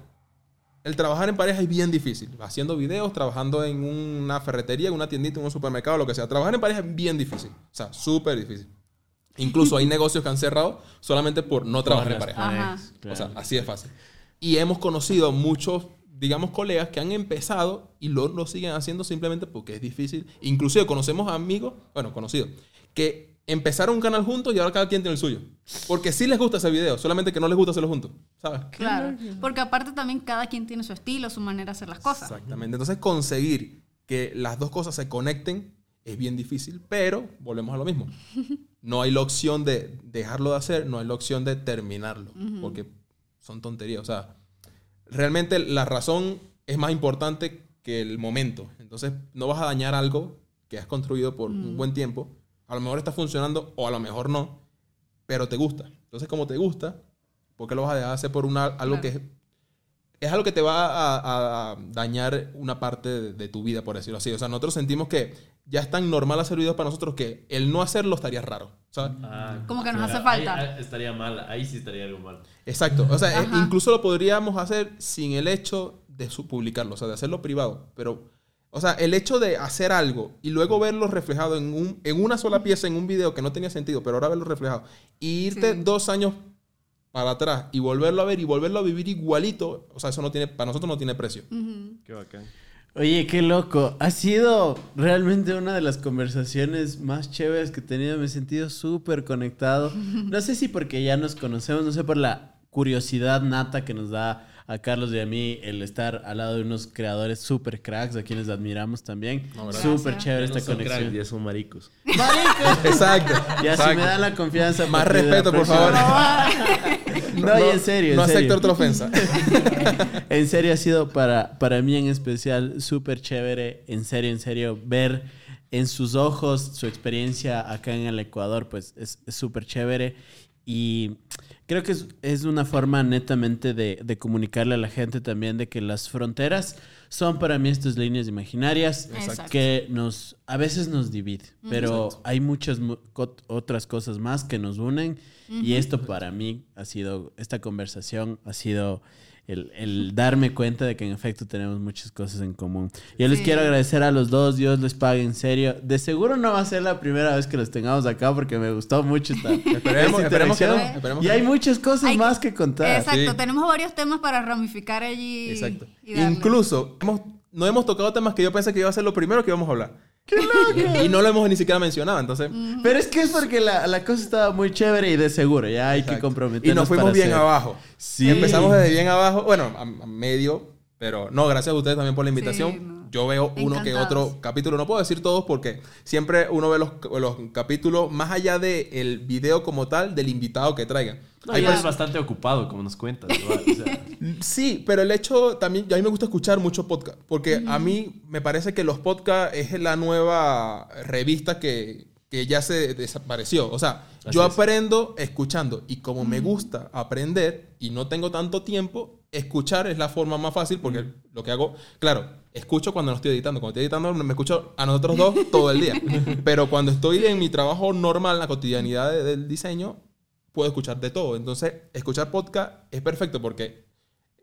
[SPEAKER 4] el trabajar en pareja es bien difícil. Haciendo videos, trabajando en una ferretería, en una tiendita, en un supermercado, lo que sea. Trabajar en pareja es bien difícil. O sea, súper difícil. Incluso hay negocios que han cerrado solamente por no trabajar en pareja.
[SPEAKER 5] Ajá.
[SPEAKER 4] O sea, así es fácil. Y hemos conocido muchos, digamos, colegas que han empezado y lo, lo siguen haciendo simplemente porque es difícil. Inclusive conocemos amigos, bueno, conocidos, que empezaron un canal juntos y ahora cada quien tiene el suyo. Porque sí les gusta ese video, solamente que no les gusta hacerlo juntos, ¿sabes?
[SPEAKER 5] Claro. Porque aparte también cada quien tiene su estilo, su manera de hacer las cosas.
[SPEAKER 4] Exactamente. Entonces conseguir que las dos cosas se conecten es bien difícil, pero volvemos a lo mismo. No hay la opción de dejarlo de hacer, no hay la opción de terminarlo, porque son tonterías. O sea, realmente la razón es más importante que el momento. Entonces no vas a dañar algo que has construido por un buen tiempo. A lo mejor está funcionando o a lo mejor no, pero te gusta. Entonces como te gusta, ¿por qué lo vas a dejar de hacer por una, algo
[SPEAKER 5] Claro.
[SPEAKER 4] que es es algo que te va a, a dañar una parte de, de tu vida, por decirlo así. O sea, nosotros sentimos que ya es tan normal hacer videos para nosotros que el no hacerlo estaría raro, ¿sabes?
[SPEAKER 3] Ah,
[SPEAKER 5] Como que nos
[SPEAKER 3] claro,
[SPEAKER 5] hace falta.
[SPEAKER 3] ahí- ahí estaría mal, ahí sí estaría algo mal.
[SPEAKER 4] Exacto. O sea,
[SPEAKER 5] Ajá.
[SPEAKER 4] incluso lo podríamos hacer sin el hecho de publicarlo, o sea, de hacerlo privado. Pero, o sea, el hecho de hacer algo y luego verlo reflejado en, un, en una sola pieza, en un video que no tenía sentido, pero ahora verlo reflejado, y irte
[SPEAKER 5] Sí.
[SPEAKER 4] dos años para atrás y volverlo a ver y volverlo a vivir igualito, o sea, eso no tiene, para nosotros no tiene precio.
[SPEAKER 3] Qué bacán.
[SPEAKER 2] Oye, qué loco. Ha sido realmente una de las conversaciones más chéveres que he tenido. Me he sentido súper conectado. No sé si porque ya nos conocemos, no sé por la curiosidad nata que nos da a Carlos y a mí el estar al lado de unos creadores súper cracks a quienes admiramos también.
[SPEAKER 4] No,
[SPEAKER 2] súper chévere
[SPEAKER 3] no
[SPEAKER 2] esta
[SPEAKER 3] son cracks,
[SPEAKER 2] conexión.
[SPEAKER 3] ya son maricos.
[SPEAKER 2] ¡Marico!
[SPEAKER 4] Exacto.
[SPEAKER 2] Ya si me dan la confianza.
[SPEAKER 4] Más respeto, por favor.
[SPEAKER 2] No, y en serio, en
[SPEAKER 4] No acepto otra ofensa.
[SPEAKER 2] En serio ha sido para, para mí en especial súper chévere, en serio, en serio, ver en sus ojos su experiencia acá en el Ecuador, pues es es súper chévere y creo que es, es una forma netamente de, de comunicarle a la gente también de que las fronteras son para mí estas líneas imaginarias
[SPEAKER 5] Exacto.
[SPEAKER 2] que nos a veces nos divide, pero hay muchas otras cosas más que nos unen y esto para mí ha sido, esta conversación ha sido el, el darme cuenta de que en efecto tenemos muchas cosas en común. Yo les
[SPEAKER 5] Sí.
[SPEAKER 2] quiero agradecer a los dos, Dios les pague en serio. De seguro no va a ser la primera vez que los tengamos acá porque me gustó mucho esta,
[SPEAKER 4] Esperemos-
[SPEAKER 2] esta
[SPEAKER 4] esperemos que no, esperemos
[SPEAKER 2] y
[SPEAKER 4] que
[SPEAKER 2] hay
[SPEAKER 4] no.
[SPEAKER 2] muchas cosas
[SPEAKER 5] Hay-
[SPEAKER 2] más que contar.
[SPEAKER 5] Exacto,
[SPEAKER 4] Sí.
[SPEAKER 5] tenemos varios temas para ramificar allí.
[SPEAKER 4] Exacto.
[SPEAKER 5] y.
[SPEAKER 4] Incluso hemos, no hemos tocado temas que yo pensé que iba a ser lo primero que íbamos a hablar. Y no lo hemos ni siquiera mencionado, entonces.
[SPEAKER 2] Pero es que es porque la, la cosa estaba muy chévere y de seguro, ya hay que comprometernos
[SPEAKER 4] Y nos fuimos
[SPEAKER 2] para
[SPEAKER 4] bien
[SPEAKER 2] hacer.
[SPEAKER 4] abajo.
[SPEAKER 2] Sí.
[SPEAKER 4] Empezamos desde bien abajo, bueno, a, a medio, pero no, gracias a ustedes también por la invitación.
[SPEAKER 5] Sí, no.
[SPEAKER 4] Yo veo uno que otro capítulo, no puedo decir todos porque siempre uno ve los, los capítulos más allá del video como tal, del invitado que traigan.
[SPEAKER 3] No,
[SPEAKER 4] pers-
[SPEAKER 3] es bastante ocupado, como nos cuentas. o sea,
[SPEAKER 4] Sí, pero el hecho también, a mí me gusta escuchar mucho podcast, porque a mí me parece que los podcasts es la nueva revista que, que ya se desapareció. O sea,
[SPEAKER 3] Así
[SPEAKER 4] yo
[SPEAKER 3] es.
[SPEAKER 4] aprendo escuchando y como me gusta aprender y no tengo tanto tiempo, escuchar es la forma más fácil porque lo que hago, claro, escucho cuando no estoy editando. Cuando estoy editando me escucho a nosotros dos todo el día. Pero cuando estoy en mi trabajo normal, la cotidianidad de- del diseño, puedo escuchar de todo. Entonces, escuchar podcast es perfecto porque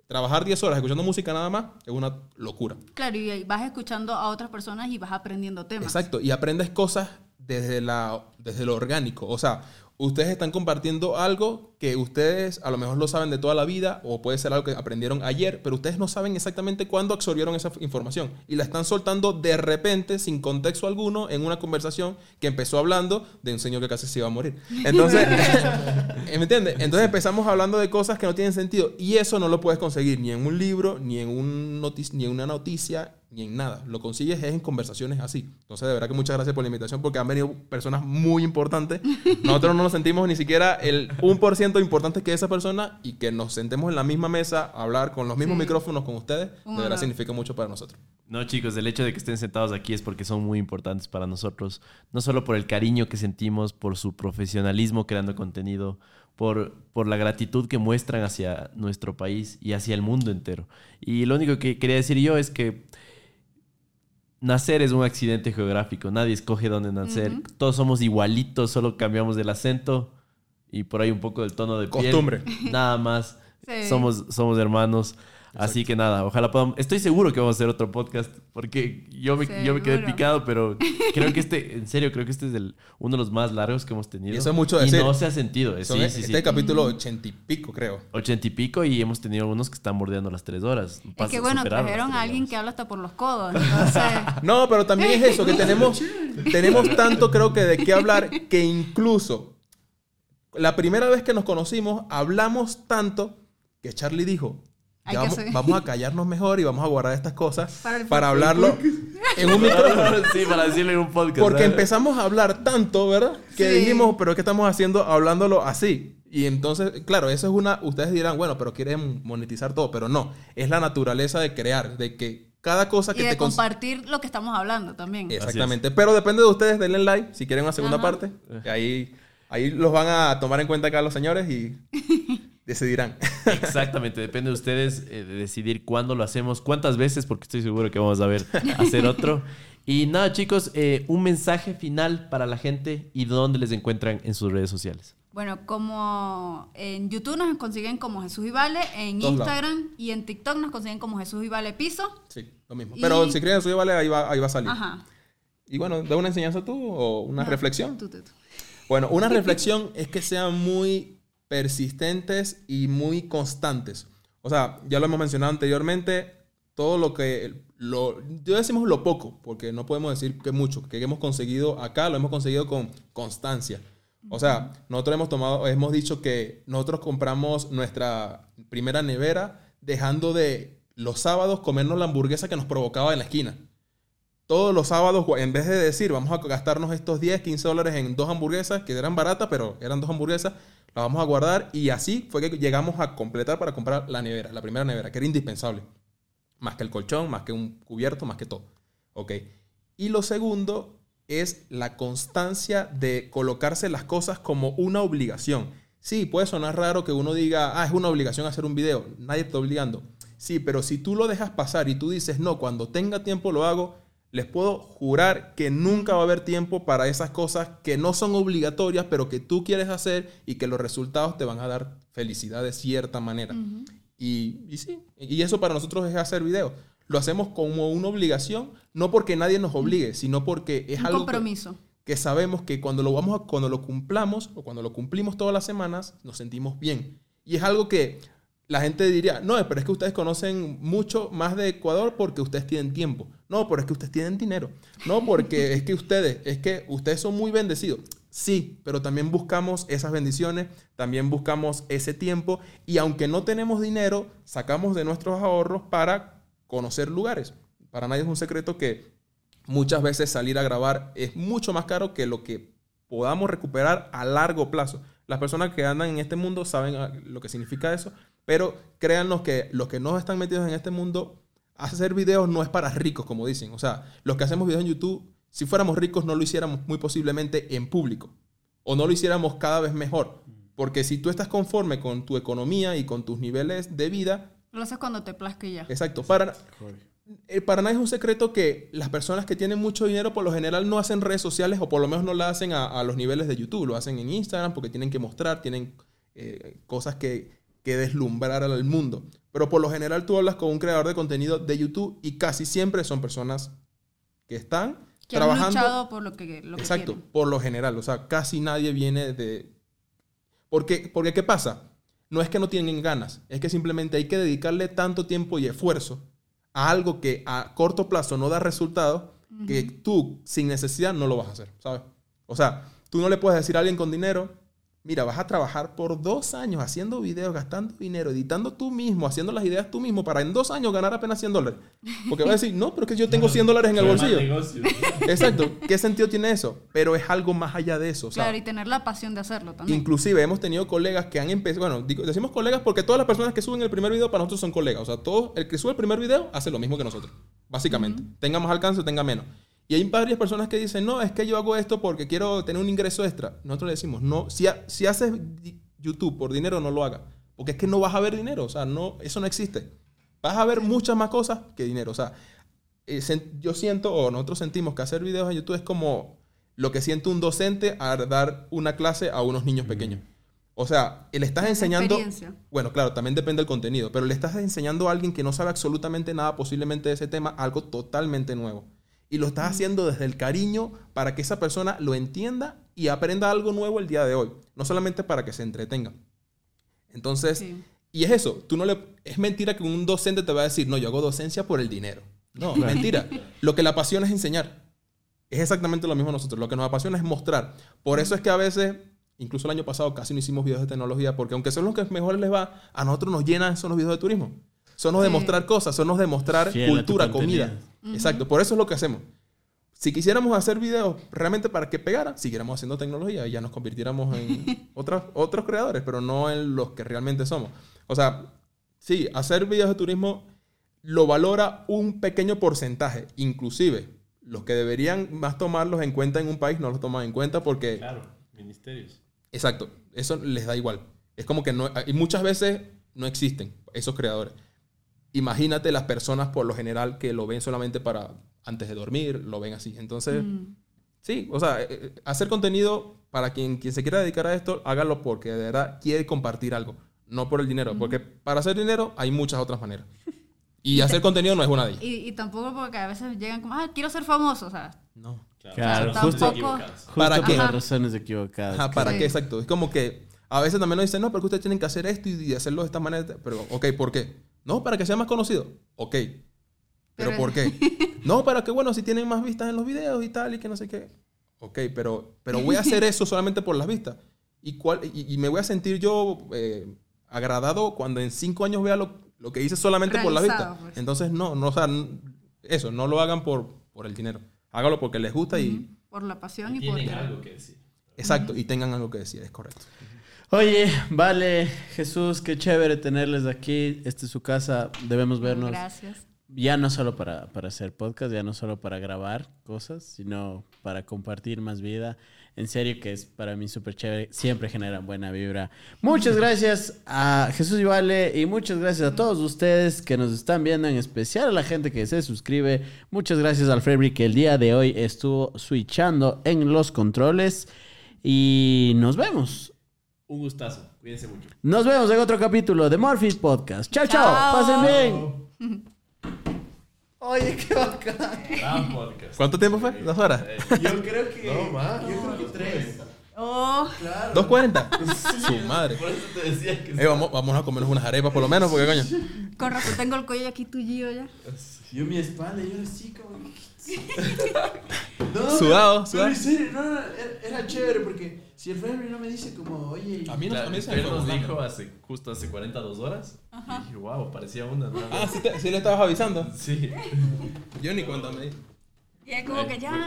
[SPEAKER 4] trabajar 10 horas escuchando música nada más es una locura.
[SPEAKER 5] Claro, y vas escuchando a otras personas y vas aprendiendo temas.
[SPEAKER 4] Exacto. Y aprendes cosas desde, la, desde lo orgánico. O sea, ustedes están compartiendo algo que ustedes a lo mejor lo saben de toda la vida o puede ser algo que aprendieron ayer, pero ustedes no saben exactamente cuándo absorbieron esa información y la están soltando de repente, sin contexto alguno, en una conversación que empezó hablando de un señor que casi se iba a morir. Entonces, ¿me entiendes? Entonces empezamos hablando de cosas que no tienen sentido y eso no lo puedes conseguir ni en un libro, ni en, un ni en una noticia, ni en nada. Lo consigues es en conversaciones así. Entonces, de verdad que muchas gracias por la invitación porque han venido personas muy importantes. Nosotros no nos sentimos ni siquiera el 1% importante que esa persona y que nos sentemos en la misma mesa a hablar con los mismos
[SPEAKER 5] Sí.
[SPEAKER 4] micrófonos con ustedes, de verdad significa mucho para nosotros.
[SPEAKER 3] No, chicos, el hecho de que estén sentados aquí es porque son muy importantes para nosotros. No solo por el cariño que sentimos, por su profesionalismo creando contenido, por, por la gratitud que muestran hacia nuestro país y hacia el mundo entero. Y lo único que quería decir yo es que nacer es un accidente geográfico. Nadie escoge dónde nacer. Todos somos igualitos, solo cambiamos del acento y por ahí un poco del tono de piel.
[SPEAKER 4] Costumbre.
[SPEAKER 3] Nada más.
[SPEAKER 5] Sí.
[SPEAKER 3] Somos, somos hermanos. Así que nada, ojalá podamos. Estoy seguro que vamos a hacer otro podcast porque yo me, yo me quedé picado, pero creo que este, en serio, creo que este es el, uno de los más largos que hemos tenido.
[SPEAKER 4] Y eso es mucho
[SPEAKER 3] Y
[SPEAKER 4] decir.
[SPEAKER 3] no se ha sentido. eh, Sí,
[SPEAKER 4] este
[SPEAKER 3] sí,
[SPEAKER 4] es
[SPEAKER 3] sí.
[SPEAKER 4] el capítulo ochenta y pico, creo.
[SPEAKER 3] Ochenta y pico y hemos tenido algunos que están bordeando las tres horas.
[SPEAKER 5] Es que bueno, trajeron a alguien
[SPEAKER 3] horas.
[SPEAKER 5] que habla hasta por los codos. Entonces,
[SPEAKER 4] No, pero también es eso, que tenemos, tenemos tanto, creo que, de qué hablar, que incluso la primera vez que nos conocimos, hablamos tanto que Charlie dijo, "Ya
[SPEAKER 5] que
[SPEAKER 4] vamos, vamos a callarnos mejor y vamos a guardar estas cosas
[SPEAKER 5] Para
[SPEAKER 4] para, hablarlo en un micrófono.
[SPEAKER 3] sí, para decirle en un podcast.
[SPEAKER 4] Porque
[SPEAKER 3] ¿sabes?
[SPEAKER 4] empezamos a hablar tanto, ¿verdad? Que
[SPEAKER 5] Sí.
[SPEAKER 4] dijimos, pero ¿qué estamos haciendo hablándolo así? Y entonces, claro, eso es una, ustedes dirán, bueno, pero quieren monetizar todo, pero no, es la naturaleza de crear, de que cada cosa
[SPEAKER 5] y
[SPEAKER 4] que
[SPEAKER 5] de
[SPEAKER 4] te
[SPEAKER 5] compartir lo que estamos hablando también.
[SPEAKER 4] Exactamente. Pero depende de ustedes, denle like si quieren una segunda
[SPEAKER 5] Ajá.
[SPEAKER 4] parte. que ahí, ahí los van a tomar en cuenta acá los señores y decidirán.
[SPEAKER 3] Exactamente, depende de ustedes eh, de decidir cuándo lo hacemos, cuántas veces, porque estoy seguro que vamos a ver hacer otro. Y nada, chicos, eh, un mensaje final para la gente y dónde les encuentran en sus redes sociales.
[SPEAKER 5] Bueno, como en YouTube nos consiguen como Jesús y Vale, en
[SPEAKER 4] Todos
[SPEAKER 5] Instagram y en TikTok nos consiguen como Jesús y Vale Piso.
[SPEAKER 4] sí, lo mismo.
[SPEAKER 5] Y-
[SPEAKER 4] Pero si creen suyo, vale, ahí va, ahí va a salir.
[SPEAKER 5] Ajá.
[SPEAKER 4] Y bueno, da una enseñanza tú o una
[SPEAKER 5] No,
[SPEAKER 4] reflexión.
[SPEAKER 5] tú, tú, tú.
[SPEAKER 4] Bueno, una reflexión es que sean muy persistentes y muy constantes. O sea, ya lo hemos mencionado anteriormente, todo lo que, lo, yo decimos lo poco, porque no podemos decir que mucho, que hemos conseguido acá, lo hemos conseguido con constancia. O sea, nosotros hemos tomado, hemos dicho que nosotros compramos nuestra primera nevera dejando de los sábados comernos la hamburguesa que nos provocaba en la esquina todos los sábados, en vez de decir, vamos a gastarnos estos 10, 15 dólares en dos hamburguesas, que eran baratas, pero eran dos hamburguesas, las vamos a guardar. Y así fue que llegamos a completar para comprar la nevera, la primera nevera, que era indispensable. Más que el colchón, más que un cubierto, más que todo. Ok. Y lo segundo es la constancia de colocarse las cosas como una obligación. Sí, puede sonar raro que uno diga, ah, es una obligación hacer un video. Nadie te está obligando. Sí, pero si tú lo dejas pasar y tú dices, no, cuando tenga tiempo lo hago, les puedo jurar que nunca va a haber tiempo para esas cosas que no son obligatorias, pero que tú quieres hacer y que los resultados te van a dar felicidad de cierta manera. y, y sí, y eso para nosotros es hacer videos. Lo hacemos como una obligación, no porque nadie nos obligue, sino porque es
[SPEAKER 5] Un
[SPEAKER 4] algo que-
[SPEAKER 5] compromiso.
[SPEAKER 4] que sabemos que cuando lo vamos a, cuando lo cumplamos o cuando lo cumplimos todas las semanas nos sentimos bien y es algo que la gente diría no pero es que ustedes conocen mucho más de Ecuador porque ustedes tienen tiempo no pero es que ustedes tienen dinero. No porque es que ustedes es que ustedes son muy bendecidos. Sí pero también buscamos esas bendiciones también buscamos ese tiempo y aunque no tenemos dinero sacamos de nuestros ahorros para conocer lugares. Para nadie es un secreto que muchas veces salir a grabar es mucho más caro que lo que podamos recuperar a largo plazo. Las personas que andan en este mundo saben ah, lo que significa eso, pero créanos que los que no están metidos en este mundo, hacer videos no es para ricos, como dicen. O sea, los que hacemos videos en YouTube, si fuéramos ricos no lo hiciéramos muy posiblemente en público o no lo hiciéramos cada vez mejor. Porque si tú estás conforme con tu economía y con tus niveles de vida,
[SPEAKER 5] Lo haces cuando te plazca y ya.
[SPEAKER 4] Exacto. Para, eh, para nadie es un secreto que las personas que tienen mucho dinero por lo general no hacen redes sociales o por lo menos no la hacen a, a los niveles de YouTube. Lo hacen en Instagram porque tienen que mostrar, tienen eh, cosas que, que deslumbrar al mundo. Pero por lo general tú hablas con un creador de contenido de YouTube y casi siempre son personas que están
[SPEAKER 5] Que han
[SPEAKER 4] trabajando.
[SPEAKER 5] luchado por lo que, lo
[SPEAKER 4] Exacto, por lo general. O sea, casi nadie viene de... Porque, porque, ¿qué pasa? No es que no tienen ganas, es que simplemente hay que dedicarle tanto tiempo y esfuerzo a algo que a corto plazo no da resultados que tú, sin necesidad, no lo vas a hacer, ¿sabes? O sea, tú no le puedes decir a alguien con dinero, mira, vas a trabajar por dos años haciendo videos, gastando dinero, editando tú mismo, haciendo las ideas tú mismo, para en dos años ganar apenas 100 dólares. Porque va a decir, no, pero es que yo tengo 100 dólares en el bolsillo. Exacto. ¿Qué sentido tiene eso? Pero es algo más allá de eso. o sea,
[SPEAKER 5] Claro, y tener la pasión de hacerlo también.
[SPEAKER 4] Inclusive hemos tenido colegas que han empezado, bueno, digo- decimos colegas porque todas las personas que suben el primer video para nosotros son colegas. O sea, todo el que sube el primer video hace lo mismo que nosotros, básicamente. Tenga más alcance o tenga menos. Y hay varias personas que dicen, no, es que yo hago esto porque quiero tener un ingreso extra. Nosotros le decimos, no, si, ha- si haces YouTube por dinero, no lo hagas. Porque es que no vas a ver dinero. O sea, no, eso no existe. Vas a ver muchas más cosas que dinero. O sea, eh, yo siento, o nosotros sentimos que hacer videos en YouTube es como lo que siente un docente al dar una clase a unos niños pequeños. O sea, le estás enseñando...
[SPEAKER 5] experiencia.
[SPEAKER 4] Bueno, claro, también depende del contenido, pero le estás enseñando a alguien que no sabe absolutamente nada posiblemente de ese tema algo totalmente nuevo. Y lo estás haciendo desde el cariño para que esa persona lo entienda y aprenda algo nuevo el día de hoy, no solamente para que se entretenga. Entonces,
[SPEAKER 5] Sí.
[SPEAKER 4] y es eso, tú no le es mentira que un docente te va a decir, "No, yo hago docencia por el dinero." No, mentira. Lo que le apasiona es enseñar. Es exactamente lo mismo nosotros. Lo que nos apasiona es mostrar. Por eso es que a veces, incluso el año pasado, casi no hicimos videos de tecnología, porque aunque son los que mejor les va, a nosotros nos llenan son los videos de turismo. Son los de
[SPEAKER 5] Sí.
[SPEAKER 4] mostrar cosas, son los de mostrar
[SPEAKER 2] Fiel
[SPEAKER 4] cultura, comida. Exacto, por eso es lo que hacemos. Si quisiéramos hacer videos realmente para que pegara, siguiéramos haciendo tecnología y ya nos convirtiéramos en otras, otros creadores, pero no en los que realmente somos. O sea, sí, hacer videos de turismo lo valora un pequeño porcentaje, inclusive los que deberían más tomarlos en cuenta en un país no los toman en cuenta porque
[SPEAKER 3] Claro, ministerios.
[SPEAKER 4] Exacto, eso les da igual. Es como que no, y muchas veces no existen esos creadores. Imagínate las personas por lo general que lo ven solamente para antes de dormir, lo ven así. Entonces,
[SPEAKER 5] Mm.
[SPEAKER 4] sí, o sea, eh, eh, hacer contenido para quien, quien se quiera dedicar a esto, hágalo porque de verdad quiere compartir algo, no por el dinero, porque para hacer dinero hay muchas otras maneras. Y hacer contenido no es una de ellas.
[SPEAKER 5] Y, y tampoco porque a veces llegan como, ah, quiero ser famoso, o sea,
[SPEAKER 4] No.
[SPEAKER 2] Claro,
[SPEAKER 5] O sea,
[SPEAKER 2] justo,
[SPEAKER 5] tampoco-
[SPEAKER 2] justo
[SPEAKER 4] ¿Para
[SPEAKER 2] por
[SPEAKER 4] qué?
[SPEAKER 2] las razones equivocadas.
[SPEAKER 4] Ajá, ¿para
[SPEAKER 5] Sí.
[SPEAKER 4] qué? Exacto. Es como que a veces también nos dicen, no, pero que ustedes tienen que hacer esto y, y hacerlo de esta manera. Pero, ok, ¿por qué? No, para que sea más conocido. Ok. ¿Pero
[SPEAKER 5] Pero-
[SPEAKER 4] por qué? no, para que, bueno, si tienen más vistas en los videos y tal y que no sé qué. Ok, pero, pero voy a hacer eso solamente por las vistas. ¿Y, cuál, y, y me voy a sentir yo eh, agradado cuando en cinco años vea lo, lo que hice solamente por las vistas.
[SPEAKER 5] pues.
[SPEAKER 4] Entonces, no, no, o sea, eso, no lo hagan por, por el dinero. Hágalo porque les gusta y...
[SPEAKER 5] por la pasión y,
[SPEAKER 3] Tienen
[SPEAKER 5] por...
[SPEAKER 3] algo que decir.
[SPEAKER 4] Exacto, y tengan algo que decir, es correcto.
[SPEAKER 2] Oye, vale, Jesús, qué chévere tenerles aquí. Esta es su casa. Debemos vernos
[SPEAKER 5] Gracias.
[SPEAKER 2] ya no solo para, para hacer podcast, ya no solo para grabar cosas, sino para compartir más vida. En serio que es para mí súper chévere, siempre generan buena vibra. Muchas gracias a Jesús y Vale y muchas gracias a todos ustedes que nos están viendo, en especial a la gente que se suscribe. Muchas gracias al Frederick que el día de hoy estuvo switchando en los controles y nos vemos.
[SPEAKER 3] Un gustazo. Cuídense mucho.
[SPEAKER 2] Nos vemos en otro capítulo de Morpheus Podcast. Chao, chao.
[SPEAKER 5] Chao.
[SPEAKER 2] Pasen bien. Oye, qué bacán.
[SPEAKER 3] Gran podcast.
[SPEAKER 4] ¿Cuánto tiempo fue? ¿Dos horas?
[SPEAKER 2] Yo creo que.
[SPEAKER 3] No, más.
[SPEAKER 2] Yo creo que tres.
[SPEAKER 5] Oh,
[SPEAKER 4] ¿Dos cuarenta? Su madre.
[SPEAKER 3] Por eso te decía que...
[SPEAKER 4] Eh, vamos, vamos a comernos unas arepas por lo menos, porque coño.
[SPEAKER 5] con razón tengo el cuello aquí tuyo ya.
[SPEAKER 2] Yo mi espalda, yo así como. No,
[SPEAKER 4] Sudado,
[SPEAKER 2] pero
[SPEAKER 4] sudado.
[SPEAKER 2] en serio, no, no, era, era chévere porque si el Freddy no me dice como, oye.
[SPEAKER 4] A mí no, a mí se me fue
[SPEAKER 3] nos
[SPEAKER 4] volando.
[SPEAKER 3] dijo hace, justo hace 42 horas. Y dije, wow, parecía una. ¿no?
[SPEAKER 4] Ah, ¿sí, te- sí le estabas avisando.
[SPEAKER 3] Sí.
[SPEAKER 4] Yo ni cuenta me di.
[SPEAKER 5] Y es como que ya,